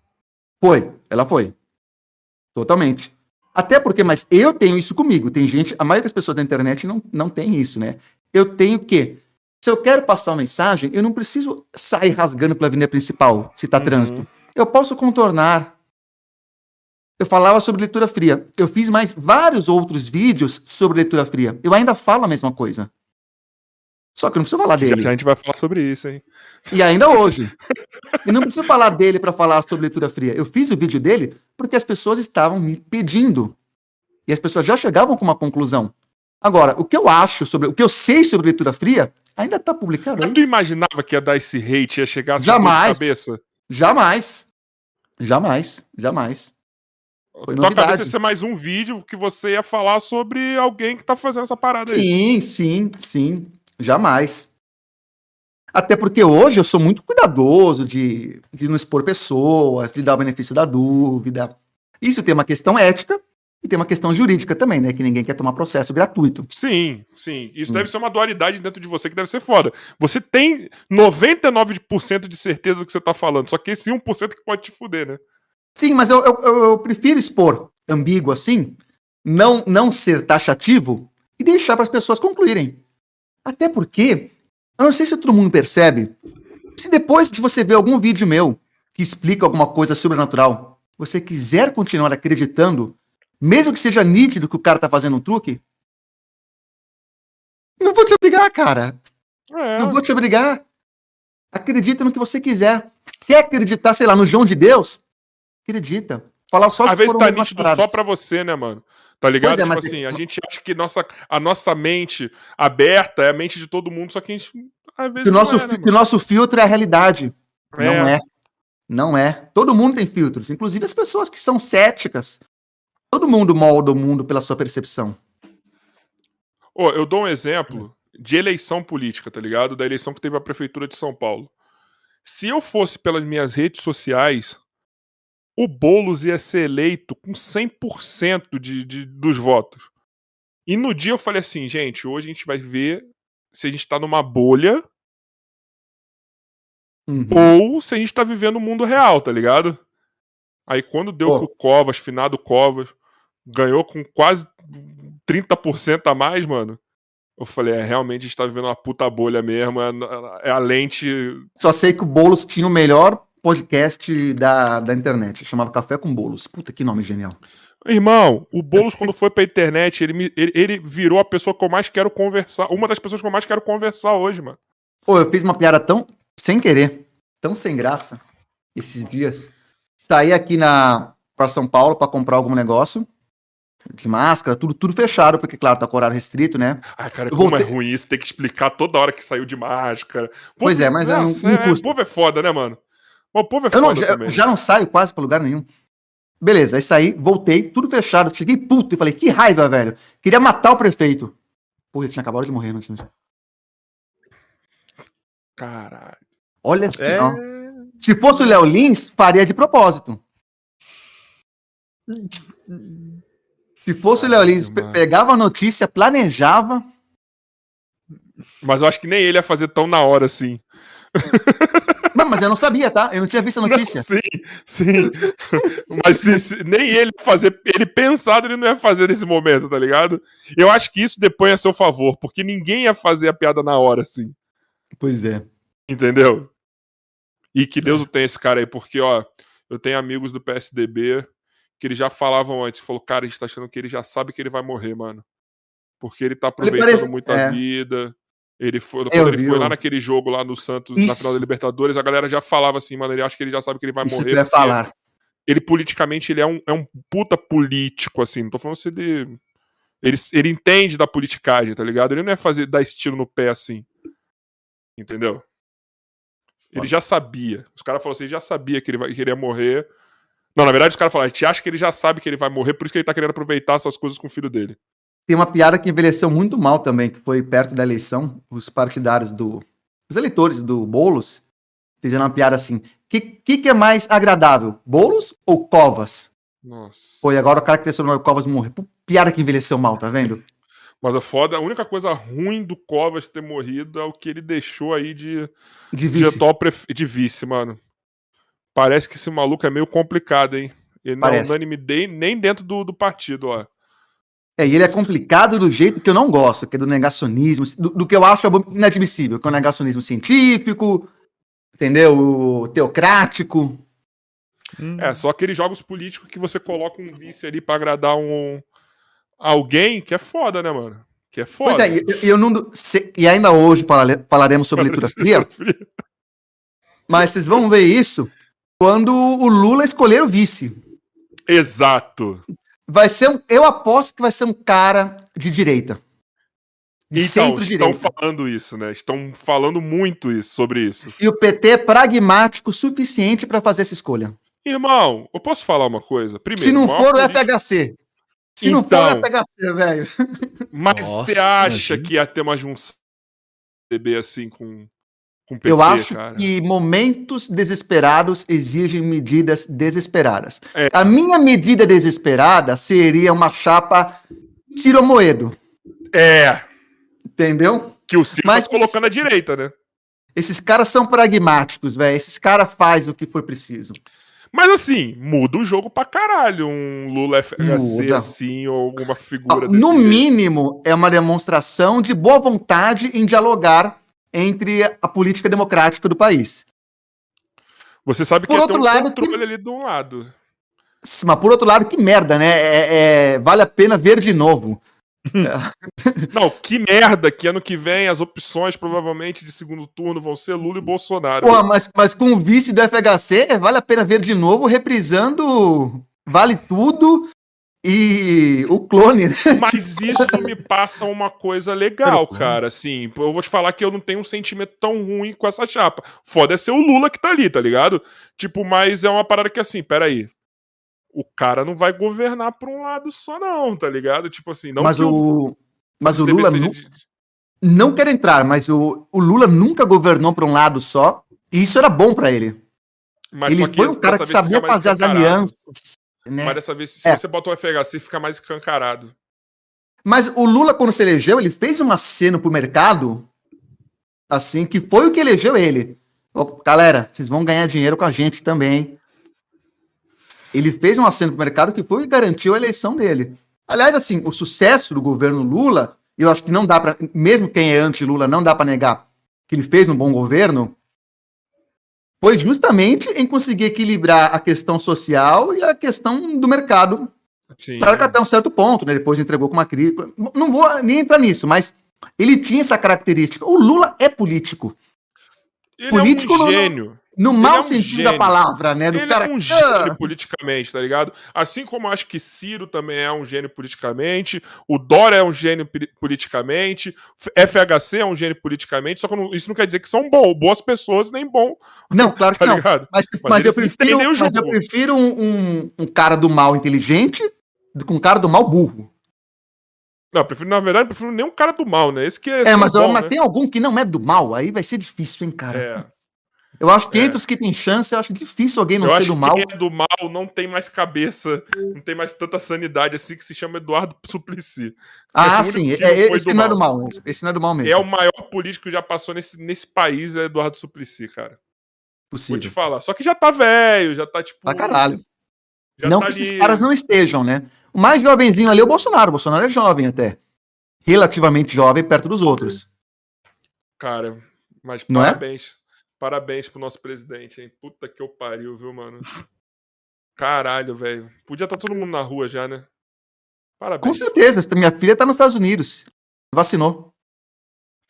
Foi, ela foi. Totalmente. Até porque, mas eu tenho isso comigo. Tem gente, a maioria das pessoas da internet não, não tem isso, né? Eu tenho que. Se eu quero passar uma mensagem, eu não preciso sair rasgando pela avenida principal, se tá Uhum. trânsito. Eu posso contornar. Eu falava sobre leitura fria. Eu fiz mais vários outros vídeos sobre leitura fria. Eu ainda falo a mesma coisa. Só que eu não preciso falar dele. já a gente vai falar sobre isso, hein? E ainda hoje. E não preciso falar dele para falar sobre leitura fria. Eu fiz o vídeo dele porque as pessoas estavam me pedindo. E as pessoas já chegavam com uma conclusão. Agora, o que eu acho sobre. O que eu sei sobre leitura fria ainda está publicado aí. tu imaginava que ia dar esse hate, ia chegar assim Jamais. cabeça? Jamais. Jamais. Jamais. Foi Tua novidade. cabeça ia ser mais um vídeo que você ia falar sobre alguém que tá fazendo essa parada aí. Sim, sim, sim. Jamais. Até porque hoje eu sou muito cuidadoso de, de não expor pessoas, de dar o benefício da dúvida. Isso tem uma questão ética e tem uma questão jurídica também, né? Que ninguém quer tomar processo gratuito. Sim, sim. Isso Hum. deve ser uma dualidade dentro de você que deve ser foda. Você tem 99% de certeza do que você tá falando, só que esse 1% que pode te fuder, né? Sim, mas eu, eu, eu- prefiro expor ambíguo assim, não, não ser taxativo e deixar para as pessoas concluírem. Até porque, eu não sei se todo mundo percebe, se depois de você ver algum vídeo meu que explica alguma coisa sobrenatural, você quiser continuar acreditando, mesmo que seja nítido que o cara tá fazendo um truque, não vou te obrigar, cara. É, Não vou te obrigar. Acredita no que você quiser. Quer acreditar, sei lá, no João de Deus? Acredita. Falar só às vezes tá nítido paradas. só pra você, né, mano? Tá ligado? Pois é, tipo mas- assim, a gente acha que nossa, a nossa mente aberta é a mente de todo mundo, só que a gente. Às vezes Que o, nosso, é, né, que nosso filtro é a realidade. mano? Não É. é. Não é. Todo mundo tem filtros, inclusive as pessoas que são céticas. Todo mundo molda o mundo pela sua percepção. Ô, eu dou um exemplo de eleição política, tá ligado? Da eleição que teve a prefeitura de São Paulo. Se eu fosse pelas minhas redes sociais, o Boulos ia ser eleito com 100% de, de, dos votos. E no dia eu falei assim, gente, hoje a gente vai ver se a gente tá numa bolha Uhum. ou se a gente tá vivendo o mundo real, tá ligado? Aí quando deu Pô. com o Covas, finado Covas, ganhou com quase 30% a mais, mano. Eu falei, é, realmente a gente tá vivendo uma puta bolha mesmo. É, é a lente. Só sei que o Boulos tinha o melhor podcast da, da internet. Chamava Café com Bolos. Puta que nome genial. Irmão, o Boulos, quando foi pra internet, ele, me, ele, ele, virou a pessoa que eu mais quero conversar. Uma das pessoas que eu mais quero conversar hoje, mano. Pô, eu fiz uma piada tão sem querer, tão sem graça, esses dias. Saí aqui na para São Paulo para comprar algum negócio de máscara, tudo, tudo fechado, porque, claro, tá com horário restrito, né? Ai, cara, como é voltei... é ruim isso, ter que explicar toda hora que saiu de máscara. pois é, mas é, não, não é, O povo é foda, né, mano? O povo é eu não, já, já, não saio quase pra lugar nenhum. Beleza, aí saí, voltei, tudo fechado, cheguei puto e falei, que raiva, velho. Queria matar o prefeito. Pô, ele tinha acabado de morrer. Caralho. Olha, é... se fosse o Léo Lins, faria de propósito. Se fosse o Léo Lins, pegava a notícia, planejava. Mas eu acho que nem ele ia fazer tão na hora assim. Não, mas eu não sabia, tá? Eu não tinha visto a notícia. Não, sim, sim. mas se, se, nem ele fazer, ele pensado, ele não ia fazer nesse momento, tá ligado? Eu acho que isso depõe a seu favor, porque ninguém ia fazer a piada na hora, assim. Pois é. Entendeu? E que Deus o tenha esse cara aí, porque, ó, eu tenho amigos do PSDB que eles já falavam antes, falou, cara, a gente tá achando que ele já sabe que ele vai morrer, mano. Porque ele tá aproveitando ele parece... muito é. a vida. Ele foi, quando ele foi lá naquele jogo lá no Santos, Isso. na final da Libertadores, a galera já falava assim, mano, ele acha que ele já sabe que ele vai Isso morrer. Vai falar. Ele politicamente, ele é um, é um puta político, assim, não tô falando se ele... Ele, ele entende da politicagem, tá ligado? Ele não é fazer, dar estilo no pé assim. Entendeu? Ele já sabia. Os caras falaram assim, ele já sabia que ele, vai, que ele ia morrer. Não, na verdade, os caras falaram, a gente acha que ele já sabe que ele vai morrer, por isso que ele tá querendo aproveitar essas coisas com o filho dele. Tem uma piada que envelheceu muito mal também, que foi perto da eleição, os partidários do. Os eleitores do Boulos fizeram uma piada assim: que, que, que é mais agradável, Boulos ou Covas? Nossa. Foi agora o cara que tem sobrenome Covas morrer. Piada que envelheceu mal, tá vendo? Mas a foda, a única coisa ruim do Covas ter morrido é o que ele deixou aí de, de vice. De, de vice, mano. Parece que esse maluco é meio complicado, hein? Ele não é unânime nem dentro do, do partido, ó. É, e ele é complicado do jeito que eu não gosto, que é do negacionismo, do, do que eu acho inadmissível, que é o negacionismo científico, entendeu? O teocrático. Hum. É, só aqueles jogos políticos que você coloca um vice ali para agradar um alguém que é foda, né, mano? Que é foda. Pois é, e, eu não. Se, e ainda hoje falare, falaremos sobre leitura fria. mas vocês vão ver isso quando o Lula escolher o vice. Exato. Vai ser um, eu aposto que vai ser um cara de direita. De então, centro-direita. Estão falando isso, né? Estão falando muito isso, sobre isso. E o PT é pragmático o suficiente para fazer essa escolha. Irmão, eu posso falar uma coisa? Primeiro, se não for o FHC. Se então, não for o FHC, velho. Mas você acha imagina. que ia ter uma junção assim com PT, eu acho cara. que momentos desesperados exigem medidas desesperadas. É. A minha medida desesperada seria uma chapa Ciro Moedo. É. Entendeu? Que o Ciro Mas tá colocando à direita, né? Esses caras são pragmáticos, velho. Esses caras fazem o que foi preciso. Mas assim, muda o jogo pra caralho. Um Lula FHC muda. assim, ou alguma figura. No mínimo, é uma demonstração de boa vontade em dialogar entre a política democrática do país. Você sabe que por outro um lado, controle que... ali de um lado. Mas por outro lado, que merda, né? É, é, vale a pena ver de novo. Não, que merda que ano que vem as opções provavelmente de segundo turno vão ser Lula e Bolsonaro. Porra, mas, mas com o vice do FHC, vale a pena ver de novo reprisando Vale Tudo e o clone. Né? Mas isso me passa uma coisa legal, cara. Assim, eu vou te falar que eu não tenho um sentimento tão ruim com essa chapa. Foda é ser o Lula que tá ali, tá ligado? Tipo, mas é uma parada que assim, peraí. O cara não vai governar por um lado só, não, tá ligado? Tipo assim, não. Mas o. o... Mas o Lula. Nu... De... Não quero entrar, mas o, o Lula nunca governou por um lado só. E isso era bom para ele. Mas ele foi um cara que sabia fazer as alianças né? Mas dessa vez, se é. você bota o FHC, fica mais escancarado. Mas o Lula, quando se elegeu, ele fez uma cena pro mercado, assim, que foi o que elegeu ele. galera, vocês vão ganhar dinheiro com a gente também. Ele fez um aceno pro mercado que foi e garantiu a eleição dele. Aliás, assim, o sucesso do governo Lula, eu acho que não dá para, mesmo quem é anti-Lula, não dá para negar que ele fez um bom governo, foi justamente em conseguir equilibrar a questão social e a questão do mercado. Sim. Claro que até um certo ponto, né? Depois entregou com uma crítica. Não vou nem entrar nisso, mas ele tinha essa característica. O Lula é político. Ele político é um gênio. No mau é um sentido gênio. da palavra, né? Do Ele cara. é um Ah, gênio politicamente, tá ligado? Assim como eu acho que Ciro também é um gênio politicamente, o Dória é um gênio poli- politicamente, FHC é um gênio politicamente, só que não- isso não quer dizer que são bom, boas pessoas, nem bom, Não, claro que tá não. ligado? Mas, Mas mas, eu prefiro, mas eu prefiro um, um, um cara do mal inteligente do que um cara do mal burro. Não, eu prefiro, na verdade, eu prefiro nem um cara do mal, né? Esse que é. É, mas, bom, mas né? tem algum que não é do mal, aí vai ser difícil, hein, cara. É. Eu acho que É. entre os que tem chance, eu acho difícil alguém não eu ser acho do mal. quem é do mal não tem mais cabeça, não tem mais tanta sanidade assim que se chama Eduardo Suplicy. Ah, é o único sim. é- esse não é do mal. mesmo. Esse não é do mal mesmo. É o maior político que já passou nesse, nesse país, é Eduardo Suplicy, cara. Vou te possível. falar. Só que já tá velho, já tá tipo. Pra caralho. não tá que esses ali- caras não estejam, né? O mais jovenzinho ali é o Bolsonaro. O Bolsonaro é jovem até. Relativamente jovem perto dos outros. Cara, mas Não é? Parabéns. Pro nosso presidente, hein? Puta que eu pariu, viu, mano? Caralho, velho. Podia estar todo mundo na rua já, né? Com Parabéns. certeza. Minha filha tá nos Estados Unidos. Vacinou.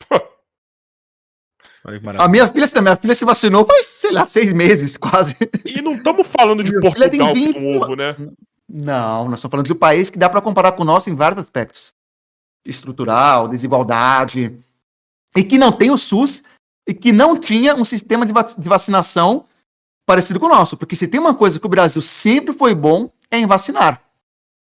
Olha que A maravilha. minha filha, a minha filha se vacinou faz, sei lá, seis meses, quase. E não estamos falando de Minha Portugal 20 com ovo, né? Não, nós estamos falando de um país que dá para comparar com o nosso em vários aspectos. Estrutural, desigualdade. E que não tem o SUS e que não tinha um sistema de, va- de vacinação parecido com o nosso. Porque se tem uma coisa que o Brasil sempre foi bom, é em vacinar.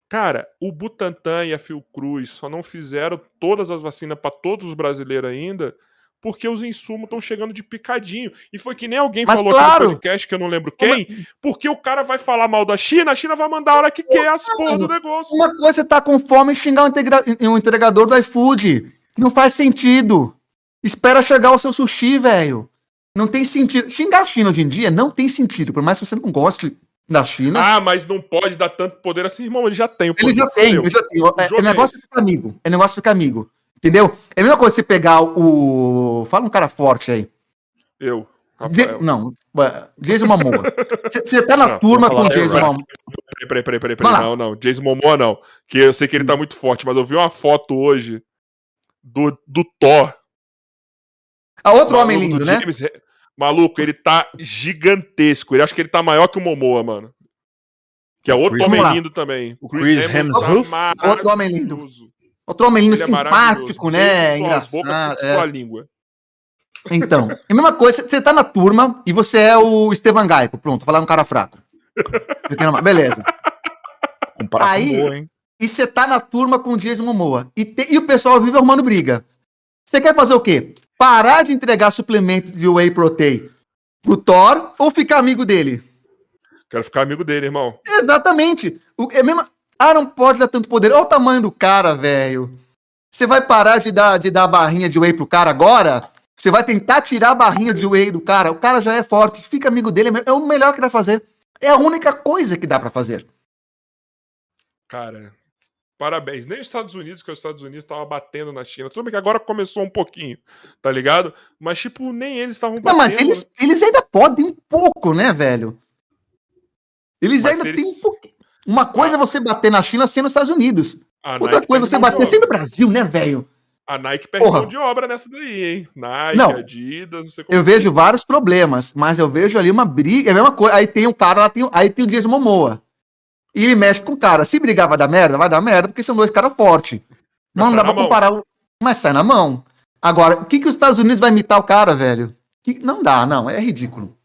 Cara, o Butantan e a Fiocruz só não fizeram todas as vacinas para todos os brasileiros ainda, porque os insumos estão chegando de picadinho. E foi que nem alguém Mas falou claro. aqui no podcast, que eu não lembro quem, porque o cara vai falar mal da China, a China vai mandar a hora que quer as porra do negócio. Uma coisa é tá com fome e xingar um, integra- um entregador do iFood. Não faz sentido. Espera chegar o seu sushi, velho. Não tem sentido. Xingar a China hoje em dia não tem sentido. Por mais que você não goste da China. Ah, mas não pode dar tanto poder assim, irmão. Ele já tem o poder. Ele já tem, ele já tem. É, é negócio ficar amigo. É negócio ficar amigo. Entendeu? É a mesma coisa você pegar o. Fala um cara forte aí. Eu. Não, Jason Momoa. Você- tá na Não, turma com o Jason. Momoa. Peraí, peraí, peraí, peraí. Não, não. Jason Momoa não. Que eu sei que ele tá muito forte, mas eu vi uma foto hoje do, do Thor. Ah, outro Maluco homem do lindo, né? James Maluco, ele tá gigantesco. Ele acho que ele tá maior que o Momoa, mano. Que é outro Chris- homem lindo também. O Chris Hemsworth? Outro homem lindo. Outro homem lindo, Ele é simpático, né? Suas bocas Engraçado. com é. sua língua. Então, é a mesma coisa, você tá na turma e você é o Estevan Gaico, pronto, vou falar um cara fraco. Beleza. Comparação Aí- boa, hein? E você tá na turma com o Jason Momoa. E, te- e o pessoal vive arrumando briga. Você quer fazer o quê? Parar de entregar suplemento de whey protein pro Thor ou ficar amigo dele? Quero ficar amigo dele, irmão. Exatamente. O, é mesmo... Ah, não pode dar tanto poder. Olha o tamanho do cara, velho. Você vai parar de dar, de dar a barrinha de whey pro cara agora? Você vai tentar tirar a barrinha de whey do cara? O cara já é forte. Fica amigo dele. é É o melhor que dá pra fazer. É a única coisa que dá pra fazer. Cara, parabéns. Nem os Estados Unidos, que os Estados Unidos estavam batendo na China. Tudo bem que agora começou um pouquinho, tá ligado? Mas, tipo, nem eles estavam batendo. Não, mas eles, eles ainda podem um pouco, né, velho? Eles Mas ainda se têm eles- um pouco. Uma coisa é você bater na China sendo nos Estados Unidos. A Outra Nike coisa é você bater sendo no. Brasil, né, velho? A Nike perde Porra. mão de obra nessa daí, hein? Nike, Não. Adidas, não sei como. Eu vejo vários problemas, mas eu vejo ali uma briga. É a mesma coisa. Aí tem um cara, lá tem, aí tem o Jason Momoa. E ele mexe com o cara. Se brigar vai dar merda, vai dar merda, porque são dois caras fortes. Mas Não dá pra mão. comparar. Mas sai na mão. Agora, o que, que os Estados Unidos vai imitar o cara, velho? Que- Não dá, não. É ridículo.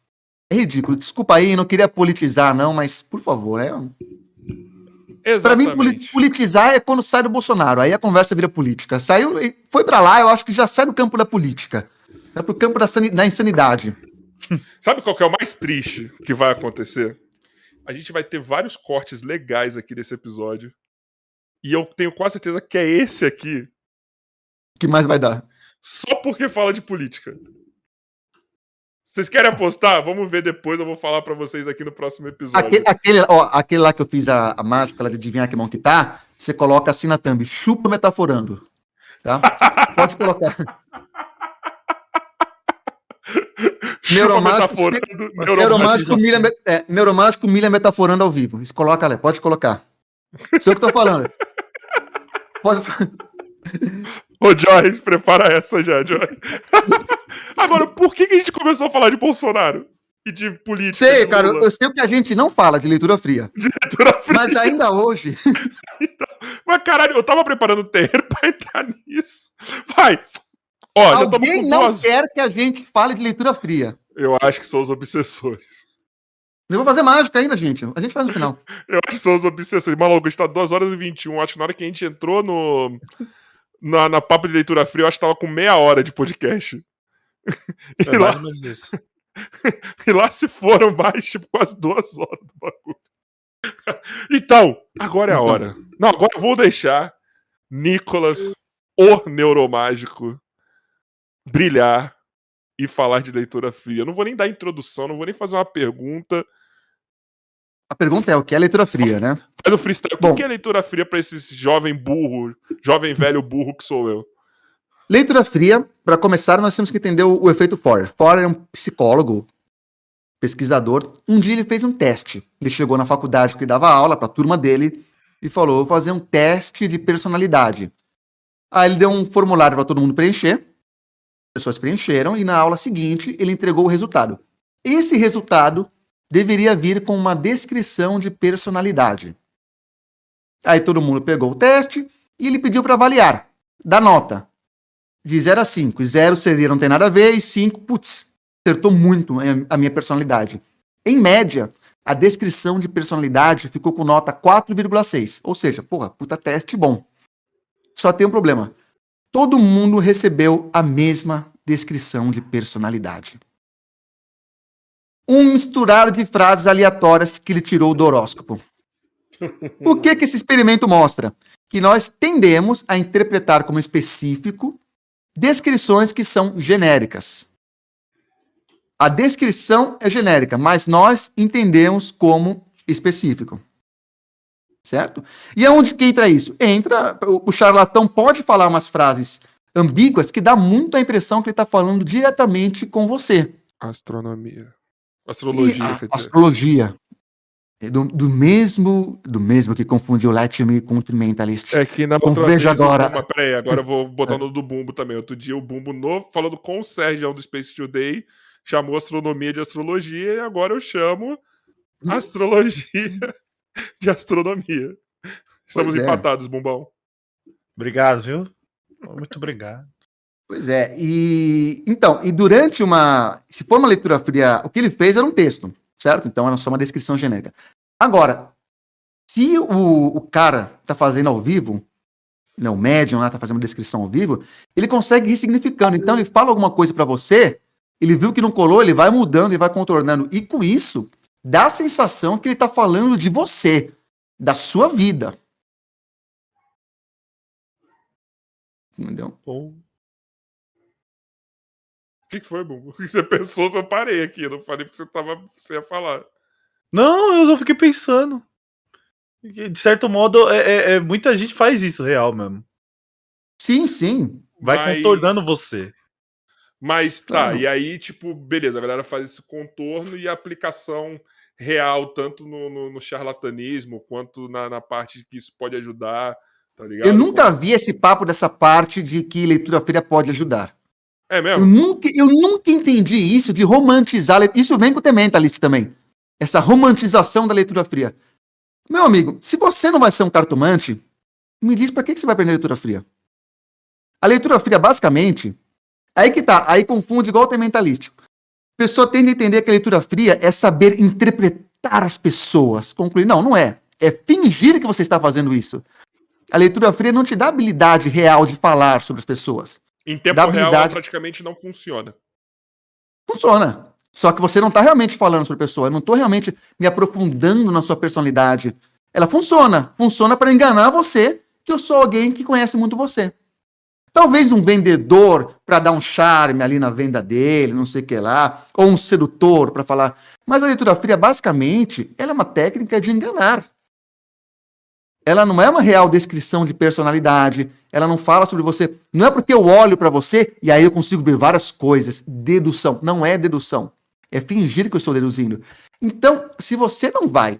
É ridículo. Desculpa aí, não queria politizar, não, mas por favor, é. Pra mim, politizar é quando sai do Bolsonaro. Aí a conversa vira política. Saiu, foi pra lá, eu acho que já sai do campo da política. Vai pro campo da, sani- da insanidade. Sabe qual que é o mais triste que vai acontecer? A gente vai ter vários cortes legais aqui desse episódio. E eu tenho quase certeza que é esse aqui, que mais vai dar? só porque fala de política. Vocês querem apostar? Vamos ver depois, eu vou falar pra vocês aqui no próximo episódio. Aquele, aquele, ó, aquele lá que eu fiz a, a mágica lá de adivinhar que mão que tá, você coloca assim na thumb, chupa metaforando. Tá? Pode colocar. Neuromágico neuromágico. milha, é, neuromágico milha metaforando ao vivo. Isso coloca ali, pode colocar. Sou eu que tô falando. Pode... Ô, Joy, prepara essa já, Joy. Agora, por que, que a gente começou a falar de Bolsonaro? E de política? Sei, de cara, eu sei o que a gente não fala de leitura fria. Diretora fria. Mas ainda hoje, Mas caralho, eu tava preparando o terreno pra entrar nisso. Vai! Ó, alguém não duas. quer que a gente fale de leitura fria. Eu acho que são os obsessores. Eu vou fazer mágica ainda, gente. A gente faz no final. Eu acho que são os obsessores. Maluco, a gente tá 2 horas e 21. Acho que na hora que a gente entrou no. Na, na papo de leitura fria, eu acho que tava com meia hora de podcast. E, É mais lá, ou menos isso. e lá se foram mais, tipo, quase duas horas do bagulho. Então, agora é a hora. Não, agora eu vou deixar Nicolas, o neuromágico, brilhar e falar de leitura fria. Eu não vou nem dar introdução, não vou nem fazer uma pergunta. A pergunta é o que é leitura fria, né? Faz o freestyle. O Bom. que é leitura fria pra esse jovem burro, jovem velho burro que sou eu? Leitura fria, para começar, nós temos que entender o, o efeito Forer. Forer é um psicólogo, pesquisador. Um dia ele fez um teste. Ele chegou na faculdade que dava aula para a turma dele e falou: vou fazer um teste de personalidade. Aí ele deu um formulário para todo mundo preencher. As pessoas preencheram e na aula seguinte ele entregou o resultado. Esse resultado deveria vir com uma descrição de personalidade. Aí todo mundo pegou o teste e ele pediu para avaliar. Dá nota de 0 a 5. 0 seria não tem nada a ver, e 5, putz, acertou muito a minha personalidade. Em média, a descrição de personalidade ficou com nota 4,6. Ou seja, porra, puta teste bom. Só tem um problema. Todo mundo recebeu a mesma descrição de personalidade. Um misturar de frases aleatórias que ele tirou do horóscopo. O que, que esse experimento mostra? Que nós tendemos a interpretar como específico descrições que são genéricas. A descrição é genérica, mas nós entendemos como específico. Certo? E aonde que entra isso? Entra, o, charlatão pode falar umas frases ambíguas que dá muito a impressão que ele está falando diretamente com você. Astronomia. E Astrologia, a- quer dizer. astrologia. É Do, do mesmo do mesmo que confundiu Let Me com Mentalist. É que na Bom, outra veja agora. Peraí, agora eu vou botar no do Bumbo também. Outro dia o Bumbo novo, falando com o Sérgio do Space Today, chamou astronomia de astrologia e agora eu chamo Hum. astrologia de astronomia. Estamos Pois é. empatados, Bumbão. Obrigado, viu? Muito obrigado. Pois é, e então, e durante uma. Se for uma leitura fria, o que ele fez era um texto, certo? Então era só uma descrição genérica. Agora, se o, o cara tá fazendo ao vivo, né, o médium lá tá fazendo uma descrição ao vivo, ele consegue ir ressignificando. Então ele fala alguma coisa para você, ele viu que não colou, ele vai mudando, ele vai contornando, e com isso, dá a sensação que ele tá falando de você, da sua vida. Entendeu? Bom, O que, que foi, Bumbo? O que você pensou? Eu parei aqui, eu não falei porque você, tava, você ia falar. Não, eu só fiquei pensando. Que, De certo modo, é, é- é- muita gente faz isso real mesmo. Sim, sim. Vai Mas- contornando você. Mas tá, Claro. e aí, tipo, beleza, a galera faz esse contorno e a aplicação real, tanto no, no- no charlatanismo quanto na, na parte que isso pode ajudar, tá ligado? Eu nunca vi esse papo dessa parte de que leitura fria pode ajudar. É Eu mesmo? nunca, eu nunca entendi isso de romantizar. Isso vem com o The Mentalist também. Essa romantização da leitura fria. Meu amigo, se você não vai ser um cartomante, me diz pra que que você vai aprender leitura fria? A leitura fria, basicamente, aí que tá, aí confunde igual o The Mentalist. A pessoa tende a entender que a leitura fria é saber interpretar as pessoas. Concluir, não, não é. É fingir que você está fazendo isso. A leitura fria não te dá habilidade real de falar sobre as pessoas. Em tempo da real, habilidade- praticamente não funciona. Funciona. Só que você não está realmente falando sobre a pessoa. Eu não estou realmente me aprofundando na sua personalidade. Ela funciona. Funciona para enganar você que eu sou alguém que conhece muito você. Talvez um vendedor para dar um charme ali na venda dele, não sei o que lá, ou um sedutor para falar. Mas a leitura fria, basicamente, ela é uma técnica de enganar. Ela não é uma real descrição de personalidade, ela não fala sobre você. Não é porque eu olho para você e aí eu consigo ver várias coisas. Dedução. Não é dedução. É fingir que eu estou deduzindo. Então, se você não vai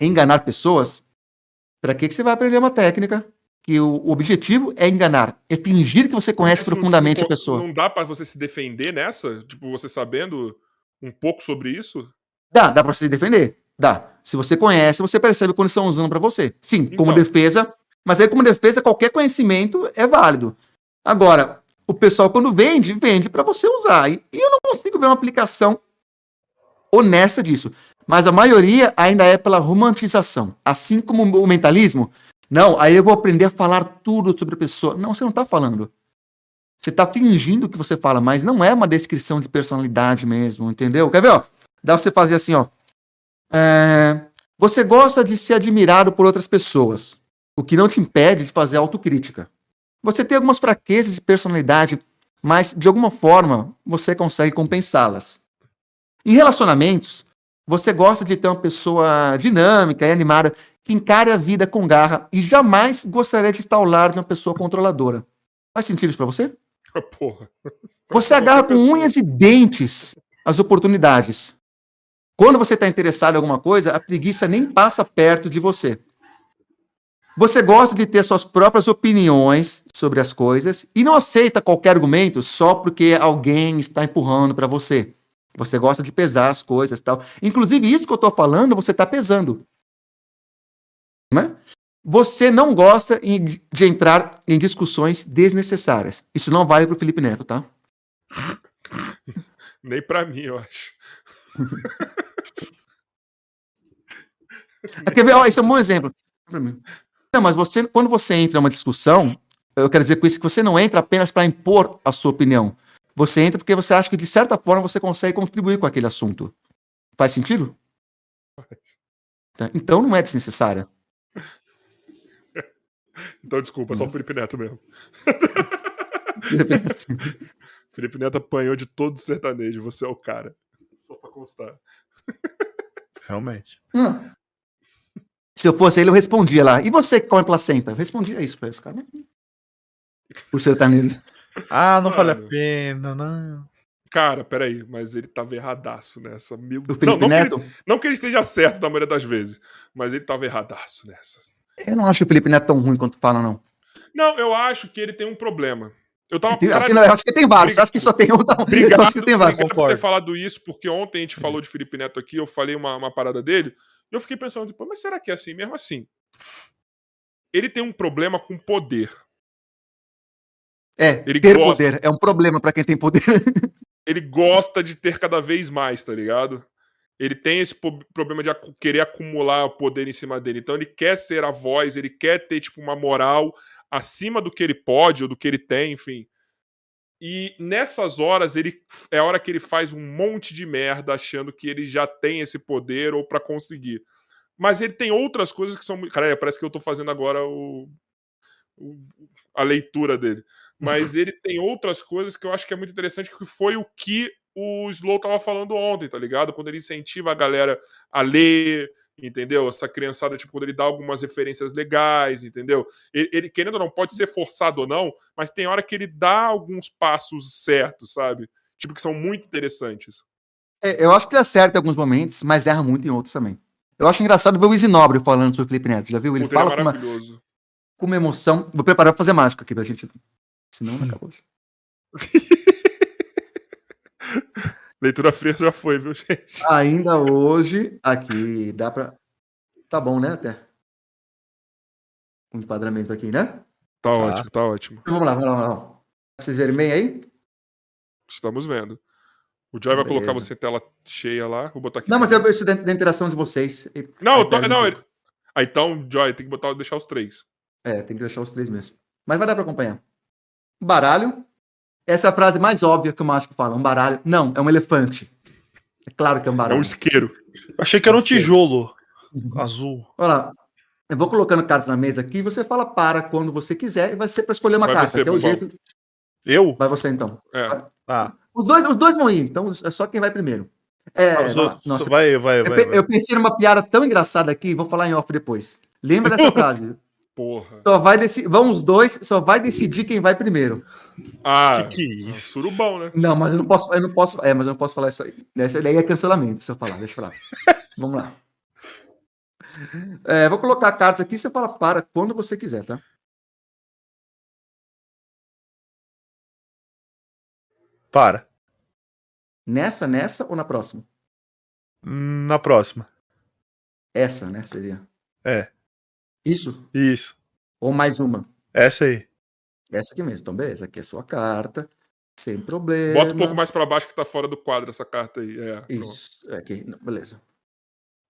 enganar pessoas, para que, que você vai aprender uma técnica? Que o, objetivo é enganar, é fingir que você conhece profundamente não, a pessoa. Não dá para você se defender nessa? Tipo, você sabendo um pouco sobre isso? Dá, dá para você se defender. Dá. Se você conhece, você percebe quando estão usando para você. Sim, Então. como defesa. Mas aí, como defesa, qualquer conhecimento é válido. Agora, o pessoal, quando vende, vende para você usar. E eu não consigo ver uma aplicação honesta disso. Mas a maioria ainda é pela romantização. Assim como o mentalismo. Não, aí eu vou aprender a falar tudo sobre a pessoa. Não, você não está falando. Você está fingindo que você fala, mas não é uma descrição de personalidade mesmo, entendeu? Quer ver, ó? Dá pra você fazer assim, ó. É, Você gosta de ser admirado por outras pessoas, o que não te impede de fazer autocrítica. Você tem algumas fraquezas de personalidade, mas de alguma forma você consegue compensá-las. Em relacionamentos, você gosta de ter uma pessoa dinâmica e animada que encare a vida com garra e jamais gostaria de estar ao lado de uma pessoa controladora. Faz sentido isso pra você? Porra. Você agarra com unhas e dentes as oportunidades. Quando você está interessado em alguma coisa, a preguiça nem passa perto de você. Você gosta de ter suas próprias opiniões sobre as coisas e não aceita qualquer argumento só porque alguém está empurrando para você. Você gosta de pesar as coisas e tal. Inclusive, isso que eu estou falando, você está pesando. Né? Você não gosta de entrar em discussões desnecessárias. Isso não vale para o Felipe Neto, tá? Nem pra mim, eu acho. É, Quer ver? Ó, esse é um bom exemplo. Não, mas você, quando você entra em uma discussão, eu quero dizer com isso que você não entra apenas para impor a sua opinião. Você entra porque você acha que, de certa forma, você consegue contribuir com aquele assunto. Faz sentido? Tá, Então não é desnecessária. Então, desculpa, é Uhum. só o Felipe Neto mesmo. Felipe Neto apanhou de todo o sertanejo, você é o cara. Só pra constar. Realmente. Hum. Se eu fosse ele, eu respondia lá. E você que come placenta? Eu respondia isso para esse cara. Por sertanejo. Ah, não vale a pena, não. Cara, peraí, mas ele tava erradaço nessa. Meu... O Não, Felipe não, que ele, Neto. não que ele esteja certo na maioria das vezes, mas ele tava erradaço nessa. Eu não acho o Felipe Neto tão ruim quanto falam, não. Não, eu acho que ele tem um problema. Eu tava. Tem- que, não, eu acho que tem vários. Acho que só tem um. Não. Eu Obrigado, acho que tem vários. obrigado por ter falado isso, porque ontem a gente falou de Felipe Neto aqui, eu falei uma, uma parada dele, e eu fiquei pensando, tipo, mas será que é assim mesmo assim? Ele tem um problema com poder. É, Ele ter gosta. poder é um problema pra quem tem poder. Ele gosta de ter cada vez mais, tá ligado? Ele tem esse problema de querer acumular o poder em cima dele. Então ele quer ser a voz, ele quer ter, tipo, uma moral acima do que ele pode ou do que ele tem, enfim. E nessas horas, ele é a hora que ele faz um monte de merda achando que ele já tem esse poder ou pra conseguir. Mas ele tem outras coisas que são muito. Cara, é, parece que eu tô fazendo agora o, o- a leitura dele. Mas ele tem outras coisas que eu acho que é muito interessante, que foi o que o Slow tava falando ontem, tá ligado? Quando ele incentiva a galera a ler, entendeu? Essa criançada, tipo, quando ele dá algumas referências legais, entendeu? Ele, ele, querendo ou não, pode ser forçado ou não, mas tem hora que ele dá alguns passos certos, sabe? Tipo, que são muito interessantes. É, eu acho que ele acerta em alguns momentos, mas erra muito em outros também. Eu acho engraçado ver o Isinobre falando sobre o Felipe Neto. Já viu? Ele é fala com uma, com uma emoção. Vou preparar pra fazer mágica aqui pra gente. Senão não acabou. Leitura fria já foi, viu, gente? Ainda hoje, aqui, dá pra. Tá bom, né? Até. Um enquadramento aqui, né? Tá ótimo, tá ótimo. Então, vamos lá, vamos lá, vamos lá. Pra vocês verem bem aí? Estamos vendo. O Joy vai Beleza. colocar você em tela cheia lá. Vou botar aqui. Não, mas eu isso dentro da interação de vocês. Não, tô- um não, pouco. ele- Ah, então, Joy, tem que botar, deixar os três. É, tem que deixar os três mesmo. Mas vai dar pra acompanhar. Baralho. Essa é a frase mais óbvia que o mágico fala. Um baralho. Não, é um elefante. É claro que é um É um baralho. isqueiro. Eu achei que era um tijolo azul. Olha lá. Eu vou colocando cartas na mesa aqui, você fala para quando você quiser e vai ser para escolher uma Vai carta, você, que é o jeito. Eu? Vai você então. É. Ah, Os dois, os dois vão ir, então é só quem vai primeiro. É, Ah, outros- nossa, vai, vai, eu, vai. eu pensei numa piada tão engraçada aqui, vou falar em off depois. Lembra dessa frase? Porra. Só vai decidir, vão os dois, só vai decidir quem vai primeiro. Ah, Que que é isso? surubão, né? Não, mas eu não posso, eu não posso, é, mas eu não posso falar isso aí. Essa daí é cancelamento, se eu falar, deixa eu falar. Vamos lá. É, vou colocar cartas aqui, você fala para quando você quiser, tá? Para. Nessa, nessa ou na próxima? Na próxima. Essa, né, seria. É. Isso? Isso. Ou mais uma? Essa aí. Essa aqui mesmo. Então, beleza, aqui é a sua carta, sem problema. Bota um pouco mais pra baixo que tá fora do quadro essa carta aí. É, pronto. Isso, é aqui, não, beleza.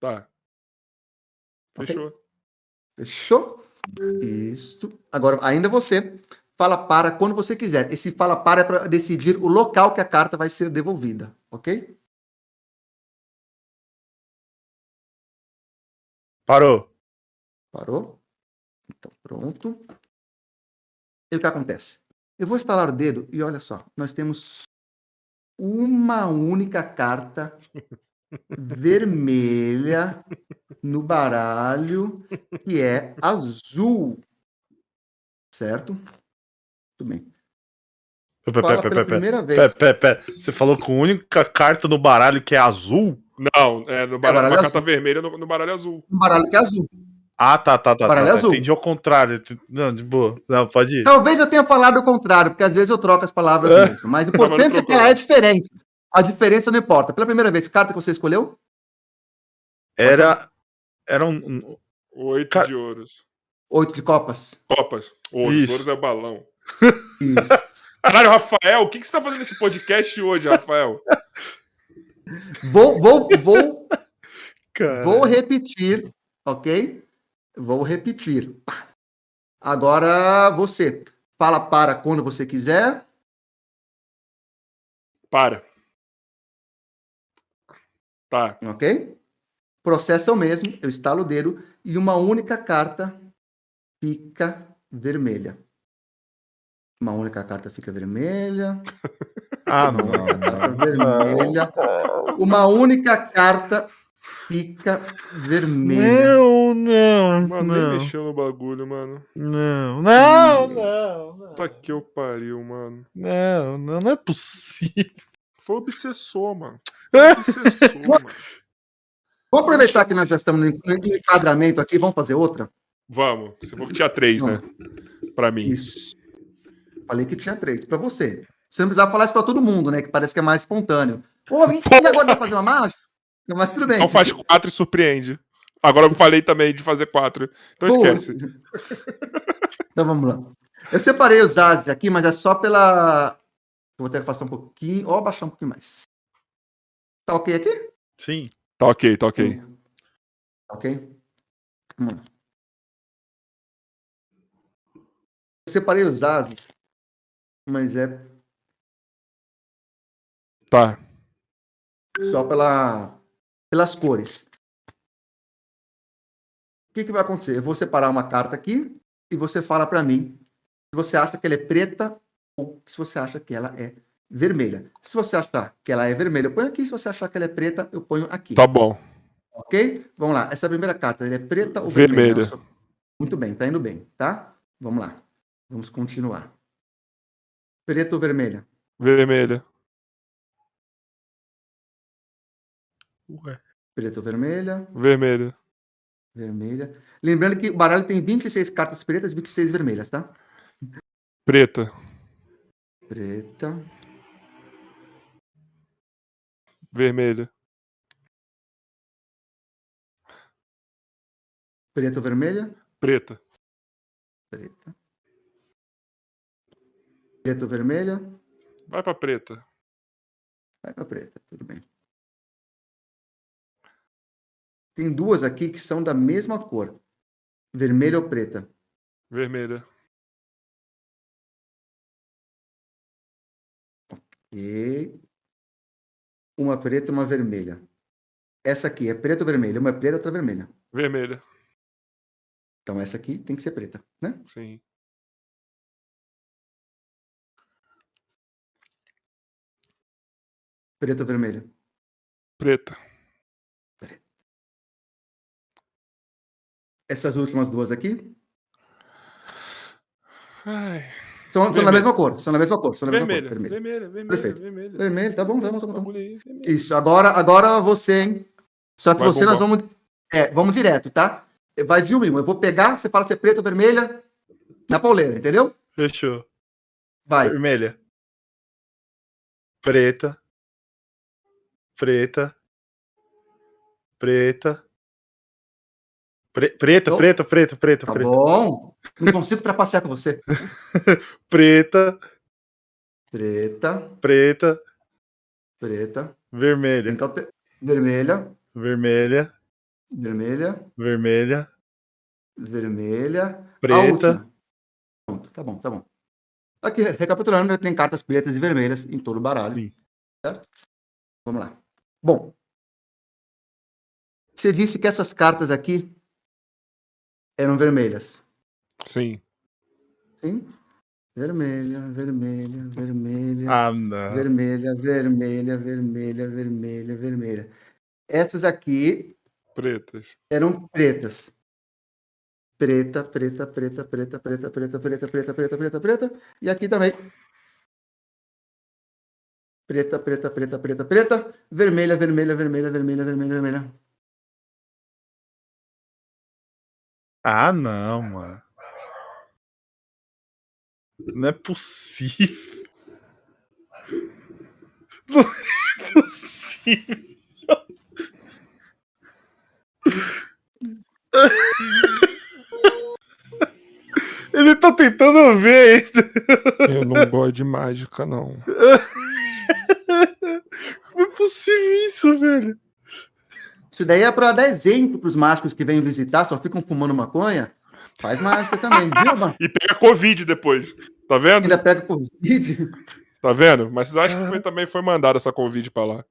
Tá. Fechou. Fechou? Isto. Agora, ainda você fala para quando você quiser. Esse fala para é para decidir o local que a carta vai ser devolvida, ok? Parou. Parou? Então, pronto. E o que acontece? Eu vou estalar o dedo e olha só, nós temos uma única carta vermelha no baralho que é azul. Certo? Tudo bem. Pera, Fala pera, pela pera, pera. primeira Pera, vez. pera, pera. Você falou com a única carta no baralho que é azul? Não, é no baralho, baralho uma azul. carta vermelha no, no baralho azul. Um baralho que é azul. Ah, tá, tá, tá. Tá, tá. azul. Entendi ao contrário. Não, de boa. Não, pode ir. Talvez eu tenha falado o contrário, porque às vezes eu troco as palavras É. mesmo. Mas o importante é que ela é diferente. A diferença não importa. Pela primeira vez, carta que você escolheu? Era. Era um. Oito Cara- de ouros. Oito de copas. Copas. Ouros. Isso. Ouros é balão. Isso. Caralho, Rafael, o que, que você tá fazendo nesse podcast hoje, Rafael? vou, vou, vou, Cara. vou repetir, ok? Vou repetir. Agora você fala para quando você quiser. Para. Tá. Ok? Processo é o mesmo, eu estalo o dedo e uma única carta fica vermelha. Uma única carta fica vermelha. Ah, Uma não. única carta vermelha. Uma única carta fica vermelha. Não, não. Mano, nem Não, mexeu no bagulho, mano. não, não, não, não. Tá que eu pariu, mano. Não, não, não é possível. Foi obsessor, mano. Obsessor, mano. Vamos aproveitar que nós já estamos no enquadramento aqui, vamos fazer outra? Vamos. Você falou que tinha três, né? Pra mim. Isso. Falei que tinha três. Para você. Você não precisava falar isso para todo mundo, né? Que parece que é mais espontâneo. Pô, vem agora vai fazer uma mágica? Mas tudo bem. Então faz quatro e surpreende. Agora eu falei também de fazer quatro. Então Boa. esquece. Então vamos lá. Eu separei os ases aqui, mas é só pela. Eu vou ter que afastar um pouquinho, ou abaixar um pouquinho mais. Tá ok aqui? Sim. Tá ok, tá ok. Tá Ok? Vamos lá. Eu separei os ases, mas é Tá. só pela, pelas cores. O que, que vai acontecer? Eu vou separar uma carta aqui e você fala para mim se você acha que ela é preta ou se você acha que ela é vermelha. Se você achar que ela é vermelha, eu ponho aqui. Se você achar que ela é preta, eu ponho aqui. Tá bom. Ok? Vamos lá. Essa primeira carta, ela é preta ou vermelha? Vermelha. Muito bem, tá indo bem, tá? Vamos lá. Vamos continuar. Preta ou vermelha? Vermelha. Ué. Preta ou vermelha? Vermelha. Vermelha. Lembrando que o baralho tem 26 cartas pretas e 26 vermelhas, tá? Preta. Preta. Vermelha. Preta ou vermelha? Preta. Preta. Preta ou vermelha? Vai pra preta. Vai pra preta, tudo bem. Tem duas aqui que são da mesma cor. Vermelha ou preta? Vermelha. E uma preta e uma vermelha. Essa aqui é preta ou vermelha? Uma é preta, outra é vermelha. Vermelha. Então essa aqui tem que ser preta, né? Sim. Preta ou vermelha? Preta. Essas últimas duas aqui Ai. são, são da Vermelho. mesma cor. São da mesma cor. São da mesma Vermelha, cor. Vermelho. vermelha, vermelha, Perfeito. vermelha. Vermelho, tá bom, tá bom, tá bom. Tá vermelho. Isso, agora, agora você, hein? Só que Vai você nós vamos. É, vamos direto, tá? Vai de um um. Eu vou pegar, você fala se é preta ou vermelha na pauleira, entendeu? Fechou. Vai. Vermelha. Preta. Preta. Preta. Pre- preta, Então- preta, preta, preta, Tá preta. bom. Não consigo trapacear com você. Preta, Preta, preta, preta. vermelha. Alter- Vermelha, Vermelha, vermelha, vermelha, vermelha. Preta. Pronto, tá bom, tá bom. Aqui, recapitulando, tem cartas pretas e vermelhas em todo o baralho. Sim. Certo? Vamos lá. Bom. Você disse que essas cartas aqui eram vermelhas. Sim. Sim? Vermelha, vermelha, vermelha, Ah, não. vermelha, vermelha, vermelha, vermelha, vermelha. Essas aqui Pretas. eram pretas. Preta, preta, preta, preta, preta, preta, preta, preta, preta, preta, preta. E aqui também. Preta, preta, preta, preta, preta. Vermelha, vermelha, vermelha, vermelha, vermelha, vermelha. Ah, não, mano. Não é possível. Não é possível. Ele tá tentando ver. Eu não gosto de mágica, não. Como é possível isso, velho? Isso daí é para dar exemplo para os mágicos que vêm visitar, só ficam fumando maconha. Faz mágica também, viu, mano? E pega Covid depois. Tá vendo? Ainda pega Covid. Tá vendo? Mas vocês acham que foi- também foi mandado essa Covid pra lá?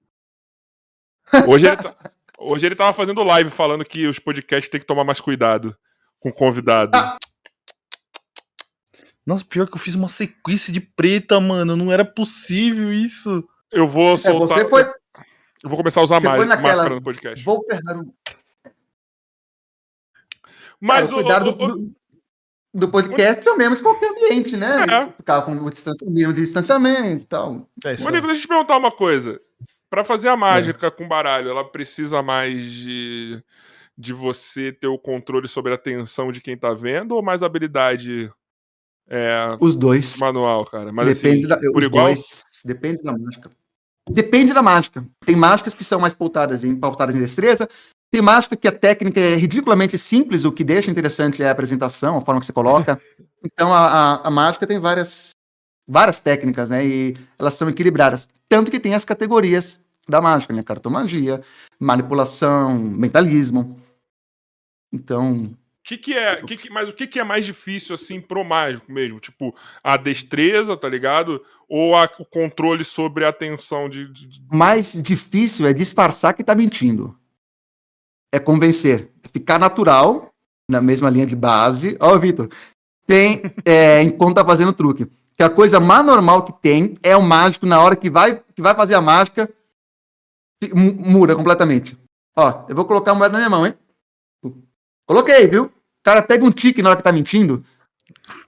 Hoje ele, tá- hoje ele tava fazendo live falando que os podcasts têm que tomar mais cuidado com convidado. Ah. Nossa, pior que eu fiz uma sequência de preta, mano. Não era possível isso. Eu vou É, soltar. você foi. Eu vou começar a usar você mais naquela- máscara no podcast. Vou pegar um. Mas Cara, o, cuidado o- o- do, do podcast ou mesmo de qualquer ambiente, né? É. Ficar com o distancia- mínimo de distanciamento e tal. É isso. Deixa eu te perguntar uma coisa. Pra fazer a mágica com baralho, ela precisa mais de, de você ter o controle sobre a atenção de quem tá vendo ou mais habilidade é, Os dois. manual, cara? Mas depende assim, da, por os igual? dois. Depende da mágica. Depende da mágica. Tem mágicas que são mais pautadas em, pautadas em destreza. Tem mágica que a técnica é ridiculamente simples, o que deixa interessante é a apresentação, a forma que você coloca. Então a, a, a mágica tem várias, várias técnicas, né? E elas são equilibradas. Tanto que tem as categorias da mágica, né? Cartomagia, manipulação, mentalismo. Então, Que que é, que que- mas o que, que é mais difícil, assim, pro mágico mesmo? Tipo, a destreza, tá ligado? Ou a- o controle sobre a atenção de. de- mais difícil é disfarçar que tá mentindo. É convencer. Ficar natural, na mesma linha de base. Ó, Vitor, tem, é, enquanto tá fazendo truque. Que a coisa mais normal que tem é o mágico, na hora que vai, que vai fazer a mágica, muda completamente. Ó, eu vou colocar a moeda na minha mão, hein? Coloquei, viu? O cara pega um tique na hora que tá mentindo.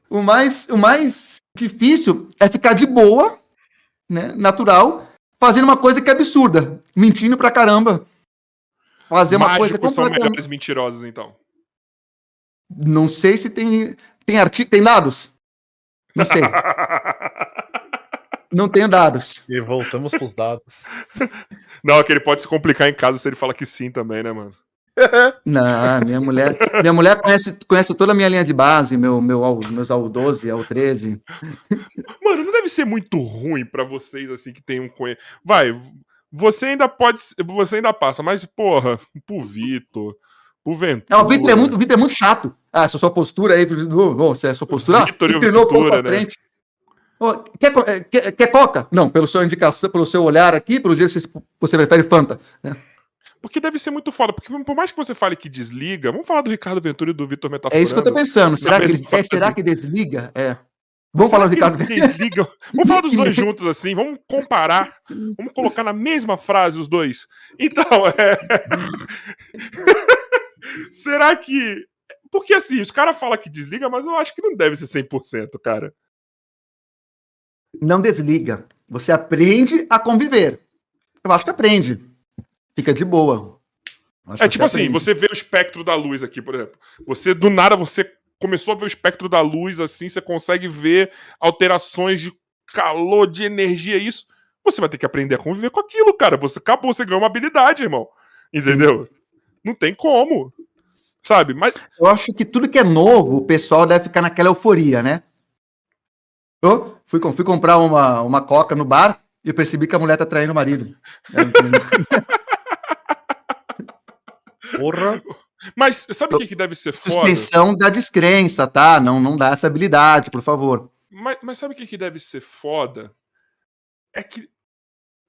O mais, o mais difícil é ficar de boa, né? Natural, fazendo uma coisa que é absurda, mentindo pra caramba. Fazer uma coisa Mágicos são completamente. melhores mentirosos, então. Não sei se tem tem artigo, tem dados. Não sei, não tenho dados. E voltamos pros dados. Não, que ele pode se complicar em casa se ele falar que sim também, né, mano? Não, minha mulher, minha mulher conhece, conhece toda a minha linha de base, meu, meu, meus AU 12, AU 13. Mano, não deve ser muito ruim pra vocês, assim, que tem um. Vai, você ainda pode. Você ainda passa, mas, porra, pro Vitor, pro Ventura. Não, o Vitor é muito, Vitor é muito chato. Ah, essa sua postura aí, se é sua postura, ah, Vitor e Ventura, né? frente. Ô, quer, eh, quer, quer coca? Não, pelo sua indicação, pelo seu olhar aqui, pelo jeito que você, você prefere Fanta. né? Porque deve ser muito foda. Porque por mais que você fale que desliga, vamos falar do Ricardo Ventura e do Vitor Metaforando. É isso que eu tô pensando. Será, que, ele, é, será que desliga? É. Vamos falar do Ricardo Ventura. Vamos falar dos dois juntos assim, vamos comparar, vamos colocar na mesma frase os dois. Então, é. será que. Porque assim, os caras falam que desliga, mas eu acho que não deve ser 100%, cara. Não desliga. Você aprende a conviver. Eu acho que aprende. Fica de boa. É tipo assim, você vê o espectro da luz aqui, por exemplo. Você, do nada, você começou a ver o espectro da luz assim, você consegue ver alterações de calor, de energia, isso. Você vai ter que aprender a conviver com aquilo, cara. Você acabou, você ganhou uma habilidade, irmão. Entendeu? Sim. Não tem como. Sabe? Mas. Eu acho que tudo que é novo, o pessoal deve ficar naquela euforia, né? Eu fui, fui comprar uma, uma coca no bar e eu percebi que a mulher tá traindo o marido. Porra. Mas sabe o que, que deve ser foda? Suspensão da descrença, tá? Não, não dá essa habilidade, por favor. Mas, mas sabe o que, que deve ser foda? É que.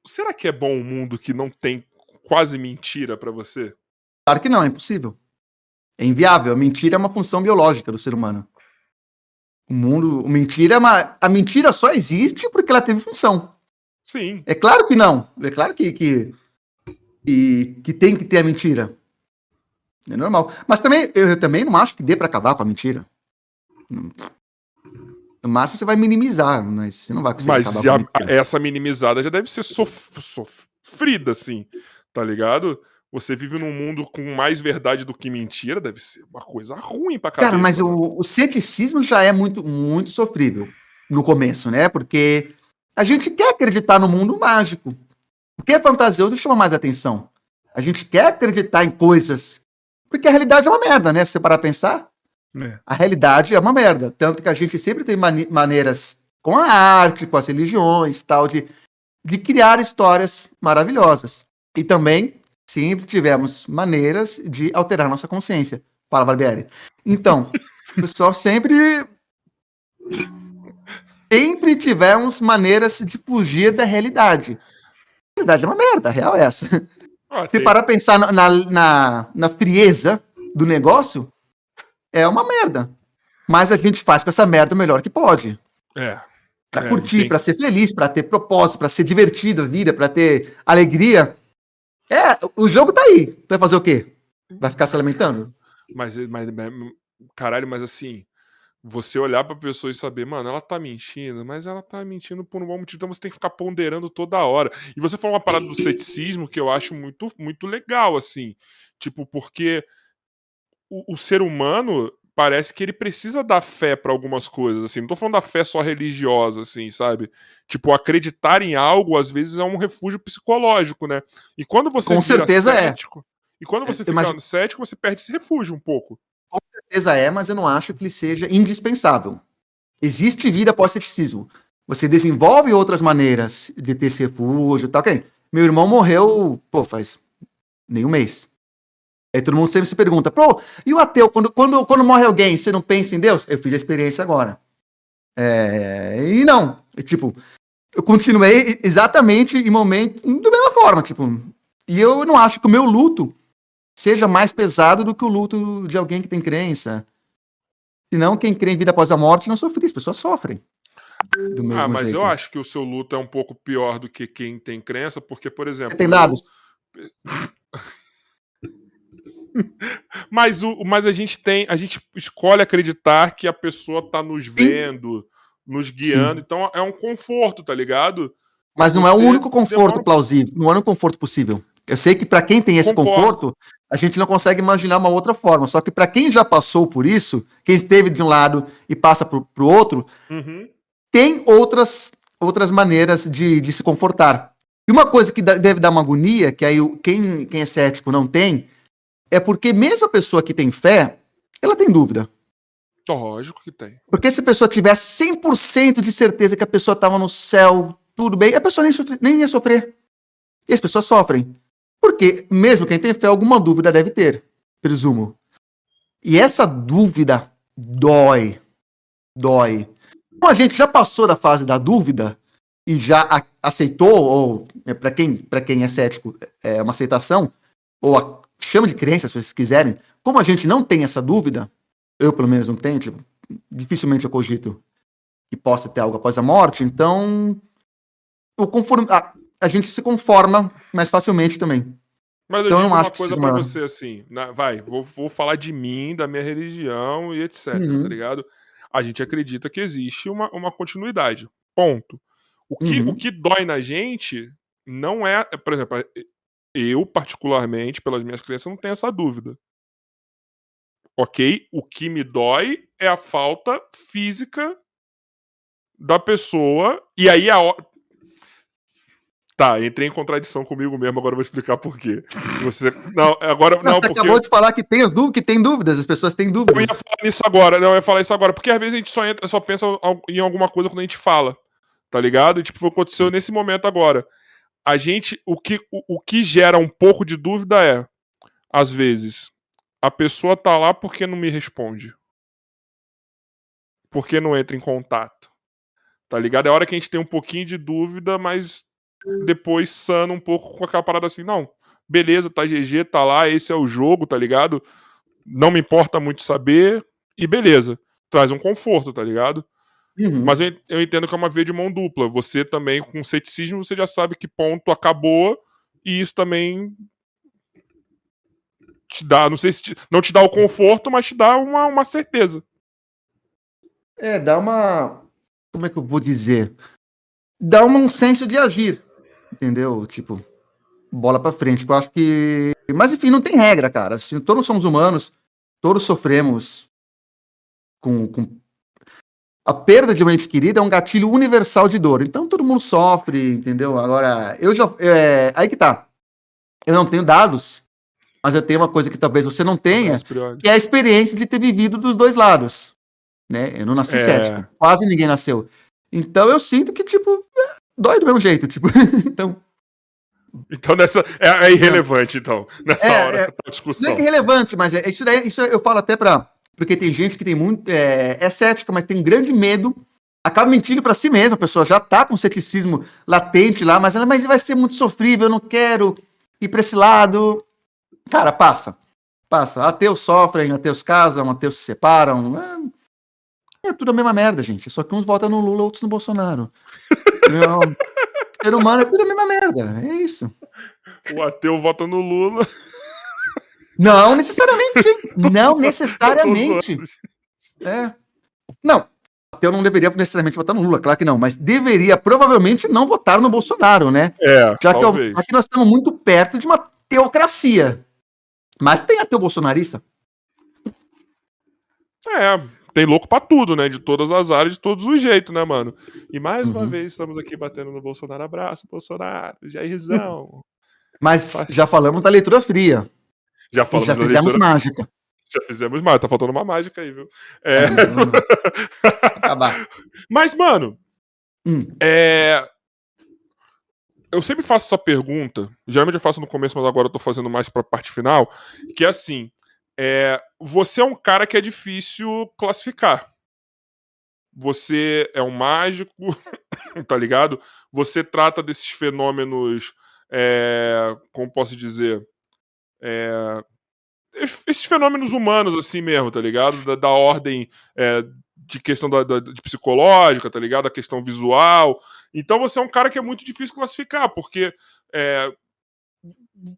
Será que é bom um mundo que não tem quase mentira para você? Claro que não, é impossível. É inviável. A mentira é uma função biológica do ser humano. O mundo. Mentira é uma. A mentira só existe porque ela teve função. Sim. É claro que não. É claro que, que, que, que tem que ter a mentira. É normal. Mas também, eu também não acho que dê para acabar com a mentira. No máximo você vai minimizar, mas você não vai conseguir mas acabar já, com a mentira. essa minimizada já deve ser sof sofrida, assim, tá ligado? Você vive num mundo com mais verdade do que mentira, deve ser uma coisa ruim pra caramba. Cara, mas né? o, o ceticismo já é muito, muito sofrível no começo, né? Porque a gente quer acreditar no mundo mágico. O que é fantasioso chama mais atenção. A gente quer acreditar em coisas porque a realidade é uma merda, né? Se você parar pra pensar, é. a realidade é uma merda. Tanto que a gente sempre tem mani maneiras com a arte, com as religiões, tal, de, de criar histórias maravilhosas. E também sempre tivemos maneiras de alterar nossa consciência. Fala, Barbieri. Então, o pessoal sempre. Sempre tivemos maneiras de fugir da realidade. A realidade é uma merda, a real é essa. Ah, Se parar pensar na, na, na, frieza do negócio, é uma merda. Mas a gente faz com essa merda o melhor que pode. É. Pra é, curtir, tem... pra ser feliz, pra ter propósito, pra ser divertido a vida, pra ter alegria. É, o jogo tá aí. Vai fazer o quê? Vai ficar se lamentando? Mas, mas, caralho, mas assim, você olhar pra pessoa e saber, mano, ela tá mentindo, mas ela tá mentindo por um bom motivo, então você tem que ficar ponderando toda hora. E você falou uma parada do ceticismo que eu acho muito, muito legal, assim. Tipo, porque o, o ser humano parece que ele precisa dar fé para algumas coisas, assim. Não tô falando da fé só religiosa, assim, sabe? Tipo, acreditar em algo, às vezes, é um refúgio psicológico, né? E quando você. Com certeza é. cético, é. E quando você fica Mas... cético, você perde esse refúgio um pouco certeza é, mas eu não acho que ele seja indispensável. Existe vida após ceticismo. Você desenvolve outras maneiras de ter esse refúgio e tal. Meu irmão morreu, pô, faz nem um mês. Aí todo mundo sempre se pergunta, pô, e o ateu, quando, quando, quando morre alguém, você não pensa em Deus? Eu fiz a experiência agora. É, e não, tipo, eu continuei exatamente em momento, da mesma forma, tipo, e eu não acho que o meu luto seja mais pesado do que o luto de alguém que tem crença. Senão, quem crê em vida após a morte não sofre, as pessoas sofrem. ah, mas jeito. eu acho que o seu luto é um pouco pior do que quem tem crença, porque, por exemplo. Você tem dados? mas, o, mas a gente tem, a gente escolhe acreditar que a pessoa tá nos vendo, Sim. nos guiando, Sim. então é um conforto, tá ligado? Mas não Você é o único conforto demora... plausível, não é o único conforto possível. Eu sei que para quem tem esse Concordo. conforto, a gente não consegue imaginar uma outra forma. Só que para quem já passou por isso, quem esteve de um lado e passa para o outro, uhum. tem outras, outras maneiras de, de se confortar. E uma coisa que deve dar uma agonia, que aí quem, quem é cético não tem, é porque mesmo a pessoa que tem fé, ela tem dúvida. Lógico que tem. Porque se a pessoa tiver 100% de certeza que a pessoa estava no céu, tudo bem, a pessoa nem, sofre, nem ia sofrer. E as pessoas sofrem. Porque mesmo quem tem fé, alguma dúvida deve ter, presumo. E essa dúvida dói. Dói. Como a gente já passou da fase da dúvida e já aceitou, ou é, para quem, quem é cético, é uma aceitação, ou a, chama de crença, se vocês quiserem, como a gente não tem essa dúvida, eu pelo menos não tenho, tipo, dificilmente eu cogito que possa ter algo após a morte, então a, a gente se conforma mais facilmente também. Mas eu então, digo eu não uma coisa para você assim, na, vai, vou, vou falar de mim, da minha religião e etc, uhum. tá ligado? A gente acredita que existe uma, uma continuidade. Ponto. O que, uhum. o que dói na gente não é, por exemplo, eu, particularmente, pelas minhas crenças, não tenho essa dúvida. Ok? O que me dói é a falta física da pessoa. E aí a. Tá, entrei em contradição comigo mesmo, agora eu vou explicar por quê. Você. Não, agora. não, você porque... acabou de falar que tem as dúvidas, que tem dúvidas, as pessoas têm dúvidas. Eu ia falar isso agora, não, eu ia falar isso agora, porque às vezes a gente só, entra, só pensa em alguma coisa quando a gente fala. Tá ligado? E, tipo, aconteceu nesse momento agora a gente o que, o, o que gera um pouco de dúvida é, às vezes, a pessoa tá lá porque não me responde. Porque não entra em contato. Tá ligado? É hora que a gente tem um pouquinho de dúvida, mas depois sana um pouco com aquela parada assim, não. Beleza, tá GG, tá lá, esse é o jogo, tá ligado? Não me importa muito saber e beleza. Traz um conforto, tá ligado? Uhum. Mas eu, eu, entendo que é uma via de mão dupla. Você também, com ceticismo, você já sabe que ponto acabou, e isso também te dá, não sei se te, não te dá o conforto, mas te dá uma, uma certeza. É, dá uma. Como é que eu vou dizer? Dá um senso de agir. Entendeu? Tipo, bola pra frente. Eu acho que. Mas enfim, não tem regra, cara. Assim, todos somos humanos, todos sofremos com, com a perda de uma ente querida é um gatilho universal de dor. Então todo mundo sofre, entendeu? Agora, eu já. É, aí que tá. Eu não tenho dados, mas eu tenho uma coisa que talvez você não tenha, que é a experiência de ter vivido dos dois lados. Né? Eu não nasci é... cético. Quase ninguém nasceu. Então eu sinto que, tipo, dói do mesmo jeito. Tipo, então. Então nessa é, é irrelevante, então, nessa é, hora é, da discussão. Não é que é irrelevante, mas é, isso daí, isso eu falo até para porque tem gente que tem muito. É, é cética, mas tem grande medo. Acaba mentindo para si mesma. A pessoa já tá com ceticismo latente lá, mas ela, mas vai ser muito sofrível, eu não quero ir para esse lado. Cara, passa. Passa. Ateus sofrem, ateus casam, ateus se separam. É, é tudo a mesma merda, gente. Só que uns votam no Lula, outros no Bolsonaro. ser humano é tudo a mesma merda. É isso. O ateu vota no Lula. Não necessariamente. não necessariamente. É. Não. Eu não deveria necessariamente votar no Lula, claro que não, mas deveria provavelmente não votar no Bolsonaro, né? É, Já que eu, aqui nós estamos muito perto de uma teocracia. Mas tem ateu bolsonarista? É, tem louco pra tudo, né? De todas as áreas, de todos os jeitos, né, mano? E mais uhum. uma vez estamos aqui batendo no Bolsonaro. Abraço, Bolsonaro, Jairzão. Mas já falamos da leitura fria. Já falamos já fizemos leitura... mágica. Já fizemos mágica. Tá faltando uma mágica aí, viu? É... é Acabar. Mas, mano, hum. é... eu sempre faço essa pergunta. Geralmente eu faço no começo, mas agora eu tô fazendo mais pra parte final. Que é assim: é... você é um cara que é difícil classificar. Você é um mágico, tá ligado? Você trata desses fenômenos. É... como posso dizer? É, esses fenômenos humanos, assim mesmo, tá ligado? Da, da ordem é, de questão da, da, de psicológica, tá ligado? A questão visual. Então você é um cara que é muito difícil classificar, porque é,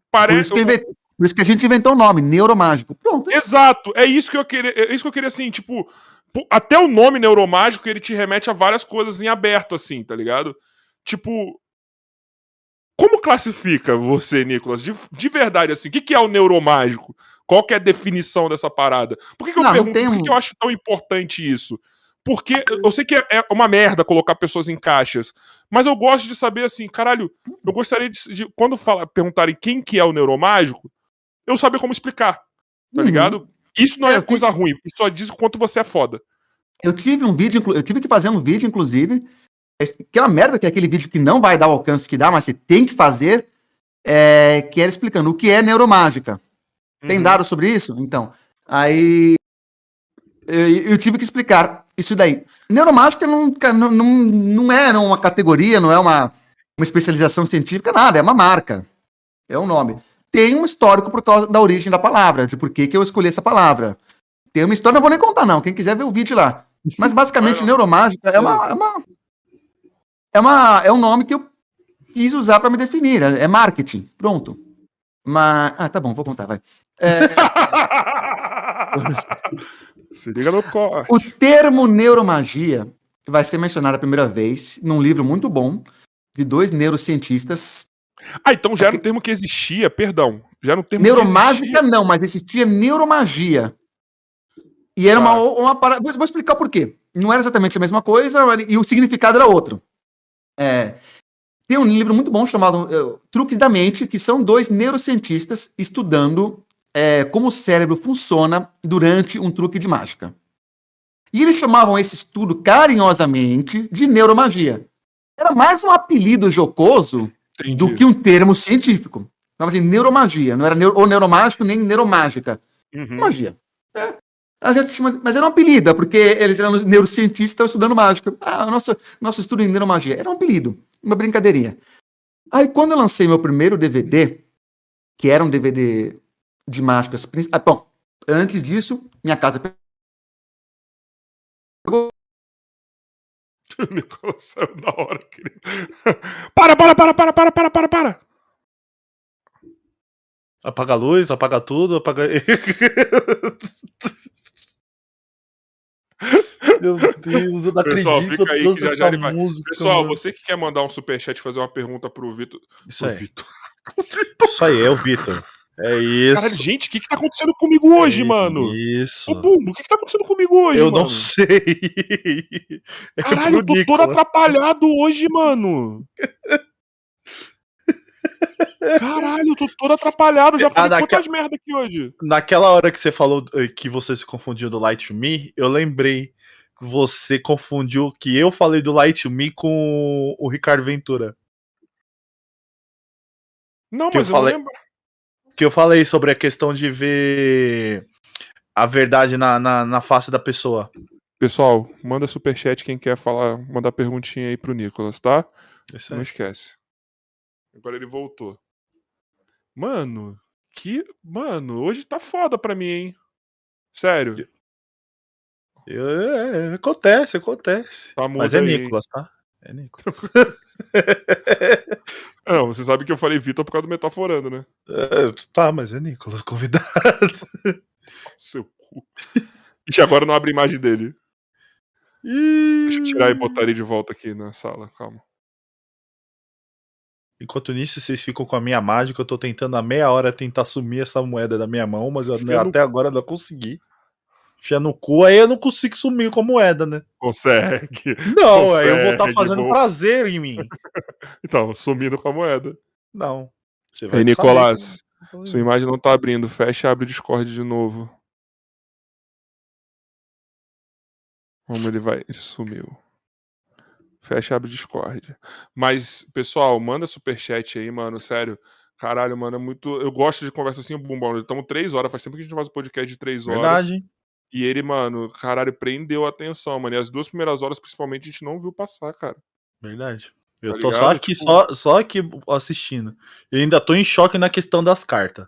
parece. Por isso, que por isso que a gente inventou o nome, neuromágico. Pronto. Exato, é isso que eu queria. É isso que eu queria, assim, tipo. Até o nome neuromágico ele te remete a várias coisas em aberto, assim, tá ligado? Tipo, como classifica você, Nicolas, de, de verdade, assim, o que, que é o neuromágico? Qual que é a definição dessa parada? Por que, que eu não, pergunto, por que, que eu acho tão importante isso? Porque eu sei que é, é uma merda colocar pessoas em caixas, mas eu gosto de saber assim, caralho, eu gostaria de, de quando fala, perguntarem quem que é o neuromágico, eu saber como explicar, tá uhum. ligado? Isso não é, é coisa ruim, isso só diz o quanto você é foda. Eu tive um vídeo, eu tive que fazer um vídeo, inclusive, que é uma merda, que é aquele vídeo que não vai dar o alcance que dá, mas você tem que fazer, é, que era explicando o que é neuromágica. Uhum. Tem dados sobre isso? Então, aí eu, eu, tive que explicar isso daí. Neuromágica não, não, não é uma categoria, não é uma, uma especialização científica, nada, é uma marca. É um nome. Tem um histórico por causa da origem da palavra, de por que, que eu escolhi essa palavra. Tem uma história, não vou nem contar, não. Quem quiser ver o vídeo lá. Mas basicamente, neuromágica é uma, é uma. É uma. É um nome que eu quis usar para me definir. É marketing. Pronto. Mas. Ah, tá bom, vou contar, vai. É... Se liga no corte. O termo neuromagia vai ser mencionado a primeira vez num livro muito bom de dois neurocientistas. Ah, então já era um termo que existia, perdão. Já era um termo Neuromágica não, mas existia neuromagia. E era uma, uma parada. Vou, vou explicar por quê. Não era exatamente a mesma coisa e o significado era outro. É, tem um livro muito bom chamado uh, Truques da Mente, que são dois neurocientistas estudando é, como o cérebro funciona durante um truque de mágica. E eles chamavam esse estudo carinhosamente de neuromagia. Era mais um apelido jocoso Entendi. do que um termo científico. Chamava assim, neuromagia. Não era neuro, ou neuromágico nem neuromágica. Uhum. Magia. É. Chama, mas era um apelido, porque eles eram neurocientistas estavam estudando mágica. Ah, nosso, nosso estudo em neuromagia. Era um apelido, uma brincadeirinha. Aí, quando eu lancei meu primeiro DVD, que era um DVD de mágicas. Ah, bom, antes disso, minha casa pegou. O saiu na hora, querido. Para, para, para, para, para, para, para, para. Apaga a luz, apaga tudo, apaga. Meu Deus, eu não Pessoal, acredito. Fica aí que já, já ele vai. Música, Pessoal, mano. você que quer mandar um superchat fazer uma pergunta pro Vitor. Isso aí. Vitor. Isso aí, é o Vitor. É isso. Caralho, gente, o que, que tá acontecendo comigo hoje, é mano? Isso. Ô, Bumbo, o que, que tá acontecendo comigo hoje, Eu mano? não sei. É Caralho, eu tô Nicolas. todo atrapalhado hoje, mano. Caralho, eu tô todo atrapalhado. Já falei ah, naque... quantas merda aqui hoje. Naquela hora que você falou eh, que você se confundiu do Light to Me, eu lembrei. Você confundiu que eu falei do Light to Me com o Ricardo Ventura. Não, que mas eu, falei... não lembro que eu falei sobre a questão de ver a verdade na, na, na face da pessoa. Pessoal, manda superchat quem quer falar, mandar perguntinha aí pro Nicolas, tá? Não esquece. Agora ele voltou. Mano, que. Mano, hoje tá foda pra mim, hein? Sério. É, acontece, acontece. Tá Mas é aí. Nicolas, tá? É Nicolas. Não, você sabe que eu falei Vitor por causa do Metaforando, né? É, tá, mas é Nicolas, convidado. Seu cu. Ixi, agora não abre imagem dele. Deixa eu tirar e botar ele de volta aqui na sala, calma. Enquanto nisso, vocês ficam com a minha mágica, eu tô tentando há meia hora tentar sumir essa moeda da minha mão, mas eu até agora não consegui enfia no cu, aí eu não consigo sumir com a moeda, né? Consegue. Não, Consegue, aí eu vou estar tá fazendo prazer em mim. então, sumindo com a moeda. Não. Você vai Ei, Nicolás, saber. sua imagem não tá abrindo. Fecha e abre o Discord de novo. Como ele vai. Sumiu. Fecha e abre o Discord. Mas, pessoal, manda superchat aí, mano. Sério. Caralho, mano, é muito. Eu gosto de conversa assim, bumbão. Estamos três horas, faz tempo que a gente faz um podcast de três horas. Verdade. E ele, mano, caralho, prendeu a atenção, mano. E as duas primeiras horas, principalmente, a gente não viu passar, cara. Verdade. Eu tá tô só aqui, tipo... só, só aqui assistindo. Eu ainda tô em choque na questão das cartas.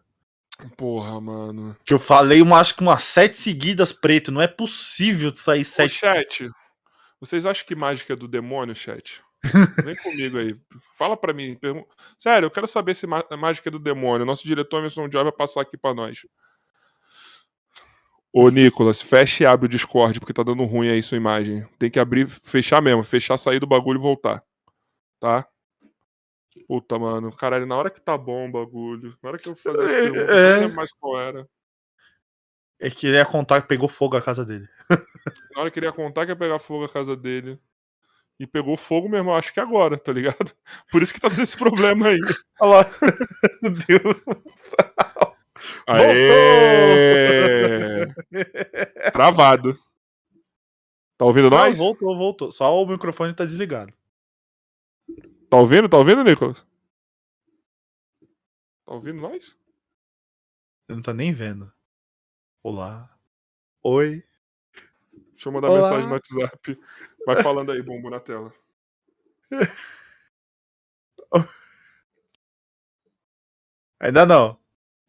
Porra, mano. Que eu falei, uma, acho que umas sete seguidas preto. Não é possível sair Ô, sete. chat, vocês acham que mágica é do demônio, chat? Vem comigo aí. Fala pra mim. Pergun... Sério, eu quero saber se mágica é do demônio. Nosso diretor Emerson Joy vai passar aqui pra nós. Ô, Nicolas, fecha e abre o Discord, porque tá dando ruim aí sua imagem. Tem que abrir, fechar mesmo. Fechar, sair do bagulho e voltar. Tá? Puta, mano. Caralho, na hora que tá bom o bagulho. Na hora que eu fazer a pergunta, é... não lembro mais qual era. É que ele ia contar que pegou fogo a casa dele. na hora que ele ia contar que ia pegar fogo a casa dele. E pegou fogo mesmo, acho que agora, tá ligado? Por isso que tá dando esse problema aí. Olha lá. Deus. Aê! Travado. Tá ouvindo Não, nós? Voltou, voltou. Só o microfone tá desligado. Tá ouvindo? Tá ouvindo, Nicolas? Tá ouvindo nós? Você não tá nem vendo. Olá. Oi. Deixa eu mandar Olá. mensagem no WhatsApp. Vai falando aí, bombo na tela. Ainda não.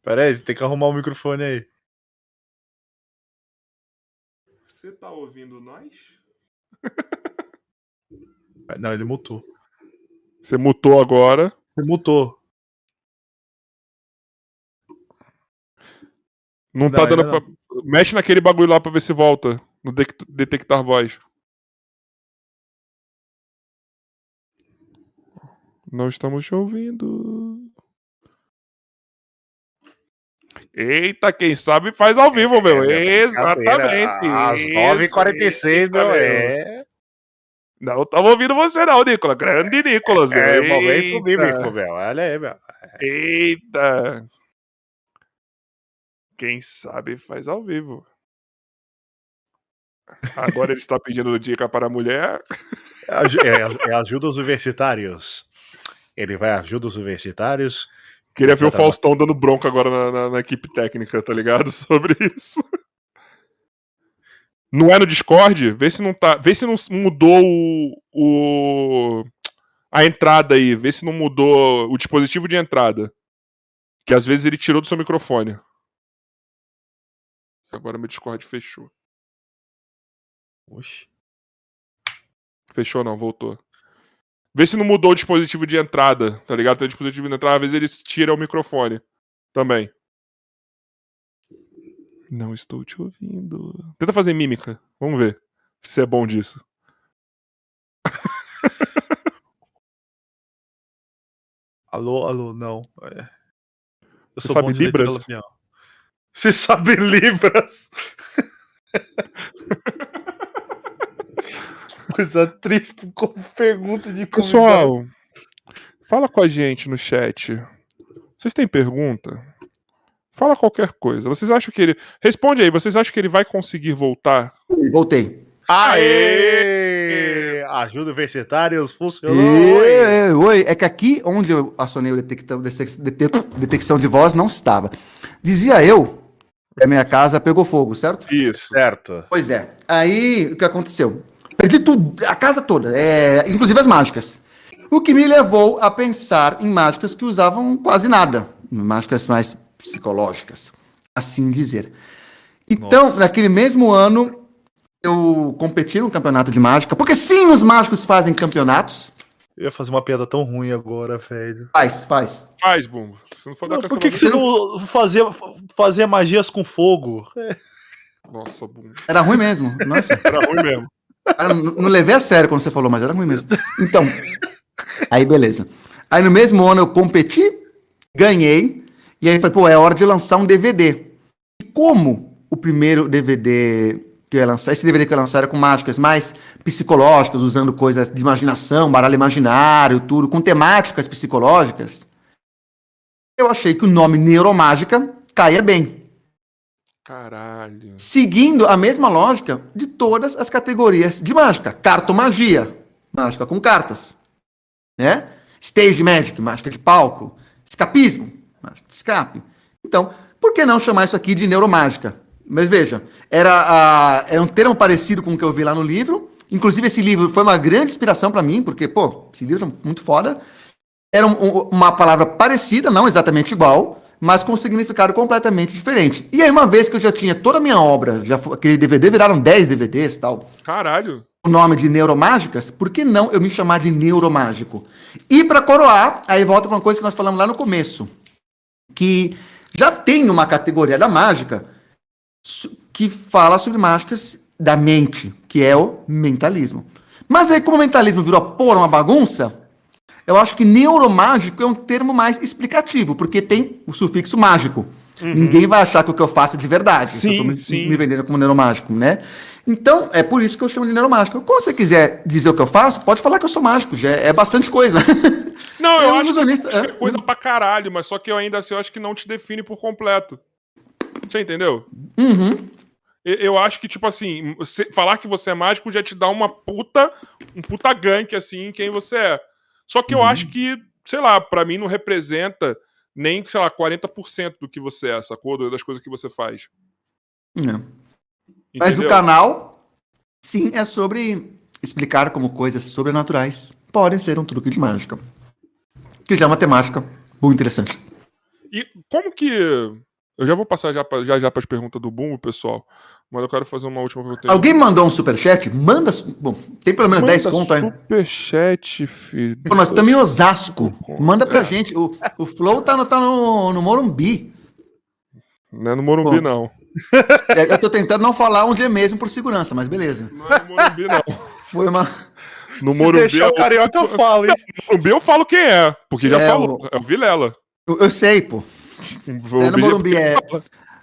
Pera aí, você tem que arrumar o microfone aí. Você tá ouvindo nós? Não, ele mutou. Você mutou agora. Ele mutou. Não, Não, tá dando pra... Mexe naquele bagulho lá pra ver se volta. No dec- detectar voz. Não estamos te ouvindo. Eita, quem sabe faz ao vivo, meu. Exatamente. Às Isso, 9h46, meu. É, Não estamos ouvindo você, não, Nicolas. Grande Nicolas, meu. é momento Eita. bíblico, meu. Olha aí, meu. Eita! Quem sabe faz ao vivo. Agora ele está pedindo dica para a mulher. É, é ajuda os universitários. Ele vai ajuda os universitários. Queria ver o. Faustão dando bronca agora na, na- na equipe técnica, tá ligado? Sobre isso. Não é no Discord? Vê se não tá. Vê se não mudou o, o- a entrada aí. Vê se não mudou o dispositivo de entrada. Que às vezes ele tirou do seu microfone. Agora meu Discord fechou. Oxi. Fechou não, voltou. Vê se não mudou o dispositivo de entrada, tá ligado? Tem o dispositivo de entrada, às vezes eles tiram o microfone. Também. Não estou te ouvindo. Tenta fazer mímica. Vamos ver se você é bom disso. Alô, alô, não. É. Eu Você sabe bom Libras? Você sabe Libras? Coisa triste com pergunta de convidado. Pessoal, fala com a gente no chat. Vocês têm pergunta? Fala qualquer coisa. Vocês acham que ele. Responde aí, vocês acham que ele vai conseguir voltar? Voltei. Aê! Ajuda universitários, funcionou. oi. Oi, é que aqui onde eu acionei o detectão, detec- detec- detecção de voz não estava. Dizia eu que a minha casa pegou fogo, certo? Isso. Certo. Pois é. Aí o que aconteceu? Perdi tudo, a casa toda, é, inclusive as mágicas. O que me levou a pensar em mágicas que usavam quase nada, mágicas mais psicológicas, assim dizer. Então, Nossa. naquele mesmo ano, eu competi no campeonato de mágica, porque sim, os mágicos fazem campeonatos. Eu ia fazer uma piada tão ruim agora, velho. Faz, faz. Faz, Bumbo. Se não for Não, por que, que você não fazia, fazia magias com fogo? Nossa, Bumbo. Era ruim mesmo. Nossa. Era ruim mesmo. Não, não levei a sério quando você falou, mas era ruim mesmo. Então, aí beleza. Aí no mesmo ano eu competi, ganhei, e aí falei, pô, é hora de lançar um DVD. E como o primeiro DVD que eu ia lançar, esse DVD que eu ia lançar era com mágicas mais psicológicas, usando coisas de imaginação, baralho imaginário, tudo, com temáticas psicológicas, eu achei que o nome Neuromágica caía bem Caralho. seguindo a mesma lógica de todas as categorias de mágica. Cartomagia, mágica com cartas. Né? Stage Magic, mágica de palco. Escapismo, mágica de escape. Então, por que não chamar isso aqui de neuromágica? Mas veja, era, a- era um termo parecido com o que eu vi lá no livro. Inclusive, esse livro foi uma grande inspiração para mim, porque, pô, esse livro é muito foda. Era um- um- uma palavra parecida, não exatamente igual, mas com um significado completamente diferente. E aí, uma vez que eu já tinha toda a minha obra, já aquele DVD viraram 10 DVDs e tal, Caralho. o nome de Neuromágicas, por que não eu me chamar de Neuromágico? E para coroar, aí volta para uma coisa que nós falamos lá no começo, que já tem uma categoria da mágica que fala sobre mágicas da mente, que é o mentalismo. Mas aí, como o mentalismo virou porra uma bagunça, eu acho que neuromágico é um termo mais explicativo, porque tem o sufixo mágico. Ninguém vai achar que o que eu faço é de verdade. Sim, me, sim. me vendendo como neuromágico, né? Então, é por isso que eu chamo de neuromágico. Quando você quiser dizer o que eu faço, pode falar que eu sou mágico, já é, é bastante coisa. Não, eu, Eu acho que ilusionista, é é. coisa pra caralho, mas só que eu ainda assim, eu acho que não te define por completo. Você entendeu? Uhum. Eu, acho que, tipo assim, falar que você é mágico já te dá uma puta, um puta gank, assim, em quem você é. Só que eu Uhum. acho que, sei lá, pra mim não representa nem, sei lá, 40% do que você é, sacou? Das coisas que você faz. Não. Mas o canal, sim, é sobre explicar como coisas sobrenaturais podem ser um truque de mágica. Que já é uma temática muito interessante. E como que. Eu já vou passar já, já, já para as perguntas do Boom, pessoal. Mas eu quero fazer uma última pergunta. Alguém mandou um superchat? Manda. Bom, tem pelo menos 10 conto aí. Superchat, filho. Pô, nós estamos em Osasco. Manda pra é. gente. O, o Flow tá no, tá no, no Morumbi. Não é no Morumbi, Bom, não. É, eu tô tentando não falar onde é mesmo por segurança, mas beleza. Não é no Morumbi, não. Foi uma. No Se Morumbi. Deixar o carioca eu falo, hein? No Morumbi eu falo quem é, porque já é, falou. O... É o Vilela. Eu, eu sei, pô. O é no Morumbi, é,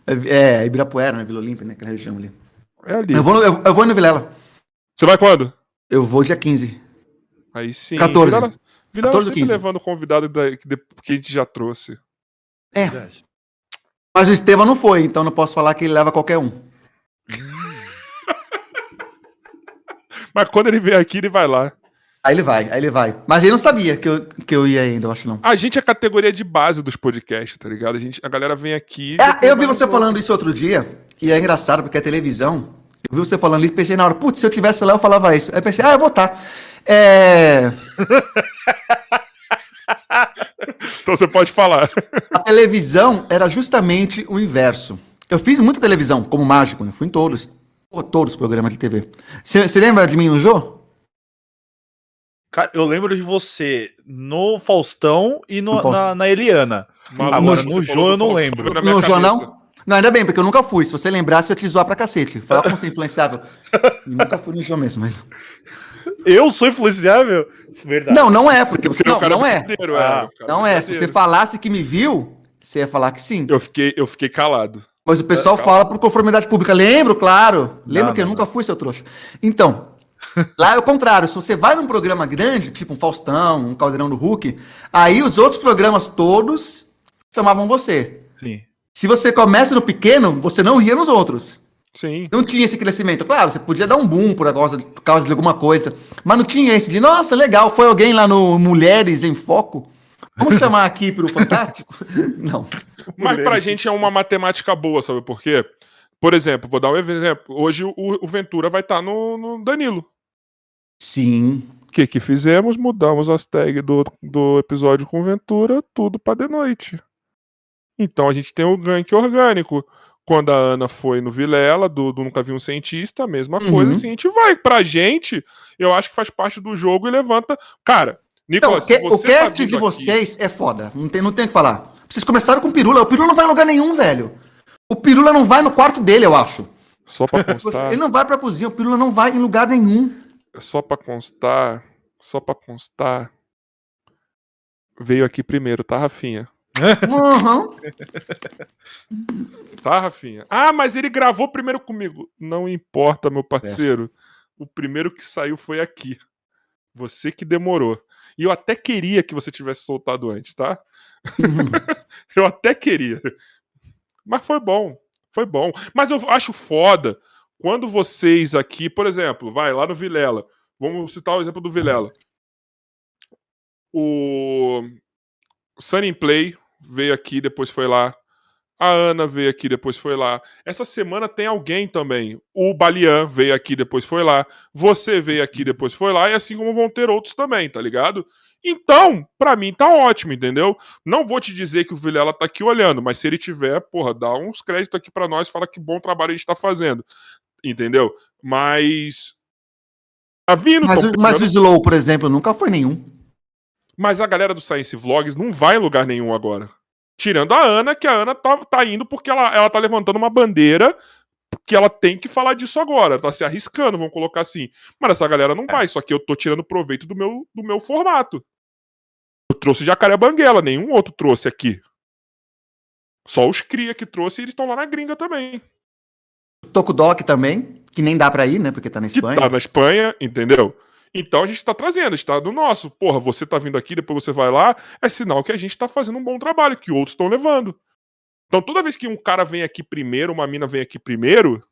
é, Ibirapuera, né? Vila Olímpia, né? Aquela região ali. É ali. Eu vou, eu, eu vou no Vilela. Você vai quando? Eu vou dia 15. Aí sim. 14. Vilela, Vilela 14 sempre 15. levando convidado da, que a gente já trouxe. É. Mas o Estevam não foi, então não posso falar que ele leva qualquer um. Mas quando ele vier aqui, ele vai lá. Aí ele vai, aí ele vai. Mas ele não sabia que eu, que eu ia ainda, eu acho não. A gente é a categoria de base dos podcasts, tá ligado? A, gente, a galera vem aqui. É, eu vi você falando isso outro dia, e é engraçado porque é televisão. Eu vi você falando isso e pensei na hora, putz, se eu tivesse lá, eu falava isso. Aí eu pensei, ah, eu vou estar. Tá. É. então você pode falar. A televisão era justamente o inverso. Eu fiz muita televisão como mágico, né? Fui em todos. Todos os programas de TV. Você lembra de mim no Jô? Cara, eu lembro de você no Faustão e no, no na, na, Eliana. Maluco, Agora, no Jô eu não lembro. No Jô não? Não, ainda bem, porque eu nunca fui. Se você lembrar, eu te zoar pra cacete. Falar como você é influenciável. nunca fui no Jô mesmo, mas. Eu sou influenciável? Verdade. Não, não é, porque você. Não, não é. é. Ah, não é. Se você falasse que me viu, você ia falar que sim. Eu fiquei, eu fiquei calado. Mas o pessoal é, fala por conformidade pública. Lembro, claro. Lembro não, que eu nunca fui, seu trouxa. Então, lá é o contrário. Se você vai num programa grande, tipo um Faustão, um Caldeirão do Hulk, aí os outros programas todos chamavam você. Sim. Se você começa no pequeno, você não ia nos outros. Sim. Não tinha esse crescimento. Claro, você podia dar um boom por causa, por causa de alguma coisa. Mas não tinha esse de, nossa, legal, foi alguém lá no Mulheres em Foco. Vamos chamar aqui para o Fantástico? Não. Mas para a gente é uma matemática boa, sabe por quê? Por exemplo, vou dar um exemplo. Hoje o, o Ventura vai estar tá no, no, Danilo. Sim. O que, que fizemos? Mudamos as tags do, do episódio com Ventura, tudo para de noite. Então a gente tem o gank orgânico. Quando a Ana foi no Vilela, do, do Nunca Vi um Cientista, a mesma uhum. coisa. Assim, a gente vai. Pra gente, eu acho que faz parte do jogo e levanta. Cara, Nicolas, então, o, o tá cast tá de vocês é foda. Não tem, não tem o que falar. Vocês começaram com o Pirula. O Pirula não vai em lugar nenhum, velho. O Pirula não vai no quarto dele, eu acho. Só pra constar. Ele não vai pra cozinha. O Pirula não vai em lugar nenhum. Só pra constar. Só pra constar. Veio aqui primeiro, tá, Rafinha? Uhum. tá, Rafinha? Ah, mas ele gravou primeiro comigo. Não importa, meu parceiro. O primeiro que saiu foi aqui. Você que demorou. E eu até queria que você tivesse soltado antes, tá? eu até queria. Mas foi bom. Foi bom. Mas eu acho foda quando vocês aqui, por exemplo, vai lá no Vilela. Vamos citar o exemplo do Vilela. O Sunny Play veio aqui, depois foi lá. A Ana veio aqui, depois foi lá. Essa semana tem alguém também. O Balian veio aqui, depois foi lá. Você veio aqui, depois foi lá. E assim como vão ter outros também, tá ligado? Então, para mim tá ótimo, entendeu? Não vou te dizer que o Vilela tá aqui olhando, mas se ele tiver, porra, dá uns créditos aqui para nós, fala que bom trabalho a gente tá fazendo. Entendeu? Mas tá vindo, mas, mas o Slow, por exemplo, nunca foi nenhum. Mas a galera do Science Vlogs não vai em lugar nenhum agora. Tirando a Ana, que a Ana tá, tá indo porque ela, ela tá levantando uma bandeira que ela tem que falar disso agora. Tá se arriscando, vamos colocar assim. Mas essa galera não vai, só que eu tô tirando proveito do meu, do meu formato. Eu trouxe Jacaré Banguela, nenhum outro trouxe aqui. Só os cria que trouxe e eles estão lá na gringa também. Tokudok também, que nem dá pra ir, né? Porque tá na Espanha. Que tá na Espanha, entendeu? Então a gente está trazendo, está do nosso. Porra, você está vindo aqui, depois você vai lá, é sinal que a gente está fazendo um bom trabalho, que outros estão levando. Então toda vez que um cara vem aqui primeiro, uma mina vem aqui primeiro,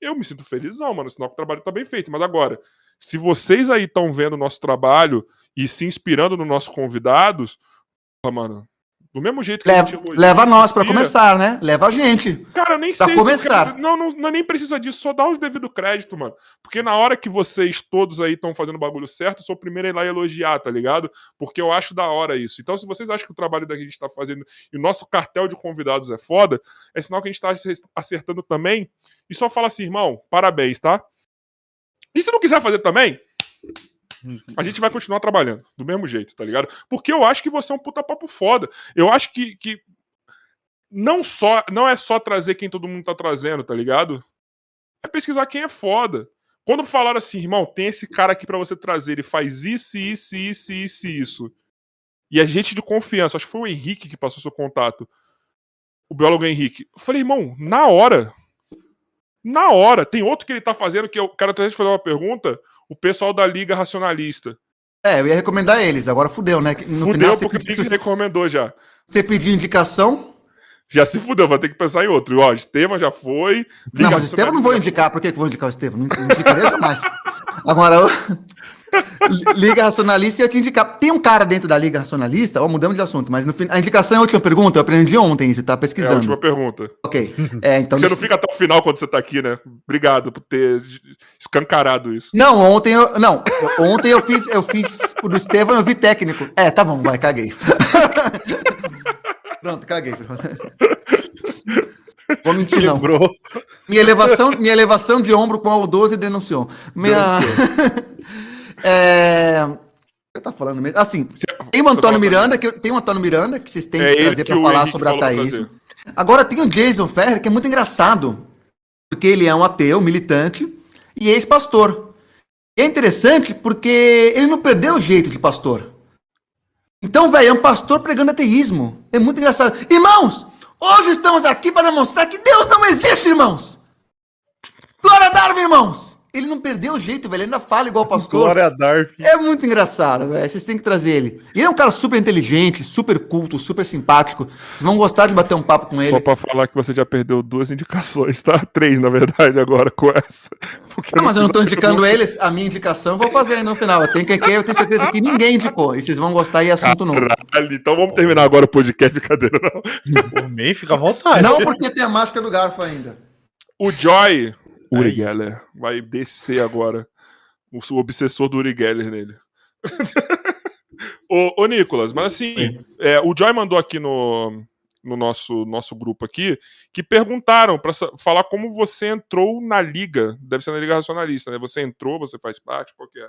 eu me sinto felizão, mano, sinal que o trabalho está bem feito. Mas agora, se vocês aí estão vendo o nosso trabalho e se inspirando nos nossos convidados, porra, mano, Do mesmo jeito que Leva, leva nós elogia, começar, né? Leva a gente. Cara, eu nem Pra sei se começar. quero- não, não, não, nem precisa disso, só dá o devido crédito, mano. Porque na hora que vocês todos aí estão fazendo o bagulho certo, eu sou o primeiro a ir lá elogiar, tá ligado? Porque eu acho da hora isso. Então, se vocês acham que o trabalho que a gente tá fazendo e o nosso cartel de convidados é foda, é sinal que a gente tá acertando também. E só fala assim, irmão, parabéns, tá? E se não quiser fazer também, a gente vai continuar trabalhando do mesmo jeito, tá ligado? Porque eu acho que você é um puta papo foda. Eu acho que, que não só não é só trazer quem todo mundo tá trazendo, tá ligado? É pesquisar quem é foda. Quando falaram assim, irmão, tem esse cara aqui pra você trazer, ele faz isso, isso, isso, isso, isso. E a gente de confiança, acho que foi o Henrique que passou seu contato. O biólogo Henrique. Eu falei, irmão, na hora. Na hora. Tem outro que ele tá fazendo que eu quero até fazer uma pergunta. O pessoal da Liga Racionalista. É, eu ia recomendar eles, agora fudeu, né? No Fudeu você porque pediu- se recomendou já. você pediu indicação. Já se fudeu, vai ter que pensar em outro. Ó, Estevam já foi. Não, Liga mas o Estevam não vou indicar. Por que que eu vou indicar o Estevam? Não não indicaria jamais. Agora. Liga Racionalista, eu ia te indicar. Tem um cara dentro da Liga Racionalista, ó, mudamos de assunto, mas no fim, a indicação é a última pergunta, eu aprendi ontem, você tá É a pesquisando. última pergunta. Ok. É, então. Você não fica até o final quando você tá aqui, né? Obrigado por ter escancarado isso. Não, ontem eu. Não, eu- ontem eu fiz, eu fiz o do Estevam, eu vi técnico. É, tá bom, vai, caguei. Pronto, caguei. Vou mentir, não. Minha elevação, minha elevação de ombro com a O12 denunciou. Minha. é... Eu tá falando mesmo? Assim, tem o Antônio Miranda, que tem o Antônio Miranda, que vocês têm É que trazer para falar sobre ateísmo. trazer. Agora tem o Jason Ferrer, que é muito engraçado, porque ele é um ateu, militante e ex-pastor. É interessante porque ele não perdeu o jeito de pastor. Então, velho, é um pastor pregando ateísmo. É muito engraçado. Irmãos, hoje estamos aqui para mostrar que Deus não existe, irmãos. Glória a Darwin, irmãos. Ele não perdeu o jeito, velho. Ele ainda fala igual o pastor. Glória a Darwin. É muito engraçado, velho. Vocês têm que trazer ele. Ele é um cara super inteligente, super culto, super simpático. Vocês vão gostar de bater um papo com ele. Só pra falar que você já perdeu duas indicações, tá? Três, na verdade, agora com essa. Porque Não, mas eu não tô indicando eles, a minha indicação eu vou fazer aí no final. Eu tenho que eu tenho certeza que ninguém indicou. E vocês vão gostar e é assunto novo. Caralho, então vamos terminar agora o podcast, brincadeira, não. Por mim, fica à vontade. Não porque tem a máscara do garfo ainda. O Joy, Uri Aí. Geller, vai descer agora. O seu obsessor do Uri Geller nele. ô, ô, Nicolas, mas assim, é, o Joy mandou aqui no, no nosso, nosso grupo aqui que perguntaram para falar como você entrou na liga. Deve ser na Liga Racionalista, né? Você entrou, você faz parte, qual que é?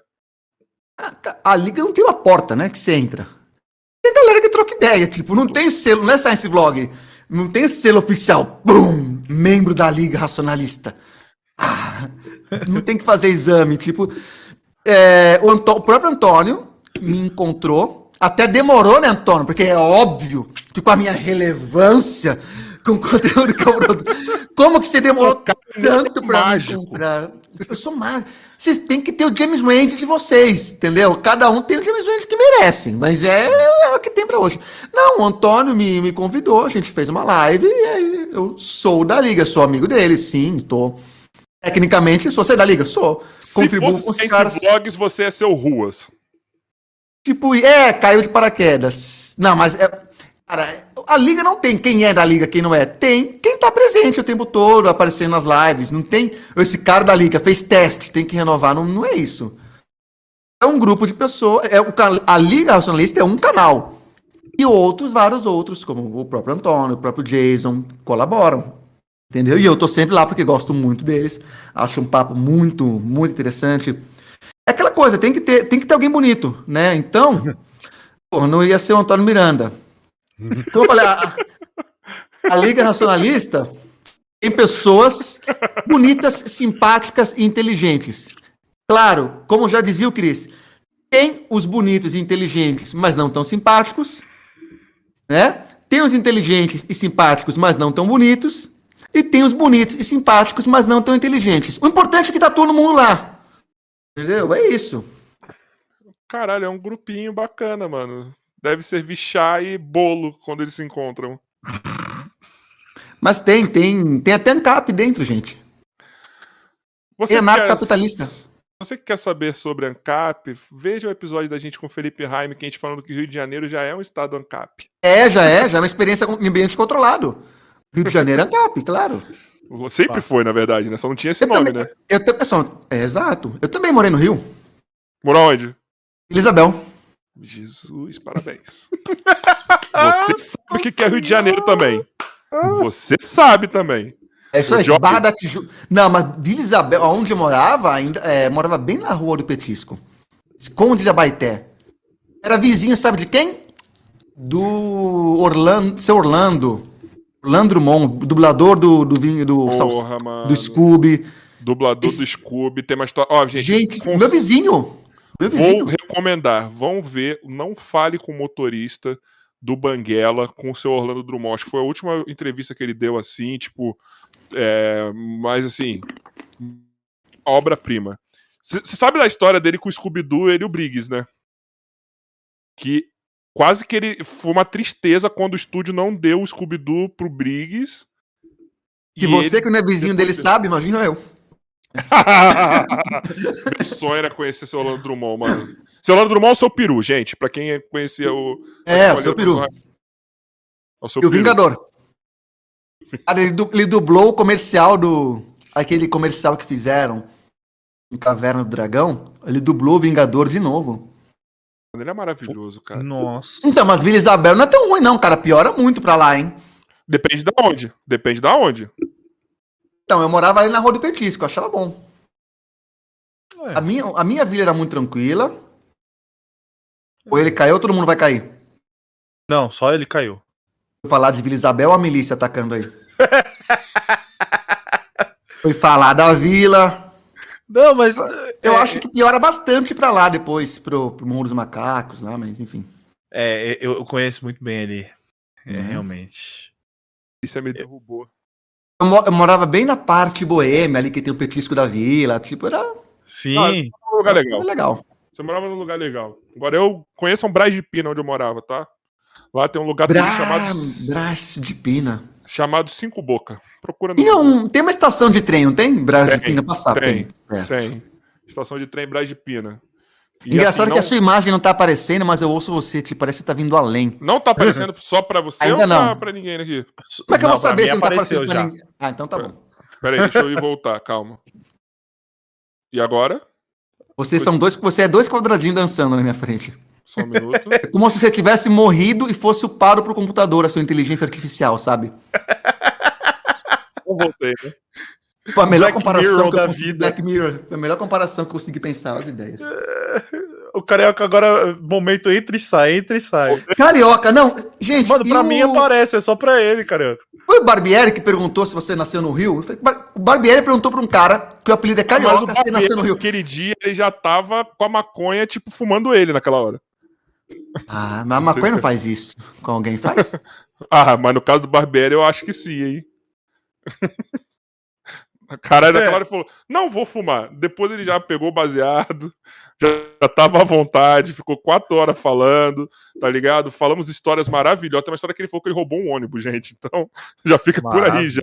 A liga não tem uma porta, né? Que você entra. Tem galera que troca ideia, tipo, não tem selo, não é Science Vlog. Não tem selo oficial. Bum! Membro da Liga Racionalista. Ah, não tem que fazer exame, tipo. é, o, Antô- o próprio Antônio me encontrou. Até demorou, né, Antônio? Porque é óbvio que com a minha relevância, com o conteúdo que eu produzo. Como que você demorou tanto pra me mágico. encontrar? Eu sou mágico. Vocês têm que ter o James Wade de vocês, entendeu? Cada um tem o James Wade que merecem, mas é, é o que tem pra hoje. Não, o Antônio me, me convidou, a gente fez uma live e aí eu sou da liga, sou amigo dele, sim, estou. Tecnicamente, sou você da liga? Sou. Se Contribuo fosse com os caras. Vlogs, você é seu Ruas. Tipo, é, caiu de paraquedas. Não, mas é, cara, a liga não tem quem é da liga, quem não é. Tem quem tá presente o tempo todo, aparecendo nas lives. Não tem esse cara da liga fez teste, tem que renovar. Não, não é isso. É um grupo de pessoas. É a Liga Racionalista é um canal. E outros, vários outros, como o próprio Antônio, o próprio Jason, colaboram. Entendeu? E eu tô sempre lá porque gosto muito deles. Acho um papo muito, muito interessante. É aquela coisa, tem que ter, tem que ter alguém bonito, né? Então, porra, não ia ser o Antônio Miranda. Como eu falei, a, a Liga Racionalista tem pessoas bonitas, simpáticas e inteligentes. Claro, como já dizia o Cris, tem os bonitos e inteligentes, mas não tão simpáticos, né? Tem os inteligentes e simpáticos, mas não tão bonitos. E tem os bonitos e simpáticos, mas não tão inteligentes. O importante é que tá todo mundo lá. Entendeu? É isso. Caralho, é um grupinho bacana, mano. Deve servir chá e bolo quando eles se encontram. Mas tem, tem, tem até ANCAP dentro, gente. Você É quer- anarcocapitalista. você que quer saber sobre ANCAP, veja o episódio da gente com o Felipe Raime, que a gente falando que o Rio de Janeiro já é um estado ANCAP. É, já é, já é uma experiência em ambiente controlado. Rio de Janeiro é ANCAP, claro. Sempre foi, na verdade, né? Só não tinha esse Eu nome, também, né? eu, te- pessoal, é exato. Eu também morei no Rio. Morou onde? Isabel. Jesus, parabéns. Você sabe o que que é Rio de Janeiro também. Você sabe também. É isso aí, Jovem. Barra da Tijuca. Não, mas Vila Isabel, onde eu morava, ainda é, morava bem na rua do Petisco. Esconde de Abaité. Era vizinho, sabe de quem? Do Orlando, seu Orlando. Orlando Drummond, dublador do, do vinho do, Porra, mano. do Scooby. Dublador Esse- do Scooby. Tem uma história. Ó, gente, Gente, cons- meu vizinho. Meu vou vizinho. recomendar. Vão ver. Não fale com o motorista do Banguela com o seu Orlando Drummond. Acho que foi a última entrevista que ele deu assim, tipo. É, mas assim. Obra-prima. Você sabe da história dele com o Scooby-Doo, ele e o Briggs, né? Que quase que ele. Foi uma tristeza quando o estúdio não deu o Scooby-Doo pro Briggs. Se E você ele- que não é vizinho dele sabe, imagina eu. Meu sonho era conhecer seu Orlando Drummond, mano. Seu Orlando Drummond é o seu peru, gente. Pra quem conhecia o. É, o seu peru. É o seu E o peru. Vingador. Cara, ele, du- ele dublou o comercial do. Aquele comercial que fizeram em Caverna do Dragão. Ele dublou o Vingador de novo. Ele é maravilhoso, cara. Nossa. Então, mas Vila Isabel não é tão ruim, não, cara. Piora muito pra lá, hein? Depende da onde. Depende da onde. Então, eu morava ali na Rua do Petisco, eu achava bom. É. A minha, a minha vila era muito tranquila. Ou ele caiu, todo mundo vai cair. Não, só ele caiu. Foi falar de Vila Isabel, a milícia atacando aí. Foi falar da vila. Não, mas. Eu é, acho que piora bastante pra lá depois, pro, pro Mundo dos Macacos lá, mas enfim. É, eu eu conheço muito bem ali. É, Uhum. realmente. Isso me derrubou. Eu, eu morava bem na parte boêmia ali, que tem o petisco da vila. Tipo, era, Sim. Ah, Um lugar legal. era legal. Você morava num lugar legal. Agora eu conheço um Braz de Pina onde eu morava, tá? Lá tem um lugar também chamado, Brás de Pina. Chamado Cinco Boca. Procura no Google. um, tem uma estação de trem, não tem? Brás de Tem, Pina passar. tem, Tem. Tem. Estação de trem Braz de Pina. E, Engraçado assim, que a não- sua imagem não tá aparecendo, mas eu ouço você, tipo, parece que tá vindo além. Não tá aparecendo só pra você Ainda ou pra, não. pra ninguém aqui? Como é que eu Não, vou pra saber se não tá aparecendo pra já. ninguém? Ah, então tá bom. Pera aí, deixa eu ir voltar, calma. E agora? Vocês são dois, você é dois quadradinhos dançando na minha frente. Só um minuto. É como se você tivesse morrido e fosse o paro pro computador, a sua inteligência artificial, sabe? Eu voltei, né? Foi a melhor Black comparação Mirror da consegui. vida. Black Mirror. Foi a melhor comparação que eu consegui pensar as ideias. O carioca agora, momento entra e sai, entra e sai. Carioca, não. Gente, Mano, pra e mim o- aparece, é só pra ele, carioca. Foi o Barbieri que perguntou se você nasceu no Rio? Eu falei, "Bar- O Barbieri perguntou pra um cara que o apelido é o Carioca se nasceu no Rio. Aquele dia ele já tava com a maconha, tipo, fumando ele naquela hora. Ah, mas a maconha não faz isso. Com alguém faz? Ah, mas no caso do Barbieri eu acho que sim, hein? A cara naquela É. hora ele falou: Não vou fumar. Depois ele já pegou o baseado, já, já tava à vontade, ficou quatro horas falando, tá ligado? Falamos histórias maravilhosas. Tem uma história que ele falou que ele roubou um ônibus, gente. Então já fica por aí já.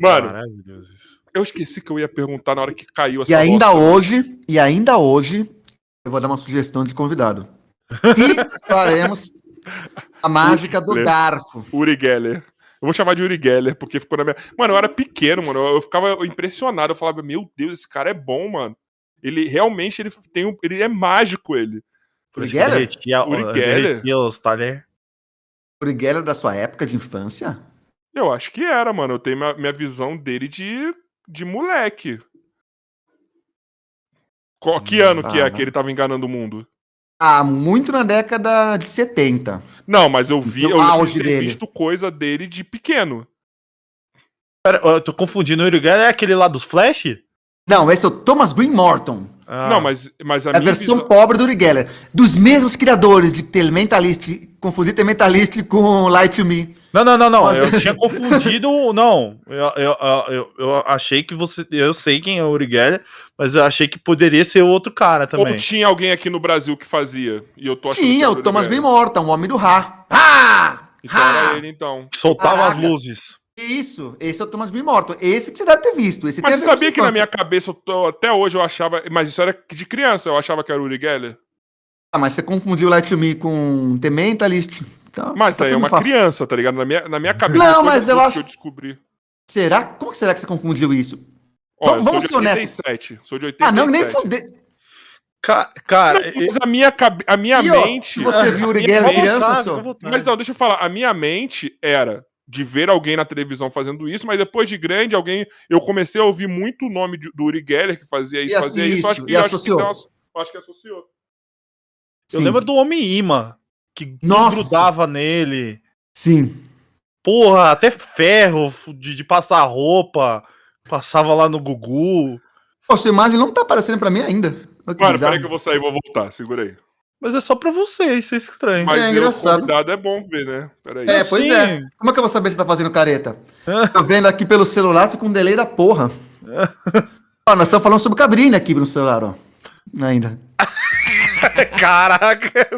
Mano, eu esqueci que eu ia perguntar na hora que caiu E ainda bosta. hoje, e ainda hoje, eu vou dar uma sugestão de convidado. E faremos a mágica do Uri- garfo. Uri Geller. Eu vou chamar de Uri Geller, porque ficou na minha. Mano, eu era pequeno, mano. Eu, ficava impressionado. Eu falava, meu Deus, esse cara é bom, mano. Ele realmente ele tem um, ele é mágico, ele. Uri Geller? derretia, Uri Geller? derretia. Uri Geller da sua época de infância? Eu acho que era, mano. Eu tenho minha, minha visão dele de, de moleque. Qual, que ano que é ah. que ele tava enganando o mundo? Ah, muito na década de 70. Não, mas eu vi, No eu auge ter dele. visto coisa dele de pequeno. Pera, eu tô confundindo. O Uri Geller é aquele lá dos Flash? Não, esse é o Thomas Green Morton. Ah, Não, mas, mas a É a minha versão visão... pobre do Uri Geller. Dos mesmos criadores de Elementalist. Confundir Elementalist com Light to Me. Não, não, não, não. Mas- Eu tinha confundido. Não. Eu, eu, eu, eu achei que você. Eu sei quem é o Uri Geller, mas eu achei que poderia ser outro cara também. Ou tinha alguém aqui no Brasil que fazia. E eu tô achando que Tinha, era o Uri Thomas. Green Morton, o homem do Ra. Ah! Então era ele, então. Que soltava Caraca. as luzes. Isso, esse é o Thomas B. Morton. Esse que você deve ter visto. Esse Mas tem você sabia que na minha cabeça, tô- até hoje eu achava. Mas isso era de criança, eu achava que era o Uri Geller. Ah, mas você confundiu Light to Me com The Mentalist. Então, Mas tá aí é uma fácil. criança, tá ligado? Na minha, na minha cabeça. Não, mas eu acho- que eu descobri. Será? Como que será que você confundiu isso? Vamos- eu vamos sou ser de honestos. 87. Sou de 87. Ah, não, nem fuder. Ca- Cara, Não, mas a minha, a minha E, ó, mente. Você viu o Uri Geller criança, só? Mas não, deixa eu falar. A minha mente era de ver alguém na televisão fazendo isso, mas depois de grande, alguém. Eu comecei a ouvir muito o nome de- do Uri Geller que fazia isso, E fazia isso. eu Acho isso, que, e eu acho associou. Que, eu acho que associou. eu Sim. lembro do Homem-Imã, que Nossa. grudava nele. Sim. Porra, até ferro de, de passar roupa. Passava lá no Gugu. Pô, sua imagem não tá aparecendo pra mim ainda. Olha bizarro. peraí que eu vou sair, vou voltar. Segura aí. Mas é só pra vocês, isso é estranho. Mas É eu, engraçado. convidado é bom ver, né? Peraí. É, pois Sim. é. Como é que eu vou saber se tá fazendo careta? Tô vendo aqui pelo celular, fica um delay da porra. ó, nós estamos falando sobre cabrinha aqui no celular, ó. Ainda. Caraca!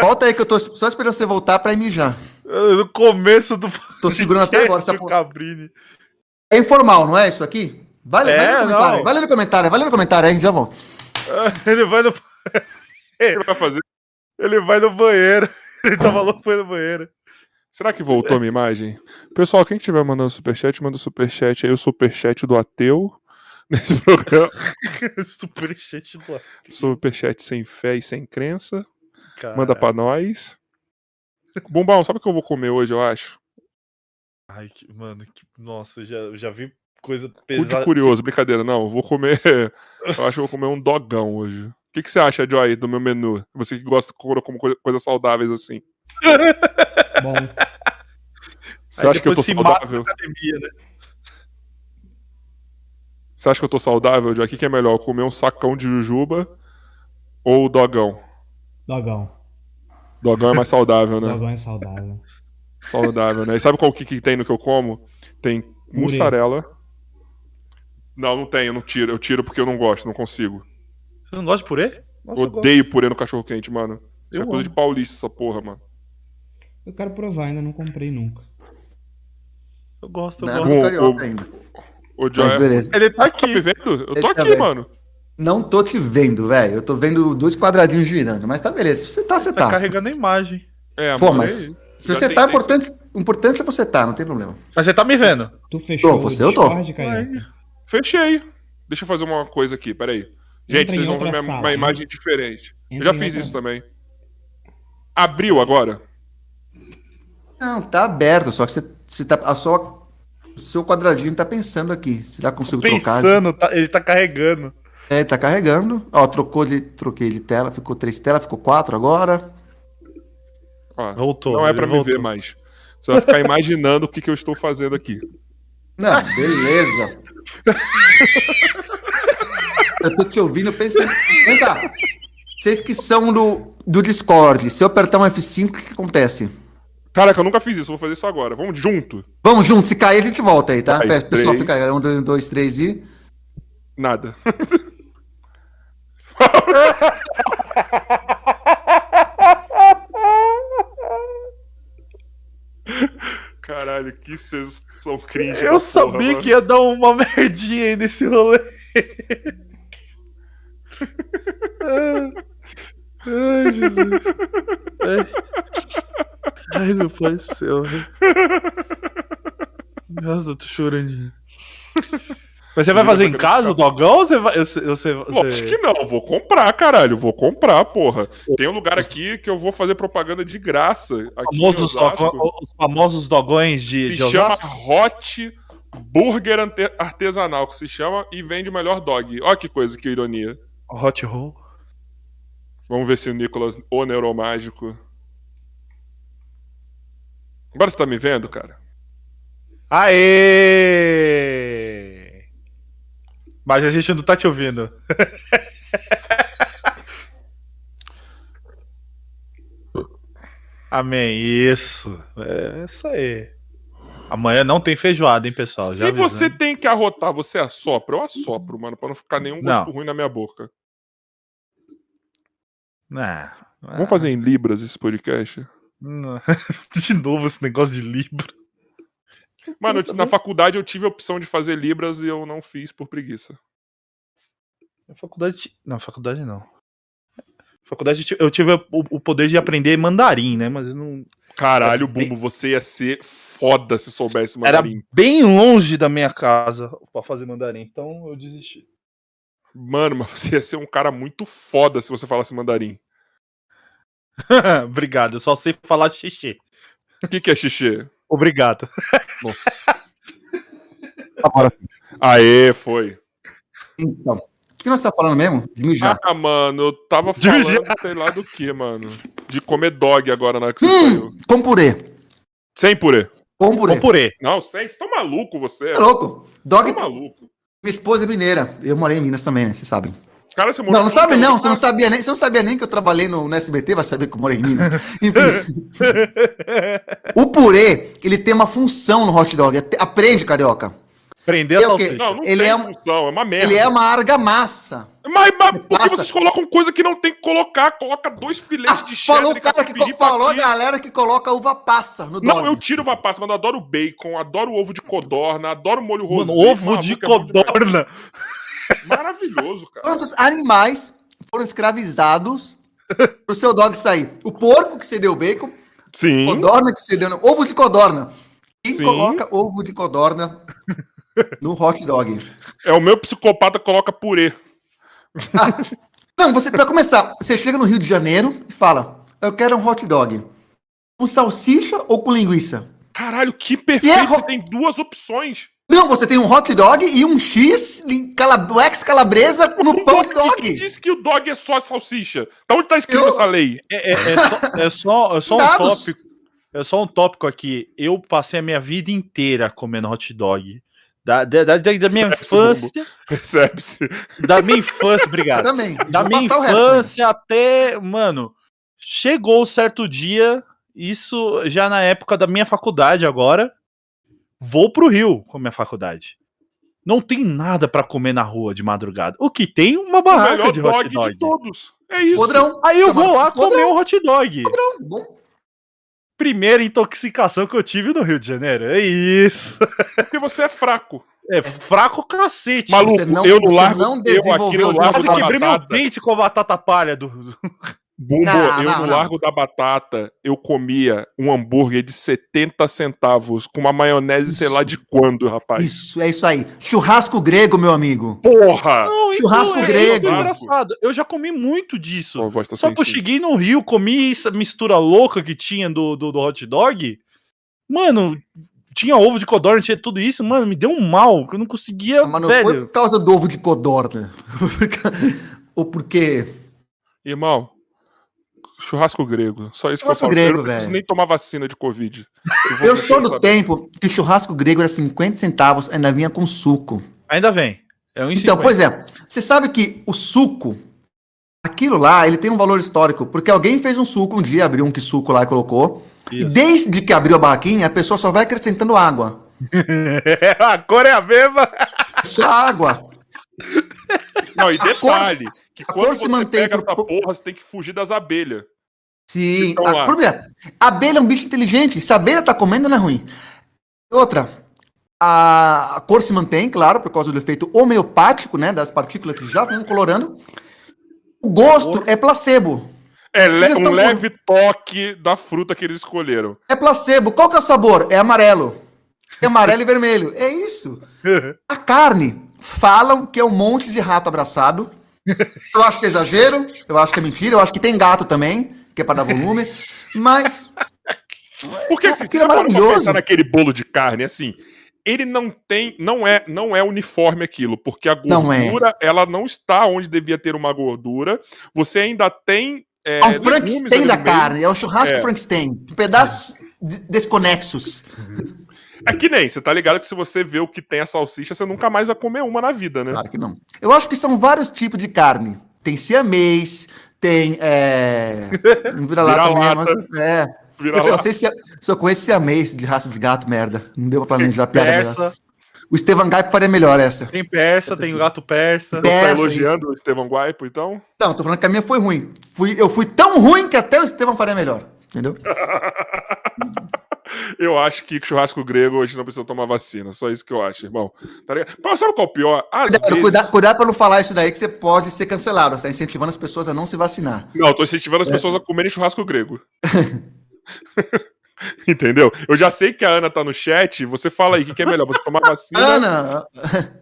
Volta aí que eu tô só esperando você voltar pra ir mijar. No começo do. Tô segurando até agora essa porra. Cabrini. É informal, não é isso aqui? Vai, É, vai no comentário, vai no comentário, vai no comentário aí, já volto. Ele vai no, ele vai fazer? ele vai no banheiro. Ele tava louco ir no banheiro. Será que voltou a minha imagem? Pessoal, quem tiver mandando superchat, manda superchat aí, o superchat do ateu nesse programa. Superchat do Superchat sem fé e sem crença. cara. Manda pra nós. Bombão, sabe o que eu vou comer hoje, eu acho? Ai, que, mano, que, nossa, já, já vi coisa pesada. curioso, brincadeira, não. Vou comer. Eu acho que eu vou comer um dogão hoje. O que, que você acha, Joy, do meu menu? Você que gosta de comer como coisa- coisas saudáveis assim. Bom, Você Aí acha que eu tô saudável? academia, né? Você acha que eu tô saudável, Joy? O que, que é melhor? Comer um sacão de jujuba ou o dogão? dogão. Dogão é mais saudável, né? Dogão é saudável. Saudável, né? E sabe qual que, que tem no que eu como? Tem mussarela. Não, não tem, eu não tiro. Eu tiro porque eu não gosto, não consigo. Você não gosta de purê? Nossa, eu Odeio purê no cachorro quente, mano. Isso é Eu coisa amo. de paulista, essa porra, mano. Eu quero provar, ainda não comprei nunca. Eu gosto, eu Não, gosto. não carioca ô, ainda. O Joy Mas é... beleza. Ele tá Tá me aqui. vendo? Eu Ele tô tá aqui, vendo. mano. Não tô te vendo, velho. Eu tô vendo dois quadradinhos girando, mas tá beleza. Se você tá, você Tá tá. carregando a imagem. É, Pô, mas é- se você tá, importante, o importante é você tá, não tem problema. Mas você tá me vendo. Tu fechou Tô, você eu tô. Fechei. Deixa eu fazer uma coisa aqui, peraí. Gente, vocês vão ver sala, uma hein? imagem diferente. Eu Entra já em fiz outra- isso também. Abriu agora? Não, tá aberto, só que você, você tá. A sua, o seu quadradinho tá pensando aqui. Será que eu consigo trocar? Pensando, tá- ele tá carregando. É, tá carregando. Ó, trocou de. Troquei de tela, ficou três telas, ficou quatro agora. Ó, Voltou. não é pra me voltou. ver mais. Você vai ficar imaginando o que, que eu estou fazendo aqui. Não, beleza. eu tô te ouvindo pensando. Vem cá. Vocês que são do, do Discord, se eu apertar um F5, o que, que acontece? Caraca, eu nunca fiz isso, vou fazer isso agora. Vamos junto? Vamos junto, se cair a gente volta aí, tá? Vai, Pe- Pessoal, três. fica aí. Um, dois, três e. Nada. Caralho, que sessão cringe. Eu porra, sabia mano. que ia dar uma merdinha aí nesse rolê. Ai, Jesus. Ai. Ai, meu pai do céu. Nossa, eu tô chorandinho. Mas você vai fazer em casa o dogão ou você vai. Você, você, Lógico que não, eu vou comprar, caralho. Vou comprar, porra. Tem um lugar aqui que eu vou fazer propaganda de graça. Famosos os famosos dogões de, Se de chama? Hot Burger Artesanal, que se chama e vende o melhor dog. Olha que coisa, que ironia. Hot Roll. Vamos ver se o Nicolas, o neuromágico. Agora você tá me vendo, cara? Aê! Mas a gente não tá te ouvindo. Amém. Isso. É isso aí. Amanhã não tem feijoada, hein, pessoal? Já se você avisando. tem que arrotar, você assopra. Eu assopro, mano, pra não ficar nenhum gosto Não. ruim na minha boca. Não. Vamos fazer em Libras esse podcast? Não. De novo esse negócio de Libra. Mano, eu- na faculdade eu tive a opção de fazer Libras e eu não fiz por preguiça. Na faculdade. Não, faculdade não. Faculdade eu ti- eu tive o, poder de aprender mandarim, né? Mas eu não. Caralho, Bumbo, você ia ser foda se soubesse Era mandarim. bem longe da minha casa pra fazer mandarim, então eu desisti. Mano, mas você ia ser um cara muito foda se você falasse mandarim. Obrigado, eu só sei falar xixi. O que, que é xixi? Obrigado. Nossa. Agora, Aê, foi. então. O que nós estamos falando mesmo? De mijar. Ah, mano, eu tava De falando, mijar. sei lá do que, mano. De comer dog agora na hora que você Hum, saiu. com purê. Sem purê. Com purê. Com purê. Não, sem, você tá maluco você? É louco. Dog, Tá maluco. minha esposa é mineira. Eu morei em Minas também, né? Vocês sabem. Cara, você morou Não, não sabe não. Você não sabia nem, você não sabia nem que eu trabalhei no, no SBT, vai saber que eu morei em Minas. Enfim. o purê, ele tem uma função no hot dog. Aprende, carioca. Prender a É salsicha. Não, não Ele tem é função, é uma merda. Ele é uma argamassa. Mas, mas por que vocês colocam coisa que não tem que colocar? Coloca dois filetes de cheddar Falou o cara que falou a galera que coloca uva passa no dog. Não, eu tiro uva passa, mas eu adoro bacon, adoro ovo de codorna, adoro molho rosé. Mano, ovo de é codorna. Maravilhoso, cara. Quantos animais foram escravizados pro seu dog sair? O porco que cedeu bacon, Sim. codorna que cedeu... Ovo de codorna. Quem Sim. coloca ovo de codorna no hot dog? É o meu psicopata coloca purê. Não, você para começar, você chega no Rio de Janeiro e fala: "Eu quero um hot dog com salsicha ou com linguiça?" Caralho, que perfeito. É ro- Você tem duas opções. Não, você tem um hot dog e um X de cala- o ex calabresa no pão de Quem dog. disse que o dog é só salsicha? Da onde tá escrito Eu- essa lei? É, é- é só, é só, é só um tópico. É só um tópico aqui. Eu passei a minha vida inteira comendo hot dog. Da, da, da, da minha infância. Percebe-se. Da minha infância, obrigado. Também. Da Vou minha o resto, infância até. Mano, chegou certo dia, isso já na época da minha faculdade agora. Vou pro Rio com a minha faculdade. Não tem nada pra comer na rua de madrugada. O que tem? Uma O barraca melhor de hot dog. de todos. É isso. Podrão. Aí eu Chamado vou lá podrão. comer um hot dog. Bom, Primeira intoxicação que eu tive no Rio de Janeiro. É isso. Porque você é fraco. É fraco cacete. Maluco, Você não- eu no você largo, não eu aqui no largo Quase quebrei meu dente com a batata palha do. Bumbo, Não, eu não, no não. Largo da Batata, eu comia um hambúrguer de 70 centavos com uma maionese, sei lá de quando, rapaz. Isso, é isso aí. Churrasco grego, meu amigo. Porra! Não, Churrasco é grego. isso que é engraçado. Eu já comi muito disso. Tá Só que eu cheguei no Rio, comi essa mistura louca que tinha do, do, do hot dog. Mano, tinha ovo de codorna, tinha tudo isso. Mano, me deu um mal, que eu não conseguia. Mas não foi velho. por causa do ovo de codorna. Ou porque. Irmão, churrasco grego. Só isso Churrasco que eu falo. grego, eu não preciso velho. nem tomar vacina de Covid. Eu sou do saber. tempo que churrasco grego era 50 centavos, ainda vinha com suco. Ainda vem. É um Então, pois é, você sabe que o suco, aquilo lá, ele tem um valor histórico, porque alguém fez um suco um dia, abriu um que suco lá e colocou. E Isso. desde que abriu a barraquinha, a pessoa só vai acrescentando água. a cor é a mesma. Só água. Não, e cor- detalhe, que a quando cor se você mantém pega por- essa porra, você tem que fugir das abelhas. Sim. Então, A, lá. primeiro, a abelha é um bicho inteligente. Se a abelha tá comendo, não é ruim. Outra, a, a cor se mantém, claro, por causa do efeito homeopático, né? Das partículas que já vão colorando. O gosto é placebo. É le- um leve toque da fruta que eles escolheram. É placebo. Qual que é o sabor? É amarelo. É amarelo e vermelho. É isso. A carne, falam que é um monte de rato abraçado. Eu acho que é exagero, eu acho que é mentira, eu acho que tem gato também, que é para dar volume, mas Porque É, assim, aquilo é você pra maravilhoso. pensar naquele bolo de carne, assim, ele não tem, não é, não é uniforme aquilo, porque a Não é. gordura, ela não está onde devia ter uma gordura. Você ainda tem é, é legumes Frankenstein da carne, é o churrasco É. Frankenstein, pedaços de- desconexos. É que nem, você tá ligado que se você vê o que tem a salsicha, você nunca mais vai comer uma na vida, né? Claro que não. Eu acho que são vários tipos de carne. Tem siamês, tem é, um vira-lata Vira-lata. mesmo. É, Vira eu só sei se só conheço siamês de raça de gato, merda. Não deu pra planejar a piada. melhor. Persa, O Estevan Gaipo faria melhor essa. tem persa, tem o gato persa. É. Você tá elogiando o Estevão Guaipo, então? Não, tô falando que a minha foi ruim. Fui, eu fui tão ruim que até o Estevam faria melhor. Entendeu? Eu acho que churrasco grego hoje não precisa tomar vacina. Só isso que eu acho, irmão. Tá ligado? Mas sabe qual é o pior? Às Cuidado, vezes... cuidado, cuidado pra não falar isso daí que você pode ser cancelado. Você tá incentivando as pessoas a não se vacinar. Não, eu tô incentivando as pessoas a comerem churrasco grego. Entendeu? Eu já sei que a Ana tá no chat. Você fala aí, o que, que é melhor? Você tomar vacina Ana,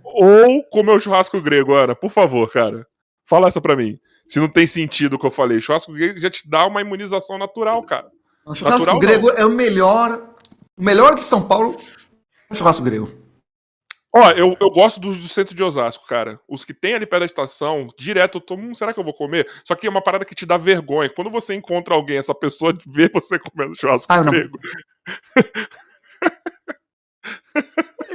ou comer o churrasco grego, Ana? Por favor, cara. Fala essa pra mim. Se não tem sentido o que eu falei. Churrasco grego já te dá uma imunização natural, cara. O churrasco Natural, grego é o melhor. O melhor de São Paulo é o churrasco grego. Ó, eu, eu gosto dos do centro de Osasco, cara. Os que tem ali perto da estação, direto eu tomo, hum, será que eu vou comer? Só que é uma parada que te dá vergonha. Quando você encontra alguém, essa pessoa vê você comendo churrasco Ah, grego.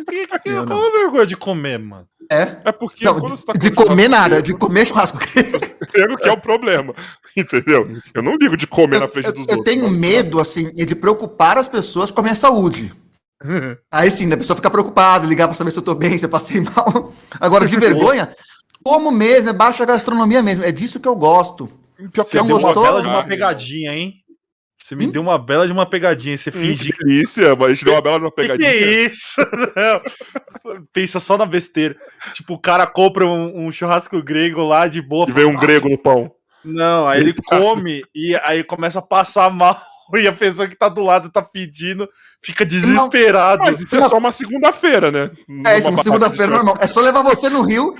Que- que- que- Eu não. A vergonha de comer, mano? É? É porque Não, quando você tá de comer nada, de comer churrasco grego que é o problema. Entendeu? Eu não ligo de comer na Eu, frente eu- dos eu outros. tenho mas- medo, assim, de preocupar as pessoas com a minha saúde. Aí sim, a pessoa fica preocupada, ligar pra saber se eu tô bem, se eu passei mal. Agora, de vergonha, como mesmo, é baixa gastronomia mesmo. É disso que eu gosto. Pior que é deu uma gostou? bela de uma pegadinha, hein? Você me Hum? deu uma bela de uma pegadinha. Você Hum, fingir que delícia, mas a gente deu uma bela de uma Que, que pegadinha. é isso? Não. Pensa só na besteira. Tipo, o cara compra um, um churrasco grego lá de boa. E veio um grego no pão. Não, aí ele come e aí começa a passar mal. E a pessoa que tá do lado tá pedindo, fica desesperado. Mas isso é só uma segunda-feira, né? É isso, uma segunda-feira normal. É só levar você no Rio.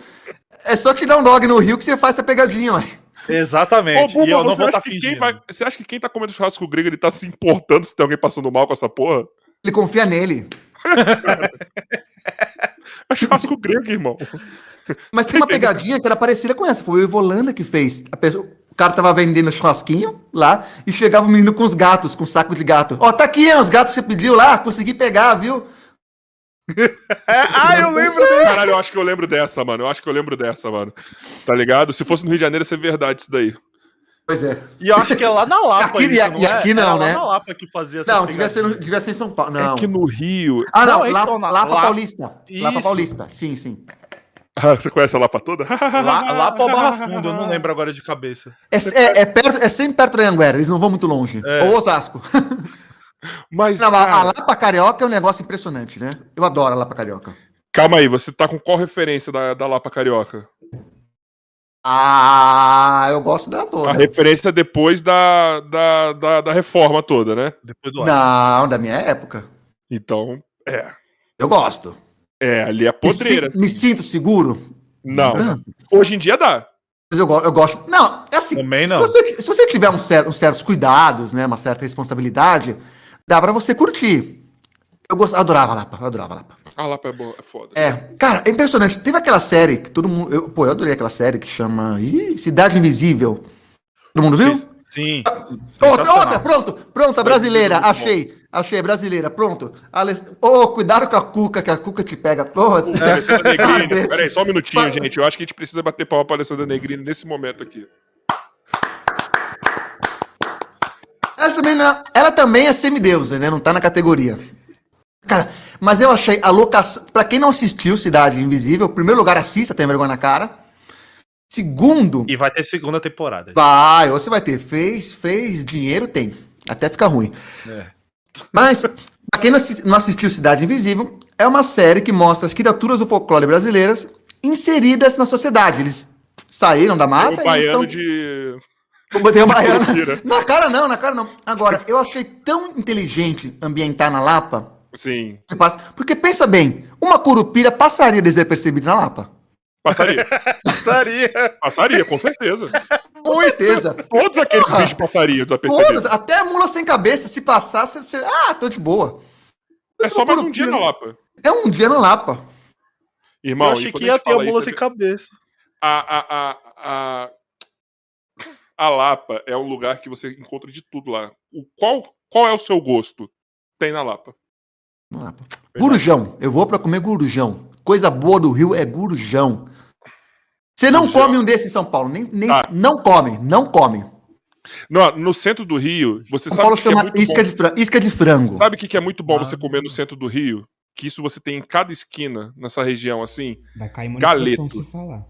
É só te dar um dog no Rio que você faz essa pegadinha, ué. Ô, Exatamente. Buba, e eu não você, vou acha estar que quem fingindo. vai- você acha que quem tá comendo churrasco grego ele tá se importando se tem alguém passando mal com essa porra? Ele confia nele. É churrasco grego, irmão. Mas tem uma pegadinha que era parecida com essa. Foi o Evolanda que fez. A pessoa- o cara tava vendendo churrasquinho lá e chegava o menino com os gatos, com saco de gato. Ó, tá aqui, ó, os gatos que você pediu lá, consegui pegar, viu? É, ah, eu lembro dele. Caralho, eu acho que eu lembro dessa, mano. Eu acho que eu lembro dessa, mano. Tá ligado? Se fosse no Rio de Janeiro, ia ser verdade isso daí. Pois é. E eu acho que é lá na Lapa. Aqui- isso, e aqui é? não, Era né? Lá na Lapa que fazia essa Não, devia ser, no- devia ser em São Paulo. Não. É que no Rio. Ah, não, Não, lá, na- lá pra lá- Paulista. Isso. Paulista. Sim, sim. Ah, Você conhece a Lapa toda? Lá, lá pra Barra Funda, eu não lembro agora de cabeça. É, é, é perto, é sempre perto da Anguera, eles não vão muito longe. É. Ou Osasco. Mas, Não, a, cara, a Lapa Carioca é um negócio impressionante, né? Eu adoro a Lapa Carioca. calma aí, você tá com qual referência da, da Lapa Carioca? Ah, eu gosto da A toda. referência depois da, da, da, da reforma toda, né? Depois do. Não, da minha época. Então, é. Eu gosto. É, ali é Me, si- podreira. me sinto seguro? Não. Tanto. Hoje em dia dá. Mas eu, go- eu gosto. Não, é assim. Também Se não. você, se você tiver um cer- uns certos cuidados, né? Uma certa responsabilidade, dá pra você curtir. Eu gost, adorava a Lapa, eu adorava a Lapa. A Lapa é boa, é foda. É, cara, é impressionante. Teve aquela série que todo mundo. Eu, pô, eu adorei aquela série que chama. Ih, Cidade Invisível. Todo mundo viu? Sim. sim. Outra, outra, pronto, pronto, a brasileira, achei, achei, brasileira, pronto. Ale... Ô, cuidado com a cuca, que a cuca te pega. Porra, Alessandra Negrini. deixa. Peraí, só um minutinho, gente. Eu acho que a gente precisa bater palma pra Alessandra Negrini nesse momento aqui. Ela também, não, ela também é semideusa, né? Não tá na categoria. Cara, mas eu achei a locação. Pra quem não assistiu Cidade Invisível, primeiro lugar, assista, tem vergonha na cara. Segundo, E vai ter segunda temporada. vai, você vai ter. Fez, fez, dinheiro tem. Até fica ruim. É. Mas, pra quem não assi- não assistiu Cidade Invisível, é uma série que mostra as criaturas do folclore brasileiras inseridas na sociedade. Eles saíram da mata o e baiano estão... de. Botei uma baiana. Na cara não, na cara não. Agora, eu achei tão inteligente ambientar na Lapa. Sim, Você passa... Porque pensa bem, uma curupira passaria desapercebida na Lapa. passaria. Passaria. Passaria, com certeza. Com certeza. Todos aqueles Porra. bichos passariam desapercebidos. até a mula sem cabeça, se passasse, você... ah, tô de boa. É só mais um dia na Lapa. É um dia na Lapa. Irmão, eu achei que ia ter a mula sem cabeça. a, a, a, a, a Lapa é um lugar que você encontra de tudo lá. O, qual, qual é o seu gosto? Tem na Lapa. Na Lapa. Gurujão. Eu vou pra comer gurujão. Coisa boa do Rio é gurujão. Você não Gurujão. come um desse em São Paulo. Nem, nem, Tá. Não come, não come. No, no centro do Rio, você São sabe Paulo o que, que é chama muito isca bom? de, frango, isca de frango. Sabe o que, que é muito bom você Ah. comer no centro do Rio? Que isso você tem em cada esquina, nessa região assim? Vai cair Galeto. monetização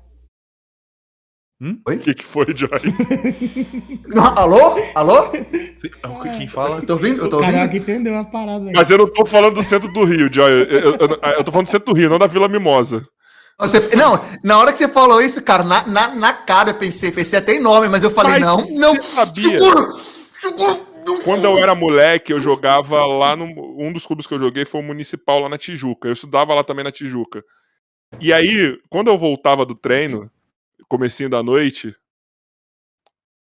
falar. O que, que foi, Joy? Não, alô? Alô? Quem fala? Eu tô ouvindo? Eu tô ouvindo? Caraca, entendeu a parada aí. Mas eu não tô falando do centro do Rio, Joy. Eu, eu, eu- eu tô falando do centro do Rio, não da Vila Mimosa. Você, não, na hora que você falou isso, cara, na, na, na cara eu pensei, pensei até em nome, mas eu falei, Mas não, você não, sabia? seguro, seguro. Quando eu era moleque, eu jogava lá no. Um dos clubes que eu joguei foi o Municipal lá na Tijuca. Eu estudava lá também na Tijuca. E aí, quando eu voltava do treino, comecinho da noite,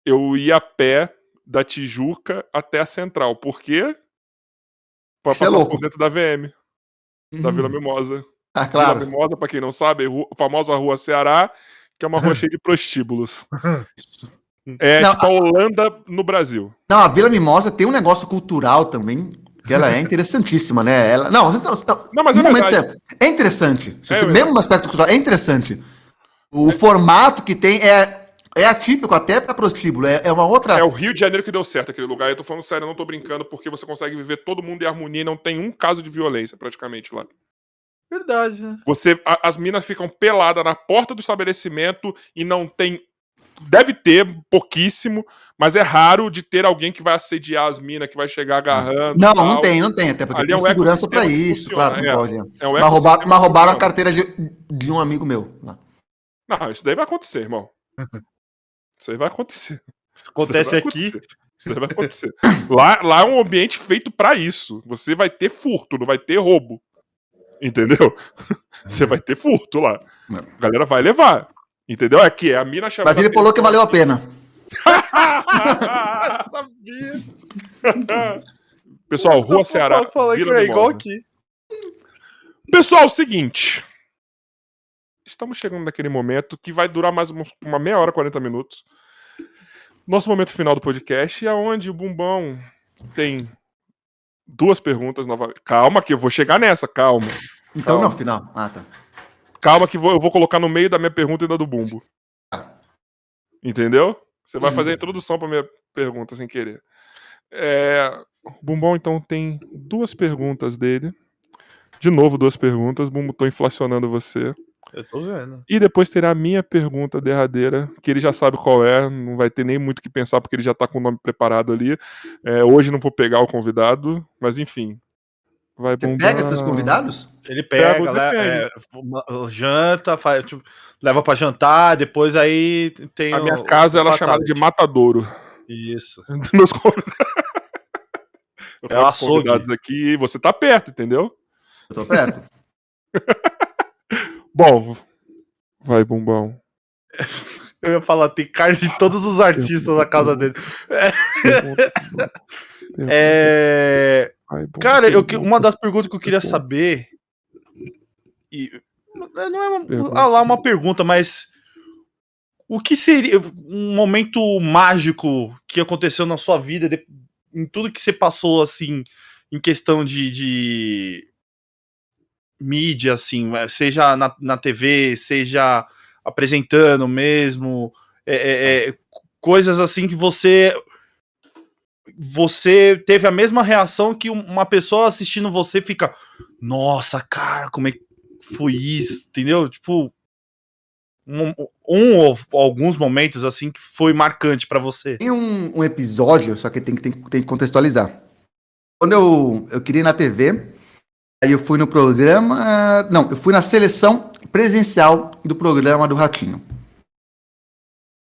eu ia a pé da Tijuca até a Central. Por quê? Pra Isso é passar louco. por dentro da VM, da Vila Mimosa. Ah, Vila claro. Mimosa, pra quem não sabe, é a famosa Rua Ceará, que é uma rua cheia de prostíbulos. É Não, tipo a Holanda no Brasil. Não, a Vila Mimosa tem um negócio cultural também, que ela é interessantíssima, né? Ela, não, você não, você não- Não, mas é verdade. é interessante. É mesmo no aspecto cultural, é interessante. O formato que tem é, é atípico até para prostíbulo, é, é uma outra... É o Rio de Janeiro que deu certo aquele lugar. Eu tô falando sério, eu não tô brincando, porque você consegue viver todo mundo em harmonia e não tem um caso de violência praticamente lá. Verdade, né? Você, a- as minas ficam peladas na porta do estabelecimento e não tem. Deve ter pouquíssimo, mas é raro de ter alguém que vai assediar as minas, que vai chegar agarrando. Não, tal. não tem, não tem, até porque Ali tem é um segurança para isso, funciona, claro, não é. pode. é. É um Mas, roubar, ecossistema mas roubaram a carteira de, de um amigo meu. lá. Não, isso daí vai acontecer, irmão. Isso aí vai acontecer. Isso acontece Isso aqui. acontecer. Isso daí vai acontecer. lá, lá é um ambiente feito pra isso. Você vai ter furto, não vai ter roubo. Entendeu? Você vai ter furto lá. A galera vai levar. Entendeu? É que é a mina chamada. Mas ele falou que valeu a pena. Sabia. Pessoal, Rua Ceará. Falei que é igual aqui. Pessoal, seguinte. Estamos chegando naquele momento que vai durar mais uns- uma meia hora, 40 minutos. Nosso momento final do podcast é onde o Bumbão tem duas perguntas novamente. Calma que eu vou chegar nessa, calma. Então, Calma. não, final. Ah, tá. Calma que vou- eu vou colocar no meio da minha pergunta e da do Bumbo. Entendeu? Você vai fazer a introdução para minha pergunta sem querer. É, o Bumbão, então, tem duas perguntas dele. De novo, duas perguntas. Bumbo, tô inflacionando você. Eu tô vendo. E depois terá a minha pergunta derradeira, que ele já sabe qual é, não vai ter nem muito o que pensar, porque ele já tá com o nome preparado ali. É, hoje não vou pegar o convidado, mas enfim. Vai Você Bumbão. pega seus convidados? Ele pega, le- depende. é, uma- janta, faz, tipo, leva pra jantar, depois aí tem A o- minha casa o ela é chamada de matadouro. Isso. meus convidados. Eu É o açougue. convidados aqui você tá perto, entendeu? Eu tô perto. Bom, vai, Bumbão. Eu ia falar, tem carne de todos os artistas na casa dele. É. Cara, eu, uma das perguntas que eu queria saber. E, não é uma, Pergunta. ah, lá uma pergunta, mas. O que seria um momento mágico que aconteceu na sua vida, em tudo que você passou, assim, em questão de, de mídia, assim, eh, seja na, na TV, seja apresentando mesmo, é, é, é, coisas assim que você você teve a mesma reação que um- uma pessoa assistindo você fica, nossa, cara, como é que foi isso, entendeu? Tipo, um, um ou alguns momentos assim que foi marcante pra você. Tem um, um episódio, só que tem, que- tem, tem que contextualizar. Quando eu, eu queria ir na TV, eu fui no programa. Não, eu fui na seleção presencial do programa do Ratinho.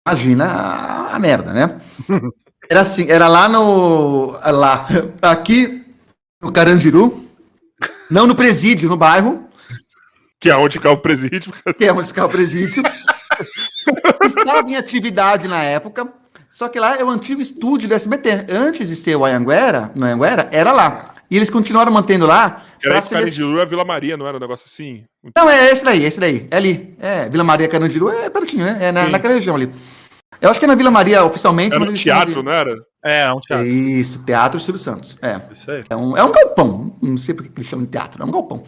Imagina a, a merda, né? Era assim, era lá no. Lá. Aqui no Carandiru. Não no presídio, no bairro. Que é onde ficava o presídio. que é onde ficava o presídio. Estava em atividade na época, só que lá é o antigo estúdio do SBT. Antes de ser o Anhanguera, no Anhanguera, era lá. E eles continuaram mantendo lá. Que era Carandiru é Vila Maria, não era um negócio assim? Não, é esse daí, esse daí. É ali. É, Vila Maria Carandiru é pertinho, né? É na, Sim. naquela região ali. Eu acho que é na Vila Maria oficialmente. Era eles teatro, não era? É, é um teatro. Isso, Teatro Silvio Santos. É. Isso aí. É um, é um galpão. Não sei porque que eles chamam de teatro, é um galpão.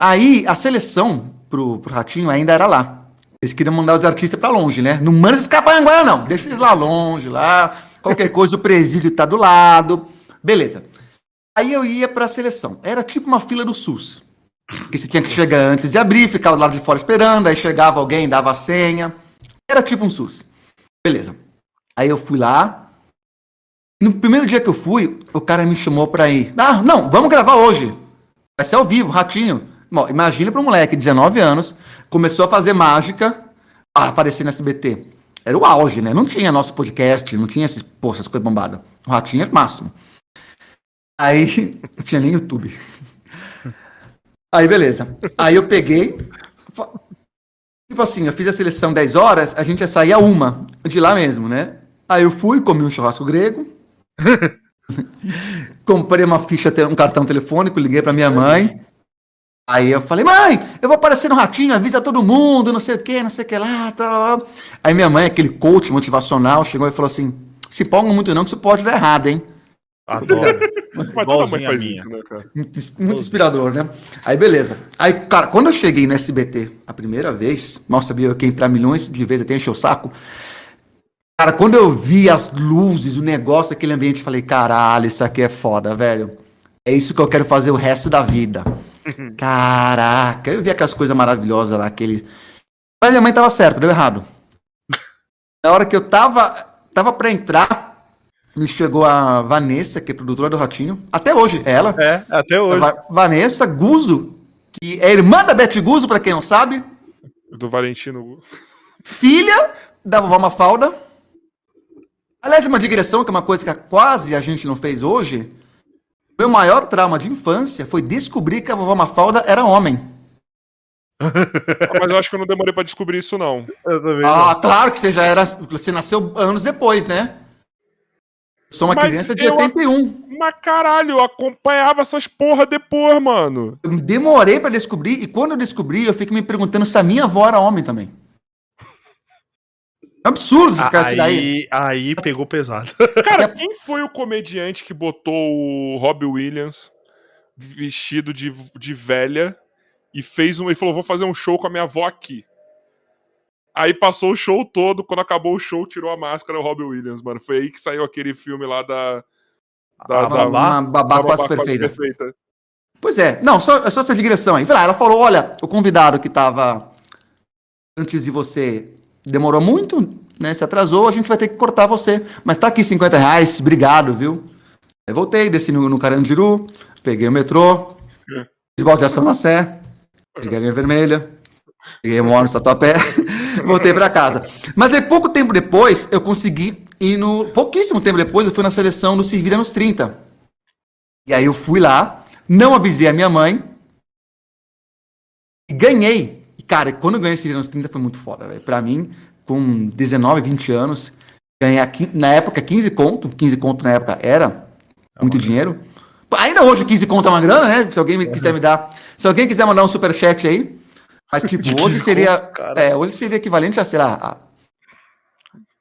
Aí a seleção pro, pro Ratinho ainda era lá. Eles queriam mandar os artistas pra longe, né? Não manda esses capanguá, não. Deixa eles lá longe, lá. Qualquer coisa, o presídio tá do lado. Beleza. Aí eu ia pra seleção. Era tipo uma fila do SUS. Que você tinha que chegar antes de abrir, ficar do lado de fora esperando. Aí chegava alguém, dava a senha. Era tipo um SUS. Beleza. Aí eu fui lá. No primeiro dia que eu fui, o cara me chamou pra ir. Ah, não, vamos gravar hoje. Vai ser ao vivo, ratinho. Bom, imagina pra um moleque, 19 anos, começou a fazer mágica, a aparecer no SBT. Era o auge, né? Não tinha nosso podcast, não tinha esses, pô, essas coisas bombadas. O ratinho era o máximo. Aí, não tinha nem YouTube. Aí, beleza. Aí eu peguei. Tipo assim, eu fiz a seleção 10 horas, a gente ia sair a uma, de lá mesmo, né? Aí eu fui, comi um churrasco grego. comprei uma ficha, um cartão telefônico, liguei pra minha mãe. Aí eu falei, mãe, eu vou aparecer no ratinho, avisa todo mundo, não sei o que, não sei o que lá, tal. Aí minha mãe, aquele coach motivacional, chegou e falou assim: se empolga muito não, que isso pode dar errado, hein? Adoro. Mas toda mãe faz minha. isso, né, cara? Muito, ins- muito inspirador, né? Aí, beleza. Aí, cara, quando eu cheguei no SBT a primeira vez, mal sabia eu que ia entrar milhões de vezes até encher o saco. Cara, quando eu vi as luzes, o negócio, aquele ambiente, eu falei, caralho, isso aqui é foda, velho. É isso que eu quero fazer o resto da vida. Caraca, eu vi aquelas coisas maravilhosas lá, aquele. Mas minha mãe tava certa, deu errado. Na hora que eu tava, tava pra entrar, me chegou a Vanessa, que é produtora do Ratinho. Até hoje, é ela. É, até hoje. Va- Vanessa Guzo, que é irmã da Beth Guzo, pra quem não sabe, Do Valentino. filha da vovó Mafalda. Aliás, uma digressão, que é uma coisa que quase a gente não fez hoje. Meu maior trauma de infância foi descobrir que a vovó Mafalda era homem. Ah, Mas eu acho que eu não demorei pra descobrir isso, não. Eu também. Ah, claro que você já era. Você nasceu anos depois, né? Eu sou uma Mas criança de eu- 81. Mas caralho, eu acompanhava essas porra depois, mano. Eu demorei pra descobrir, e quando eu descobri, eu fico me perguntando se a minha avó era homem também. É absurdo Ah, ficar assim daí. aí, aí pegou pesado. Cara, quem foi o comediante que botou o Robbie Williams vestido de, de velha e fez um. Ele falou: vou fazer um show com a minha avó aqui. Aí passou o show todo, quando acabou o show, tirou a máscara o Robbie Williams, mano. Foi aí que saiu aquele filme lá da. Da, Ah, da? Uma babá da quase babá perfeita. perfeita. Pois é. Não, só, só essa digressão aí. Ela falou: olha, o convidado que tava antes de você demorou muito, né? Se atrasou, a gente vai ter que cortar você. Mas tá aqui 50 reais, obrigado, viu? Aí voltei, desci no, no Carandiru, peguei o metrô, É. fiz balde de ação na Sé, peguei a linha vermelha, peguei um ônibus tatuapé, voltei pra casa. Mas aí, pouco tempo depois, eu consegui ir no. Pouquíssimo tempo depois, eu fui na seleção do Se Vira nos 30. E aí eu fui lá, não avisei a minha mãe, e ganhei. E, cara, quando eu ganhei esse Vira nos 30 foi muito foda, velho. Pra mim, com 19, 20 anos, ganhar, na época, 15 conto, 15 conto na época era muito dinheiro. Ainda hoje 15 conto é uma grana, né? Se alguém quiser me dar. Se alguém quiser mandar um superchat aí. Mas, tipo, hoje 15 seria. é, hoje seria equivalente a, sei lá, a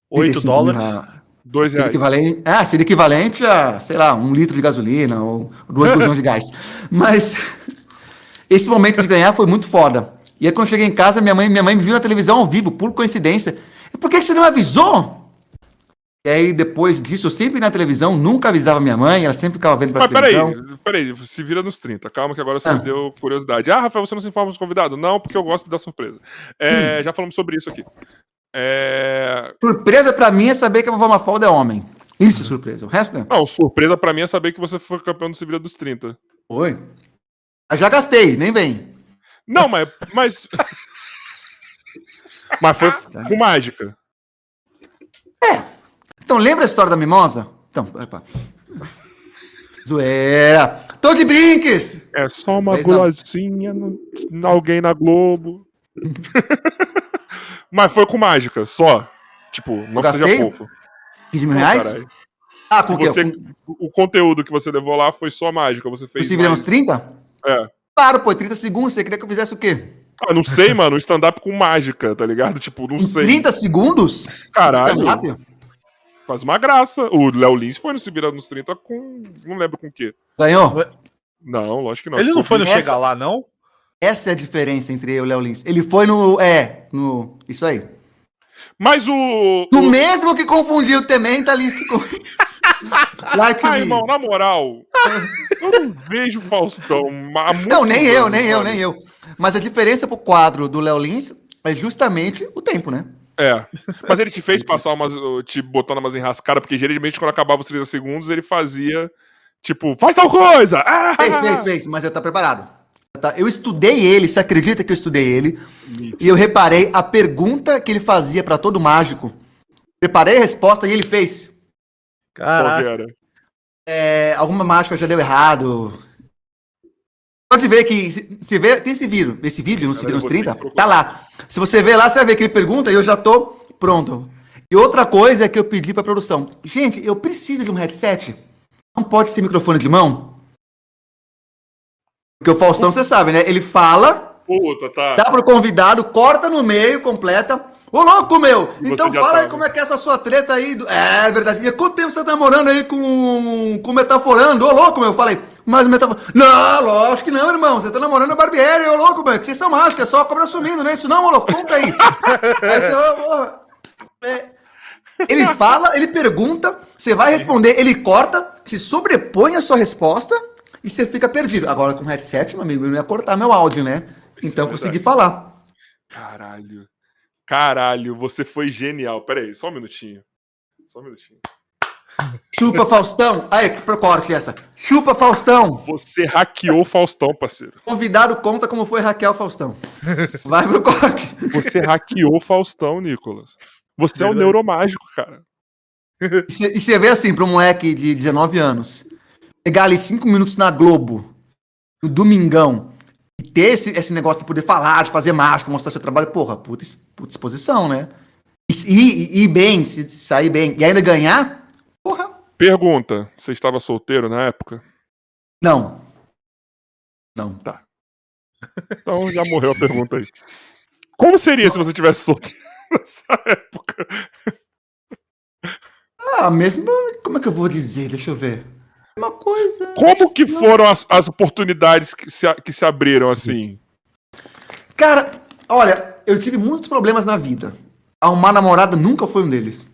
8 35 mil dólares. reais. Dois Seria reais. equivalente, ah, seria equivalente a, sei lá, um litro de gasolina ou duas bujões de gás. Mas esse momento de ganhar foi muito foda. E aí quando eu cheguei em casa, minha mãe, minha mãe me viu na televisão ao vivo, por coincidência. Por que você não avisou? E aí depois disso, eu sempre na televisão, nunca avisava minha mãe, ela sempre ficava vendo pra Mas televisão. peraí, peraí, se vira nos 30. Calma que agora você Ah. me deu curiosidade. Ah, Rafael, você não se informa dos convidados? Não, porque eu gosto da surpresa. É, Hum. Já falamos sobre isso aqui. É... Surpresa pra mim é saber que a vovó Mafalda é homem. Isso é surpresa. O resto não. Não, surpresa pra mim é saber que você foi campeão do Se Vira dos 30. Oi. Eu já gastei, nem vem. Não, mas. Mas, mas foi com mágica. Então, lembra a história da mimosa? Então, epa. Zoeira. Tô de brinques. É só uma Mas no, alguém na Globo. mas foi com mágica, só. Tipo, não que seja pouco. 15 mil reais? caralho. ah, com o quê? Você- O conteúdo que você levou lá foi só mágica. Você fez. viramos mais- 30? É. Claro, pô, 30 segundos. Você queria que eu fizesse o quê? Ah, não sei, mano. stand-up com mágica, tá ligado? Tipo, não Em sei. 30 segundos? Caralho. Faz uma graça. O Léo Lins foi no Se Vira nos 30 com. Não lembro com o quê. Ganhou? Não, lógico que não. Ele não foi no essa- Chega Lá, não? Essa é a diferença entre eu e o Léo Lins. Ele foi no. É, no. Isso aí. Mas o. No o... mesmo que confundiu o Tementalist com. Light to Ah, irmão, na moral, eu não vejo Faustão. Não, nem eu, nem eu, nem eu. Mas a diferença pro quadro do Léo Lins é justamente o tempo, né? É. Mas ele te fez passar umas. te botando umas enrascadas, porque geralmente quando acabava os 30 segundos, ele fazia. Tipo, faz tal coisa! Ah! Fez, fez, fez, mas eu tô preparado. Tá, Eu estudei ele, você acredita que eu estudei ele? E eu reparei a pergunta que ele fazia pra todo mágico. Preparei a resposta e ele fez. Qual Caraca. que era? É, alguma mágica já deu errado. Pode ver que. Se, se vê, tem esse vídeo, esse vídeo Cara, Seguir eu nos vou ter 30, que procurar. tá lá. Se você ver lá, você vai ver que ele pergunta e eu já tô pronto. E outra coisa é que eu pedi pra produção. Gente, eu preciso de um headset. Não pode ser microfone de mão? Porque o Faustão, você sabe, né? Ele fala, Puta, tá. dá pro convidado, corta no meio, completa. Ô, louco, meu! E Então fala aí como é que é essa sua treta aí. do- É verdade. E quanto tempo você tá namorando aí com, com o Metaforando? Ô, louco, meu! Eu falei, mas o Metaforando... Não, lógico que não, irmão. Você tá namorando a Barbieri, ô, louco, meu. Que vocês são mágicos, é só a cobra sumindo, não é isso não, ô, louco? Conta aí. aí você, ô, ô, é. Ele fala, ele pergunta, você vai responder, ele corta, se sobrepõe a sua resposta e você fica perdido. Agora com o headset, meu amigo, eu não ia cortar meu áudio, né? Isso Então é eu consegui falar. Caralho. Caralho, você foi genial. Pera aí, só um minutinho. Só um minutinho. Chupa Faustão. Aí, pro corte essa. Chupa Faustão. Você hackeou o Faustão, parceiro. Convidado conta como foi Raquel Faustão. Vai pro corte. Você hackeou o Faustão, Nicolas. Você é um Verdade. neuromágico, cara. E você- vê assim, para um moleque de 19 anos, pegar ali 5 minutos na Globo, no domingão, ter esse, esse negócio de poder falar, de fazer mágica, mostrar seu trabalho, porra, puta, puta exposição, né? E, e, e ir bem, se sair bem, e ainda ganhar, porra, Pergunta: você estava solteiro na época? não. Não. Então já morreu a pergunta aí. Como seria se você tivesse solteiro nessa época? Ah, mesmo, como é que eu vou dizer? Deixa eu ver. Uma coisa... Como que foram as, as oportunidades que se, que se abriram assim? Cara, olha, eu tive muitos problemas na vida. Arrumar namorada nunca foi um deles.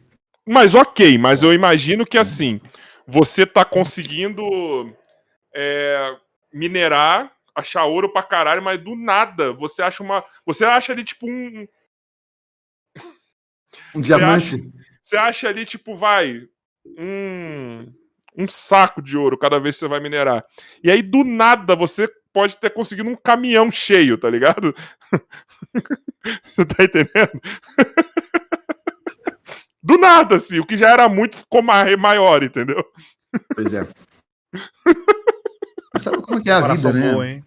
Mas ok, mas eu imagino que assim, você tá conseguindo é, minerar, achar ouro pra caralho, mas do nada você acha uma. Você acha ali, tipo, um. Um diamante. Você acha ali, tipo, vai. Um. Um saco de ouro cada vez que você vai minerar. E aí, do nada, você pode ter conseguido um caminhão cheio, tá ligado? você tá entendendo? Do nada, assim, o que já era muito ficou ma- maior, entendeu? Pois é. Sabe como é que é a vida, né? boa, hein?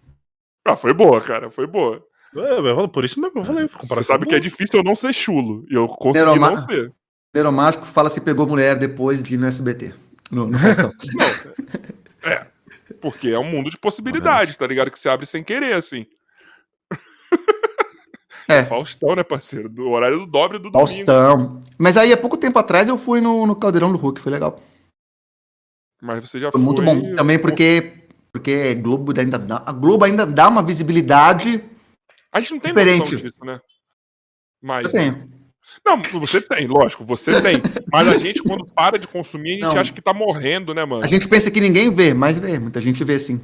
Ah, foi boa, cara, foi boa. É, Por isso mesmo eu falei. Você sabe que é boa. difícil eu não ser chulo. E eu consegui Neuroma- não ser. Neuromágico fala se pegou mulher depois de ir no SBT. No, no Faustão. É. Porque é um mundo de possibilidades, tá ligado? Que se abre sem querer, assim. É. Faustão, né, parceiro? Do horário do dobre do domingo. Faustão. Mas aí, há pouco tempo atrás, eu fui no, no Caldeirão do Hulk, foi legal. Mas você já Foi muito bom. Também porque, porque Globo ainda dá, a Globo ainda dá uma visibilidade. A gente não tem Diferente. noção disso, né? Mas. Eu tenho. Não, você tem, lógico, você tem. Mas a gente, quando para de consumir, a gente Não. acha que tá morrendo, né, mano? A gente pensa que ninguém vê, mas vê. Muita gente vê sim.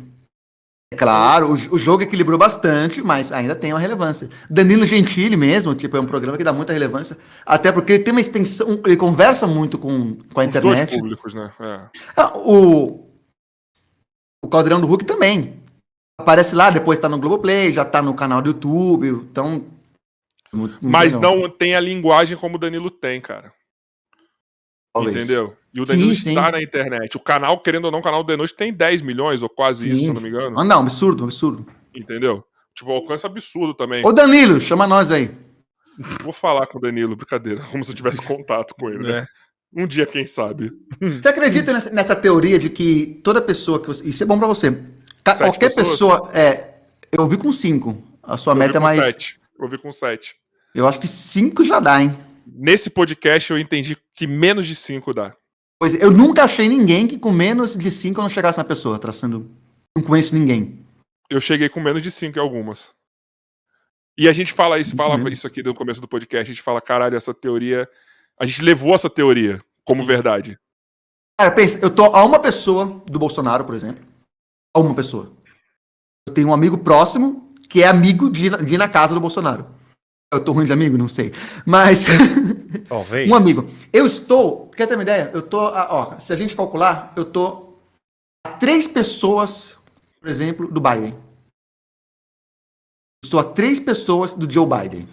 É claro, o, o jogo equilibrou bastante, mas ainda tem uma relevância. Danilo Gentili mesmo, tipo, é um programa que dá muita relevância, até porque ele tem uma extensão, ele conversa muito com, com a Os dois internet. públicos, né? É. Ah, o, o Caldeirão do Hulk também. Aparece lá, depois tá no Globoplay, já tá no canal do YouTube, então... muito- Mas legal, não tem a linguagem como o Danilo tem, cara. talvez. Entendeu? E o Sim, Danilo sim. está na internet. O canal, querendo ou não, o canal do Noite tem 10 milhões, ou quase Sim. isso, se eu não me engano. Ah, não, absurdo, absurdo. Entendeu? Tipo, alcance absurdo também. Ô Danilo, chama nós aí. Vou falar com o Danilo, brincadeira, como se eu tivesse contato com ele, né? É. Um dia, quem sabe. Você acredita nessa, nessa teoria de que toda pessoa que você. Isso é bom pra você. Sete qualquer pessoas? pessoa. É, eu vi com cinco. A sua Eu meta é mais. sete. Eu vi com 7. Eu acho que cinco já dá, hein? Nesse podcast eu entendi que menos de 5 dá. Pois é, eu nunca achei ninguém que com menos de cinco eu não chegasse na pessoa, traçando. Não conheço ninguém. Eu cheguei com menos de 5 em algumas. E a gente fala isso, falava Uhum. isso aqui no começo do podcast, a gente fala, caralho, essa teoria. A gente levou essa teoria como verdade. Cara, pensa, eu tô a uma pessoa do Bolsonaro, por exemplo. A uma pessoa. Eu tenho um amigo próximo que é amigo de, ir na- de na casa do Bolsonaro. Eu tô ruim de amigo? Não sei. Mas. Talvez. um amigo. Eu estou. Quer ter uma ideia? Eu tô. a- Ó, se a gente calcular, eu tô a três pessoas, por exemplo, do Biden. Estou a três pessoas do Joe Biden.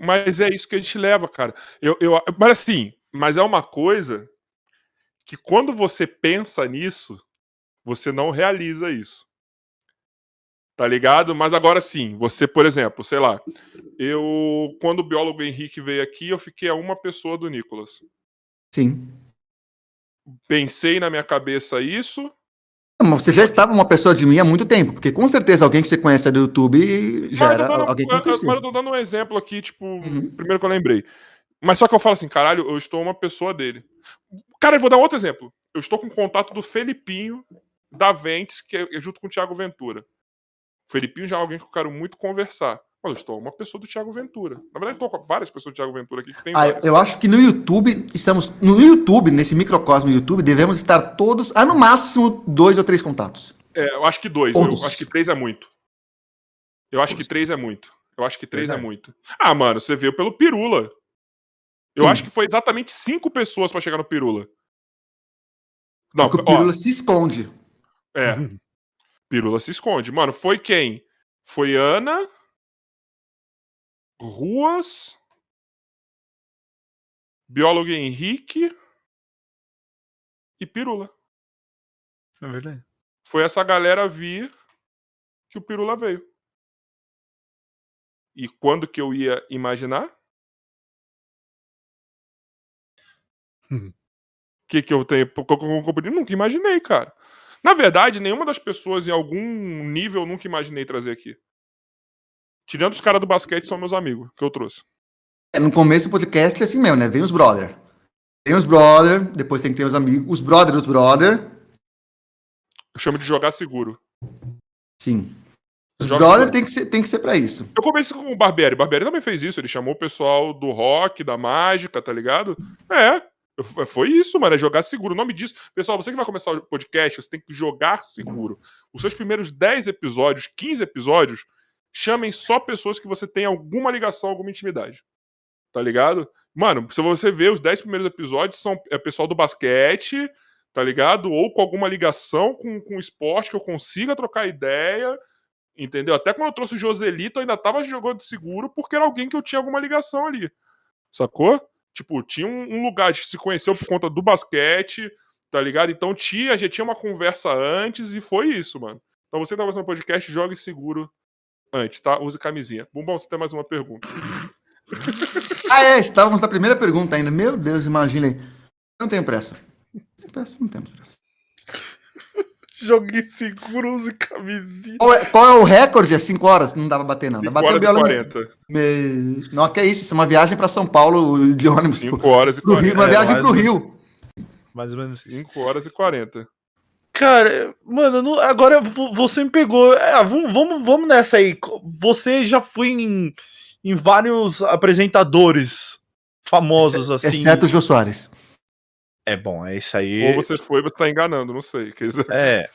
Mas é isso que a gente leva, cara. Eu, eu, mas assim, mas é uma coisa que quando você pensa nisso, você não realiza isso. Tá ligado? Mas agora sim, você, por exemplo, sei lá, eu, quando o biólogo Henrique veio aqui, eu fiquei a uma pessoa do Nicolas. Sim. Pensei na minha cabeça isso. Mas você já estava uma pessoa de mim há muito tempo, porque com certeza alguém que você conhece do YouTube já era eu dando, alguém que conhecia. mas eu tô dando um exemplo aqui, tipo, Uhum. primeiro que eu lembrei. Mas só que eu falo assim, caralho, eu estou uma pessoa dele. Cara, eu vou dar outro exemplo. Eu estou com contato do Felipinho da Ventes, que é junto com o Thiago Ventura. O Felipinho já é alguém que eu quero muito conversar. Mas eu estou uma pessoa do Thiago Ventura. Na verdade, eu estou com várias pessoas do Thiago Ventura aqui que tem Ah, várias. eu acho que no YouTube, estamos. No YouTube, nesse microcosmo YouTube, devemos estar todos, a no máximo, dois ou três contatos. É, eu acho que dois. Eu Todos. acho que três é muito. Eu acho que Todos. três é muito. Eu acho que três é Verdade. muito. Ah, mano, você veio pelo Pirula. Eu Sim. acho que foi exatamente cinco pessoas pra chegar no Pirula. Não, Porque o ó, Pirula se esconde. É. Pirula se esconde. Mano, foi quem? Foi Ana, Ruas, biólogo Henrique e Pirula. É verdade. Foi essa galera vir que o Pirula veio. E quando que eu ia imaginar? O Hum. que que eu tenho? eu Nunca imaginei, cara. Na verdade, nenhuma das pessoas em algum nível eu nunca imaginei trazer aqui. Tirando os caras do basquete, são meus amigos, que eu trouxe. É, no começo do podcast é assim mesmo, né? Vem os brother. Tem os brother, depois tem que ter os amigos. Os brother, os brother. Eu chamo de jogar seguro. Sim. Os Joga brother tem que, ser, tem que ser pra isso. Eu comecei com o Barbieri. O Barbieri também fez isso. Ele chamou o pessoal do rock, da mágica, tá ligado? É. Foi isso, mano. É jogar seguro. O nome disso. Pessoal, você que vai começar o podcast, você tem que jogar seguro. Os seus primeiros 10 episódios, 15 episódios, chamem só pessoas que você tem alguma ligação, alguma intimidade. Tá ligado? Mano, se você ver, os 10 primeiros episódios são é pessoal do basquete, tá ligado? Ou com alguma ligação com, com esporte que eu consiga trocar ideia. Entendeu? Até quando eu trouxe o Joselito, eu ainda tava jogando seguro porque era alguém que eu tinha alguma ligação ali. Sacou? Tipo, tinha um, lugar, a gente se conheceu por conta do basquete, tá ligado? Então tinha, já tinha uma conversa antes e foi isso, mano. Então você que tá fazendo podcast, jogue seguro antes, tá? Use camisinha. Bumbão, você tem mais uma pergunta. Ah, é, estávamos na primeira pergunta ainda. Meu Deus, imagina aí. Não tenho pressa. Sem pressa, não temos pressa. Joguei seguro, use camisinha. Qual é, qual é o recorde? É 5 horas? Não dá pra bater, não. Dá 5 pra bater horas o e biólogo. 40. Me... Não, que é isso. Isso é uma viagem pra São Paulo de ônibus. 5 Pro, horas e pro Rio, 40. uma É, viagem mais pro Rio. Mais ou menos isso. 5 horas e 40. Cara, mano, não- agora vo- você me pegou. É, vamos, vamos, vamos nessa aí. Você já foi em, em vários apresentadores famosos, assim. Exceto o Jô Soares. É bom, é isso aí. Ou você foi, você tá enganando, não sei. Quer dizer, É.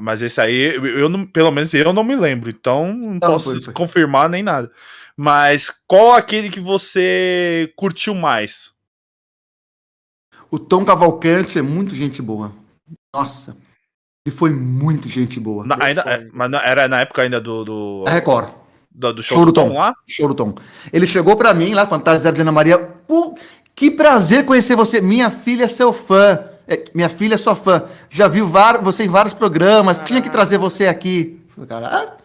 Mas esse aí, eu não, pelo menos eu não me lembro, então não, posso foi, foi. confirmar nem nada. Mas qual aquele que você curtiu mais? O Tom Cavalcante é muito gente boa. Nossa. Ele foi muito gente boa. Na- ainda, é, mas não- era na época ainda do, do, A Record. do, do show, Show do Tom Tom. lá? Show do Tom. Ele chegou pra mim lá, Fantasia de Ana Maria. Pô, que prazer conhecer você. Minha filha é seu fã. É, minha filha é sua fã. Já viu var- você em vários programas. Tinha que trazer você aqui. Falei, Cara, ah, a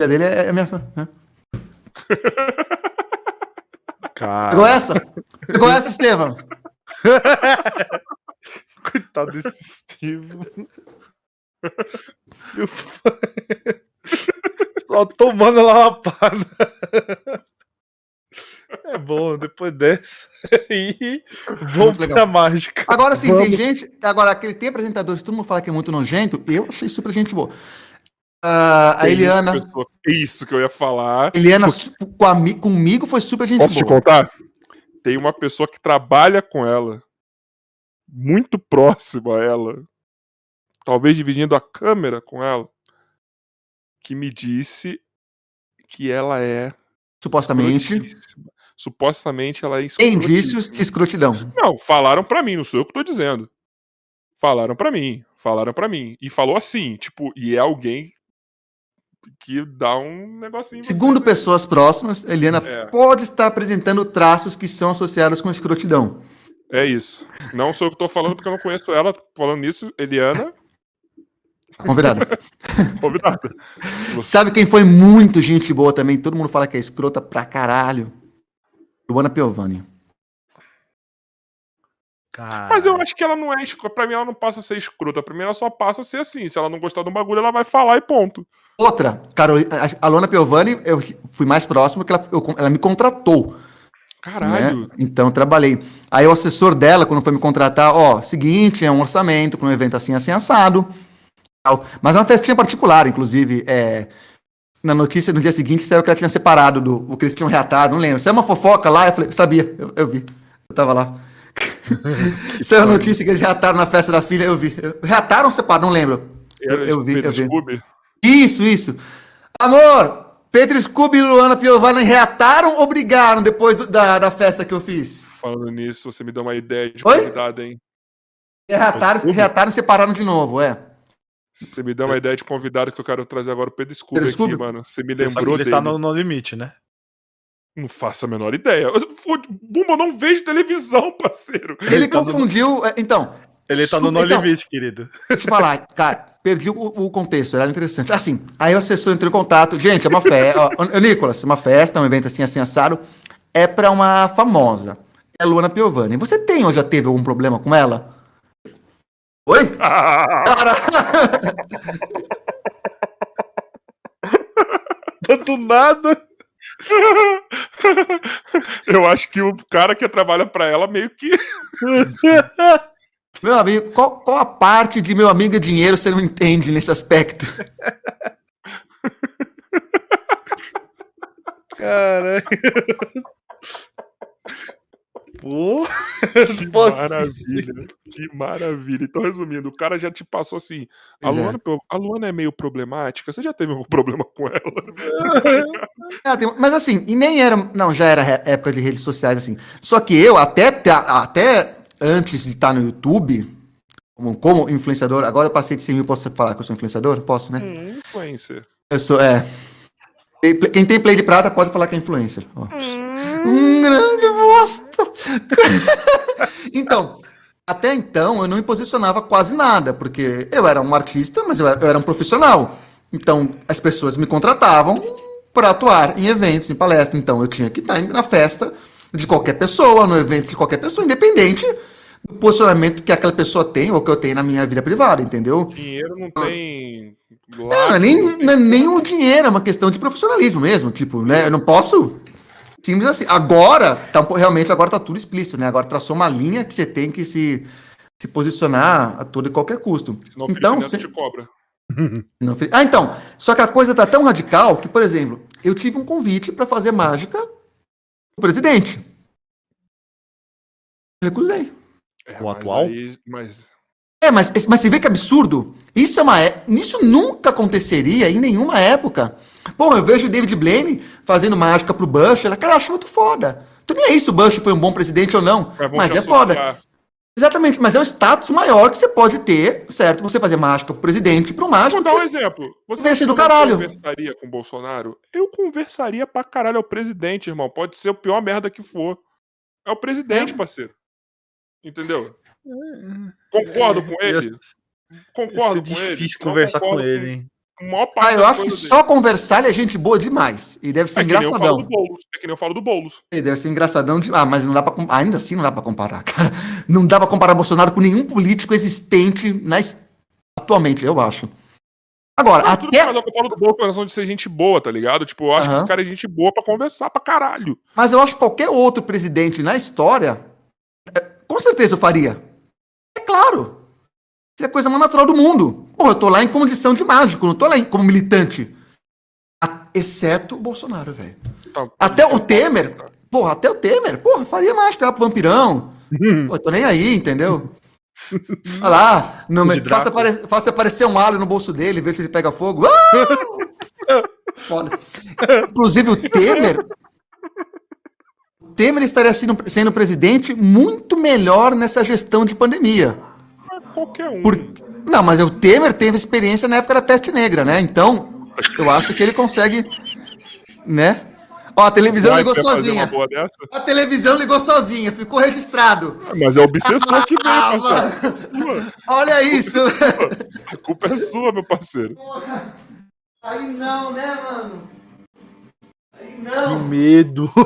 filha dele é, é minha fã. né? Cara, Pegou essa? Pegou essa, Estevam? coitado desse Steve. Meu pai. Só tomando lá uma lapada. É bom, depois dessa. E vamos Muito legal. pra mágica. Agora sim, tem gente. Agora, aquele tem apresentadores, todo mundo fala que é muito nojento. Eu achei super gente boa. Ah, a Eliana. pessoa- Isso que eu ia falar. Eliana com a mi- comigo foi super gente Posso te boa. contar? Tem uma pessoa que trabalha com ela, muito próxima a ela, talvez dividindo a câmera com ela, que me disse que ela é Supostamente. escrotíssima. Supostamente ela é Tem indícios de escrotidão. Não, falaram pra mim, não sou eu que tô dizendo. Falaram pra mim, falaram pra mim. E falou assim, tipo, e é alguém que dá um negocinho. em você, Segundo né? pessoas próximas, Eliana É. pode estar apresentando traços que são associados com escrotidão. É isso. Não sou eu que tô falando porque eu não conheço ela. Falando nisso, Eliana, Convidada. convidada. Sabe quem foi muito gente boa também? Todo mundo fala que é escrota pra caralho. Luana Piovani. Cara, Mas eu acho que ela não é escrota. Pra mim, ela não passa a ser escrota. Pra mim, ela só passa a ser assim. Se ela não gostar de um bagulho, ela vai falar e ponto. Outra, Carolina, a Luana Piovani, eu fui mais próximo que ela, eu- ela me contratou. Caralho. né? Então eu trabalhei. Aí o assessor dela, quando foi me contratar, ó, seguinte, é um orçamento para um evento assim, assim, assado. Mas é uma festinha particular, inclusive. É, na notícia no dia seguinte saiu que ela tinha separado do o que eles tinham reatado, não lembro. Saiu uma fofoca lá, eu falei, sabia, eu, eu vi. Eu tava lá. saiu a notícia que eles reataram na festa da filha, eu vi. Eu- Reataram ou separaram? Não lembro. Eu, eu vi, eu vi. Scooby. Isso, isso. Amor, Pedro Scooby e Luana Piovani reataram ou brigaram depois do- da, da festa que eu fiz? Falando nisso, você me deu uma ideia de Oi? hein? Reataram, reataram e separaram de novo, é. Você me deu uma ideia de convidado que eu quero trazer agora o Pedro Scooby Pedro aqui, Scooby? mano. Você me Você lembrou ele dele. está no, no limite, né? Não faço a menor ideia. Bumba, eu não vejo televisão, parceiro. Ele tá confundiu. é, Então, Ele tá no no então, limite, querido. deixa eu falar, cara, perdi o, o contexto, era interessante. Assim, aí o assessor entrou em contato. Gente, é uma festa. Nicolas, é uma festa, um evento assim, assim, assado. É pra uma famosa. É a Luana Piovani. Você tem ou já teve algum problema com ela? Oi? Cara, Do nada. eu acho que o cara que trabalha pra ela meio que. meu amigo, qual, qual a parte de meu amigo é dinheiro você não entende nesse aspecto? Caralho. Pô, Que maravilha. Que maravilha. Então, resumindo, o cara já te passou assim. A é. Luana, a Luana é meio problemática. Você já teve algum problema com ela? É, mas assim, e nem era. Não, já era época de redes sociais, assim. Só que eu, até, até antes de estar no YouTube, como, como influenciador, agora eu passei de 100 mil, posso falar que eu sou influenciador? Posso, né? Hum, influencer. Eu sou, é. Quem tem play de prata pode falar que é influencer. ó. Um grande bosta! então, até então eu não me posicionava quase nada, porque eu era um artista, mas eu era, eu era um profissional. Então, as pessoas me contratavam para atuar em eventos, em palestras. Então, eu tinha que estar na festa de qualquer pessoa, no evento de qualquer pessoa, independente do posicionamento que aquela pessoa tem ou que eu tenho na minha vida privada, entendeu? Dinheiro não tem. Não, não é nem, não é nem o dinheiro, é uma questão de profissionalismo mesmo. Tipo, né? Eu não posso. Simples assim. Agora, tá, realmente, agora tá tudo explícito, né? Agora traçou uma linha que você tem que se, se posicionar a todo e qualquer custo. Senão o Então, Felipe Neto se- te cobra. Ah, então. Só que a coisa tá tão radical que, por exemplo, eu tive um convite para fazer mágica pro presidente. Recusei. É, O mas atual? aí- mas É, mas, mas você vê que absurdo? Isso é uma. é- Isso nunca aconteceria em nenhuma época. Pô, eu vejo o David Blaine fazendo mágica pro Bush, ela, cara, acho muito foda. Tu nem é isso, o Bush foi um bom presidente ou não. vamos Mas é foda. Exatamente, mas é um status maior que você pode ter, certo? Você fazer mágica pro presidente, pro mágico. Vou dar um exemplo. Você do acha eu caralho. conversaria com o Bolsonaro? Eu conversaria pra caralho. É o presidente, irmão. Pode ser o pior merda que for. É o presidente, É. parceiro. Entendeu? Concordo com ele. Concordo com ele. difícil conversar com ele, hein? Ah, eu acho que só conversar ele é gente boa demais. E deve ser. É que nem eu falo engraçadão. do Boulos. É que nem eu falo do Boulos. Ele deve ser engraçadão de. Ah, mas não dá pra. Ainda assim não dá pra comparar, cara. Não dá pra comparar Bolsonaro com nenhum político existente na... atualmente, eu acho. Agora, Não, até. mas eu falo do Boulos com relação de ser gente boa, tá ligado? Tipo, eu acho que Aham. esse cara é gente boa pra conversar pra caralho. Mas eu acho que qualquer outro presidente na história. é, Com certeza eu faria. Claro. Isso é a coisa mais natural do mundo. Pô, eu tô lá em condição de mágico, não tô lá em- como militante. A- exceto o Bolsonaro, velho. Tá, Até o Temer. Porra, até o Temer. Porra, faria mágica lá pro vampirão. Pô, eu tô nem aí, entendeu? Olha lá, no, faça, apare- faça aparecer um alho no bolso dele, ver se ele pega fogo. Ah! Inclusive, o Temer. O Temer estaria sendo, sendo presidente muito melhor nessa gestão de pandemia. Qualquer um. Por- Não, mas o Temer teve experiência na época da peste negra, né? Então, eu acho que ele consegue, né? Ó, a televisão Vai ligou sozinha. A televisão ligou sozinha, ficou registrado. Mas é obsessor que vem, Ah, parceiro. É sua. Olha isso. A culpa é sua, meu parceiro. Porra. Aí não, né, mano? Aí Que não. medo.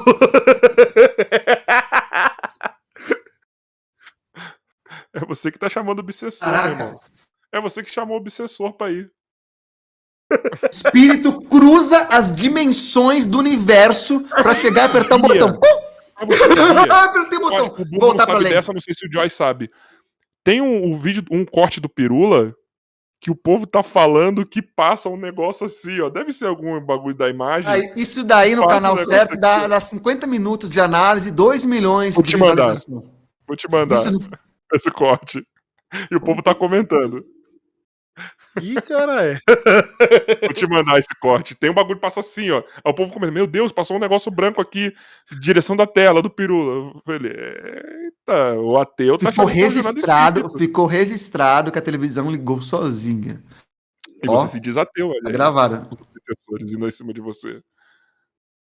É você que tá chamando obsessor, Caraca. meu irmão. É você que chamou o obsessor pra ir. Espírito cruza as dimensões do universo pra chegar e apertar o botão. É você que ia. Apertei o botão. o Voltar não pra sabe lei. dessa, não sei se o Joy sabe. Tem um, um vídeo, um corte do Pirula que o povo tá falando que passa um negócio assim, ó. Deve ser algum bagulho da imagem. Isso daí no canal um certo dá, dá 50 minutos de análise, 2 milhões Vou de te mandar. Vou te mandar Isso esse corte. E o povo tá comentando. Ih, caralho. Vou te mandar esse corte. Tem um bagulho que passa assim, ó. Aí o povo comenta, meu Deus, passou um negócio branco aqui, direção da tela, do Pirula. Eu falei, eita, o ateu tá Ficou registrado, ficou registrado que a televisão ligou sozinha. E Ó, você se diz ateu, Tá ali. gravada. Os obsessores indo em cima de você.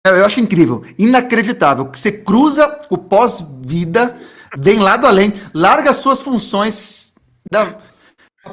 Eu eu acho incrível, inacreditável. Você cruza o pós-vida, vem lá do além, larga as suas funções, dá-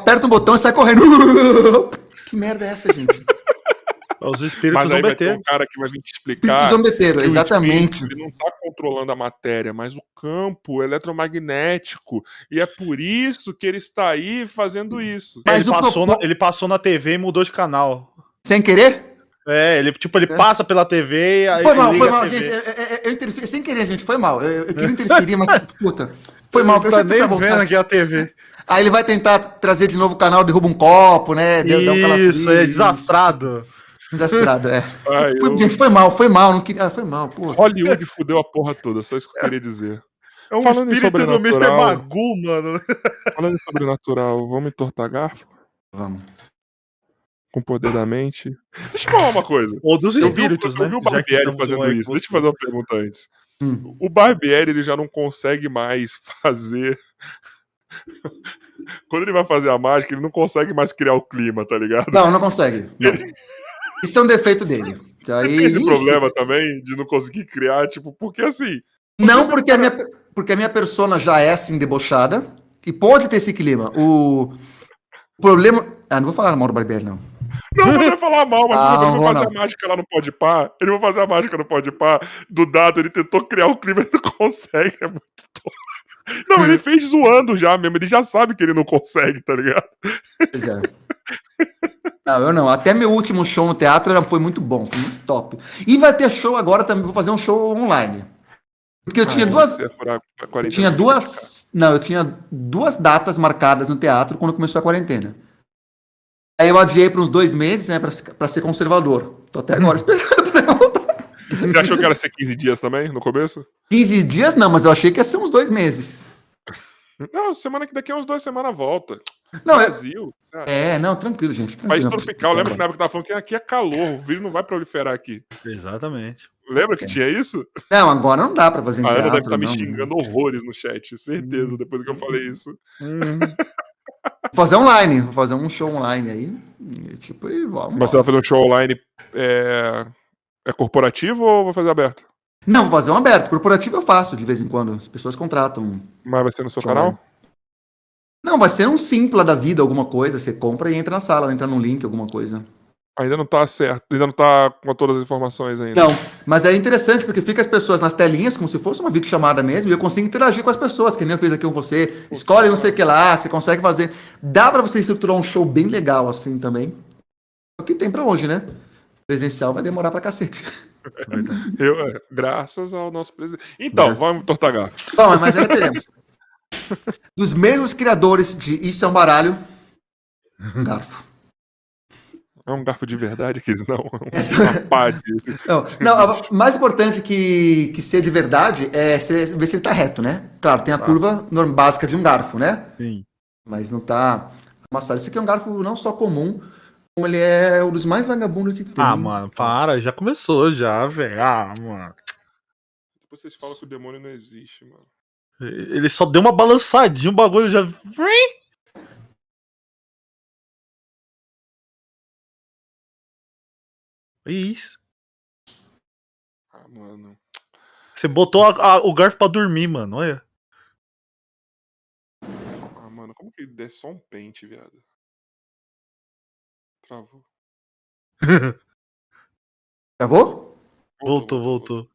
aperta um botão e sai correndo. Que merda é essa, gente? Os espíritos Mas aí vai ter zombeteros. um cara que vai vir te explicar. Espírito zombeteiro, que o exatamente. espírito, Ele não tá controlando a matéria, mas o campo eletromagnético. E é por isso que ele está aí fazendo isso. Mas ele, o passou na, ele passou na TV e mudou de canal. Sem querer? É, ele, tipo, ele É. passa pela TV e aí Foi mal, liga foi mal, gente. Eu, eu- eu interferi, sem querer, gente, foi mal. Eu, eu queria interferir, mas puta. Foi mal, Não eu tá sempre nem vendo aqui a TV. Aí ele vai tentar trazer de novo o canal, derruba um copo, né? um Isso, é desastrado. Desastrado, é. Ai, Foi- eu- Gente, foi mal, foi mal. Não queria, ah, foi mal, pô. Hollywood fudeu a porra toda, só isso que eu queria dizer. É um Falando em espírito do Mr. sobrenatural. Magoo, mano. Falando em sobrenatural, vamos entortar garfo? Vamos. Com o poder da mente. Deixa eu falar uma coisa. Ou dos Eu vi, espíritos, eu né? vi o Barbieri fazendo isso. Deixa eu fazer uma pergunta antes. Hum. O Barbieri ele já não consegue mais fazer. Quando ele vai fazer a mágica, ele não consegue mais criar o clima, tá ligado? Não, não consegue. Não. Isso é um defeito dele. Você Aí, tem esse isso- problema também de não conseguir criar, tipo, porque assim. Não, porque a, minha, porque a minha persona já é assim debochada e pode ter esse clima. O, o problema. Ah, não vou falar mal do Barbieri, não. Não, não vai falar mal, mas Ah, ele vai fazer não. a mágica lá no Pode Pá, ele vai fazer a mágica no Pode Pá, do dado, ele tentou criar o clima, ele não consegue, é muito doido. Não, ele fez zoando já mesmo, ele já sabe que ele não consegue, tá ligado? Pois é. Não, eu não. Até meu último show no teatro foi muito bom, foi muito top. E vai ter show agora também, vou fazer um show online. Porque eu tinha Ah, duas. você ia furar a Eu tinha duas. Não, eu tinha duas datas marcadas no teatro quando começou a quarentena. Aí eu adiei para uns dois meses, né, pra, pra ser conservador. Tô até agora esperando. Você achou que era ser 15 dias também, no começo? 15 dias não, mas eu achei que ia ser uns dois meses. Não, semana que daqui a uns duas semanas volta. Não, é. Brasil. sabe? É, não, tranquilo, gente. País tranquilo. tropical, lembra que na época que tava falando que aqui é calor, o vírus não vai proliferar aqui. Exatamente. Lembra que tinha isso? Não, agora não dá pra fazer em A Ana deve estar me não. xingando horrores no chat, certeza, depois que eu falei isso. Vou fazer online, vou fazer um show online aí. E, tipo, e vamos. Mas você vai fazer um show online é, é corporativo ou vai fazer aberto? Não, vou fazer um aberto. Corporativo eu faço de vez em quando. As pessoas contratam. Mas vai ser no seu canal? online. Não, vai ser um simpla da vida, alguma coisa. Você compra e entra na sala, entra num link, alguma coisa. Ainda não tá certo, ainda não tá com todas as informações ainda. Não, mas é interessante porque fica as pessoas nas telinhas, como se fosse uma videochamada mesmo, e eu consigo interagir com as pessoas, que nem eu fiz aqui com você. Escolhe não sei o que lá, você consegue fazer. Dá pra você estruturar um show bem legal assim também. O que tem pra hoje, né? Presencial vai demorar pra cacete. Eu, é, graças ao nosso presidente. Então, Graças- vamos tortar garfo. Bom, mas ainda teremos. Dos mesmos criadores de Isso é um Baralho, Garfo. É um garfo de verdade, que não. É Essa- uma. Não, não, mais importante que, que ser de verdade é ver se ele tá reto, né? Claro, tem a Tá. curva norm- básica de um garfo, né? Sim. Mas não tá amassado. Isso aqui é um garfo não só comum, ele é um dos mais vagabundos que tem. Ah, mano, para, já começou já, velho. Ah, mano. Depois vocês falam que o demônio não existe, mano. Ele só deu uma balançadinha, o bagulho já. É isso. Ah, mano. Você botou a- a- o garfo pra dormir, mano. Olha. Ah, mano, como que ele desce só um pente, viado? Travou. Travou? Voltou, voltou.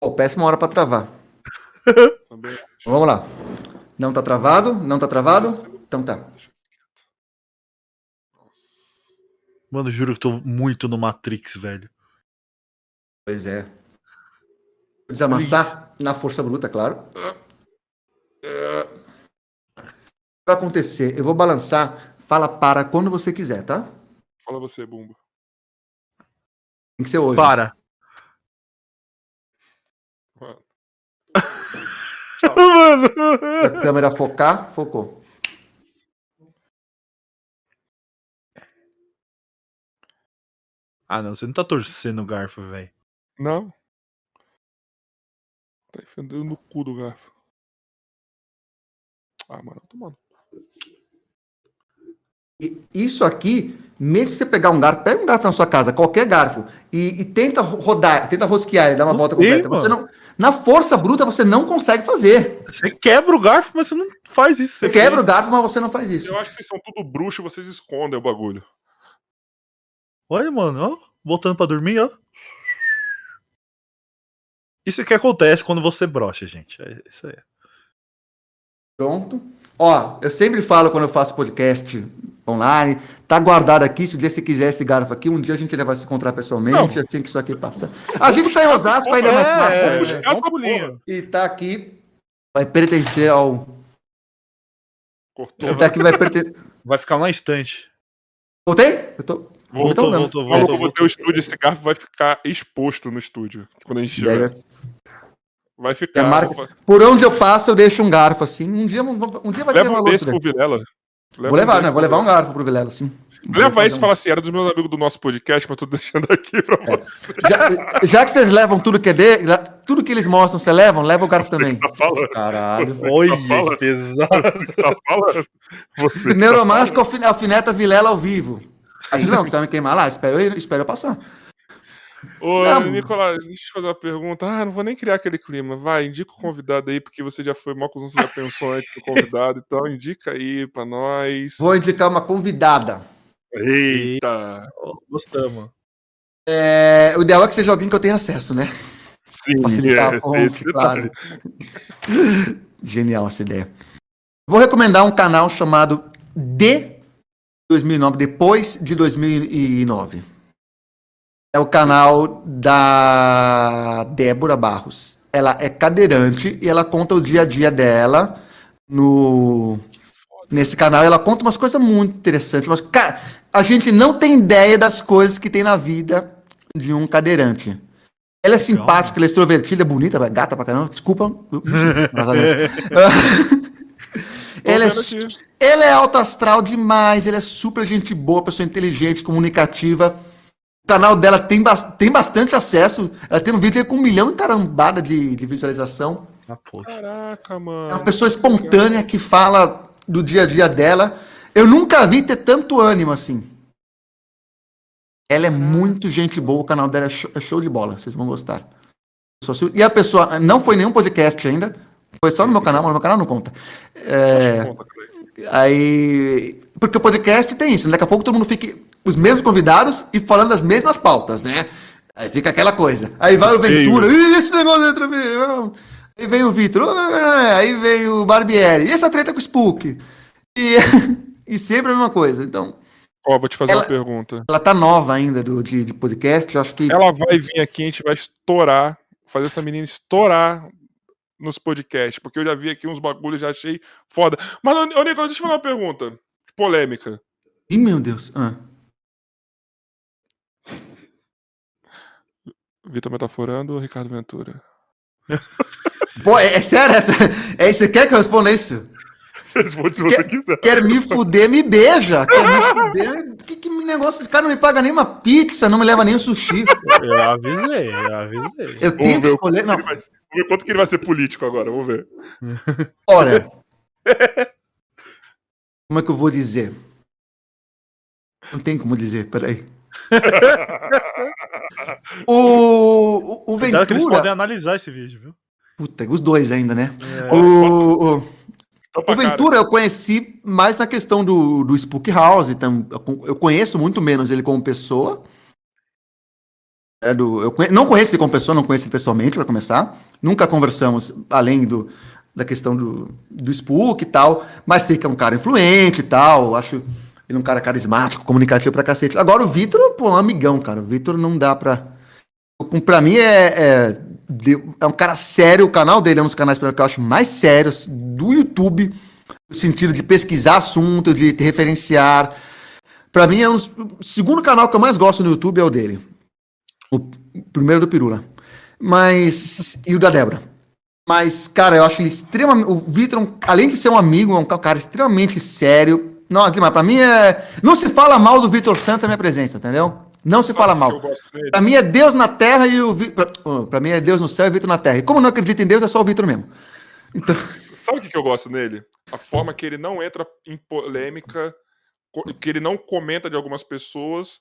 Pô, péssima hora pra travar. Vamos lá. Não tá travado? Não tá travado? Então tá. Deixa quieto. Nossa. Mano, juro que tô muito no Matrix, velho. Pois é. Desamassar na força bruta, claro. É, O que vai acontecer? Eu vou balançar. Fala para quando você quiser, tá? Fala você, Bumba. Tem que ser hoje. Para. Mano. Mano. A câmera focar, focou. Ah, não, você não tá torcendo o garfo, velho. Não. Tá enfiando no cu do garfo. Ah, mano, tomando. Isso aqui, mesmo se você pegar um garfo, pega um garfo na sua casa, qualquer garfo, e, e tenta ro- rodar, tenta rosquear e dar uma volta completa. Você não, na força bruta você não consegue fazer. Você quebra o garfo, mas você não faz isso. Você quebra o garfo, mas você não faz isso. Eu acho que vocês são tudo bruxo, vocês escondem o bagulho. Olha, mano, ó. Voltando pra dormir, ó. Isso que acontece quando você brocha, gente. É isso aí. Pronto. Ó, eu sempre falo quando eu faço podcast online, tá guardado aqui, se um dia você quiser esse garfo aqui, um dia a gente vai se encontrar pessoalmente, Não. assim que isso aqui passa. A gente tá em Osasco, ainda é mais fácil. É, né? essa pulinho. E tá aqui, vai pertencer ao... Cortou. Esse daqui vai pertencer... Vai ficar na estante. Voltei? Eu tô... Voltou, Então não. voltou, voltou, ter voltou. o estúdio, esse garfo vai ficar exposto no estúdio. Quando a gente tiver. vai- Vai É ficar. marca- vou- Por onde eu passo, eu deixo um garfo assim. Um dia, um dia vai ter Leva um valor desse isso daí. pro Vilela. Leva Vou levar, um né? Vou levar um Vilela. garfo pro Vilela, sim. Leva esse e um- fala assim: era dos meus amigos do nosso podcast, mas eu tô deixando aqui pra É. você. Já, já que vocês levam tudo que é de, tudo que eles mostram, você levam, leva o garfo também. Tá falando, Caralho. Você tá falando. que pesado. tá falando. Você. Neuromágico alfine- alfineta Vilela ao vivo. Aí não, você vai me queimar lá? Espero espero eu passar. Ô, Não. Nicolas, deixa eu te fazer uma pergunta. Ah, não vou nem criar aquele clima. Vai, indica o convidado aí, porque você já foi mal com você já pensou antes do convidado. Então, indica aí pra nós. Vou indicar uma convidada. Eita! Gostamos. É, o ideal é que seja alguém que eu tenha acesso, né? Sim, Facilitar é, a ponte, claro. Genial essa ideia. Vou recomendar um canal chamado De 2009, depois de 2009. É o canal da Débora Barros. Ela é cadeirante e ela conta o dia a dia dela no nesse canal. Ela conta umas coisas muito interessantes. Mas, cara, a gente não tem ideia das coisas que tem na vida de um cadeirante. Ela é simpática, ela é extrovertida, bonita, gata pra caramba. Desculpa. ela, é, ela é alta astral demais, ela é super gente boa, pessoa inteligente, comunicativa. O canal dela tem, bas- tem bastante acesso. Ela tem um vídeo com um milhão e carambada de, de visualização. Ah, poxa. Caraca, mano. É uma pessoa espontânea que fala do dia a dia dela. Eu nunca vi ter tanto ânimo assim. Ela é muito gente boa, o canal dela é show, é show de bola, vocês vão gostar. E a pessoa, não foi nenhum podcast ainda, foi só no meu canal, mas no meu canal não conta. É, aí, porque o podcast tem isso, né? daqui a pouco todo mundo fica os mesmos convidados e falando as mesmas pautas, né? Aí fica aquela coisa. Aí vai o Ventura, "Ih, esse negócio vez, não." Aí vem o Vitor, "Ah", aí vem o Barbieri, e essa treta com o Spook? E, e sempre a mesma coisa. Então, Ó, vou te fazer Ela- uma pergunta. ela tá nova ainda do, de, de podcast, eu acho que. Ela vai vir aqui, a gente vai estourar, fazer essa menina estourar nos podcasts, porque eu já vi aqui uns bagulhos, já achei foda. Mas, ô, ô Nicolas, deixa eu te fazer uma pergunta. Polêmica. Ih, meu Deus. Ah. Vitor metaforando ou Ricardo Ventura? Pô, é, é sério essa? É, você quer que eu responda isso? Responde se você quiser. Quer me fuder, me beija. Quer me fuder. Que, que negócio? Esse cara não me paga nem uma pizza, não me leva nem um sushi. Eu avisei, eu avisei. Eu tenho que escolher. quanto Não, que ele vai, vamos ver quanto que ele vai ser político agora, vamos ver. olha. Como é que eu vou dizer? Não tem como dizer, peraí. O, o, o Cuidado que eles podem Ventura. analisar esse vídeo, viu? Puta, os dois ainda, né? É. O, o, o cara, Ventura eu conheci mais na questão do, do Spook House. Então, eu conheço muito menos ele como pessoa. É do, eu conhe- não conheço ele como pessoa, não conheço ele pessoalmente, para começar. Nunca conversamos além do, da questão do, do Spook e tal. Mas sei que é um cara influente e tal. Acho ele um cara carismático, comunicativo pra cacete. Agora o Vitor, pô, é um amigão, cara. O Vitor não dá pra. Pra mim é, é, é um cara sério. O canal dele é um dos canais que eu acho mais sérios do YouTube, no sentido de pesquisar assunto, de referenciar. Pra mim é um o segundo canal que eu mais gosto no YouTube é o dele. O primeiro do Pirula. Mas. E o da Débora. Mas, cara, eu acho ele extremamente. O Vitor, é além de ser um amigo, é um cara extremamente sério. Nossa, demais. Pra mim é. Não se fala mal do Vitor Santos na minha presença, entendeu? Não se fala mal. Pra mim é Deus na terra e o Vitor. Pra, pra mim é Deus no céu e o Vitor na terra. E como não acredito em Deus, é só o Vitor mesmo. Então, Sabe o que, eu gosto nele? A forma que ele não entra em polêmica, que ele não comenta de algumas pessoas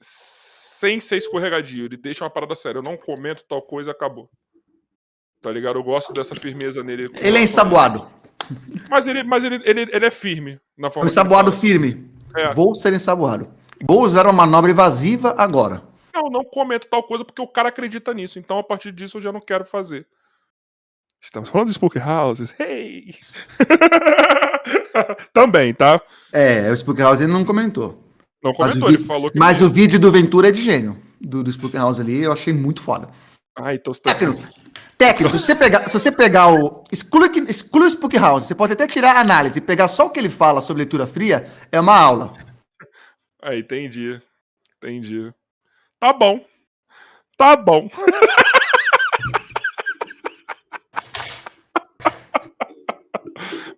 sem ser escorregadio. Ele deixa uma parada séria. Eu não comento tal coisa, acabou. Tá ligado? Eu gosto dessa firmeza nele. ele é ensaboado. Mas ele, mas ele, ele, ele é firme na Um forma. ele ensaboado firme. É. Vou ser ensaboado. Vou usar uma manobra evasiva agora. Eu não comento tal coisa porque o cara acredita nisso. Então, a partir disso, eu já não quero fazer. Estamos falando de Spook Houses. Hey! Também, tá? É, o Spook House ele não comentou. Não Mas comentou, o ele falou que. Mas o vídeo do Ventura é de gênio. Do, do Spook House ali, eu achei muito foda. Tá. Técnico. Técnico, se você pegar, se você pegar o. Exclui, exclui o Spook House. Você pode até tirar a análise e pegar só o que ele fala sobre leitura fria, é uma aula. Ah, entendi. Entendi. Tá bom. Tá bom.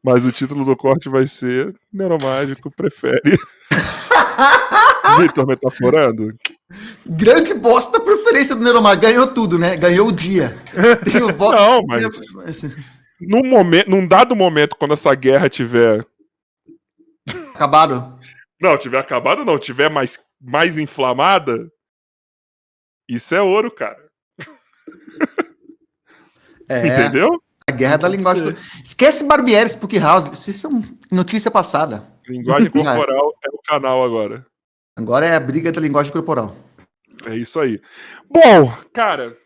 Mas o título do corte vai ser Neuromágico prefere. Vitor metaforando? Grande bosta da preferência do Neuromar. Ganhou tudo, né? Ganhou o dia. Tem o voto. Não, mas num, momento, num dado momento, quando essa guerra tiver. Acabado. Não, tiver acabado, não, tiver mais, mais inflamada. Isso é ouro, cara. É. Entendeu? Guerra da linguagem. Esquece Barbieri, Spook House. Isso é notícia passada. Linguagem corporal é o canal agora. Agora é a briga da linguagem corporal. É isso aí. Bom, cara,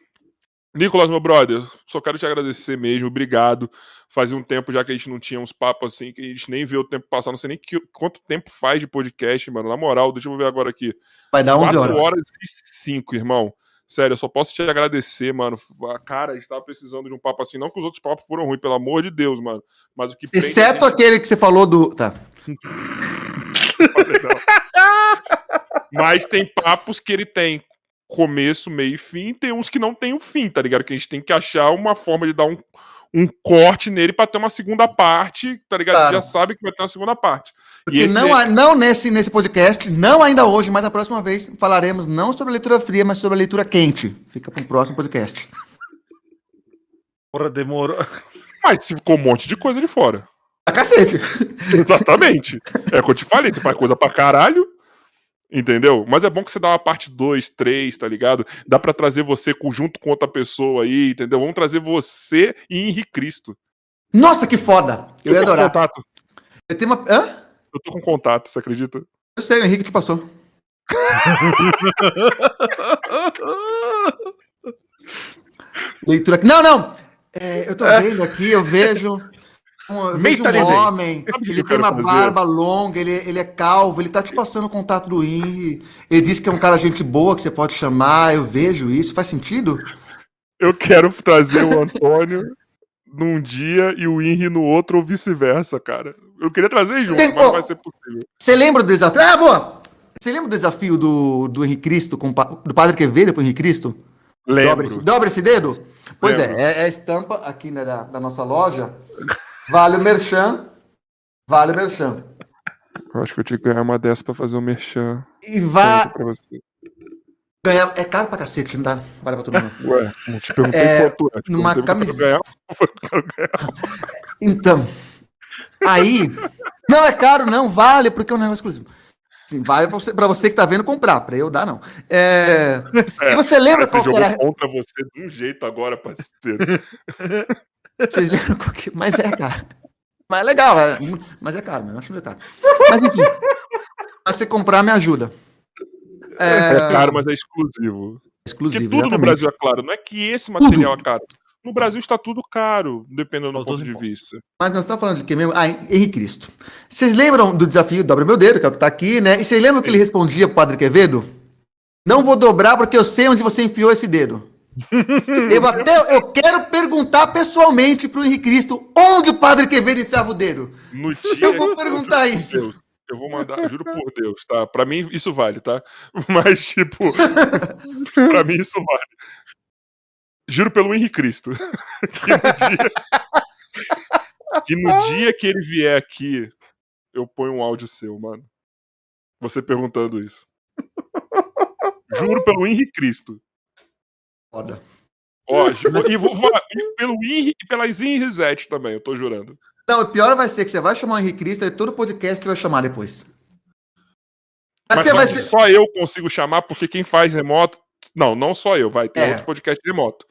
Nicolas, meu brother, só quero te agradecer mesmo, obrigado. Fazia um tempo já que a gente não tinha uns papos assim, que a gente nem vê o tempo passar, não sei nem que, quanto tempo faz de podcast, mano. Na moral, deixa eu ver agora aqui. Vai dar 11 4 horas. horas e 5, irmão. Sério, eu só posso te agradecer, mano. Cara, a gente tava precisando de um papo assim. Não que os outros papos foram ruins, pelo amor de Deus, mano. Mas o que Exceto gente- aquele que você falou do. Tá. Mas tem papos que ele tem começo, meio e fim, tem uns que não tem o fim, tá ligado? Que a gente tem que achar uma forma de dar um, um corte nele pra ter uma segunda parte, tá ligado? Claro. Já sabe que vai ter uma segunda parte. Porque esse- não, não nesse, nesse podcast, não ainda hoje, mas a próxima vez falaremos não sobre a leitura fria, mas sobre a leitura quente. Fica para o próximo podcast. Porra, demorou. Mas ficou um monte de coisa de fora. A cacete. Exatamente. é o que eu te falei, você faz coisa pra caralho. Entendeu? Mas é bom que você dá uma parte 2, 3, tá ligado? Dá pra trazer você junto com outra pessoa aí, entendeu? Vamos trazer você e Henrique Cristo. Nossa, que foda. Eu ia tô com adorar. contato. Eu tenho uma. Hã? Eu tô com contato, você acredita? Eu sei, o Henrique te passou. Leitura. Não, não! É, eu tô vendo aqui, eu vejo. Um, eu vejo um homem, ele tem uma barba longa, ele, ele é calvo, ele tá te passando o contato do Henry. Ele disse que é um cara gente boa que você pode chamar. Eu vejo isso, faz sentido? Eu quero trazer o Antônio num dia e o Henry no outro ou vice-versa, cara. Eu queria trazer junto, Tem- mas não vai ser possível. Você lembra do desafio? Ah, boa! Você lembra do desafio do, do Henrique Cristo, com, do Padre Quevedo pro Henrique Cristo? Lembro. Dobra esse, dobra esse dedo? Pois Lembro. é, é, é a estampa aqui né, da, da nossa loja. Vale o Merchan. Vale o merchan. Eu acho que eu tinha que ganhar uma dessa pra fazer o merchan. E vá ganhar. É caro pra cacete, não dá. Vale pra todo mundo. Ué, não te perguntei É, quanto é. Numa ganhar. Então. Aí. Não é caro, não, vale, porque é um negócio exclusivo. Sim, vale pra você, pra você que tá vendo comprar. Pra eu dar, não. É, e você lembra Você qual que jogou era. contra você de um jeito agora, parceiro. Vocês lembram qual que. Mas é, cara. Mas é legal, é, mas é caro, eu acho meio caro. Mas enfim. Mas você comprar me ajuda. É caro, mas é exclusivo. Porque exclusivo. tudo no exatamente. Brasil é claro. Não é que esse material é caro. No Brasil está tudo caro, dependendo do ponto de impostos. vista. Mas nós estamos falando de quem mesmo? Ah, Henrique Cristo. Vocês lembram do desafio Dobra Meu Dedo, que é o que tá aqui, né? E vocês lembram que ele respondia pro Padre Quevedo? Não vou dobrar porque eu sei onde você enfiou esse dedo. eu até eu quero perguntar pessoalmente pro Henrique Cristo onde o Padre Quevedo enfiava o dedo. No dia Eu vou perguntar por isso. Deus, eu vou mandar, juro por Deus, tá? Pra mim isso vale, tá? Mas, tipo, pra mim isso vale. Juro pelo Henrique Cristo. que, no dia, que no dia que ele vier aqui, eu ponho um áudio seu, mano. Você perguntando isso. Juro pelo Henrique Cristo. Foda. Ó, e, vou, vou- e pelo Henri e pela Zin Reset também, eu tô jurando. Não, o pior vai ser que você vai chamar o Henrique Cristo e todo podcast você vai chamar depois. Mas Mas ser. só eu consigo chamar, porque quem faz remoto. Não, não só eu, vai ter É. outro podcast remoto.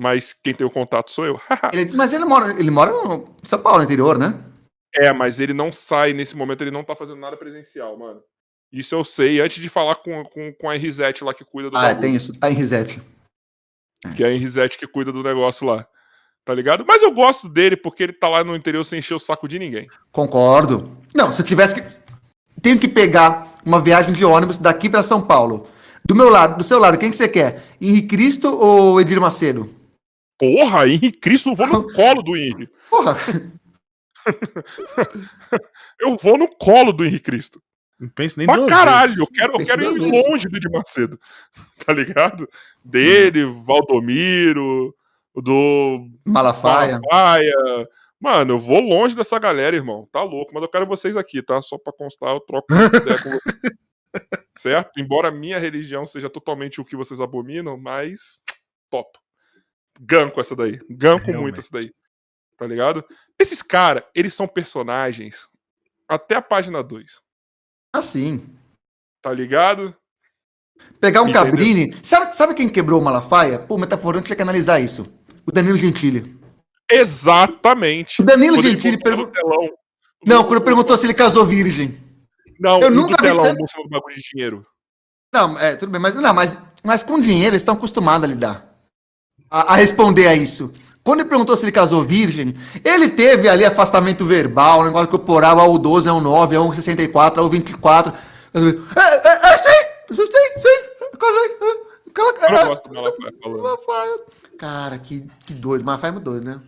Mas quem tem o contato sou eu. Ele- mas ele mora, ele mora no São Paulo, no interior, né? é, mas ele não sai nesse momento, ele não tá fazendo nada presencial, mano. Isso eu sei, antes de falar com, com, com a RZ lá que cuida do Ah, bagulho, tem isso. Tá em reset. Que é a RZ que cuida do negócio lá. Tá ligado? Mas eu gosto dele porque ele tá lá no interior sem encher o saco de ninguém. Concordo. Não, se eu tivesse que. Tenho que pegar uma viagem de ônibus daqui pra São Paulo. Do meu lado, do seu lado, quem que você quer? Henrique Cristo ou Edir Macedo? Porra, Henrique Cristo, eu vou no colo do Henrique. Porra, Eu vou no colo do Henrique Cristo. Não penso nem Pra caralho, eu quero, eu quero ir vezes. longe do Edir Macedo. Tá ligado? Dele, Valdomiro, do Malafaia. Malafaia. Mano, eu vou longe dessa galera, irmão. Tá louco, mas eu quero vocês aqui, tá? Só pra constar, eu troco uma ideia com vocês. Certo? Embora a minha religião seja totalmente o que vocês abominam, mas top. Ganco essa daí. Ganco muito Realmente. essa daí. Tá ligado? Esses caras, eles são personagens até a página 2. Assim. Tá ligado? Pegar um Entendeu? Cabrini. Sabe, sabe quem quebrou o Malafaia? Pô, metaforando tinha que analisar isso. O Danilo Gentili. Exatamente. O Danilo Quando Gentili perguntou. telão. Não, quando perguntou se ele casou virgem. Não, Eu nunca vi tanto- o bagulho de dinheiro. Não, é, tudo bem, mas, não, mas, mas com dinheiro eles estão acostumados a lidar. A, a responder a isso. Quando ele perguntou se ele casou virgem, ele teve ali afastamento verbal, negócio corporal, ao 12, ao 9, ao 64, ao 24. É, é, é, sim, sim, sim, casei. é, Eu gosto do Malafaia falando. Malafaia. Cara, que, que doido. Malafaia é muito doido, né?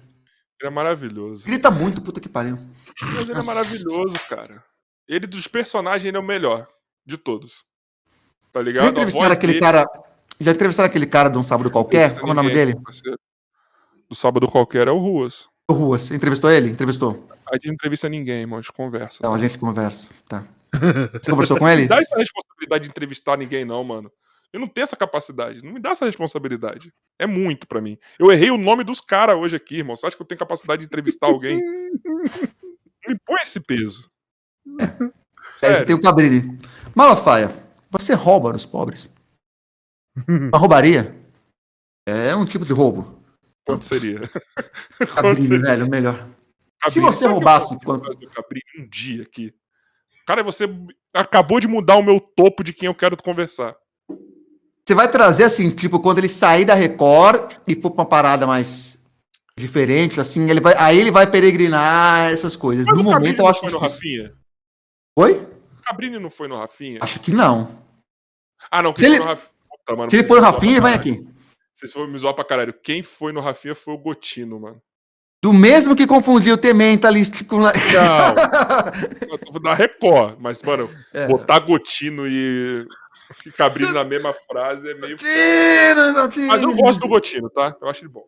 Ele é maravilhoso. Grita muito, puta que pariu. Mas ele é maravilhoso, cara. Ele dos personagens, ele é o melhor de todos. Tá ligado? A entrevistaram aquele dele- cara. Já entrevistaram aquele cara de um sábado qualquer? Como é o nome dele? Do sábado qualquer é o Ruas. O Ruas. Entrevistou ele? Entrevistou. A gente não entrevista ninguém, irmão. A gente conversa. Não, a gente conversa. Tá. Você conversou com ele? Não me dá essa responsabilidade de entrevistar ninguém, não, mano. Eu não tenho essa capacidade. Não me dá essa responsabilidade. É muito pra mim. Eu errei o nome dos caras hoje aqui, irmão. Você acha que eu tenho capacidade de entrevistar alguém? Me põe esse peso. Aí você Sério. tem o Cabrini. Malafaia, você rouba nos pobres? Uma roubaria? É um tipo de roubo. Quanto seria? Cabrini, seria? velho, melhor. Se você que roubasse quanto- Cabrini um dia aqui. Cara, você acabou de mudar o meu topo de quem eu quero conversar. Você vai trazer assim, tipo, quando ele sair da Record e for pra uma parada mais diferente, assim, ele vai, aí ele vai peregrinar essas coisas. Mas no o momento Cabrini eu não acho foi no. Rafinha? Oi? Cabrini não foi no Rafinha? Acho que não. Ah, não, Se foi ele- no Rafinha. Se ele for no zoam Rafinha, ele vai aqui. Vocês foram me zoar pra caralho. Quem foi no Rafinha foi o Gotino, mano. Do mesmo que confundiu o Tementalist com... Não, da Record, mas, mano, É. botar Gotino e Cabrini na mesma frase é meio. Tira, Gotino. Mas eu gosto do Gotino, tá? Eu acho ele bom.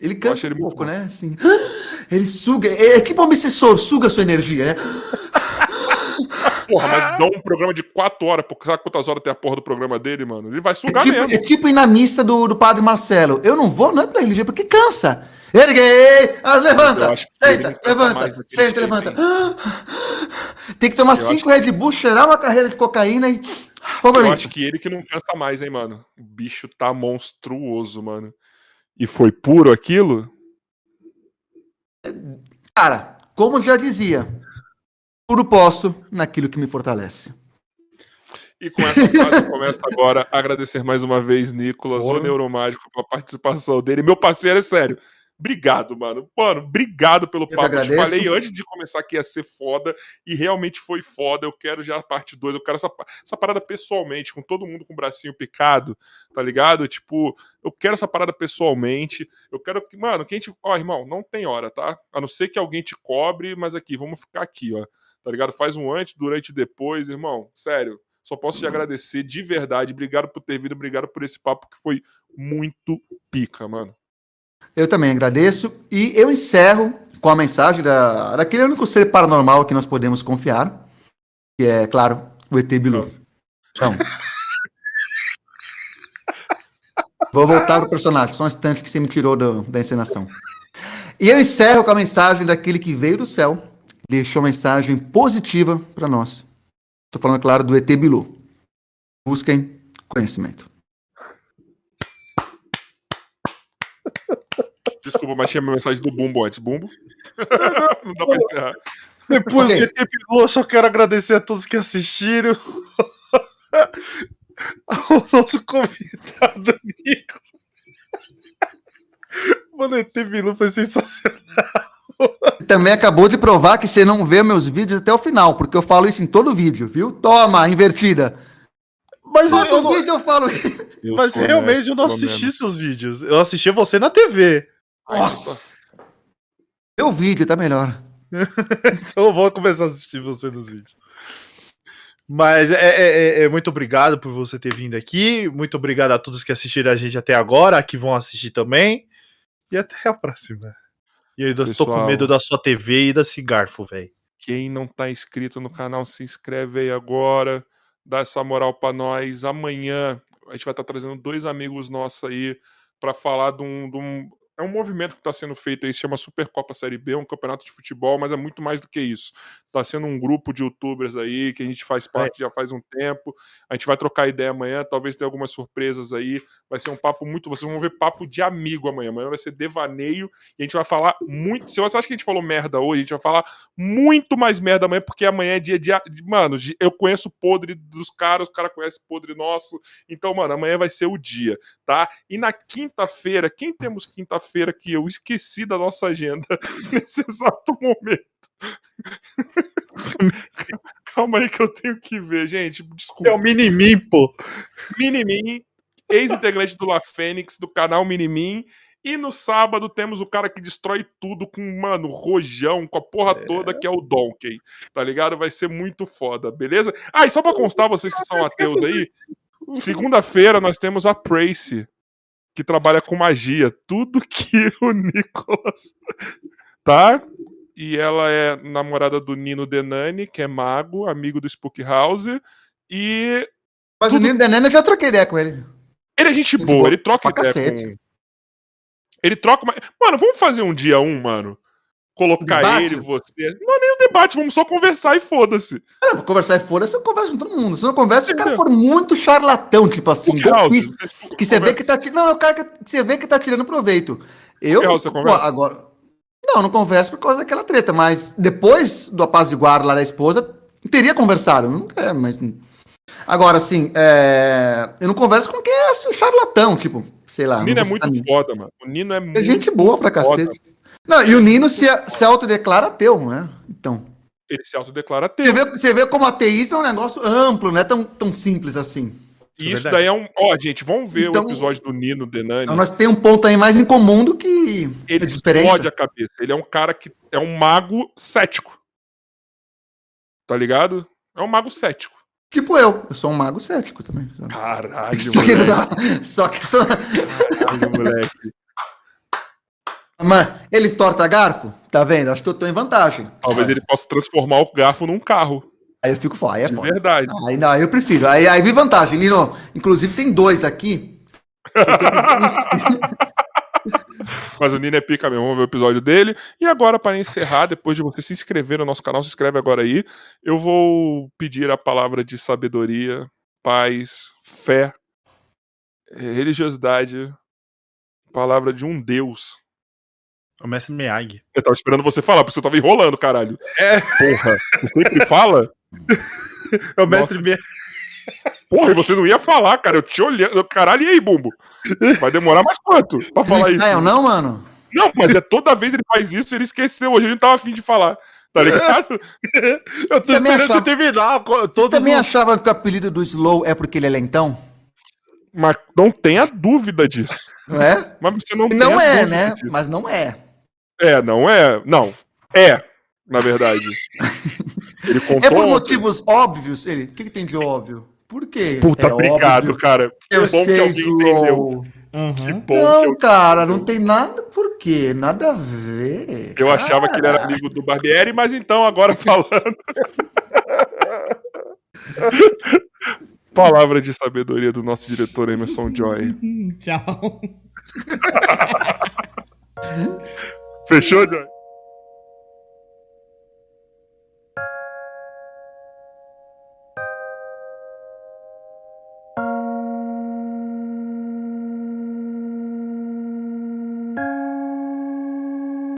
Ele Eu cansa acho ele um pouco, bom. né? Assim. Ele suga, é, é tipo um obsessor, suga a sua energia, né? Porra, mas dá um programa de 4 horas, porque sabe quantas horas tem a porra do programa dele, mano? Ele vai É sugar tipo, mesmo. é tipo ir na missa do, do padre Marcelo. Eu não vou, não é pra religião, porque cansa. Erguei! Ah, Eu levanta! ele Senta, levanta, senta, levanta. Tem que tomar acho cinco Red Bull, cheirar uma carreira de cocaína e. Vamos Eu acho que ele que não cansa mais, hein, mano. O bicho tá monstruoso, mano. E foi puro aquilo? Cara, como já dizia, puro posso naquilo que me fortalece. E com essa frase eu começo agora a agradecer mais uma vez, Nicolas, o Porra. Neuromágico, pela participação dele. Meu parceiro, é sério. Obrigado, mano. Mano, obrigado pelo que papo. Eu te falei antes de começar que ia ser foda e realmente foi foda. Eu quero já a parte 2. Eu quero essa, essa parada pessoalmente, com todo mundo com o bracinho picado, tá ligado? Tipo, eu quero essa parada pessoalmente. Eu quero que, mano, que a gente. Ó, irmão, não tem hora, tá? A não ser que alguém te cobre, mas aqui, vamos ficar aqui, ó. Tá ligado? Faz um antes, durante e depois, irmão. Sério. Só posso te agradecer de verdade. Obrigado por ter vindo, obrigado por esse papo que foi muito pica, mano. Eu também agradeço e eu encerro com a mensagem da, daquele único ser paranormal que nós podemos confiar, que é, claro, o ET Bilu. Então. Vou voltar pro personagem, só um instante que você me tirou do- da encenação. E eu encerro com a mensagem daquele que veio do céu, deixou mensagem positiva para nós. Estou falando, claro, do ET Bilu. Busquem conhecimento. Desculpa, mas tinha a mensagem do Bumbo antes. Bumbo? Não dá pra encerrar. Depois Ok. do ET Bilu, eu só quero agradecer a todos que assistiram. Ao nosso convidado, Nico. Mano, o ET Bilu foi sensacional. Também acabou de provar que você não vê meus vídeos até o final, porque eu falo isso em todo vídeo, viu? Toma, invertida. Mas, eu, Todo não- vídeo eu falo isso. Eu mas sou realmente eu não assisti menos. seus vídeos. Eu assisti você na TV. Nossa! Meu vídeo tá melhor. Então eu vou começar a assistir você nos vídeos. Mas é, é- é- é muito obrigado por você ter vindo aqui. Muito obrigado a todos que assistiram a gente até agora, que vão assistir também. E até a próxima. E eu ainda estou com Pessoal. medo da sua TV e desse garfo, velho. Quem não tá inscrito no canal, se inscreve aí agora. Dá essa moral pra nós. Amanhã a gente vai estar trazendo dois amigos nossos aí pra falar de um, de um- É um movimento que está sendo feito aí, se chama Supercopa Série B, um campeonato de futebol, mas é muito mais do que isso. Tá sendo um grupo de youtubers aí que a gente faz parte já faz um tempo. A gente vai trocar ideia amanhã, talvez tenha algumas surpresas aí. Vai ser um papo muito. Vocês vão ver papo de amigo amanhã. Amanhã vai ser devaneio e a gente vai falar muito. Se você acha que a gente falou merda hoje, a gente vai falar muito mais merda amanhã, porque amanhã é dia de. Mano, eu conheço o podre dos caras, os caras conhecem o podre nosso. Então, mano, amanhã vai ser o dia, tá? E na quinta-feira, quem temos quinta-feira que eu esqueci da nossa agenda nesse exato momento? Calma aí que eu tenho que ver, gente. Desculpa. É o Minimin, pô. Minimin, ex-integrante do La Fênix, do canal Minimin. E no sábado temos o cara que destrói tudo com, mano, rojão, com a porra toda, que é o Donkey. Tá ligado? Vai ser muito foda, beleza? Ah, e só pra constar, vocês que são ateus aí, segunda-feira nós temos a Prace, que trabalha com magia. Tudo que o Nicolas. Tá? E ela é namorada do Nino Denani, que é mago, amigo do Spook House. E Mas o Nino Denene eu já troquei ideia com ele. ele é gente Gente boa, boa ele troca ideia cacete. com. Ele troca. uma- Mano, vamos fazer um dia um, mano. Colocar Debate? ele, você. Não é nem um debate, vamos só conversar e foda-se. Pra conversar e foda-se, eu converso com todo mundo. Se não conversa, se o cara Entendeu? for muito charlatão, tipo assim, golpista, que você vê que tá tirando. Não, é o cara que você vê que tá tirando proveito. Eu. Pô, agora. Não, não converso por causa daquela treta, mas depois do apaziguar lá da esposa, teria conversado. Não quero, mas. Agora, assim, é, eu não converso com quem é assim, um charlatão, tipo, sei lá. O Nino é muito ninguém. foda, mano. O Nino é muito. É gente boa pra foda. cacete. Não, e o Nino se, se autodeclara ateu, né? Então. Ele se autodeclara Você ateu. vê, você vê como ateísmo é um negócio amplo, não é tão, tão simples assim. Isso verdade. daí é um. Ó, gente, vamos ver Então- o episódio do Nino Denani. Então nós temos um ponto aí mais em comum do que ele explode a cabeça. Ele é um cara que é um mago cético. Tá ligado? É um mago cético. Tipo eu, eu sou um mago cético também. Caralho, Só que, moleque. só que eu sou... Caralho, moleque. Mano, ele torta garfo? Tá vendo? Acho que eu tô em vantagem. Talvez ele possa transformar o garfo num carro. Aí eu fico fora, aí é foda. verdade. Aí não, eu prefiro. Aí, aí vi vantagem, Lino. Inclusive tem dois aqui. Mas o Nino é pica mesmo, vamos ver o episódio dele. E agora, para encerrar, depois de você se inscrever no nosso canal, se inscreve agora aí. Eu vou pedir a palavra de sabedoria, paz, fé, eh, religiosidade, palavra de um Deus. O mestre Miyagi. Eu tava esperando você falar, porque você tava enrolando, caralho. É. Porra, você sempre fala? É o mestre Miyagi. Porra, e você não ia falar, cara. Eu te olhando. Caralho, e aí, Bumbo? Vai demorar mais quanto pra Não falar isso? ensaiam, não, mano? Não, mas é toda vez ele faz isso, ele esqueceu. Hoje a gente tava afim de falar. Tá ligado? Eu tô Também esperando achava- você terminar. co- Você Todos também os... achava que o apelido do Slow é porque ele é lentão? Mas não tenha dúvida disso. Não é? Mas você não Não é, né? disso. Mas não é. É, não é. Não. É, na verdade. Ele contou. É por ontem. motivos óbvios. Ele, o que, que tem de óbvio? Por quê? Puta, é obrigado, óbvio. cara. Eu bom que sei, alguém entendeu. Aham. Que bom que Não, eu, cara, não tem nada. Por quê? Nada a ver. eu achava que ele era amigo do Barbieri, mas então, agora falando. Palavra de sabedoria do nosso diretor Emerson Joy. Tchau. Fechou, Joy?